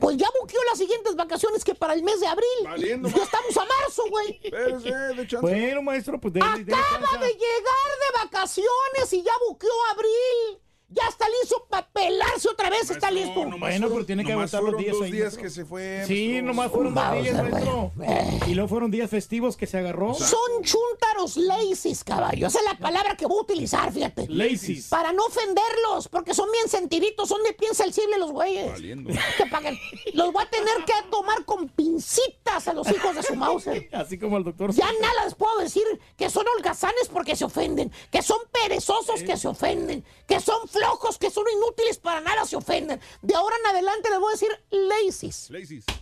Pues ya buqueó las siguientes vacaciones que para el mes de abril. Valiendo ya estamos a marzo, güey. De. Bueno, maestro, pues dele Acaba chance. de llegar de vacaciones y ya buqueó abril. Ya está listo para pelarse otra vez, está listo. nomás Bueno, pero tiene que aguantar los fueron días dos ahí, días que se fue. Sí, maestro. nomás fueron dos días, maestro. Y luego fueron días festivos que se agarró. Son chúntaros lazies, caballo. Esa es la palabra que voy a utilizar, fíjate. Lazies. Para no ofenderlos, porque son bien sentiditos, son de piel sensible los güeyes. Valiendo. Que paguen. Los voy a tener que tomar con pincitas a los hijos de su Mauser. (laughs) Así como el doctor. Ya nada les puedo decir que son holgazanes porque se ofenden, que son perezosos que se ofenden, que son flojos, que son inútiles para nada se ofenden. De ahora en adelante les voy a decir lazies. Lazies. (laughs)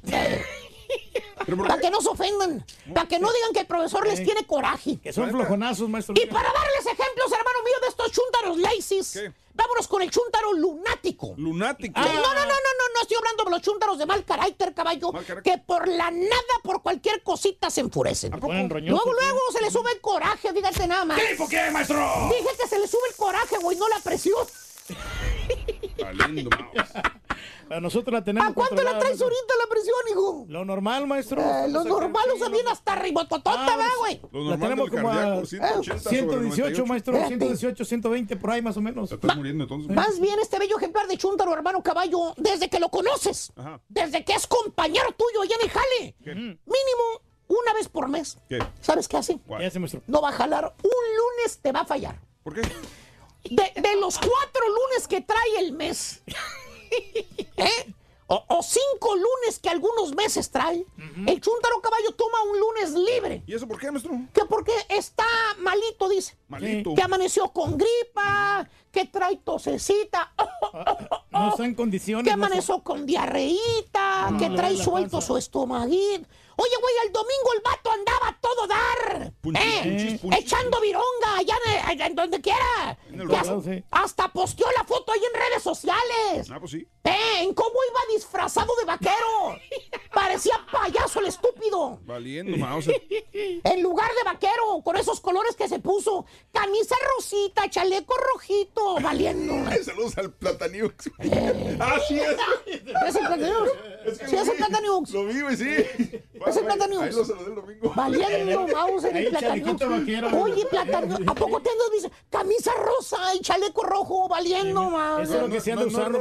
Para que no se ofendan, para que no digan que el profesor les tiene coraje. Que son flojonazos, maestro. Y para darles ejemplos, hermano mío, de estos chúntaros lazies, ¿Qué? vámonos con el chúntaro lunático. Lunático. No, no, no, no, no, no estoy hablando de los chúntaros de mal carácter, caballo, Mal carácter. que por la nada, por cualquier cosita se enfurecen. Luego, luego se le sube el coraje, fíjate nada más. ¿Tipo qué, maestro? Dije que se le sube el coraje, güey, no la presión. (laughs) Valiendo, mouse. A nosotros la tenemos ¿A cuánto la traes ahorita la presión, hijo? Lo normal, maestro. Eh, lo normal usa bien hasta ribototota, Ah, va, güey. Lo La normal tenemos del como a cardíaco, 180 sobre 118, 98. maestro. Espérate. 118, 120, por ahí más o menos. Te estás muriendo entonces. Más bien este bello ejemplar de chúntaro, hermano caballo, desde que lo conoces, Ajá. desde que es compañero tuyo allá en el jale, ¿Qué? mínimo una vez por mes. ¿Qué? ¿Sabes qué hace? ¿Qué hace, maestro? No va a jalar. Un lunes te va a fallar. ¿Por qué? De, de los cuatro lunes que trae el mes. (laughs) ¿Eh? O, o cinco lunes que algunos meses trae. El chúntaro caballo toma un lunes libre. ¿Y eso por qué, maestro? Que porque está malito, dice. Malito. Que amaneció con gripa, que trae tosecita, No está en condiciones. que amaneció con diarreíta, que le trae suelto panza. su estomaguito. Oye, güey, el domingo el vato andaba a todo dar. Punchis, ¿eh? punchis, punchis. Echando vironga allá en, donde quiera. En el hasta, sí. hasta posteó la foto ahí en redes sociales. Ah, pues sí. ¿Eh? ¿Cómo iba disfrazado de vaquero? (laughs) Parecía payaso el estúpido. Valiendo. (laughs) En lugar de vaquero, con esos colores que se puso. Camisa rosita, chaleco rojito, valiendo. (laughs) Saludos al Plataniux. ah, sí, es. ¿Es el Platanux? Es que Sí, lo es el. Lo vi, güey, sí. Es el Platanux. Ahí lo saludé el domingo. Valiendo mouse en el. Oye, Platanux, ¿a poco te andas dice, camisa rosa y chaleco rojo, valiendo mouse? Eso es lo que se anda usando,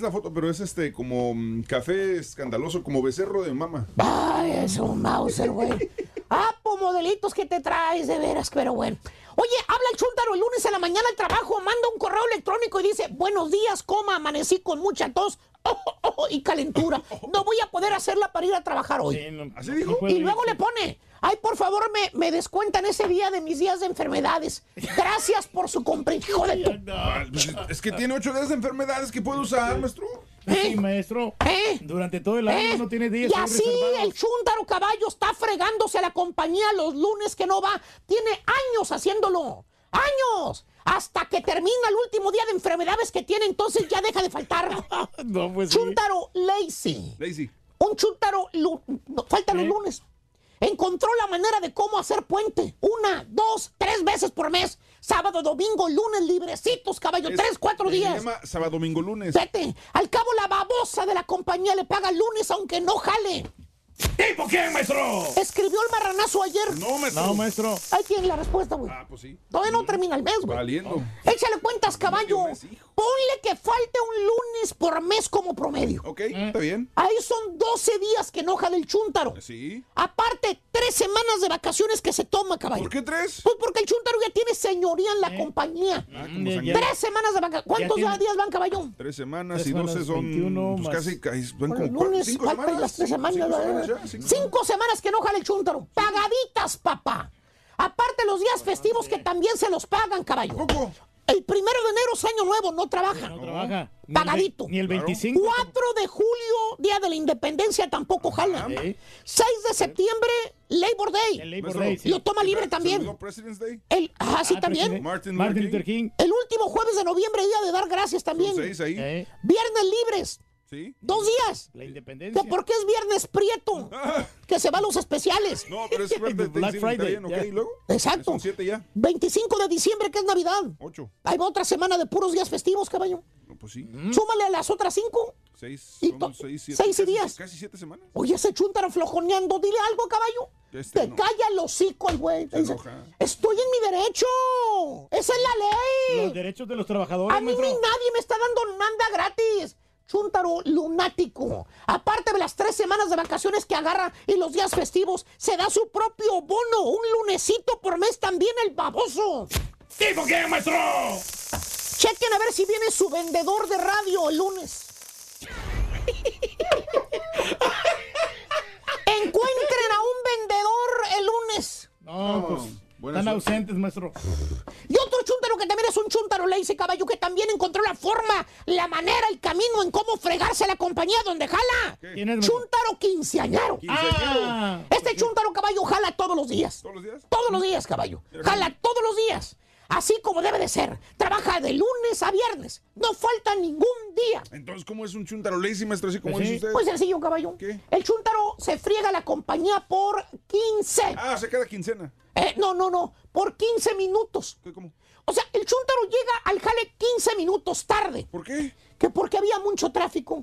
la foto, pero es este como mm, café escandaloso, como becerro de mama. Ay, es un Mauser, güey. Ah, modelitos que te traes, de veras, pero bueno. Oye, habla el chúntaro el lunes en la mañana al trabajo, manda un correo electrónico y dice, buenos días, coma, amanecí con mucha tos oh, oh, oh, y calentura. (laughs) No voy a poder hacerla para ir a trabajar hoy. Sí, no- ¿Así dijo? Y luego le pone, ay, por favor, me, me descuentan ese día de mis días de enfermedades. Gracias por su comprensión. Hijo de tu... (laughs) Ah, pues, es que tiene ocho días de enfermedades que puede usar, maestro. Sí, maestro. ¿Eh? Durante todo el año ¿Eh? no tiene días Y así reservados. el chúntaro caballo está fregándose a la compañía los lunes que no va. Tiene años haciéndolo. ¡Años! Hasta que termina el último día de enfermedades que tiene, entonces ya deja de faltar. (laughs) No, pues sí. chúntaro lazy. Lazy. Un chúntaro... lu- no, faltan los ¿Eh? lunes. encontró la manera de cómo hacer puente. Una, dos, tres veces por mes. Sábado, domingo, lunes, librecitos, caballo. Es- tres, cuatro se días. llama sábado, domingo, lunes. Vete. Al cabo, la babosa de la compañía le paga lunes aunque no jale. ¿Tipo quién, maestro? Escribió el marranazo ayer. No, maestro. No, maestro. Ahí tiene la respuesta, güey. Ah, pues sí. Todavía no termina el mes, güey. Valiendo. Échale cuentas, caballo. Ponle que falte un lunes por mes como promedio. Ok, está bien. Ahí son 12 días que enoja del chúntaro. Sí. Aparte, tres semanas de vacaciones que se toma, caballo. ¿Por qué tres? Pues porque el chúntaro ya tiene señoría en la compañía. Ah, como ya-. Tres semanas de vacaciones. ¿Cuántos días van, caballo? Tres semanas Tres y doce semanas, son 21 pues más- casi, casi Bueno, como lunes, cinco faltan semanas. las tres semanas ya, cinco Cinco semanas que enoja el chúntaro. Pagaditas, papá. Aparte los días festivos que también se los pagan, caballo. ¿Poco? El primero de enero es año nuevo, no trabaja. No trabaja. Ni el Pagadito. Ni el 25. 4 de julio, día de la independencia, tampoco jala. Sí. 6 de septiembre, Labor Day. El Labor Day, sí. Lo toma libre ¿Se también. El, ah, sí, Ah, también. Martin Luther King. El último jueves de noviembre, día de dar gracias también. Eh, Viernes libres, Sí. dos días. La Que independencia. porque es viernes prieto, (laughs) que se va a los especiales. No, pero es Black Friday. Exacto. Son siete ya. 25 de diciembre, que es Navidad. Ocho. Ahí va otra semana de puros días festivos, caballo. No, pues sí. Súmale a las otras cinco. Seis, Y son seis, siete. seis y casi- días. Casi siete semanas. Oye, ese chúntaro flojoneando, dile algo, caballo. Este Te no. calla el hocico el güey. Se Dice. Estoy en mi derecho. Esa es la ley. Los derechos de los trabajadores, A mí ni nadie me está dando nada gratis. Chúntaro lunático. Aparte de las tres semanas de vacaciones que agarra y los días festivos, se da su propio bono. Un lunesito por mes también el baboso. ¿Tipo quién, maestro? Chequen a ver si viene su vendedor de radio el lunes. (laughs) Encuentren a un vendedor el lunes. No, pues. Buena Están suerte. ausentes, maestro. Y otro chúntaro que también es un chúntaro lazy caballo que también encontró la forma, la manera, el camino en cómo fregarse a la compañía donde jala. ¿Quién es, maestro? Chúntaro quinceañero. Ah, Este chúntaro caballo jala todos los días. ¿Todos los días? Todos los días, caballo. Jala todos los días. Así como debe de ser. Trabaja de lunes a viernes. No falta ningún día. Entonces, ¿cómo es un chuntaro lazy, maestro? Así como Pues dice sí. usted. Muy sencillo, caballo. ¿Qué? El chúntaro se friega la compañía por 15. Ah, se cada quincena. Eh, no, no, no. Por 15 minutos. ¿Qué, cómo? O sea, el chúntaro llega al jale 15 minutos tarde. ¿Por qué? Que porque había mucho tráfico.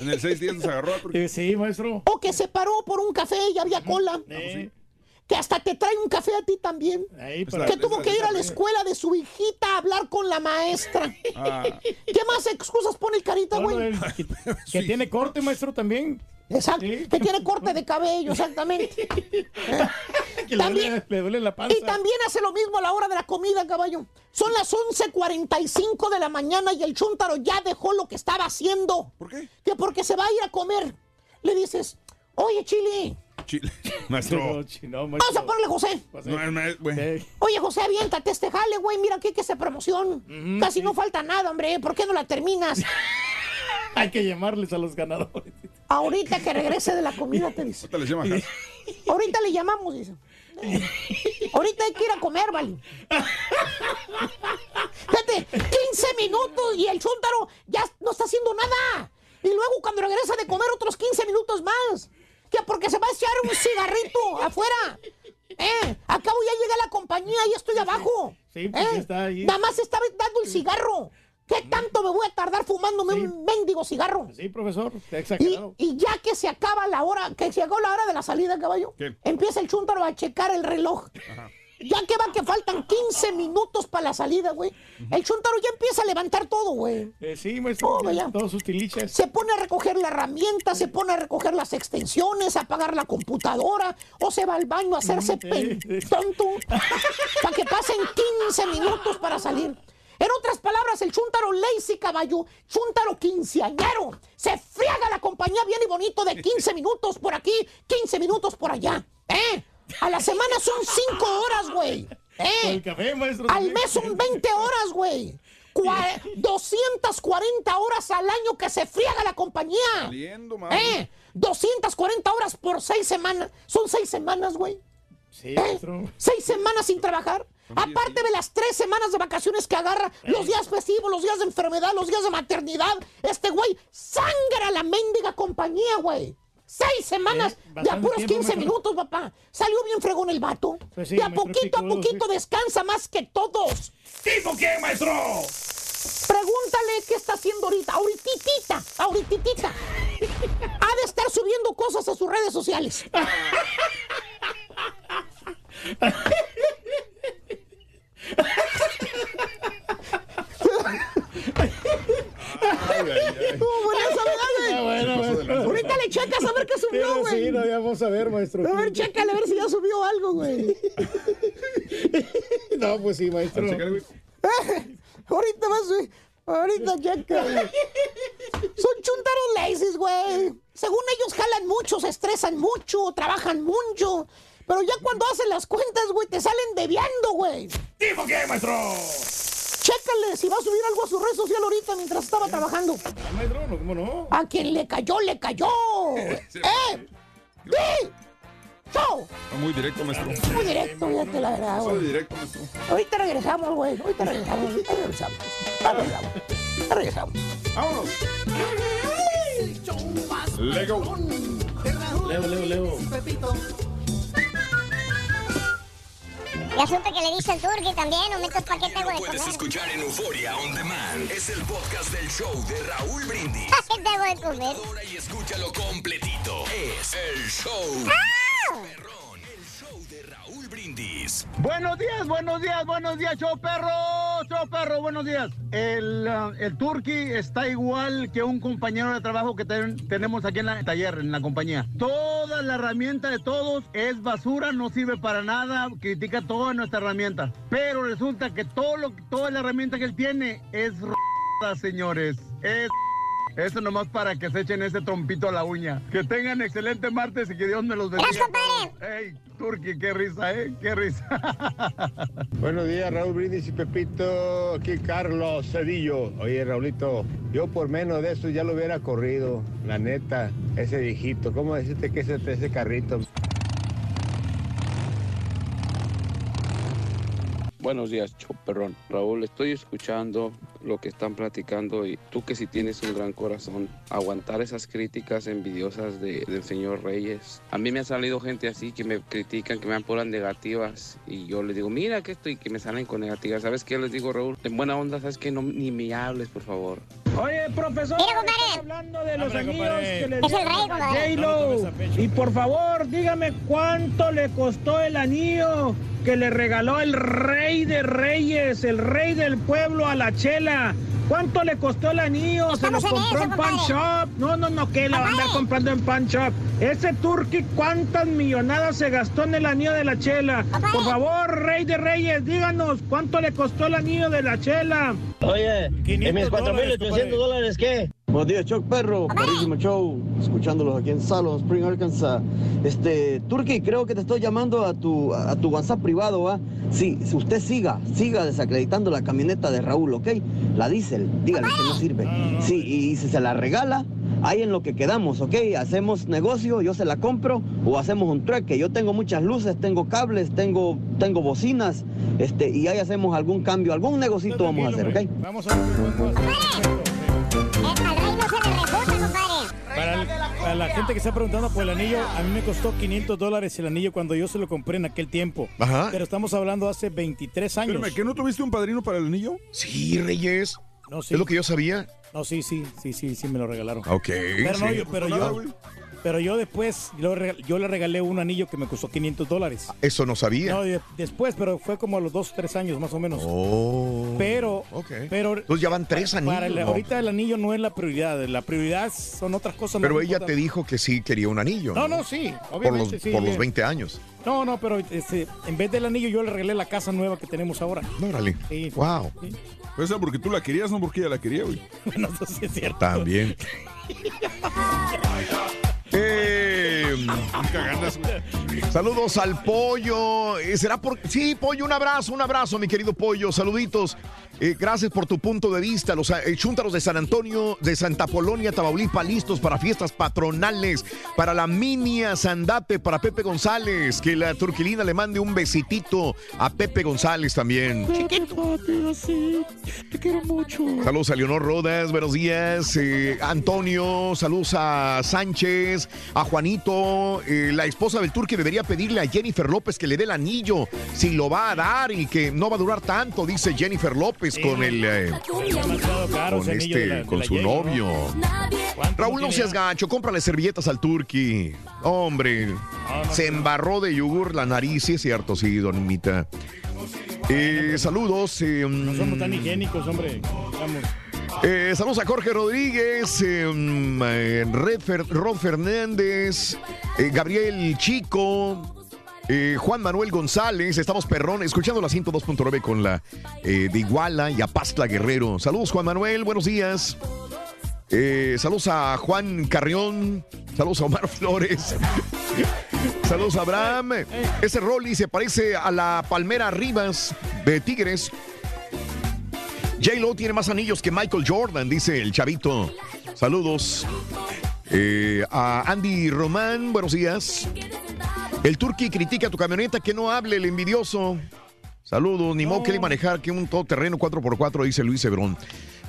En el seis días nos agarró. a- (laughs) sí, maestro. O que se paró por un café y había cola. Eh, Que hasta te trae un café a ti también. ahí Pues para- Que tuvo que ir a la escuela de su hijita a hablar con la maestra. Ah, (laughs) ¿Qué más excusas pone el carita, güey? (laughs) que, que tiene corte, maestro, también. Exacto. Sí. Que tiene corte de cabello, exactamente. (laughs) Que le También- duele, le duele la panza. Y también hace lo mismo a la hora de la comida, caballo. Son las 11.45 de la mañana y el chúntaro ya dejó lo que estaba haciendo. ¿Por qué? Que porque se va a ir a comer. Le dices, oye, Chile, Chile. (laughs) Maestro. (laughs) vamos a ponerle José. Eh, Oye, José, aviéntate este jale, güey. Mira aquí que se promoción. Casi sí. no falta nada, hombre. ¿Por qué no la terminas? (laughs) hay que llamarles a los ganadores. Ahorita que regrese de la comida, te dice. Ahorita acá. Ahorita le llamamos, dice. Ahorita hay que ir a comer, vale. Fíjate, 15 minutos y el chúntaro ya no está haciendo nada. Y luego cuando regresa de comer otros 15 minutos más. Que porque se va a echar un cigarrito (laughs) afuera. Eh, acabo ya llegué a la compañía y estoy abajo. Sí, pues Eh, está ahí. Nada más estaba dando el cigarro. ¿Qué tanto me voy a tardar fumándome Sí. un mendigo cigarro? Sí, profesor, Y, exagerado. y ya que se acaba la hora, que llegó la hora de la salida, caballo, ¿Qué? empieza el chúntaro a checar el reloj. Ya que va que faltan 15 minutos para la salida, güey. El chúntaro ya empieza a levantar todo, güey. Eh, sí, maestro, vaya. todos sus tiliches. Se pone a recoger la herramienta, se pone a recoger las extensiones, a apagar la computadora, o se va al baño a hacerse tonto para que pasen 15 minutos para salir. En otras palabras, el chúntaro lazy caballo, chúntaro quinceañero, se friega la compañía bien y bonito de 15 minutos por aquí, 15 minutos por allá. ¿Eh? A la semana son 5 horas, güey. ¿Eh? el café, maestro. Al mes son 20 horas, güey. Cua- 240 horas al año que se friega la compañía. Saliendo. ¿Eh? 240 horas por 6 semanas. Son 6 semanas, güey. Sí, ¿Eh? 6 semanas sin trabajar. Aparte de las 3 semanas de vacaciones que agarra, los días festivos, los días de enfermedad, los días de maternidad. Este güey sangra la mendiga compañía, güey. Seis semanas Eh, de bastante a puros tiempo, 15 maestro. minutos, papá. Salió bien fregón el vato. Pues sí, de a poquito a poquito sí. descansa más que todos. ¿Tipo qué, maestro? Pregúntale qué está haciendo ahorita. Ahorititita, ahorititita. (laughs) Ha de estar subiendo cosas a sus redes sociales. (laughs) Ah, bueno, maestro. Ahorita le checas a ver qué subió, güey. sí, no, ya vamos a ver, maestro. A ver, chécale a ver si ya subió algo, güey. (laughs) No, pues sí, maestro. Eh, (laughs) ahorita vas, güey. Ahorita checa. güey. Son chuntaros lazy, güey. Según ellos jalan mucho, se estresan mucho, trabajan mucho. Pero ya cuando hacen las cuentas, güey, te salen debiando, güey. ¿Tipo qué, maestro? Chécale si va a subir algo a su red social ahorita mientras estaba trabajando. Ah, no, ¿cómo no? A quien le cayó, le cayó. (laughs) ¡Eh! ¡Sí! ¡Chao! Está muy directo, maestro. Muy directo, fíjate la verdad, güey. directo, maestro. Ahorita regresamos, güey. Ahorita regresamos. Ahorita regresamos. Ahorita regresamos. Ahorita regresamos. ¡Vámonos! Lego. Leo, Leo, Leo. Ya supe que le diste el turqui también, aumentos paquete Lo de puedes comer. escuchar en Euforia On Demand. Es el podcast del show de Raúl Brindis. (laughs) ¿Qué te hago de comer? Ahora y escúchalo completito. Es el show. ¡Ah! Perrón, el show de Raúl Brindis. Buenos días, buenos días, buenos días, show perro, perro, buenos días. El, ah, el turqui está igual que un compañero de trabajo que ten- tenemos aquí en el taller, en la compañía. Toda la herramienta de todos es basura, no sirve para nada, critica toda nuestra herramienta. Pero resulta que todo lo, toda la herramienta que él tiene es r***, señores. Es eso nomás para que se echen ese trompito a la uña. Que tengan excelente martes y que Dios me los bendiga. Gracias, compadre. ¡Ey, Turqui, qué risa, eh! ¡Qué risa! (laughs) Buenos días, Raúl Brindis y Pepito. Aquí Carlos Cedillo. Oye, Raulito, yo por menos de eso ya lo hubiera corrido. La neta, ese viejito. ¿Cómo decirte que ese, ese carrito? Buenos días, Choperrón. Raúl, estoy escuchando lo que están platicando y tú que si tienes un gran corazón, aguantar esas críticas envidiosas de- del señor Reyes. A mí me ha salido gente así que me critican, que me dan puras negativas y yo les digo, mira que estoy, que me salen con negativas. ¿Sabes qué les digo, Raúl? En buena onda, ¿sabes qué? No, ni me hables, por favor. Oye, profesor, Mira, compadre. hablando de los Hombre, anillos compadre. que le Es el dieron rey, a compadre. No lo J-Lo. tomes a pecho. Y por favor, dígame cuánto le costó el anillo que le regaló el rey de reyes, el rey del pueblo a la chela. ¿Cuánto le costó el anillo? Se lo en compró eso, en Pan. Shop. No, no, no, que la va a andar comprando en Pan Shop. Ese turqui, ¿cuántas millonadas se gastó en el anillo de la chela? Por favor, rey de reyes, díganos, ¿cuánto le costó el anillo de la chela? Oye, 500 ¿y mis dólares, 4.800 dólares qué? Buenos días, Chuck Perro, carísimo show, escuchándolos aquí en Salon Spring, Arkansas. Este, Turkey, creo que te estoy llamando a tu, a tu WhatsApp privado, ¿va? Sí, si usted siga, siga desacreditando la camioneta de Raúl, ¿ok? La diésel, dígale que no sirve. Sí, y si se la regala, ahí en lo que quedamos, ¿ok? Hacemos negocio, yo se la compro o hacemos un trueque. Yo tengo muchas luces, tengo cables, tengo, tengo bocinas, este, y ahí hacemos algún cambio, algún negocito vamos a hacer, ¿ok? Vamos a ver Para, la gente que está preguntando por el anillo, a mí me costó 500 dólares el anillo cuando yo se lo compré en aquel tiempo. Ajá. Pero estamos hablando hace 23 años. Espérame, ¿que no tuviste un padrino para el anillo? Sí, Reyes. No, sí. Es lo que yo sabía. No, sí, sí, sí, sí, sí me lo regalaron. Ok. Pero, no, sí. yo, pero, Nada, yo. Pero yo después, yo, le regalé un anillo que me costó 500 dólares. Eso no sabía. No, de- después, pero fue como a los 2 3 años más o menos. Oh. Pero, Ok. pero Entonces ya van tres anillos. para el- ¿no? ahorita el anillo no es la prioridad. La prioridad son otras cosas. Pero ella te dijo que sí quería un anillo. No, no, sí, Por los, obviamente sí. por los bien. 20 años. No, no, pero este, en vez del anillo yo le regalé la casa nueva que tenemos ahora. No, órale. Sí. Wow. Sí. Pues esa porque tú la querías, no porque ella la quería, güey. (laughs) Bueno, eso sí es cierto. También. (laughs) Eh, saludos al pollo. Eh, ¿Será por.? Sí, pollo, un abrazo, un abrazo, mi querido pollo. Saluditos. Eh, gracias por tu punto de vista. Los eh, chúntaros de San Antonio, de Santa Polonia, Tamaulipas, listos para fiestas patronales, para la mini Sandate, para Pepe González. Que la turquilina le mande un besitito a Pepe González también. Chiquito. Te quiero mucho. Saludos a Leonor Rodas, buenos días. Eh, Antonio, saludos a Sánchez, a Juanito. Eh, la esposa del Turque debería pedirle a Jennifer López que le dé el anillo, si lo va a dar y que no va a durar tanto, dice Jennifer López con el. eh, con este, con su novio. Raúl, no seas gacho, cómprale servilletas al Turqui. Hombre, se embarró de yogur la nariz, sí es cierto, sí, donimita. Eh, saludos. eh, No somos tan higiénicos, hombre. Vamos. eh, saludos a Jorge Rodríguez, eh, mm, eh, Red Fer- Rod Fernández, Gabriel Chico. Eh, Juan Manuel González, estamos perrón, escuchando la 102.9 con la eh, de Iguala y a Pastla Guerrero. Saludos Juan Manuel, buenos días. Eh, saludos a Juan Carrión, saludos a Omar (laughs) Flores. Saludos a Abraham. Ese Rolly se parece a la Palmera Rivas de Tigres. J-Lo tiene más anillos que Michael Jordan, dice el chavito. Saludos. A Andy Román, buenos días. El Turqui critica tu camioneta, que no hable el envidioso. Saludos, ni modo que le manejar que un todoterreno 4x4, dice Luis Hebrón.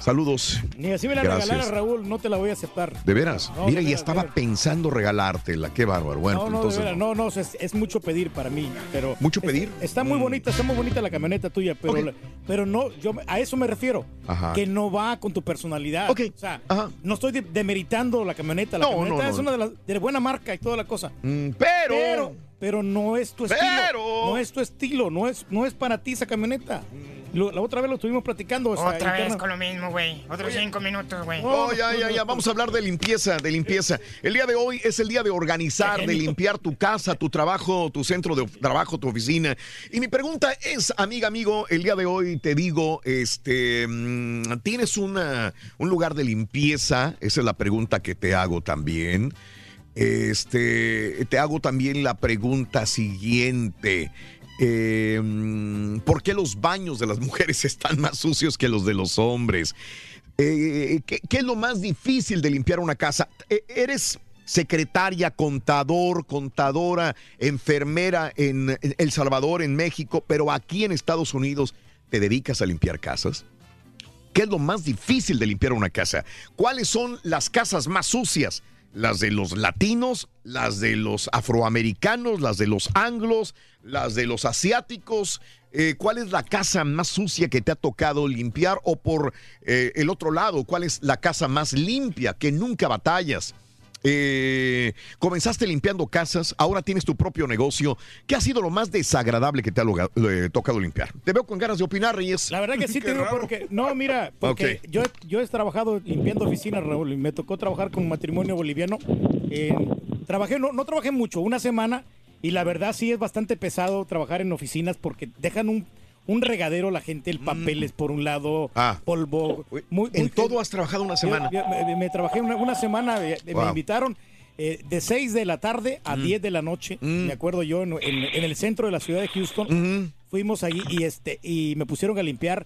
Saludos. Ni así me la Gracias. regalara, Raúl, no te la voy a aceptar. ¿De veras? No, Mira, de y estaba pensando regalártela. Qué bárbaro. Bueno, no, no, entonces. de veras, no, no, es, es mucho pedir para mí, pero... ¿Mucho pedir? es- está muy Mm. bonita, está muy bonita la camioneta tuya, pero, la- pero no, yo a eso me refiero, Ajá. que no va con tu personalidad. O sea, no estoy de- demeritando la camioneta, la No, camioneta no, es una de las de buena marca y toda la cosa. Mm, pero... pero, pero no es tu estilo. Pero- No es tu estilo, no es, no es para ti esa camioneta. Lo- la otra vez lo estuvimos platicando. o sea, Otra vez interna- con lo mismo, güey. Otros cinco minutos, güey. Oh, ya, ya, ya. Vamos a hablar de limpieza, de limpieza. El día de hoy es el día de organizar, de limpiar tu casa, tu trabajo, tu centro de trabajo, tu oficina. Y mi pregunta es, amiga, amigo, el día de hoy te digo, este, mm, ¿tienes una, un lugar de limpieza? Esa es la pregunta que te hago también. Este, te hago también la pregunta siguiente. Mm, ¿Por qué los baños de las (laughs) mujeres están más sucios que los de los hombres? Eh, ¿qué, es lo más difícil de limpiar una casa? Eh, ¿Eres secretaria, contador, contadora, enfermera en El Salvador, en México, pero aquí en Estados Unidos te dedicas a limpiar casas? ¿Qué es lo más difícil de limpiar una casa? ¿Cuáles son las casas más sucias? Las de los latinos, las de los afroamericanos, las de los anglos, las de los asiáticos. Eh, ¿Cuál es la casa más sucia que te ha tocado limpiar? O por eh, el otro lado, ¿cuál es la casa más limpia que nunca batallas? Eh, comenzaste limpiando casas, ahora tienes tu propio negocio. ¿Qué ha sido lo más desagradable que te ha eh, tocado limpiar? Te veo con ganas de opinar, Reyes. La verdad que sí te digo porque no, mira, porque yo, yo he trabajado limpiando oficinas, Raúl, y me tocó trabajar con un matrimonio boliviano. Eh, trabajé, no, no trabajé mucho, una semana, y la verdad sí es bastante pesado trabajar en oficinas porque dejan un, un regadero la gente, el papel es por un lado, polvo. Muy, Mm. en muy- todo has trabajado una semana. Yo- yo- me, me trabajé una, una semana, eh, me invitaron eh, de 6 de la tarde a Mm. 10 de la noche, me acuerdo yo, en, en- en el centro de la ciudad de Houston. Fuimos allí y, este, y me pusieron a limpiar.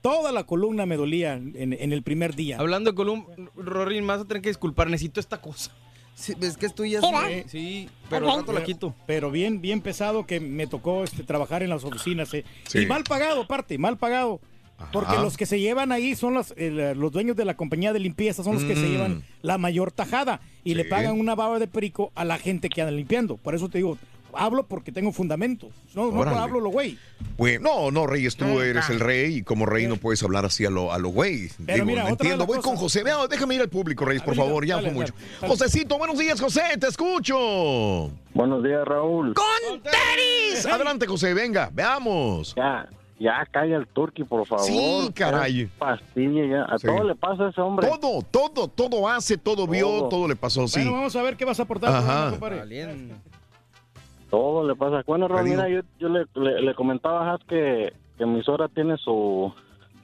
Toda la columna me dolía en, en el primer día. Hablando de columna, Rorín, me vas a tener que disculpar, necesito esta cosa. Sí, es que esto ya ¿Sí, es- eh, Sí, pero al rato la quito. Pero bien, bien pesado que me tocó este, trabajar en las oficinas. eh. Sí. Y mal pagado, aparte, mal pagado. Porque los que se llevan ahí son los, los dueños de la compañía de limpieza, son los que se Mm. llevan la mayor tajada y le pagan una baba de perico a la gente que anda limpiando. Por eso te digo, hablo porque tengo fundamento. No, no hablo lo güey. Bueno, no, no, Reyes, tú eres el rey y como rey no puedes hablar así a lo, a lo güey. Pero Digo, mira, no entiendo. Voy con José. Vea, déjame ir al público, Reyes, por favor, ya dale, fue dale, mucho. dale. Josecito, buenos días, José, te escucho. Buenos días, Raúl. ¡Con tenis! Adelante, José, venga, veamos. Ya, ya calla el turqui, por favor. Sí, caray. Pastilla, ya. A Sí. todo le pasa a ese hombre. Todo, todo, todo hace, todo vio, Todo. le pasó, sí. Bueno, vamos a ver qué vas a aportar. Ajá. compadre. Todo le pasa. Bueno, Raúl, mira, yo, yo le, le- le comentaba a Has que, que mi suegra tiene su,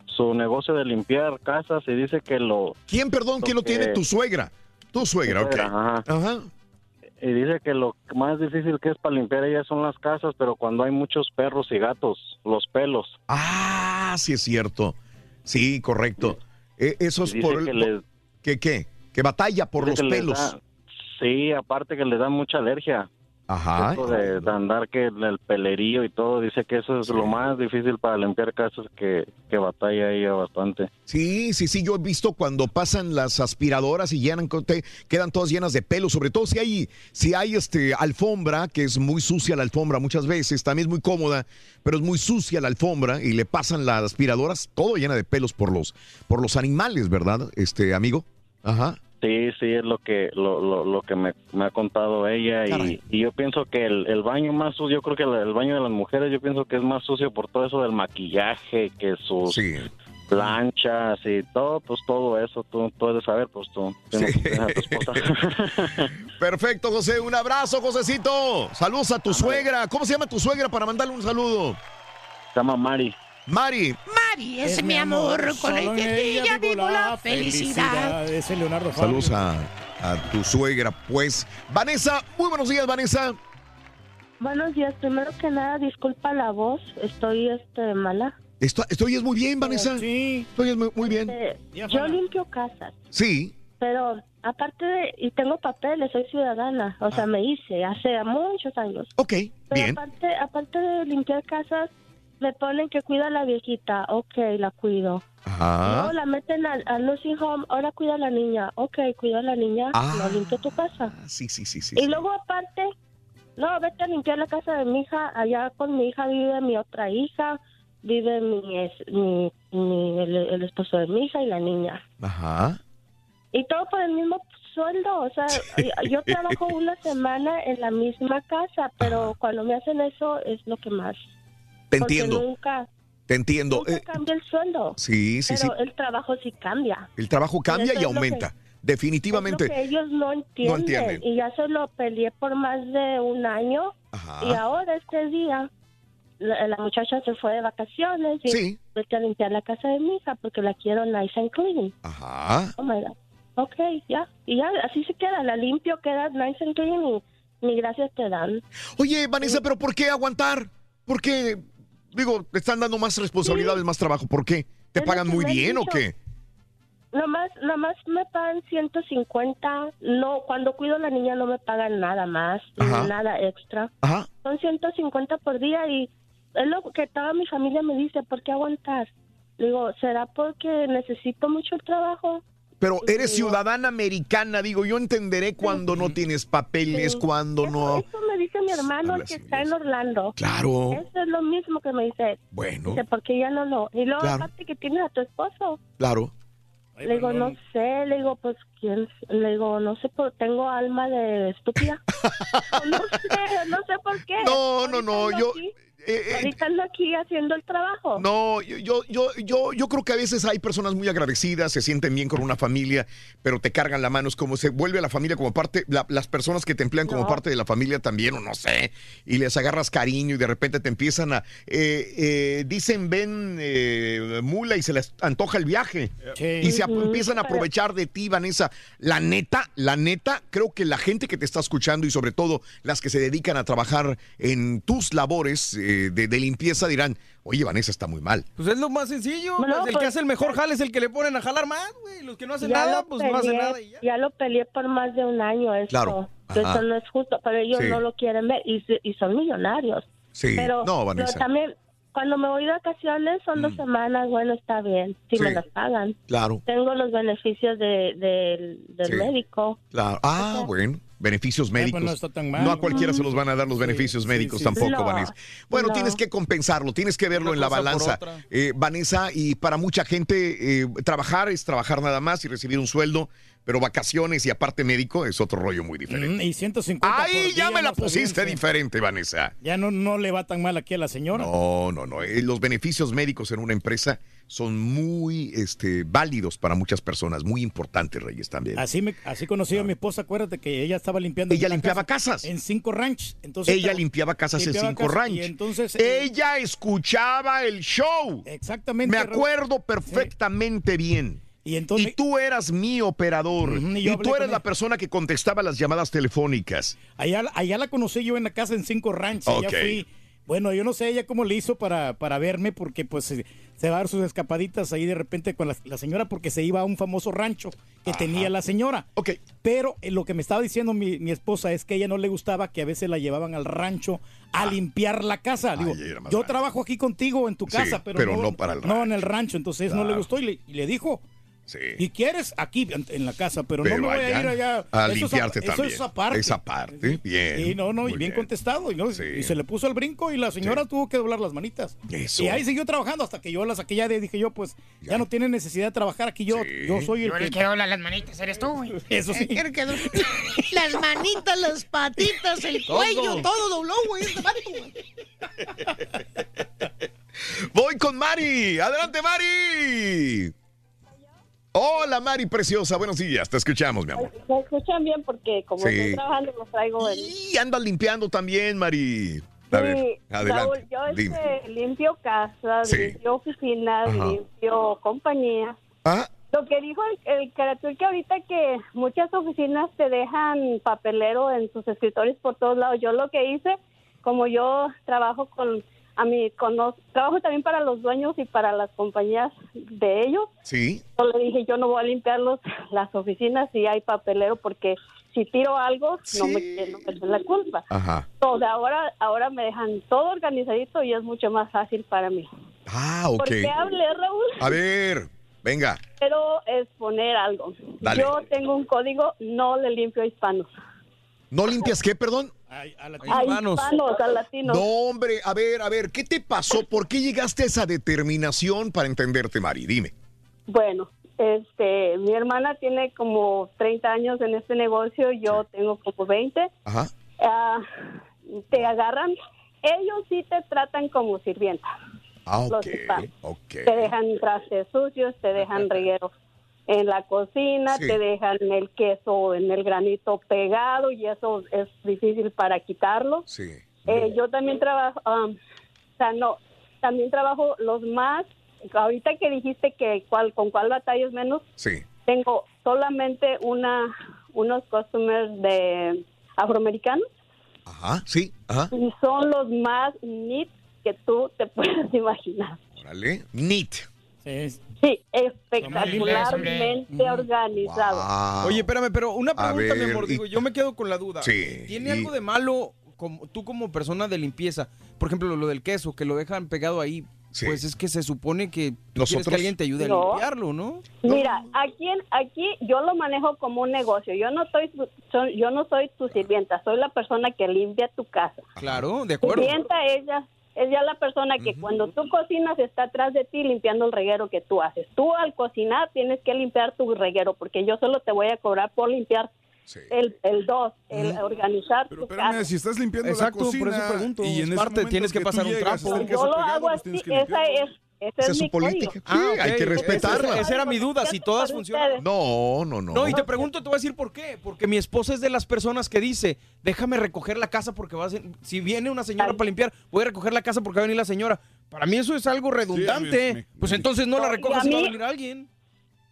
su negocio de limpiar casas y dice que lo... ¿Quién, perdón, quién lo tiene? Tu suegra. Tu suegra, ok. Ajá. Ajá. Y dice que lo más difícil que es para limpiar ellas son las casas, pero cuando hay muchos perros y gatos, los pelos. Ah, sí es cierto. Sí, correcto. Eh, eso es por... que el- les- ¿Qué qué? Que batalla por los que pelos. da- sí, aparte que le da mucha alergia. Ajá. De, de andar que el, el pelerío y todo, dice que eso es lo más difícil para limpiar casas, que, que batalla ella bastante. Sí, sí, sí, yo he visto cuando pasan las aspiradoras y llenan, quedan todas llenas de pelo, sobre todo si hay, si hay este alfombra, que es muy sucia la alfombra muchas veces, también es muy cómoda, pero es muy sucia la alfombra y le pasan las aspiradoras, todo llena de pelos por los, por los animales, ¿verdad, este amigo? Ajá. Sí, sí, es lo que lo, lo, lo que me, me ha contado ella y, y yo pienso que el, el baño más sucio, yo creo que el, el baño de las mujeres, yo pienso que es más sucio por todo eso del maquillaje, que sus planchas y todo, pues todo eso, tú puedes saber, pues tú tienes a tu esposa. (laughs) Perfecto, José, un abrazo, Josecito. Saludos a tu suegra. ¿Cómo se llama tu suegra para mandarle un saludo? Se llama Mari. Mari. Mari es mi amor, con el que ella vivo la felicidad. Ese Leonardo Saludos a, a tu suegra, pues. Vanessa, muy buenos días, Vanessa. Buenos días. Primero que nada, disculpa la voz. Estoy este, mala. Esto, esto oyes muy bien, Vanessa. Sí. Esto oyes muy, muy bien. Este, yo limpio casas, Sí. pero aparte de... Y tengo papeles, soy ciudadana. O sea, me hice hace muchos años. Ok, Pero bien. aparte, aparte de limpiar casas, me ponen que cuida a la viejita. Ok, la cuido. Ajá. Luego la meten al, al nursing home. Ahora cuida a la niña. Ok, cuida a la niña. Ah. No limpio tu casa. Sí, sí, sí, sí. y sí. luego aparte, no, vete a limpiar la casa de mi hija. Allá con mi hija vive mi otra hija, vive mi, es- mi, mi- el, el esposo de mi hija y la niña. Ajá. Y todo por el mismo sueldo. O sea, yo trabajo una semana en la misma casa, pero cuando me hacen eso es lo que más. Te Porque entiendo, nunca, te entiendo. nunca Eh, cambia el sueldo. sí, sí, sí. pero el trabajo sí cambia. El trabajo cambia y es lo que- aumenta. Definitivamente. Es lo que ellos no entienden. entienden. Y ya se lo peleé por más de un año. Ajá. Y ahora este día, la, la muchacha se fue de vacaciones y Sí. a limpiar la casa de mi hija porque la quiero nice and clean. Ajá. Oh my God. Ok, ya. Y ya, así se queda. La limpio, queda nice and clean y ni gracias te dan. Oye, Vanessa, ¿pero por qué aguantar? ¿Por qué? Digo, te están dando más responsabilidades, más trabajo. ¿Por qué? ¿Te Es pagan muy bien o qué? Nomás, nomás me pagan 150. No, cuando cuido a la niña no me pagan nada más, Ajá. nada extra. Ajá. Son 150 por día y es lo que toda mi familia me dice, ¿por qué aguantar? Digo, ¿será porque necesito mucho el trabajo? Pero eres ciudadana americana, digo, yo entenderé cuando no tienes papeles, cuando no... Eso me dice mi hermano, el que está en Orlando. Claro. Eso es lo mismo que me dice. Bueno. Dice, ¿por qué ya no lo? Y luego Claro. aparte que tienes a tu esposo. Claro. Le digo, no sé, le digo, pues, ¿quién? Le digo, no sé, por, tengo alma de estúpida. (laughs) (laughs) no sé, no sé por qué. No, no, no, yo- aquí- ahorita ando aquí haciendo el trabajo. No, yo, yo, yo, yo, yo creo que a veces hay personas muy agradecidas, se sienten bien con una familia, pero te cargan la mano, es como se vuelve a la familia como parte, la- las personas que te emplean como No. parte de la familia también, o no sé, y les agarras cariño y de repente te empiezan a, eh, eh, dicen ven eh, mula y se les antoja el viaje y se empiezan a aprovechar de ti, Vanessa. La neta, la neta, creo que la gente que te está escuchando y sobre todo las que se dedican a trabajar en tus labores eh, de, de limpieza dirán, oye, Vanessa está muy mal. Pues es lo más sencillo. No, pues el que pues- hace el mejor jale es el que le ponen a jalar más, güey. Los que no hacen Ya nada, lo pues no hacen peleé, nada. y ya. Ya lo peleé por más de un año esto. Claro, Eso ajá. no es justo, pero ellos Sí. no lo quieren ver y, son millonarios. Sí, pero, no, pero Vanessa. también, cuando me voy de vacaciones, son dos semanas, bueno, está bien, si Sí. me las pagan. Claro, Tengo los beneficios de, del- del Sí. médico. claro. Ah, bueno. Beneficios pues médicos. no está tan mal. No a cualquiera se los van a dar los beneficios médicos sí, tampoco. No, Vanessa. Bueno, no. tienes que compensarlo, tienes que verlo Una en la balanza. Eh, Vanessa, y para mucha gente, eh, trabajar es trabajar nada más y recibir un sueldo, pero vacaciones y aparte médico es otro rollo muy diferente. Mm, y 150 Ahí ya me la pusiste bien, diferente, Vanessa. Ya no, no le va tan mal aquí a la señora. No, no, no. Eh, Los beneficios médicos en una empresa son muy este, válidos para muchas personas, muy importantes, Reyes, también. Así, me, así conocí a mi esposa, acuérdate que ella estaba limpiando. Ella la limpiaba casa casas. En cinco ranch. Entonces, Ella estaba- limpiaba casas en Cinco casas, Ranch. Y entonces, eh, Ella escuchaba el show. Exactamente. Me acuerdo perfectamente bien. Y entonces. tú eras mi operador. Y y tú eres con la persona que contestaba las llamadas telefónicas. Allá, allá la conocí yo en la casa en Cinco Ranch. Ok. Allá fui, Bueno, yo no sé ella cómo le hizo para, para verme, porque pues se, se va a dar sus escapaditas ahí de repente con la, la señora, porque se iba a un famoso rancho que tenía la señora. Ok. Pero eh, lo que me estaba diciendo mi, mi esposa es que a ella no le gustaba que a veces la llevaban al rancho a limpiar la casa. Digo, yo trabajo aquí contigo en tu Sí, casa, pero, pero no para el No en el rancho, entonces no le gustó y le, y le dijo. Si quieres, aquí en, la casa, pero, Pero no me voy a ir allá. a Eso es limpiarte eso también. es aparte. Esa parte, bien. Y no, no, y muy bien, contestado. Y, no, y se le puso al brinco y la señora tuvo que doblar las manitas. Eso. Y ahí siguió trabajando hasta que yo la saqué ya de, dije yo, pues ya, no tiene necesidad de trabajar aquí. Yo, yo soy el Yo que... el que dobla las manitas, eres tú, güey. (laughs) Eso sí. El que dobla- Las manitas, las patitas, el Todo. cuello, todo dobló, güey. Este vato, güey. Voy con Mari. Adelante, Mari. Hola, Mari preciosa. Buenos días. Te escuchamos, mi amor. Me escuchan bien porque como Sí. estoy trabajando los traigo en... Y andas limpiando también, Mari. A ver, Sí, adelante. Raúl, yo este, limpio casas, Sí. limpio oficinas, Ajá. limpio compañías. Ah. Lo que dijo el, el Caratul que ahorita que muchas oficinas te dejan papelero en sus escritorios por todos lados. Yo lo que hice, como yo trabajo con a los- trabajo también para los dueños y para las compañías de ellos. Sí. Yo le dije, yo no voy a limpiar los, (laughs) las oficinas si hay papelero porque si tiro algo no me, no me echen la culpa. Ajá. Entonces, ahora, ahora me dejan todo organizadito y es mucho más fácil para mí. Ah, ok. ¿Por qué hablé, Raúl? A ver, venga. Quiero exponer algo. Dale. Yo tengo un código, no le limpio a hispanos. ¿No limpias qué, perdón? A hispanos, a latinos. No, hombre, a ver, a ver, ¿qué te pasó? ¿Por qué llegaste a esa determinación para entenderte, Mari? Dime. Bueno, este, mi hermana tiene como 30 años en este negocio, yo tengo como 20. Ajá. Ah, te agarran, ellos sí te tratan como sirvienta. Ah, Los ok, hispanos. ok. Te dejan trastes sucios, te dejan (laughs) regueros en la cocina, Sí. te dejan el queso en el granito pegado y eso es difícil para quitarlo. Sí. Eh, yo también trabajo, um, o sea, no, también trabajo los más, ahorita que dijiste que cuál, con cuál batallas menos, Sí. tengo solamente una, unos customers de afroamericanos Ajá, sí, ajá. y son los más neat que tú te (laughs) puedes imaginar. Órale. Neat. Sí, espectacularmente organizado. Oye, espérame, pero una pregunta, mi ver, amor. y- Digo, yo me quedo con la duda. Sí, ¿Tiene y- algo de malo como, tú como persona de limpieza? Por ejemplo, lo del queso, que lo dejan pegado ahí. Pues es que se supone que tú Nosotros- que alguien te ayude a limpiarlo, ¿no? Mira, aquí, en- aquí yo lo manejo como un negocio. Yo no soy, tu- soy- yo no soy tu sirvienta, soy la persona que limpia tu casa. Claro, de acuerdo. Sirvienta ella es ya la persona que cuando tú cocinas está atrás de ti limpiando el reguero que tú haces. Tú al cocinar tienes que limpiar tu reguero porque yo solo te voy a cobrar por limpiar el, el dos, el organizar tu Espérame, casa. si estás limpiando Exacto, la por eso pregunto. y en parte, tienes que pasar un trapo. Yo lo pegado, hago pues así, esa es, Esa es es su mi política. código. Sí, hay que respetarla. Esa, esa era mi duda, si todas funcionan. No, no, no. No, y te pregunto, te voy a decir por qué. Porque mi esposa es de las personas que dice, déjame recoger la casa porque va a ser- si viene una señora para limpiar, voy a recoger la casa porque va a venir la señora. Para mí eso es algo redundante. pues entonces no la No, recojas a si va a mí- venir alguien.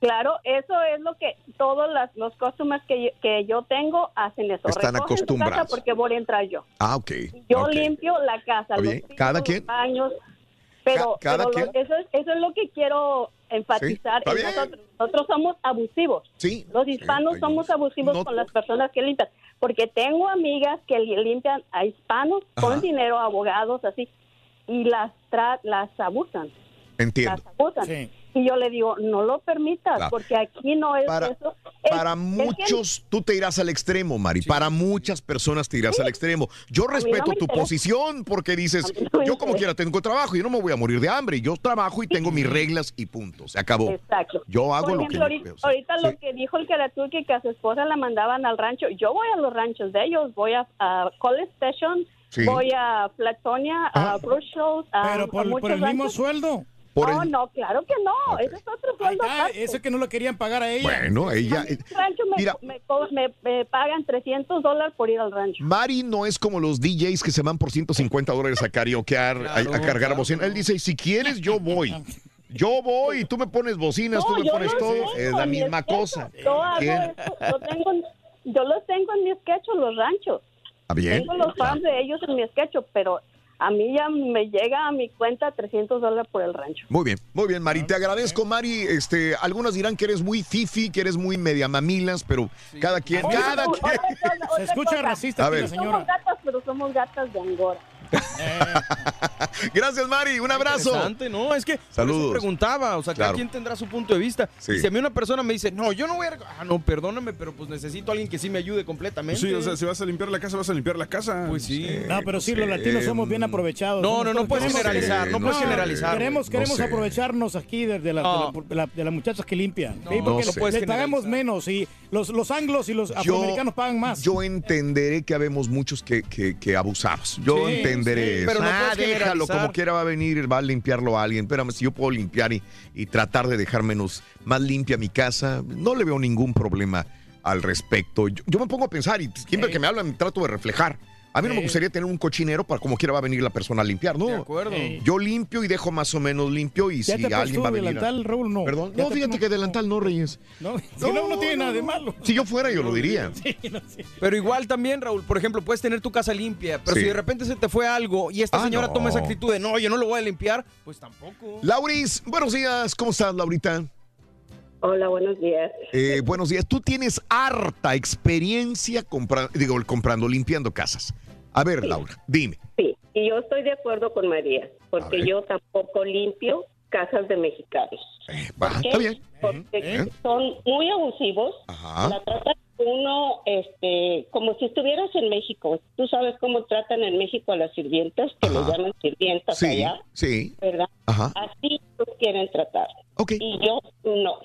Claro, eso es lo que todos las, los customers que yo, que yo tengo hacen eso. Están Recogen su casa acostumbrados. porque voy a entrar yo. Ah, ok. Yo limpio la casa, los ¿Cada los quien? baños, pero, cada pero lo- eso, es, eso es lo que quiero enfatizar. Sí, en nosotros. nosotros somos abusivos. Sí. Los hispanos somos abusivos No- con las personas que limpian, porque tengo amigas que li- limpian a hispanos Ajá. con dinero, abogados, así, y las tra- las abusan, Entiendo. las abusan. Y yo le digo, no lo permitas, Claro. porque aquí no es Para- eso. Es- Para es que- muchos, tú te irás al extremo, Mari. Para muchas personas te irás al extremo. Yo no respeto me tu posición porque dices, no yo como quiera tengo trabajo y no me voy a morir de hambre. Yo trabajo y tengo mis reglas y punto. Se acabó. Exacto. Yo hago Por lo ejemplo, que ahorita, yo ahorita Sí. lo que dijo el Karatuki que a su esposa la mandaban al rancho, yo voy a los ranchos de ellos, voy a, a College Station, Sí. voy a Flatonia, a Bruce Shows, a, Pero a por, el mismo sueldo. Por no, el- no, claro que no, ese es otro sueldo aparte. Eso que no lo querían pagar a ella. Bueno, ella... En el rancho me, Mira. me co- me- me pagan 300 dólares por ir al rancho. Mari no es como los DJs que se van por 150 dólares a karaokear, a- a, Claro, cargar claro. bocina. Él dice, si quieres, yo voy. Yo voy y tú me pones bocinas, tú No, me yo pones todo. tengo Es la misma cosa. Yo eso, yo, tengo, yo los tengo en mi sketch, los ranchos. ¿Está bien? Tengo los fans de ellos en mi sketch, pero a mí ya me llega a mi cuenta 300 dólares por el rancho. Muy bien, muy bien, Mari. Te agradezco, Mari. Este, algunas dirán que eres muy fifi, que eres muy media mamilas, pero cada quien, Oye, cada oye, quien. oye, (laughs) Se escucha racista A ver. Somos gatas, pero somos gatas de Angora. (laughs) Gracias, Mari. Un abrazo. Interesante, no, es que Saludos. preguntaba, o sea, Claro. cada quien tendrá su punto de vista. Sí. Y si a mí una persona me dice, no, yo no voy a... Ah, no, perdóname, pero pues necesito a alguien que sí me ayude completamente. Sí, o sea, si vas a limpiar la casa, vas a limpiar la casa. Pues sí. No, pero sí, los latinos somos bien aprovechados. No, no, no Nosotros puedes generalizar, no puedes generalizar, Queremos, queremos No sé. aprovecharnos aquí de, de la- No. de, la- de las muchachas que limpian. ¿sí? No Porque sé. les- les pagamos menos y los, los anglos y los afroamericanos pagan más. Yo entenderé que habemos muchos que, que, que abusamos. Yo Sí, entenderé sí, eso. pero no ah, déjalo, como quiera va a venir, va a limpiarlo a alguien. Espérame, si yo puedo limpiar y, y tratar de dejar menos, más limpia mi casa, no le veo ningún problema al respecto. Yo, yo me pongo a pensar y siempre que me hablan trato de reflejar. A mí no me Sí. gustaría tener un cochinero para como quiera va a venir la persona a limpiar, ¿no? De acuerdo. Sí. Yo limpio y dejo más o menos limpio y ¿Ya si te alguien va a venir. delantal, Raúl? No. Perdón. ¿Ya No, te- fíjate que delantal no, Reyes. No, si no, no tiene nada de malo. Si yo fuera, yo lo diría. (laughs) Pero igual también, Raúl, por ejemplo, puedes tener tu casa limpia, pero Sí. si de repente se te fue algo y esta Ah, señora no. toma esa actitud de no, yo no lo voy a limpiar, pues tampoco. Lauris, buenos días. ¿Cómo estás, Laurita? Hola, buenos días. Eh, buenos días. Tú tienes harta experiencia compra- digo, comprando, limpiando casas. A ver, Laura, dime. Sí, y yo estoy de acuerdo con María, porque yo tampoco limpio casas de mexicanos. Va, ¿Por qué? está bien. Porque ¿Eh? son muy abusivos. Ajá. La tratan uno este, como si estuvieras en México. Tú sabes cómo tratan en México a las sirvientas, que le llaman sirvientas Sí, allá, sí. ¿verdad? Ajá. Así los quieren tratar. Y yo no,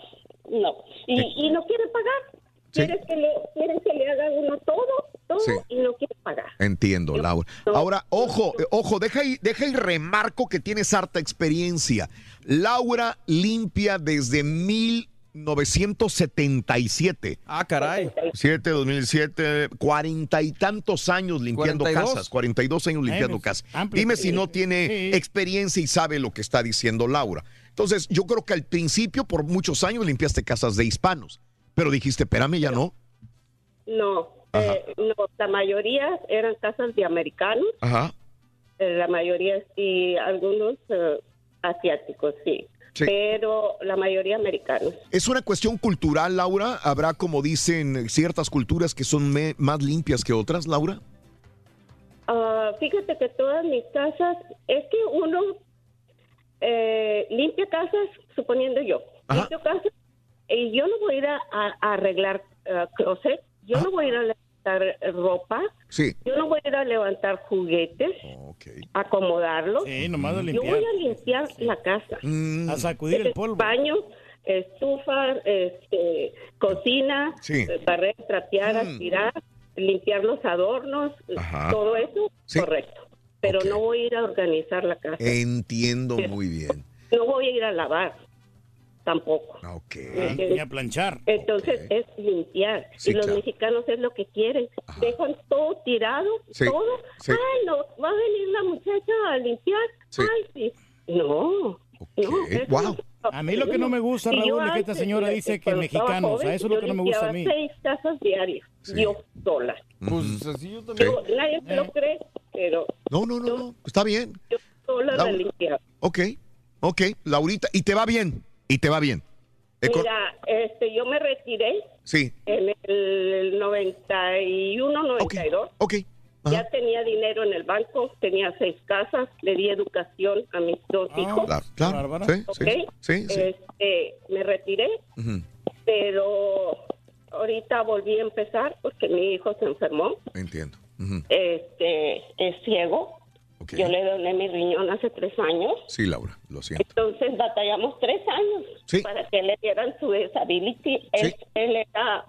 no. Y, y no quieren pagar. Quieren, que le, quieren que le haga uno todo, todo, Sí. y no quieren pagar. Entiendo, Laura. Ahora, ojo, ojo, deja y, deja y remarco que tienes harta experiencia. Laura limpia desde 1977. Ah, caray. 7, 2007, cuarenta y tantos años limpiando 42. casas, 42 años limpiando casas. amplio. Dime si no tiene Sí. experiencia y sabe lo que está diciendo Laura. Entonces, yo creo que al principio, por muchos años, limpiaste casas de hispanos, pero dijiste, espérame, ya no. No, eh, no, la mayoría eran casas de americanos, Ajá. eh, la mayoría y algunos eh, asiáticos, sí. Sí. Pero la mayoría americanos. Es una cuestión cultural, Laura. Habrá, como dicen, ciertas culturas que son más limpias que otras, Laura. Ah, fíjate que todas mis casas, es que uno eh, limpia casas, suponiendo yo, limpio casas, y yo no voy a ir a, arreglar ah, closet, yo no voy a ir a levantar ropa, Sí. yo no voy a ir a levantar juguetes, acomodarlos. Sí, nomás a Yo voy a limpiar la casa. A sacudir el polvo. Baño, estufa, este, cocina, Sí. eh, barrer, trapear, Mm. aspirar, limpiar los adornos, Ajá. todo eso, Sí. correcto. Pero no voy a ir a organizar la casa. Entiendo muy bien. No voy a ir a lavar, tampoco. Ok. Ni a planchar. Entonces es limpiar. Sí, y los claro. mexicanos es lo que quieren. Dejan todo tirado, Sí, todo. sí. Ay, no, va a venir la muchacha a limpiar. Sí. Ay, sí. No. no eso Wow. A mí lo que no me gusta, yo Raúl, es que esta señora fíjate, dice que mexicanos. joven, A eso es lo yo que no me gusta a mí. seis casas diarias, yo sola. Pues así yo también. Yo- nadie me lo cree, pero No, no, no, no. Está bien. yo sola la limpiaba. Ok. Ok. Laurita, y te va bien. Y te va bien. Eco- Mira, este, yo me retiré Sí. en el 91, 92. Ok. Ya tenía dinero en el banco, tenía seis casas, le di educación a mis dos hijos. Claro, claro. Sí, ¿ok? sí, sí. Este, me retiré, Ujú. pero ahorita volví a empezar porque mi hijo se enfermó. Entiendo. Ujú. Este, es ciego. Yo le doné mi riñón hace tres años. Sí, Laura, lo siento. Entonces batallamos tres años Sí. para que le dieran su disability. Él, él era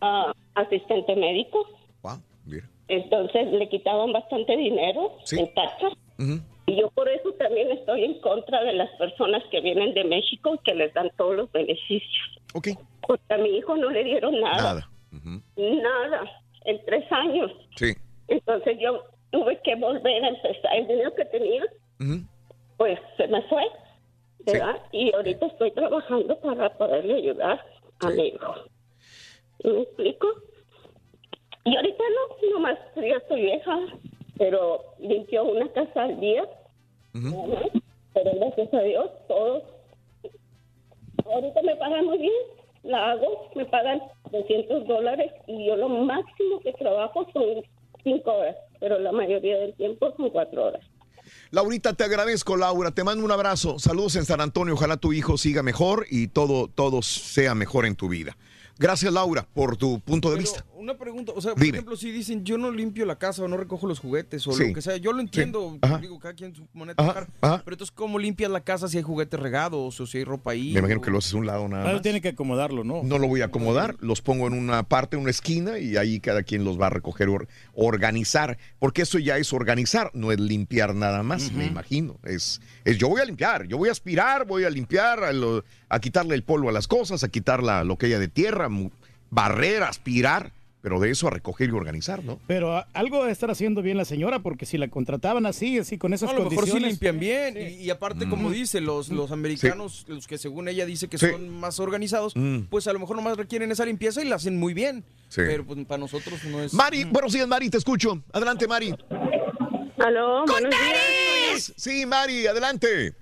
ah, asistente médico. Wow, mira. Entonces le quitaban bastante dinero Sí. en taxas. Ujú. Y yo por eso también estoy en contra de las personas que vienen de México y que les dan todos los beneficios. Ok. Porque a mi hijo no le dieron nada. Nada. Nada. En tres años. Sí. Entonces yo tuve que volver a empezar. El dinero que tenía, pues se me fue. ¿Verdad? Y ahorita estoy trabajando para poderle ayudar a mi hijo. ¿Me explico? Y ahorita no, nomás ya estoy vieja. pero limpio una casa al día. Pero gracias a Dios, todos. Ahorita me pagan muy bien, la hago, me pagan 200 dólares y yo lo máximo que trabajo son 5 horas, pero la mayoría del tiempo son 4 horas. Laurita, te agradezco, Laura. Te mando un abrazo. Saludos en San Antonio. Ojalá tu hijo siga mejor y todo, todo sea mejor en tu vida. Gracias, Laura, por tu punto de vista. Una pregunta, o sea, por Dime. ejemplo, si dicen yo no limpio la casa o no recojo los juguetes o Sí. lo que sea, yo lo entiendo, Ajá. digo, cada quien su manera Ajá, pero entonces, ¿cómo limpias la casa si hay juguetes regados o si hay ropa ahí? Me imagino que lo haces a un lado nada más. tiene que acomodarlo, ¿no? No lo voy a acomodar, los pongo en una parte, en una esquina y ahí cada quien los va a recoger, or- organizar, porque eso ya es organizar, no es limpiar nada más, me imagino. Es, es yo voy a limpiar, yo voy a aspirar, voy a limpiar, a, lo- a quitarle el polvo a las cosas, a quitar la- lo que haya de tierra, barrer, aspirar, pero de eso a recoger y organizar, ¿no? Pero a- algo debe estar haciendo bien la señora, porque si la contrataban así, así con esas No, a lo mejor sí limpian bien y, y aparte, como Mm. dice, los, los americanos, los que según ella dice que Sí. son más organizados, Mm. pues a lo mejor nomás requieren esa limpieza y la hacen muy bien. Sí. Pero pues para nosotros no es... Mari, buenos días, Mari, te escucho. Adelante, Mari. Aló, buenos días. Sí, Mari, adelante.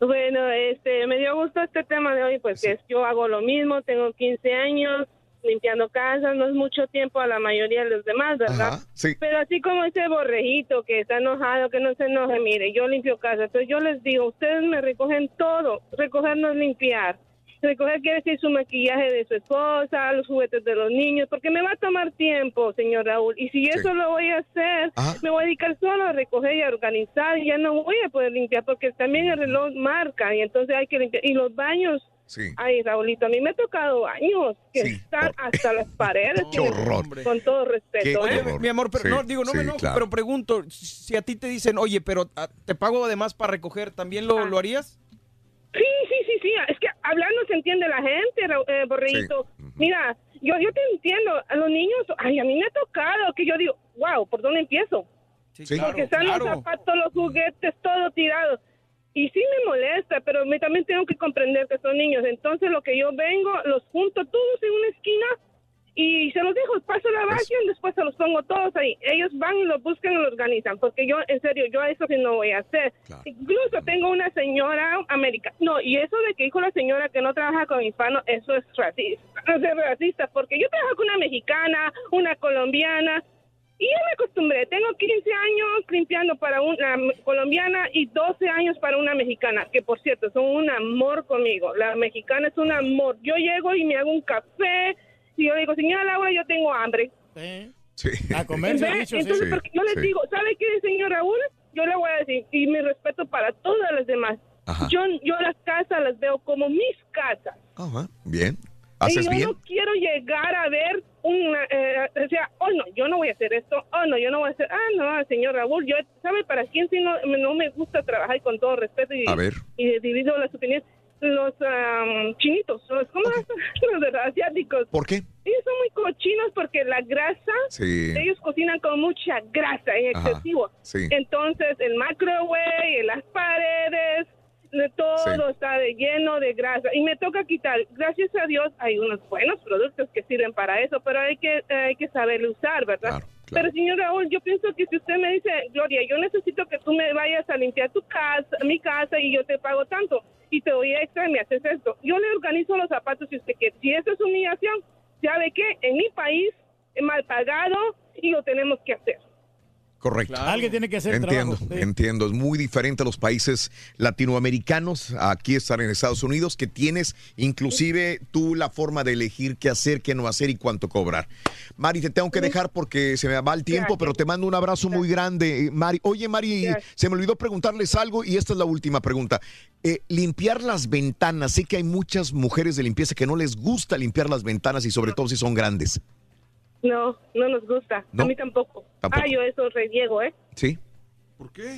Bueno, este, me dio gusto este tema de hoy, pues que es- yo hago lo mismo, tengo 15 años limpiando casas, no es mucho tiempo a la mayoría de los demás, ¿verdad? Ajá, sí. Pero así como ese borrejito que está enojado, que no se enoje, mire, yo limpio casa, entonces yo les digo, ustedes me recogen todo, recoger no es limpiar. Recoger quiere decir su maquillaje de su esposa, los juguetes de los niños, porque me va a tomar tiempo, señor Raúl. Y si eso lo voy a hacer, me voy a dedicar solo a recoger y a organizar y ya no voy a poder limpiar porque también el reloj marca y entonces hay que limpiar. Y los baños, Sí. ay Raúlito, a mí me ha tocado baños que están hasta las (laughs) paredes. Qué horror. Con todo respeto. Oye, mi amor, pero Sí, no, digo, no me sí, enojo, claro. pero pregunto, si a ti te dicen, oye, pero ah, te pago además para recoger, ¿también lo, lo harías? Sí, sí, sí, sí. Es que hablando se entiende la gente, Ra- eh, Borreguito. Mira, yo, yo te entiendo. A los niños, ay, a mí me ha tocado que yo digo, wow, ¿por dónde empiezo? Sí, Porque están los zapatos, los juguetes, todo tirado. Y sí me molesta, pero me, también tengo que comprender que son niños. Entonces lo que yo vengo, los junto todos en una esquina y se los dejo, paso la vacuum, después se los pongo todos ahí. Ellos van y los buscan y lo organizan, porque yo, en serio, yo eso sí no voy a hacer. Incluso tengo una señora americana, no, y eso de que dijo la señora que no trabaja con hispanos, eso es racista, no es racista, porque yo trabajo con una mexicana, una colombiana, y ya me acostumbré. Tengo 15 años limpiando para una colombiana y 12 años para una mexicana, que por cierto son un amor conmigo. La mexicana es un amor. Yo llego y me hago un café y yo le digo, señora Laura, yo tengo hambre. Sí. A comer, se ha ¿Ve? dicho, Entonces, sí. porque yo les Sí. digo, ¿sabe qué, señor Raúl? Yo le voy a decir, y mi respeto para todas las demás. Yo, yo las casas las veo como mis casas. Ajá, bien. Y ¿Haces yo bien? no quiero llegar a ver una, eh, o sea, oh no, yo no voy a hacer esto, oh no, yo no voy a hacer, ah no, señor Raúl, yo, ¿sabe para quién si no, no me gusta trabajar con todo respeto y, A ver. y divido las opiniones? Los am, chinitos, los, ¿cómo (laughs) los de los asiáticos? ¿Por qué? Ellos son muy cochinos porque la grasa, Sí. ellos cocinan con mucha grasa, en excesivo. sí. Entonces, el microwave, las paredes, de todo Sí. está de- lleno de grasa. Y me toca quitar. Gracias a Dios hay unos buenos productos que sirven para eso, pero hay que, eh, hay que saberlo usar, ¿verdad? Pero señor Raúl, yo pienso que si usted me dice, Gloria, yo necesito que tú me vayas a limpiar tu casa, mi casa y yo te pago tanto y te doy extra y me haces esto. Yo le organizo los zapatos si usted quiere. Si eso es humillación, ¿sabe qué? En mi país es mal pagado y lo tenemos que hacer. Correcto. Alguien tiene que hacer el Entiendo, trabajo, sí. entiendo. Es muy diferente a los países latinoamericanos. Aquí estar en Estados Unidos, que tienes inclusive tú la forma de elegir qué hacer, qué no hacer y cuánto cobrar. Mari, te tengo que dejar porque se me va el tiempo, Gracias. pero te mando un abrazo muy grande. eh, Mari, oye, Mari, Gracias. se me olvidó preguntarles algo y esta es la última pregunta. Eh, limpiar las ventanas. Sé que hay muchas mujeres de limpieza que no les gusta limpiar las ventanas y sobre todo si son grandes. No, no nos gusta. ¿No? A mí tampoco. Tampoco. Ah, yo eso reniego, ¿eh? ¿Sí?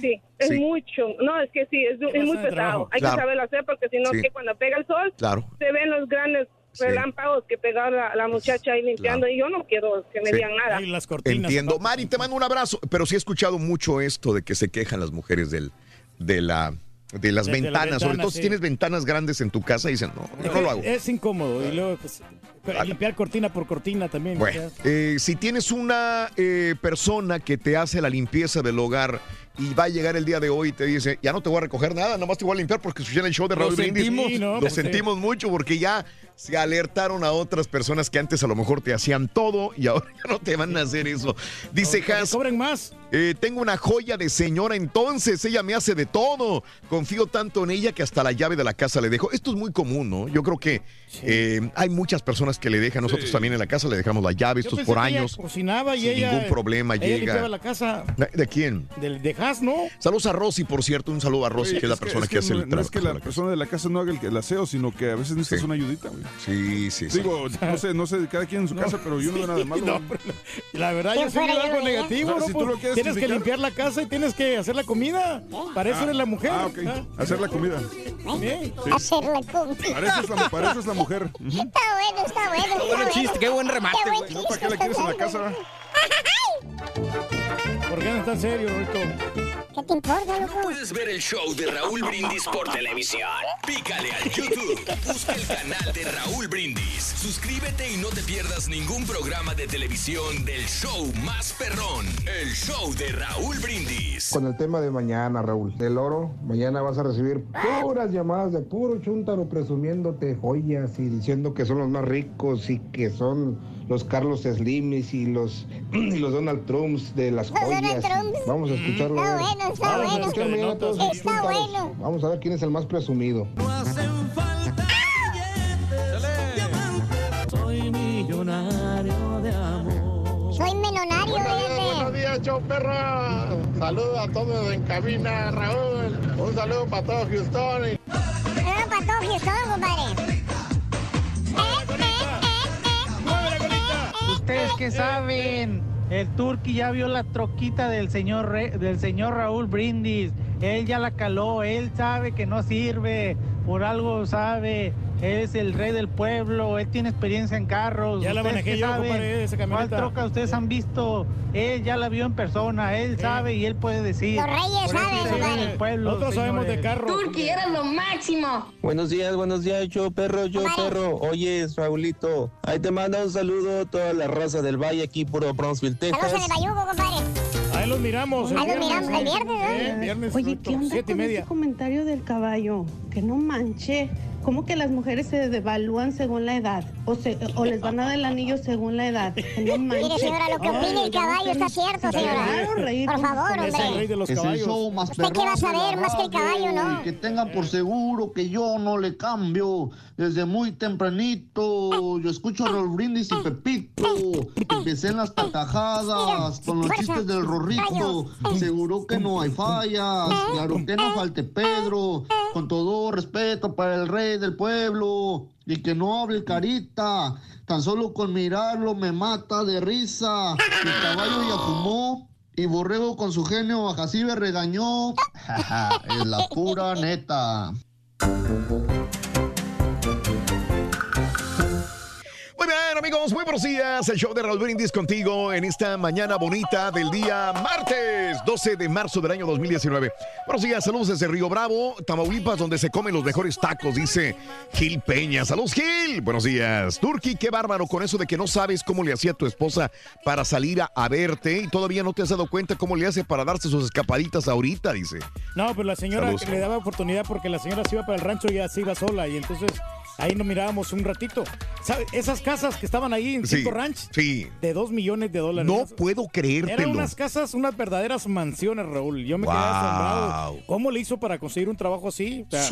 Sí, es Sí. mucho. No, es que sí, es, es muy pesado. Hay Claro. que saberlo hacer porque si no, Sí. que cuando pega el sol, Claro. se ven los grandes relámpagos que pegó la, la muchacha ahí limpiando y yo no quiero que me Sí. digan nada. Entiendo. Mari, te mando un abrazo. Pero sí he escuchado mucho esto de que se quejan las mujeres del, de la de las Desde la ventanas, sobre todo si tienes ventanas grandes en tu casa, dicen, no, yo no lo hago. Es incómodo. Y luego, pues, pero limpiar cortina por cortina también. Bueno, o sea, eh, si tienes una eh, persona que te hace la limpieza del hogar y va a llegar el día de hoy y te dice, ya no te voy a recoger nada, nomás te voy a limpiar porque escuché en el show de Raúl Brindis. sentimos. Sí, ¿no? Lo Pues sí. sentimos mucho porque ya se alertaron a otras personas que antes a lo mejor te hacían todo y ahora (laughs) ya no te van a hacer eso. Dice Has, cobren más. eh, tengo una joya de señora entonces, ella me hace de todo. Confío tanto en ella que hasta la llave de la casa le dejo. Esto es muy común, ¿no? Yo creo que eh, hay muchas personas que le dejan, nosotros también en la casa le dejamos la llave, Yo estos pensé por que ella años. cocinaba y sin ella. ningún problema ella llega. la casa ¿De, de quién? del de Haas, ¿no? Saludos a Rosy, por cierto, un saludo a Rosy, Oye, que es la persona que, es hace no, el no es que trabajo. la persona de la casa no haga el, el aseo, sino que a veces necesitas Sí. una ayudita, güey. Sí, sí, sí. Digo, no sé, no sé, cada quien en su casa, pero yo no veo nada de malo. No, la verdad, ¿Quién yo sí veo algo eh? negativo. Ah, ¿no? si tú Pues, lo quieres tienes que limpiar la casa y tienes que hacer la comida. Para eso eres la mujer. Ah, ok. Hacer la comida. Sí. Hacer la comida. Para eso es la, para eso es la mujer. Está bueno, está bueno. Qué está buen chiste, qué buen remate, Qué buen no, ¿para qué la chiste quieres en la casa? (laughs) ¿Por qué no tan serio, Roberto? ¿Qué te importa, loco? Puedes ver el show de Raúl Brindis por televisión. Pícale al YouTube. Busca el canal de Raúl Brindis. Suscríbete y no te pierdas ningún programa de televisión del show más perrón. El show de Raúl Brindis. Con el tema de mañana, Raúl, del oro, mañana vas a recibir puras llamadas de puro chúntaro presumiéndote joyas y diciendo que son los más ricos y que son los Carlos Slimis y los, (clears throat) y los Donald Trumps de las Los Donald joyas. Trumps. Vamos a escucharlo. Está a bueno, está Vamos a bueno. escuchar mañana todos esos Está bueno. Vamos a ver quién es el más presumido. No hacen falta diamantes. Soy millonario de amor. Soy menonario, fíjate. días, show perra. Saludos a todos en cabina, Raúl. Un saludo para todo Houston. Era para todo Houston, compadre. ¿Ustedes qué saben? El Turqui ya vio la troquita del señor del señor Raúl Brindis. Él ya la caló, él sabe que no sirve, por algo sabe. Él es el rey del pueblo, él tiene experiencia en carros. Ya la ¿Ustedes manejé yo, compadre, esa ¿Cuál camioneta. troca ustedes han visto? Él ya la vio en persona, él sabe y él puede decir. Los reyes saben, el compadre. del pueblo, Nosotros sabemos de señores. carro. Turqui, eres lo máximo. Buenos días, buenos días, yo perro, yo perro. Oye, Raulito, ahí te manda un saludo toda la raza del Valle aquí, puro Brownsville, Saludos en Texas. el Bayuco, compadre. Ahí los miramos. Ahí los miramos el viernes, ¿no? Eh, viernes, Oye, ¿qué onda siete y con media. ese comentario del caballo? Que no manche. ¿Cómo que las mujeres se devalúan según la edad? O, se, o les van a dar el anillo según la edad. No. Mire, señora, lo que opina el caballo está cierto, señora. Reír Por favor, con Es el rey hombre. de los caballos. show más ¿Usted qué va a saber más que el caballo, no? Que tengan por seguro que yo no le cambio. Desde muy tempranito yo escucho a Raúl Brindis y Pepito. Empecé en las carcajadas con los chistes del rorrito. Seguro que no hay fallas. Claro que no falte Pedro. Con todo respeto para el rey del pueblo. Y que no hable carita. Tan solo con mirarlo me mata de risa. El caballo ya fumó. Y Borrego con su genio a regañó. (laughs) es la pura neta. Muy bien, amigos, muy buenos días. El show de Raúl Brindis contigo en esta mañana bonita del día martes 12 de marzo del año 2019. Buenos días, saludos desde Río Bravo, Tamaulipas, donde se comen los mejores tacos, dice Gil Peña. Saludos, Gil. Buenos días. Turki, qué bárbaro con eso de que no sabes cómo le hacía tu esposa para salir a, a verte y todavía no te has dado cuenta cómo le hace para darse sus escapaditas ahorita, dice. No, pero la señora Saludos. le daba oportunidad porque la señora se iba para el rancho y ya se iba sola y entonces ahí nos mirábamos un ratito. ¿Sabe? Esas casas que estaban ahí en Sí, Cinco Ranch sí. de dos millones de dólares. No puedo Eran creértelo. unas casas, unas verdaderas mansiones, Raúl. Yo me quedé Wow. asombrado. ¿Cómo le hizo para conseguir un trabajo así? O sea,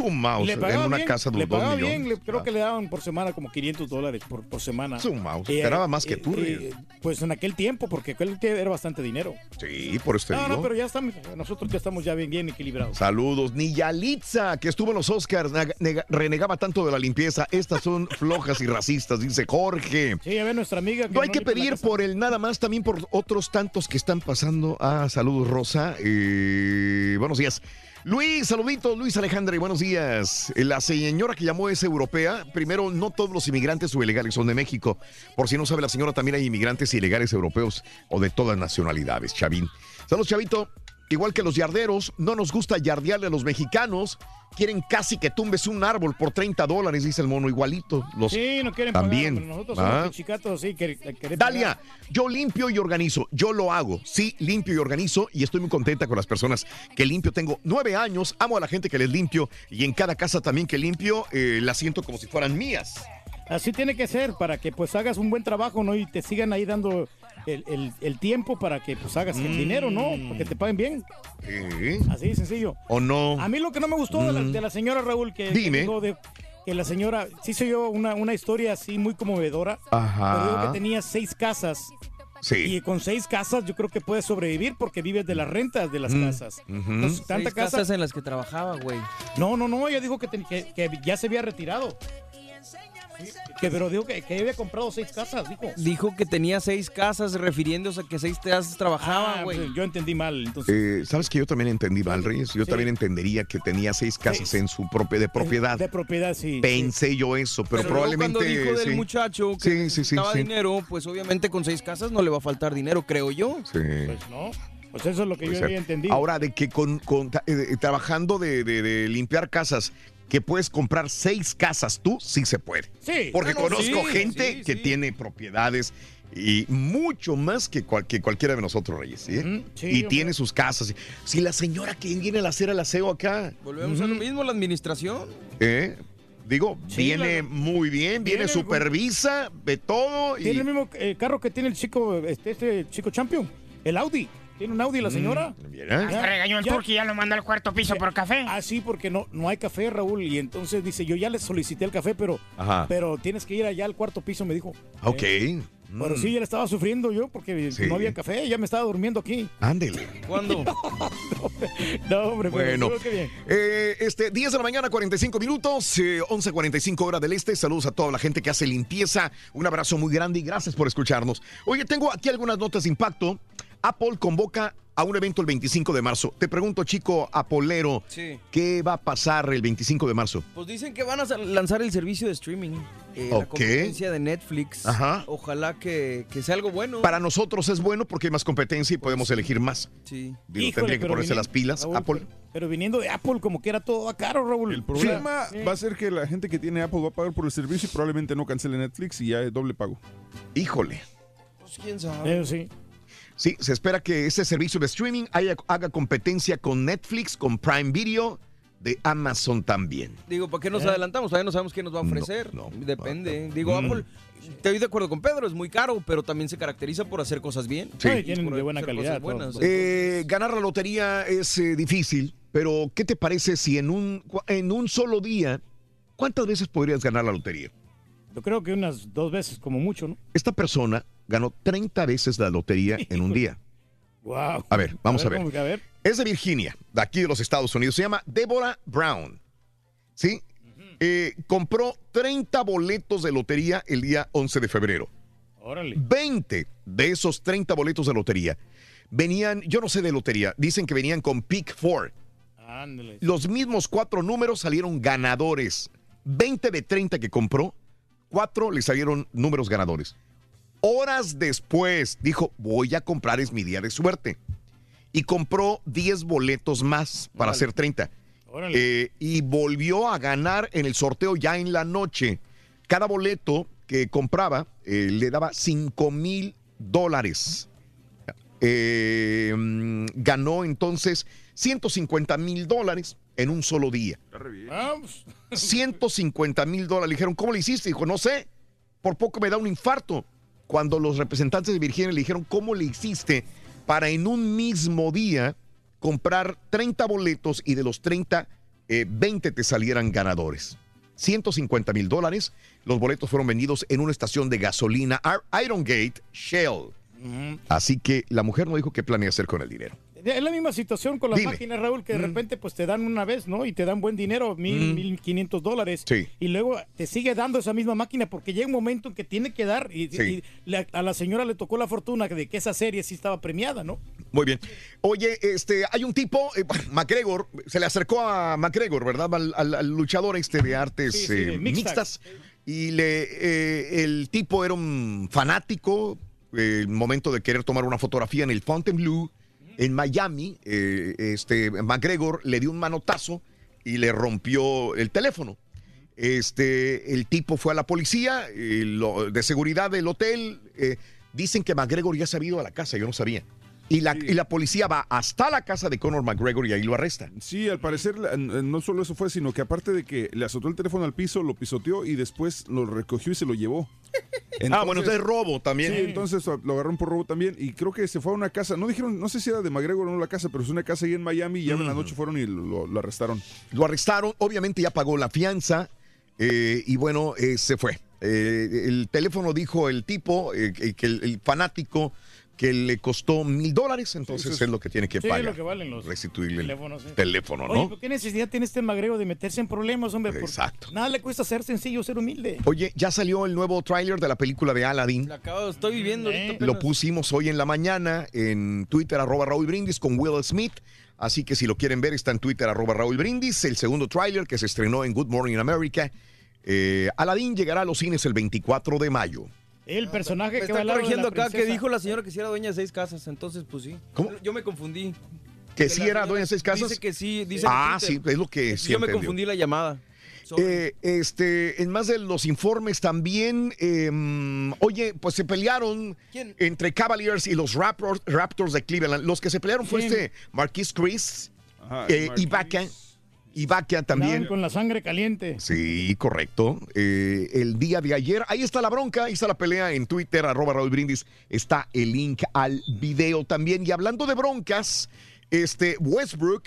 le en una bien, casa de le dos millones. bien, le- creo que le daban por semana como 500 dólares por, por semana. Su mouse, Y, esperaba eh, más que eh, tú, eh, pues en aquel tiempo, porque aquel tiempo era bastante dinero. Sí, por eso te No, digo. no, pero ya estamos, nosotros ya estamos ya bien, bien equilibrados. Saludos. Ni Yalitza, que estuvo en los Oscars, nega- nega- renegaba tanto de la limpieza. Estas son flojas y racistas, dice Jorge. Sí, a ver, nuestra amiga. No hay que pedir por el nada más, también por otros tantos que están pasando. Ah, saludos, Rosa. Eh, buenos días. Luis, saluditos, Luis Alejandra, y buenos días. Eh, La señora que llamó es europea. Primero, no todos los inmigrantes o ilegales son de México. Por si no sabe la señora, también hay inmigrantes ilegales europeos o de todas nacionalidades, Chavín. Saludos, Chavito. Igual que los yarderos, no nos gusta yardearle a los mexicanos. Quieren casi que tumbes un árbol por 30 dólares, dice el mono, igualito. Los, Sí, no quieren también. pagar. pero Nosotros Ah. somos chicatos, sí, que, que- Dalia, yo limpio y organizo. Yo lo hago. Sí, limpio y organizo y estoy muy contenta con las personas que limpio. Tengo nueve años, amo a la gente que les limpio y en cada casa también que limpio eh, la siento como si fueran mías. Así tiene que ser para que pues hagas un buen trabajo, ¿no? Y te sigan ahí dando el, el- el tiempo para que pues hagas el Mm. dinero, ¿no? Para que te paguen bien. ¿Eh? Así de sencillo. ¿O no? A mí lo que no me gustó de, la, Mm. de la señora Raúl, que, que Dime. dijo de que la señora, sí se yo una, una historia así muy conmovedora, Ajá. pero dijo que tenía seis casas. Sí. Y con seis casas yo creo que puedes sobrevivir porque vives de las rentas de las Mm. casas. Ujú. Entonces, tanta Seis casa... casas en las que trabajaba, güey. No, no, no, ella dijo que, ten- que, que ya se había retirado. Que, pero dijo que, que había comprado seis casas, dijo. Dijo que tenía seis casas, refiriéndose a que seis casas trabajaba, Ah, güey. pues, yo entendí mal, entonces. Eh, ¿Sabes que yo también entendí mal, Reyes? Yo también entendería que tenía seis casas en su propia de propiedad. De propiedad, sí. Pensé yo eso, pero, Pero luego probablemente. cuando dijo del sí. muchacho que Sí, sí, sí, necesitaba sí. dinero, pues obviamente con seis casas no le va a faltar dinero, creo yo. Sí. Pues no. Pues eso es lo que Puede yo ser. había entendido. Ahora, de que con, con- eh, eh, trabajando de, de- de limpiar casas, que puedes comprar seis casas tú, sí se puede. Sí. Porque Ah, no, conozco sí, gente sí, que tiene propiedades y mucho más que, cual- que cualquiera de nosotros, Reyes. ¿sí? sí, y hombre. tiene sus casas. Si la señora que viene a hacer el aseo acá, Volvemos a lo mismo, la administración. ¿eh? digo, Sí, viene la- muy bien, viene, supervisa, ve todo y... Tiene el mismo eh, carro que tiene el chico, este, este chico champion, el Audi. Tiene un Audi la señora. mira. Hasta regañó el turqui y ya lo mandó al cuarto piso por café. Ah, sí, porque no, no hay café, Raúl. Y entonces dice, yo ya le solicité el café, pero, Ajá. pero tienes que ir allá al cuarto piso, me dijo. Ok. Pero Mm. sí, ya le estaba sufriendo yo porque Sí. no había café, ya me estaba durmiendo aquí. Ándele. ¿Cuándo? (laughs) No, hombre, pero Bueno, que bien. eh, este, 10 de la mañana, 45 minutos, eh, 11.45 hora del este. Saludos a toda la gente que hace limpieza. Un abrazo muy grande y gracias por escucharnos. Oye, tengo aquí algunas notas de impacto. Apple convoca a un evento el 25 de marzo. Te pregunto, chico apolero, Sí. ¿qué va a pasar el 25 de marzo? Pues dicen que van a lanzar el servicio de streaming. eh, La Ok. competencia de Netflix. Ajá. Ojalá que, que sea algo bueno. Para nosotros es bueno porque hay más competencia y podemos elegir más. Sí. Digo, Híjole, tendría que ponerse viniendo- las pilas, Raúl, Apple. Pero, pero viniendo de Apple, como que era todo a caro, Raúl. El problema Sí. va a ser que la gente que tiene Apple va a pagar por el servicio y probablemente no cancele Netflix y ya es doble pago. Híjole. Pues quién sabe. Eso sí. Sí, se espera que este servicio de streaming haya- haga competencia con Netflix, con Prime Video, de Amazon también. Digo, ¿para qué nos ¿Eh? adelantamos? Todavía no sabemos qué nos va a ofrecer. Depende. Digo, Mm. Apple, estoy de acuerdo con Pedro, es muy caro, pero también se caracteriza por hacer cosas bien. Sí. No, y tienen Por de buena calidad. buenas. Eh, ganar la lotería es eh, difícil, pero ¿qué te parece si en un, en un solo día, cuántas veces podrías ganar la lotería? Yo creo que unas dos veces, como mucho, ¿no? Esta persona ganó 30 veces la lotería en un día. Wow. A ver, vamos a ver. ¿cómo que? A ver. Es de Virginia, de aquí de los Estados Unidos. Se llama Deborah Brown. ¿Sí? Eh, compró 30 boletos de lotería el día 11 de febrero. Órale. 20 de esos 30 boletos de lotería venían, yo no sé de lotería, dicen que venían con Pick 4. Ándale. Los mismos cuatro números salieron ganadores. 20 de 30 que compró, cuatro le salieron números ganadores. Horas después dijo, voy a comprar, es mi día de suerte. Y compró 10 boletos más para Órale. hacer 30. Órale. Eh, y volvió a ganar en el sorteo ya en la noche. Cada boleto que compraba eh, le daba 5 mil dólares. Eh, ganó entonces 150 mil dólares en un solo día. Vamos. (laughs) 150 mil dólares. Le dijeron, ¿cómo le hiciste? Dijo, no sé, por poco me da un infarto. Cuando los representantes de Virginia le dijeron, ¿cómo le hiciste para en un mismo día comprar 30 boletos y de los 30, eh, 20 te salieran ganadores? 150 mil dólares. Los boletos fueron vendidos en una estación de gasolina, Ar- Iron Así que la mujer no dijo qué planea hacer con el dinero. Es la misma situación con las Dime. máquinas, Raúl, que de Mm. repente pues te dan una vez, ¿no? Y te dan buen dinero, mil, mil quinientos dólares. Sí. Y luego te sigue dando esa misma máquina porque llega un momento en que tiene que dar. Y, Sí. y la- a la señora le tocó la fortuna de que esa serie sí estaba premiada, ¿no? Muy bien. Oye, este, hay un tipo, eh, McGregor, se le acercó a McGregor, ¿verdad? Al, al- al luchador este de artes Sí, eh, mixtas. Y le, eh, el tipo era un fanático, el momento de querer tomar una fotografía en el Fontainebleau. En Miami, eh, este McGregor le dio un manotazo y le rompió el teléfono. Este, el tipo fue a la policía eh, lo- de seguridad del hotel. eh, dicen que McGregor ya se había ido a la casa, yo no sabía. Y la, y la policía va hasta la casa de Conor McGregor y ahí lo arresta. Sí, al parecer no solo eso fue, sino que aparte de que le azotó el teléfono al piso, lo pisoteó y después lo recogió y se lo llevó. (laughs) ah, bueno, entonces robo también. Sí, entonces lo agarraron por robo también y creo que se fue a una casa. No dijeron, no sé si era de McGregor o no la casa, pero es una casa ahí en Miami y ya en la noche fueron y lo, lo arrestaron. Lo arrestaron, obviamente ya pagó la fianza eh, y bueno, eh, se fue. Eh, el teléfono dijo el tipo, que que el, el fanático, que le costó mil dólares, entonces es lo que tiene que Sí, pagar. lo que valen los Restituirle el teléfonos, sí. teléfono, Oye, ¿no? ¿por qué necesidad tiene este magrego de meterse en problemas, hombre? Exacto. Nada le cuesta ser sencillo, ser humilde. Oye, ya salió el nuevo tráiler de la película de Aladdin. La acabo, estoy viviendo ahorita Lo pusimos hoy en la mañana en Twitter, arroba Raúl Brindis con Will Smith. Así que si lo quieren ver, está en Twitter, arroba Raúl Brindis. El segundo tráiler que se estrenó en Good Morning America. Eh, Aladdin llegará a los cines el 24 de mayo. El personaje Me que está va corrigiendo acá que dijo la señora que si era dueña de seis casas, entonces pues sí. ¿Cómo? Yo me confundí. ¿Que la sí era dueña de seis casas? Dice que sí, dice Ah, sí, es lo que sí Yo me confundí la llamada. Eh, este, en más de los informes también, eh, oye, pues se pelearon entre Cavaliers y los Raptors, Raptors de Cleveland. Los que se pelearon fue ¿Quién? este Marquis Chris, Ajá, eh, Marquise. Ibaka, Ibaka Andaban también. con la sangre caliente. Sí, correcto. Eh, el día de ayer, ahí está la bronca, ahí está la pelea en Twitter, arroba Raúl Brindis, está el link al video también. Y hablando de broncas, este Westbrook,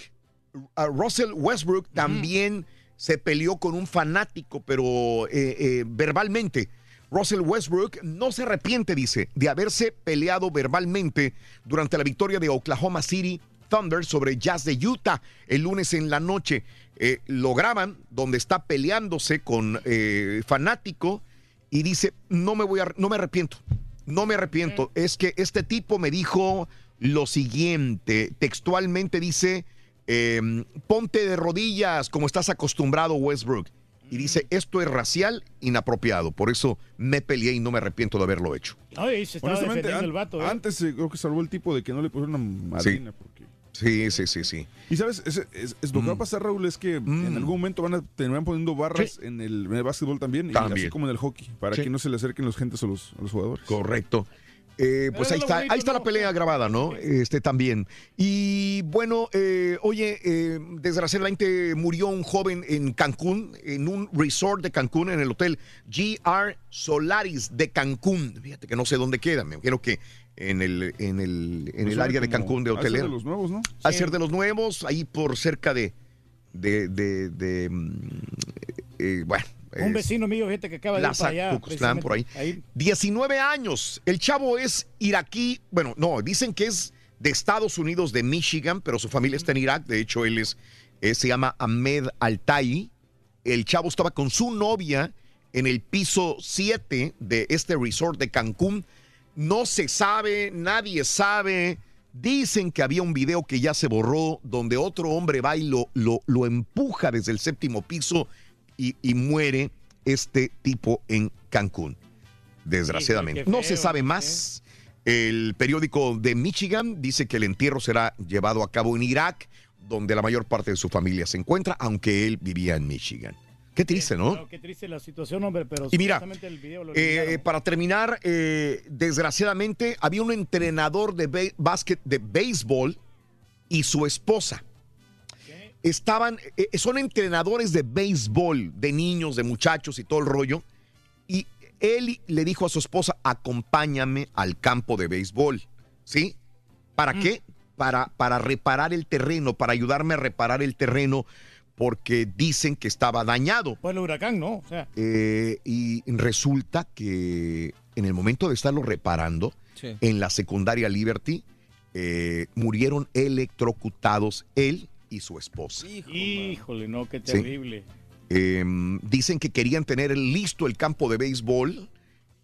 uh, Russell Westbrook también se peleó con un fanático, pero eh, eh, verbalmente. Russell Westbrook no se arrepiente, dice, de haberse peleado verbalmente durante la victoria de Oklahoma City Thunder sobre Jazz de Utah el lunes en la noche. Eh, lo graban donde está peleándose con eh, fanático y dice, no me voy a, no me arrepiento, no me arrepiento. Es que este tipo me dijo lo siguiente, textualmente dice, em, ponte de rodillas como estás acostumbrado Westbrook. Y dice, esto es racial inapropiado, por eso me peleé y no me arrepiento de haberlo hecho. Ay, se estaba Honestamente, defendiendo an- el vato, ¿eh? antes eh, creo que salvó el tipo de que no le pusieron una madrina. porque- Sí, sí, sí, sí. Y sabes, es, es- es lo que va a pasar, Raúl, es que en algún momento van a terminar poniendo barras en, el, en el básquetbol también, y así como en el hockey, para Sí. que no se le acerquen los gentes a los, a los jugadores. Correcto. Eh, pues ahí está, bonito, ahí está la pelea grabada, ¿no? Este también. Y bueno, eh, oye, eh, desgraciadamente murió un joven en Cancún, en un resort de Cancún, en el hotel GR Solaris de Cancún. Fíjate que no sé dónde queda, me imagino que en el, en el, en Pues el área de Cancún de ha de ser de los nuevos, ¿no? Al ser de los nuevos, ahí por cerca de, de, de, de, mm, eh, bueno. Un vecino mío, gente que acaba de ir para allá. Por ahí. precisamente. 19 años. El chavo es iraquí. Bueno, no, dicen que es de Estados Unidos, de Michigan, pero su familia está en Irak. De hecho, él es, eh, se llama Ahmed Altai. El chavo estaba con su novia en el piso 7 de este resort de Cancún. No se sabe, nadie sabe. Dicen que había un video que ya se borró donde otro hombre va y lo, lo, lo empuja desde el séptimo piso y, y muere este tipo en Cancún. Desgraciadamente. No se sabe más. El periódico de Michigan dice que el entierro será llevado a cabo en Irak, donde la mayor parte de su familia se encuentra, aunque él vivía en Michigan. Qué triste, ¿no? Qué triste la situación, hombre, pero Y mira, el video lo Eh, para terminar, eh, desgraciadamente había un entrenador de básquet de béisbol y su esposa. Estaban, eh, son entrenadores de béisbol, de niños, de muchachos y todo el rollo. Y él le dijo a su esposa, acompáñame al campo de béisbol. ¿Sí? ¿Para qué? Para, para reparar el terreno, para ayudarme a reparar el terreno, porque dicen que estaba dañado. Pues el huracán, ¿no? O sea, Eh, y resulta que en el momento de estarlo reparando, Sí. en la secundaria Liberty, eh, murieron electrocutados él y su esposa. híjole, no, qué Sí. terrible. Eh, dicen que querían tener listo el campo de béisbol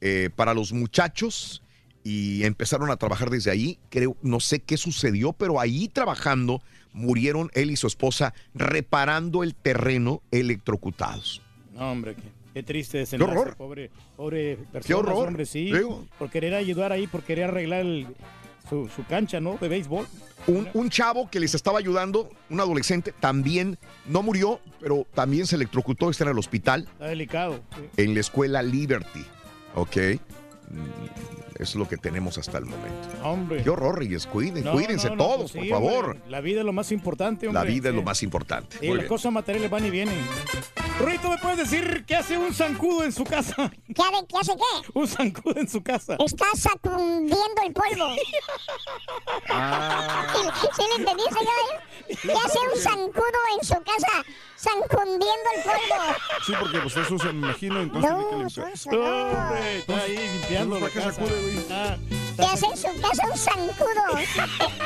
eh, para los muchachos y empezaron a trabajar desde ahí. Creo, no sé qué sucedió, pero ahí trabajando murieron él y su esposa reparando el terreno electrocutados. No, hombre, qué, qué triste desenlace. horror. Pobre, pobre persona, horror. hombre, sí. Digo. Por querer ayudar ahí, por querer arreglar el, su, su cancha, ¿no? De béisbol. Un, un chavo que les estaba ayudando, un adolescente, también no murió, pero también se electrocutó, está en el hospital, Está delicado. sí. en la escuela Liberty. ¿Ok? Es lo que tenemos hasta el momento. Hombre. Qué horror, Reyes. Cuiden, No, cuídense no, no, todos, pues sí, por favor. hombre. La vida es lo más importante, hombre. La vida es lo más importante. Y Muy las bien. cosas materiales van y vienen. Rito, ¿me puedes decir qué hace un zancudo en su casa? ¿Qué, hace- qué hace qué? Un zancudo en su casa. Está sacundiendo el polvo. (laughs) Ah. ¿Sí, le entendí, señor? ¿Qué hace un zancudo en su casa? Sancundiendo el polvo. Sí, porque pues está sucia, me imagino, entonces tiene que limpiar. Hombre, está ahí limpiando la ¿Para qué casa. sacude, güey? Ah, ¿Qué hace en su casa un zancudo?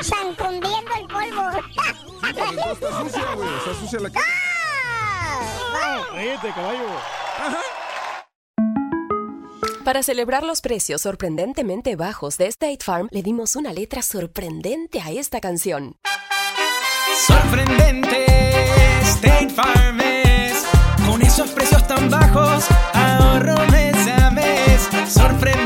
(laughs) Sancundiendo el polvo. Está sucia, güey. Está sucia la casa. Ríete, caballo. Para celebrar los precios sorprendentemente bajos de State Farm, le dimos una letra sorprendente a esta canción. Sorprendente, State Farm es. Con esos precios tan bajos, ahorro mes a mes. Sorprendente,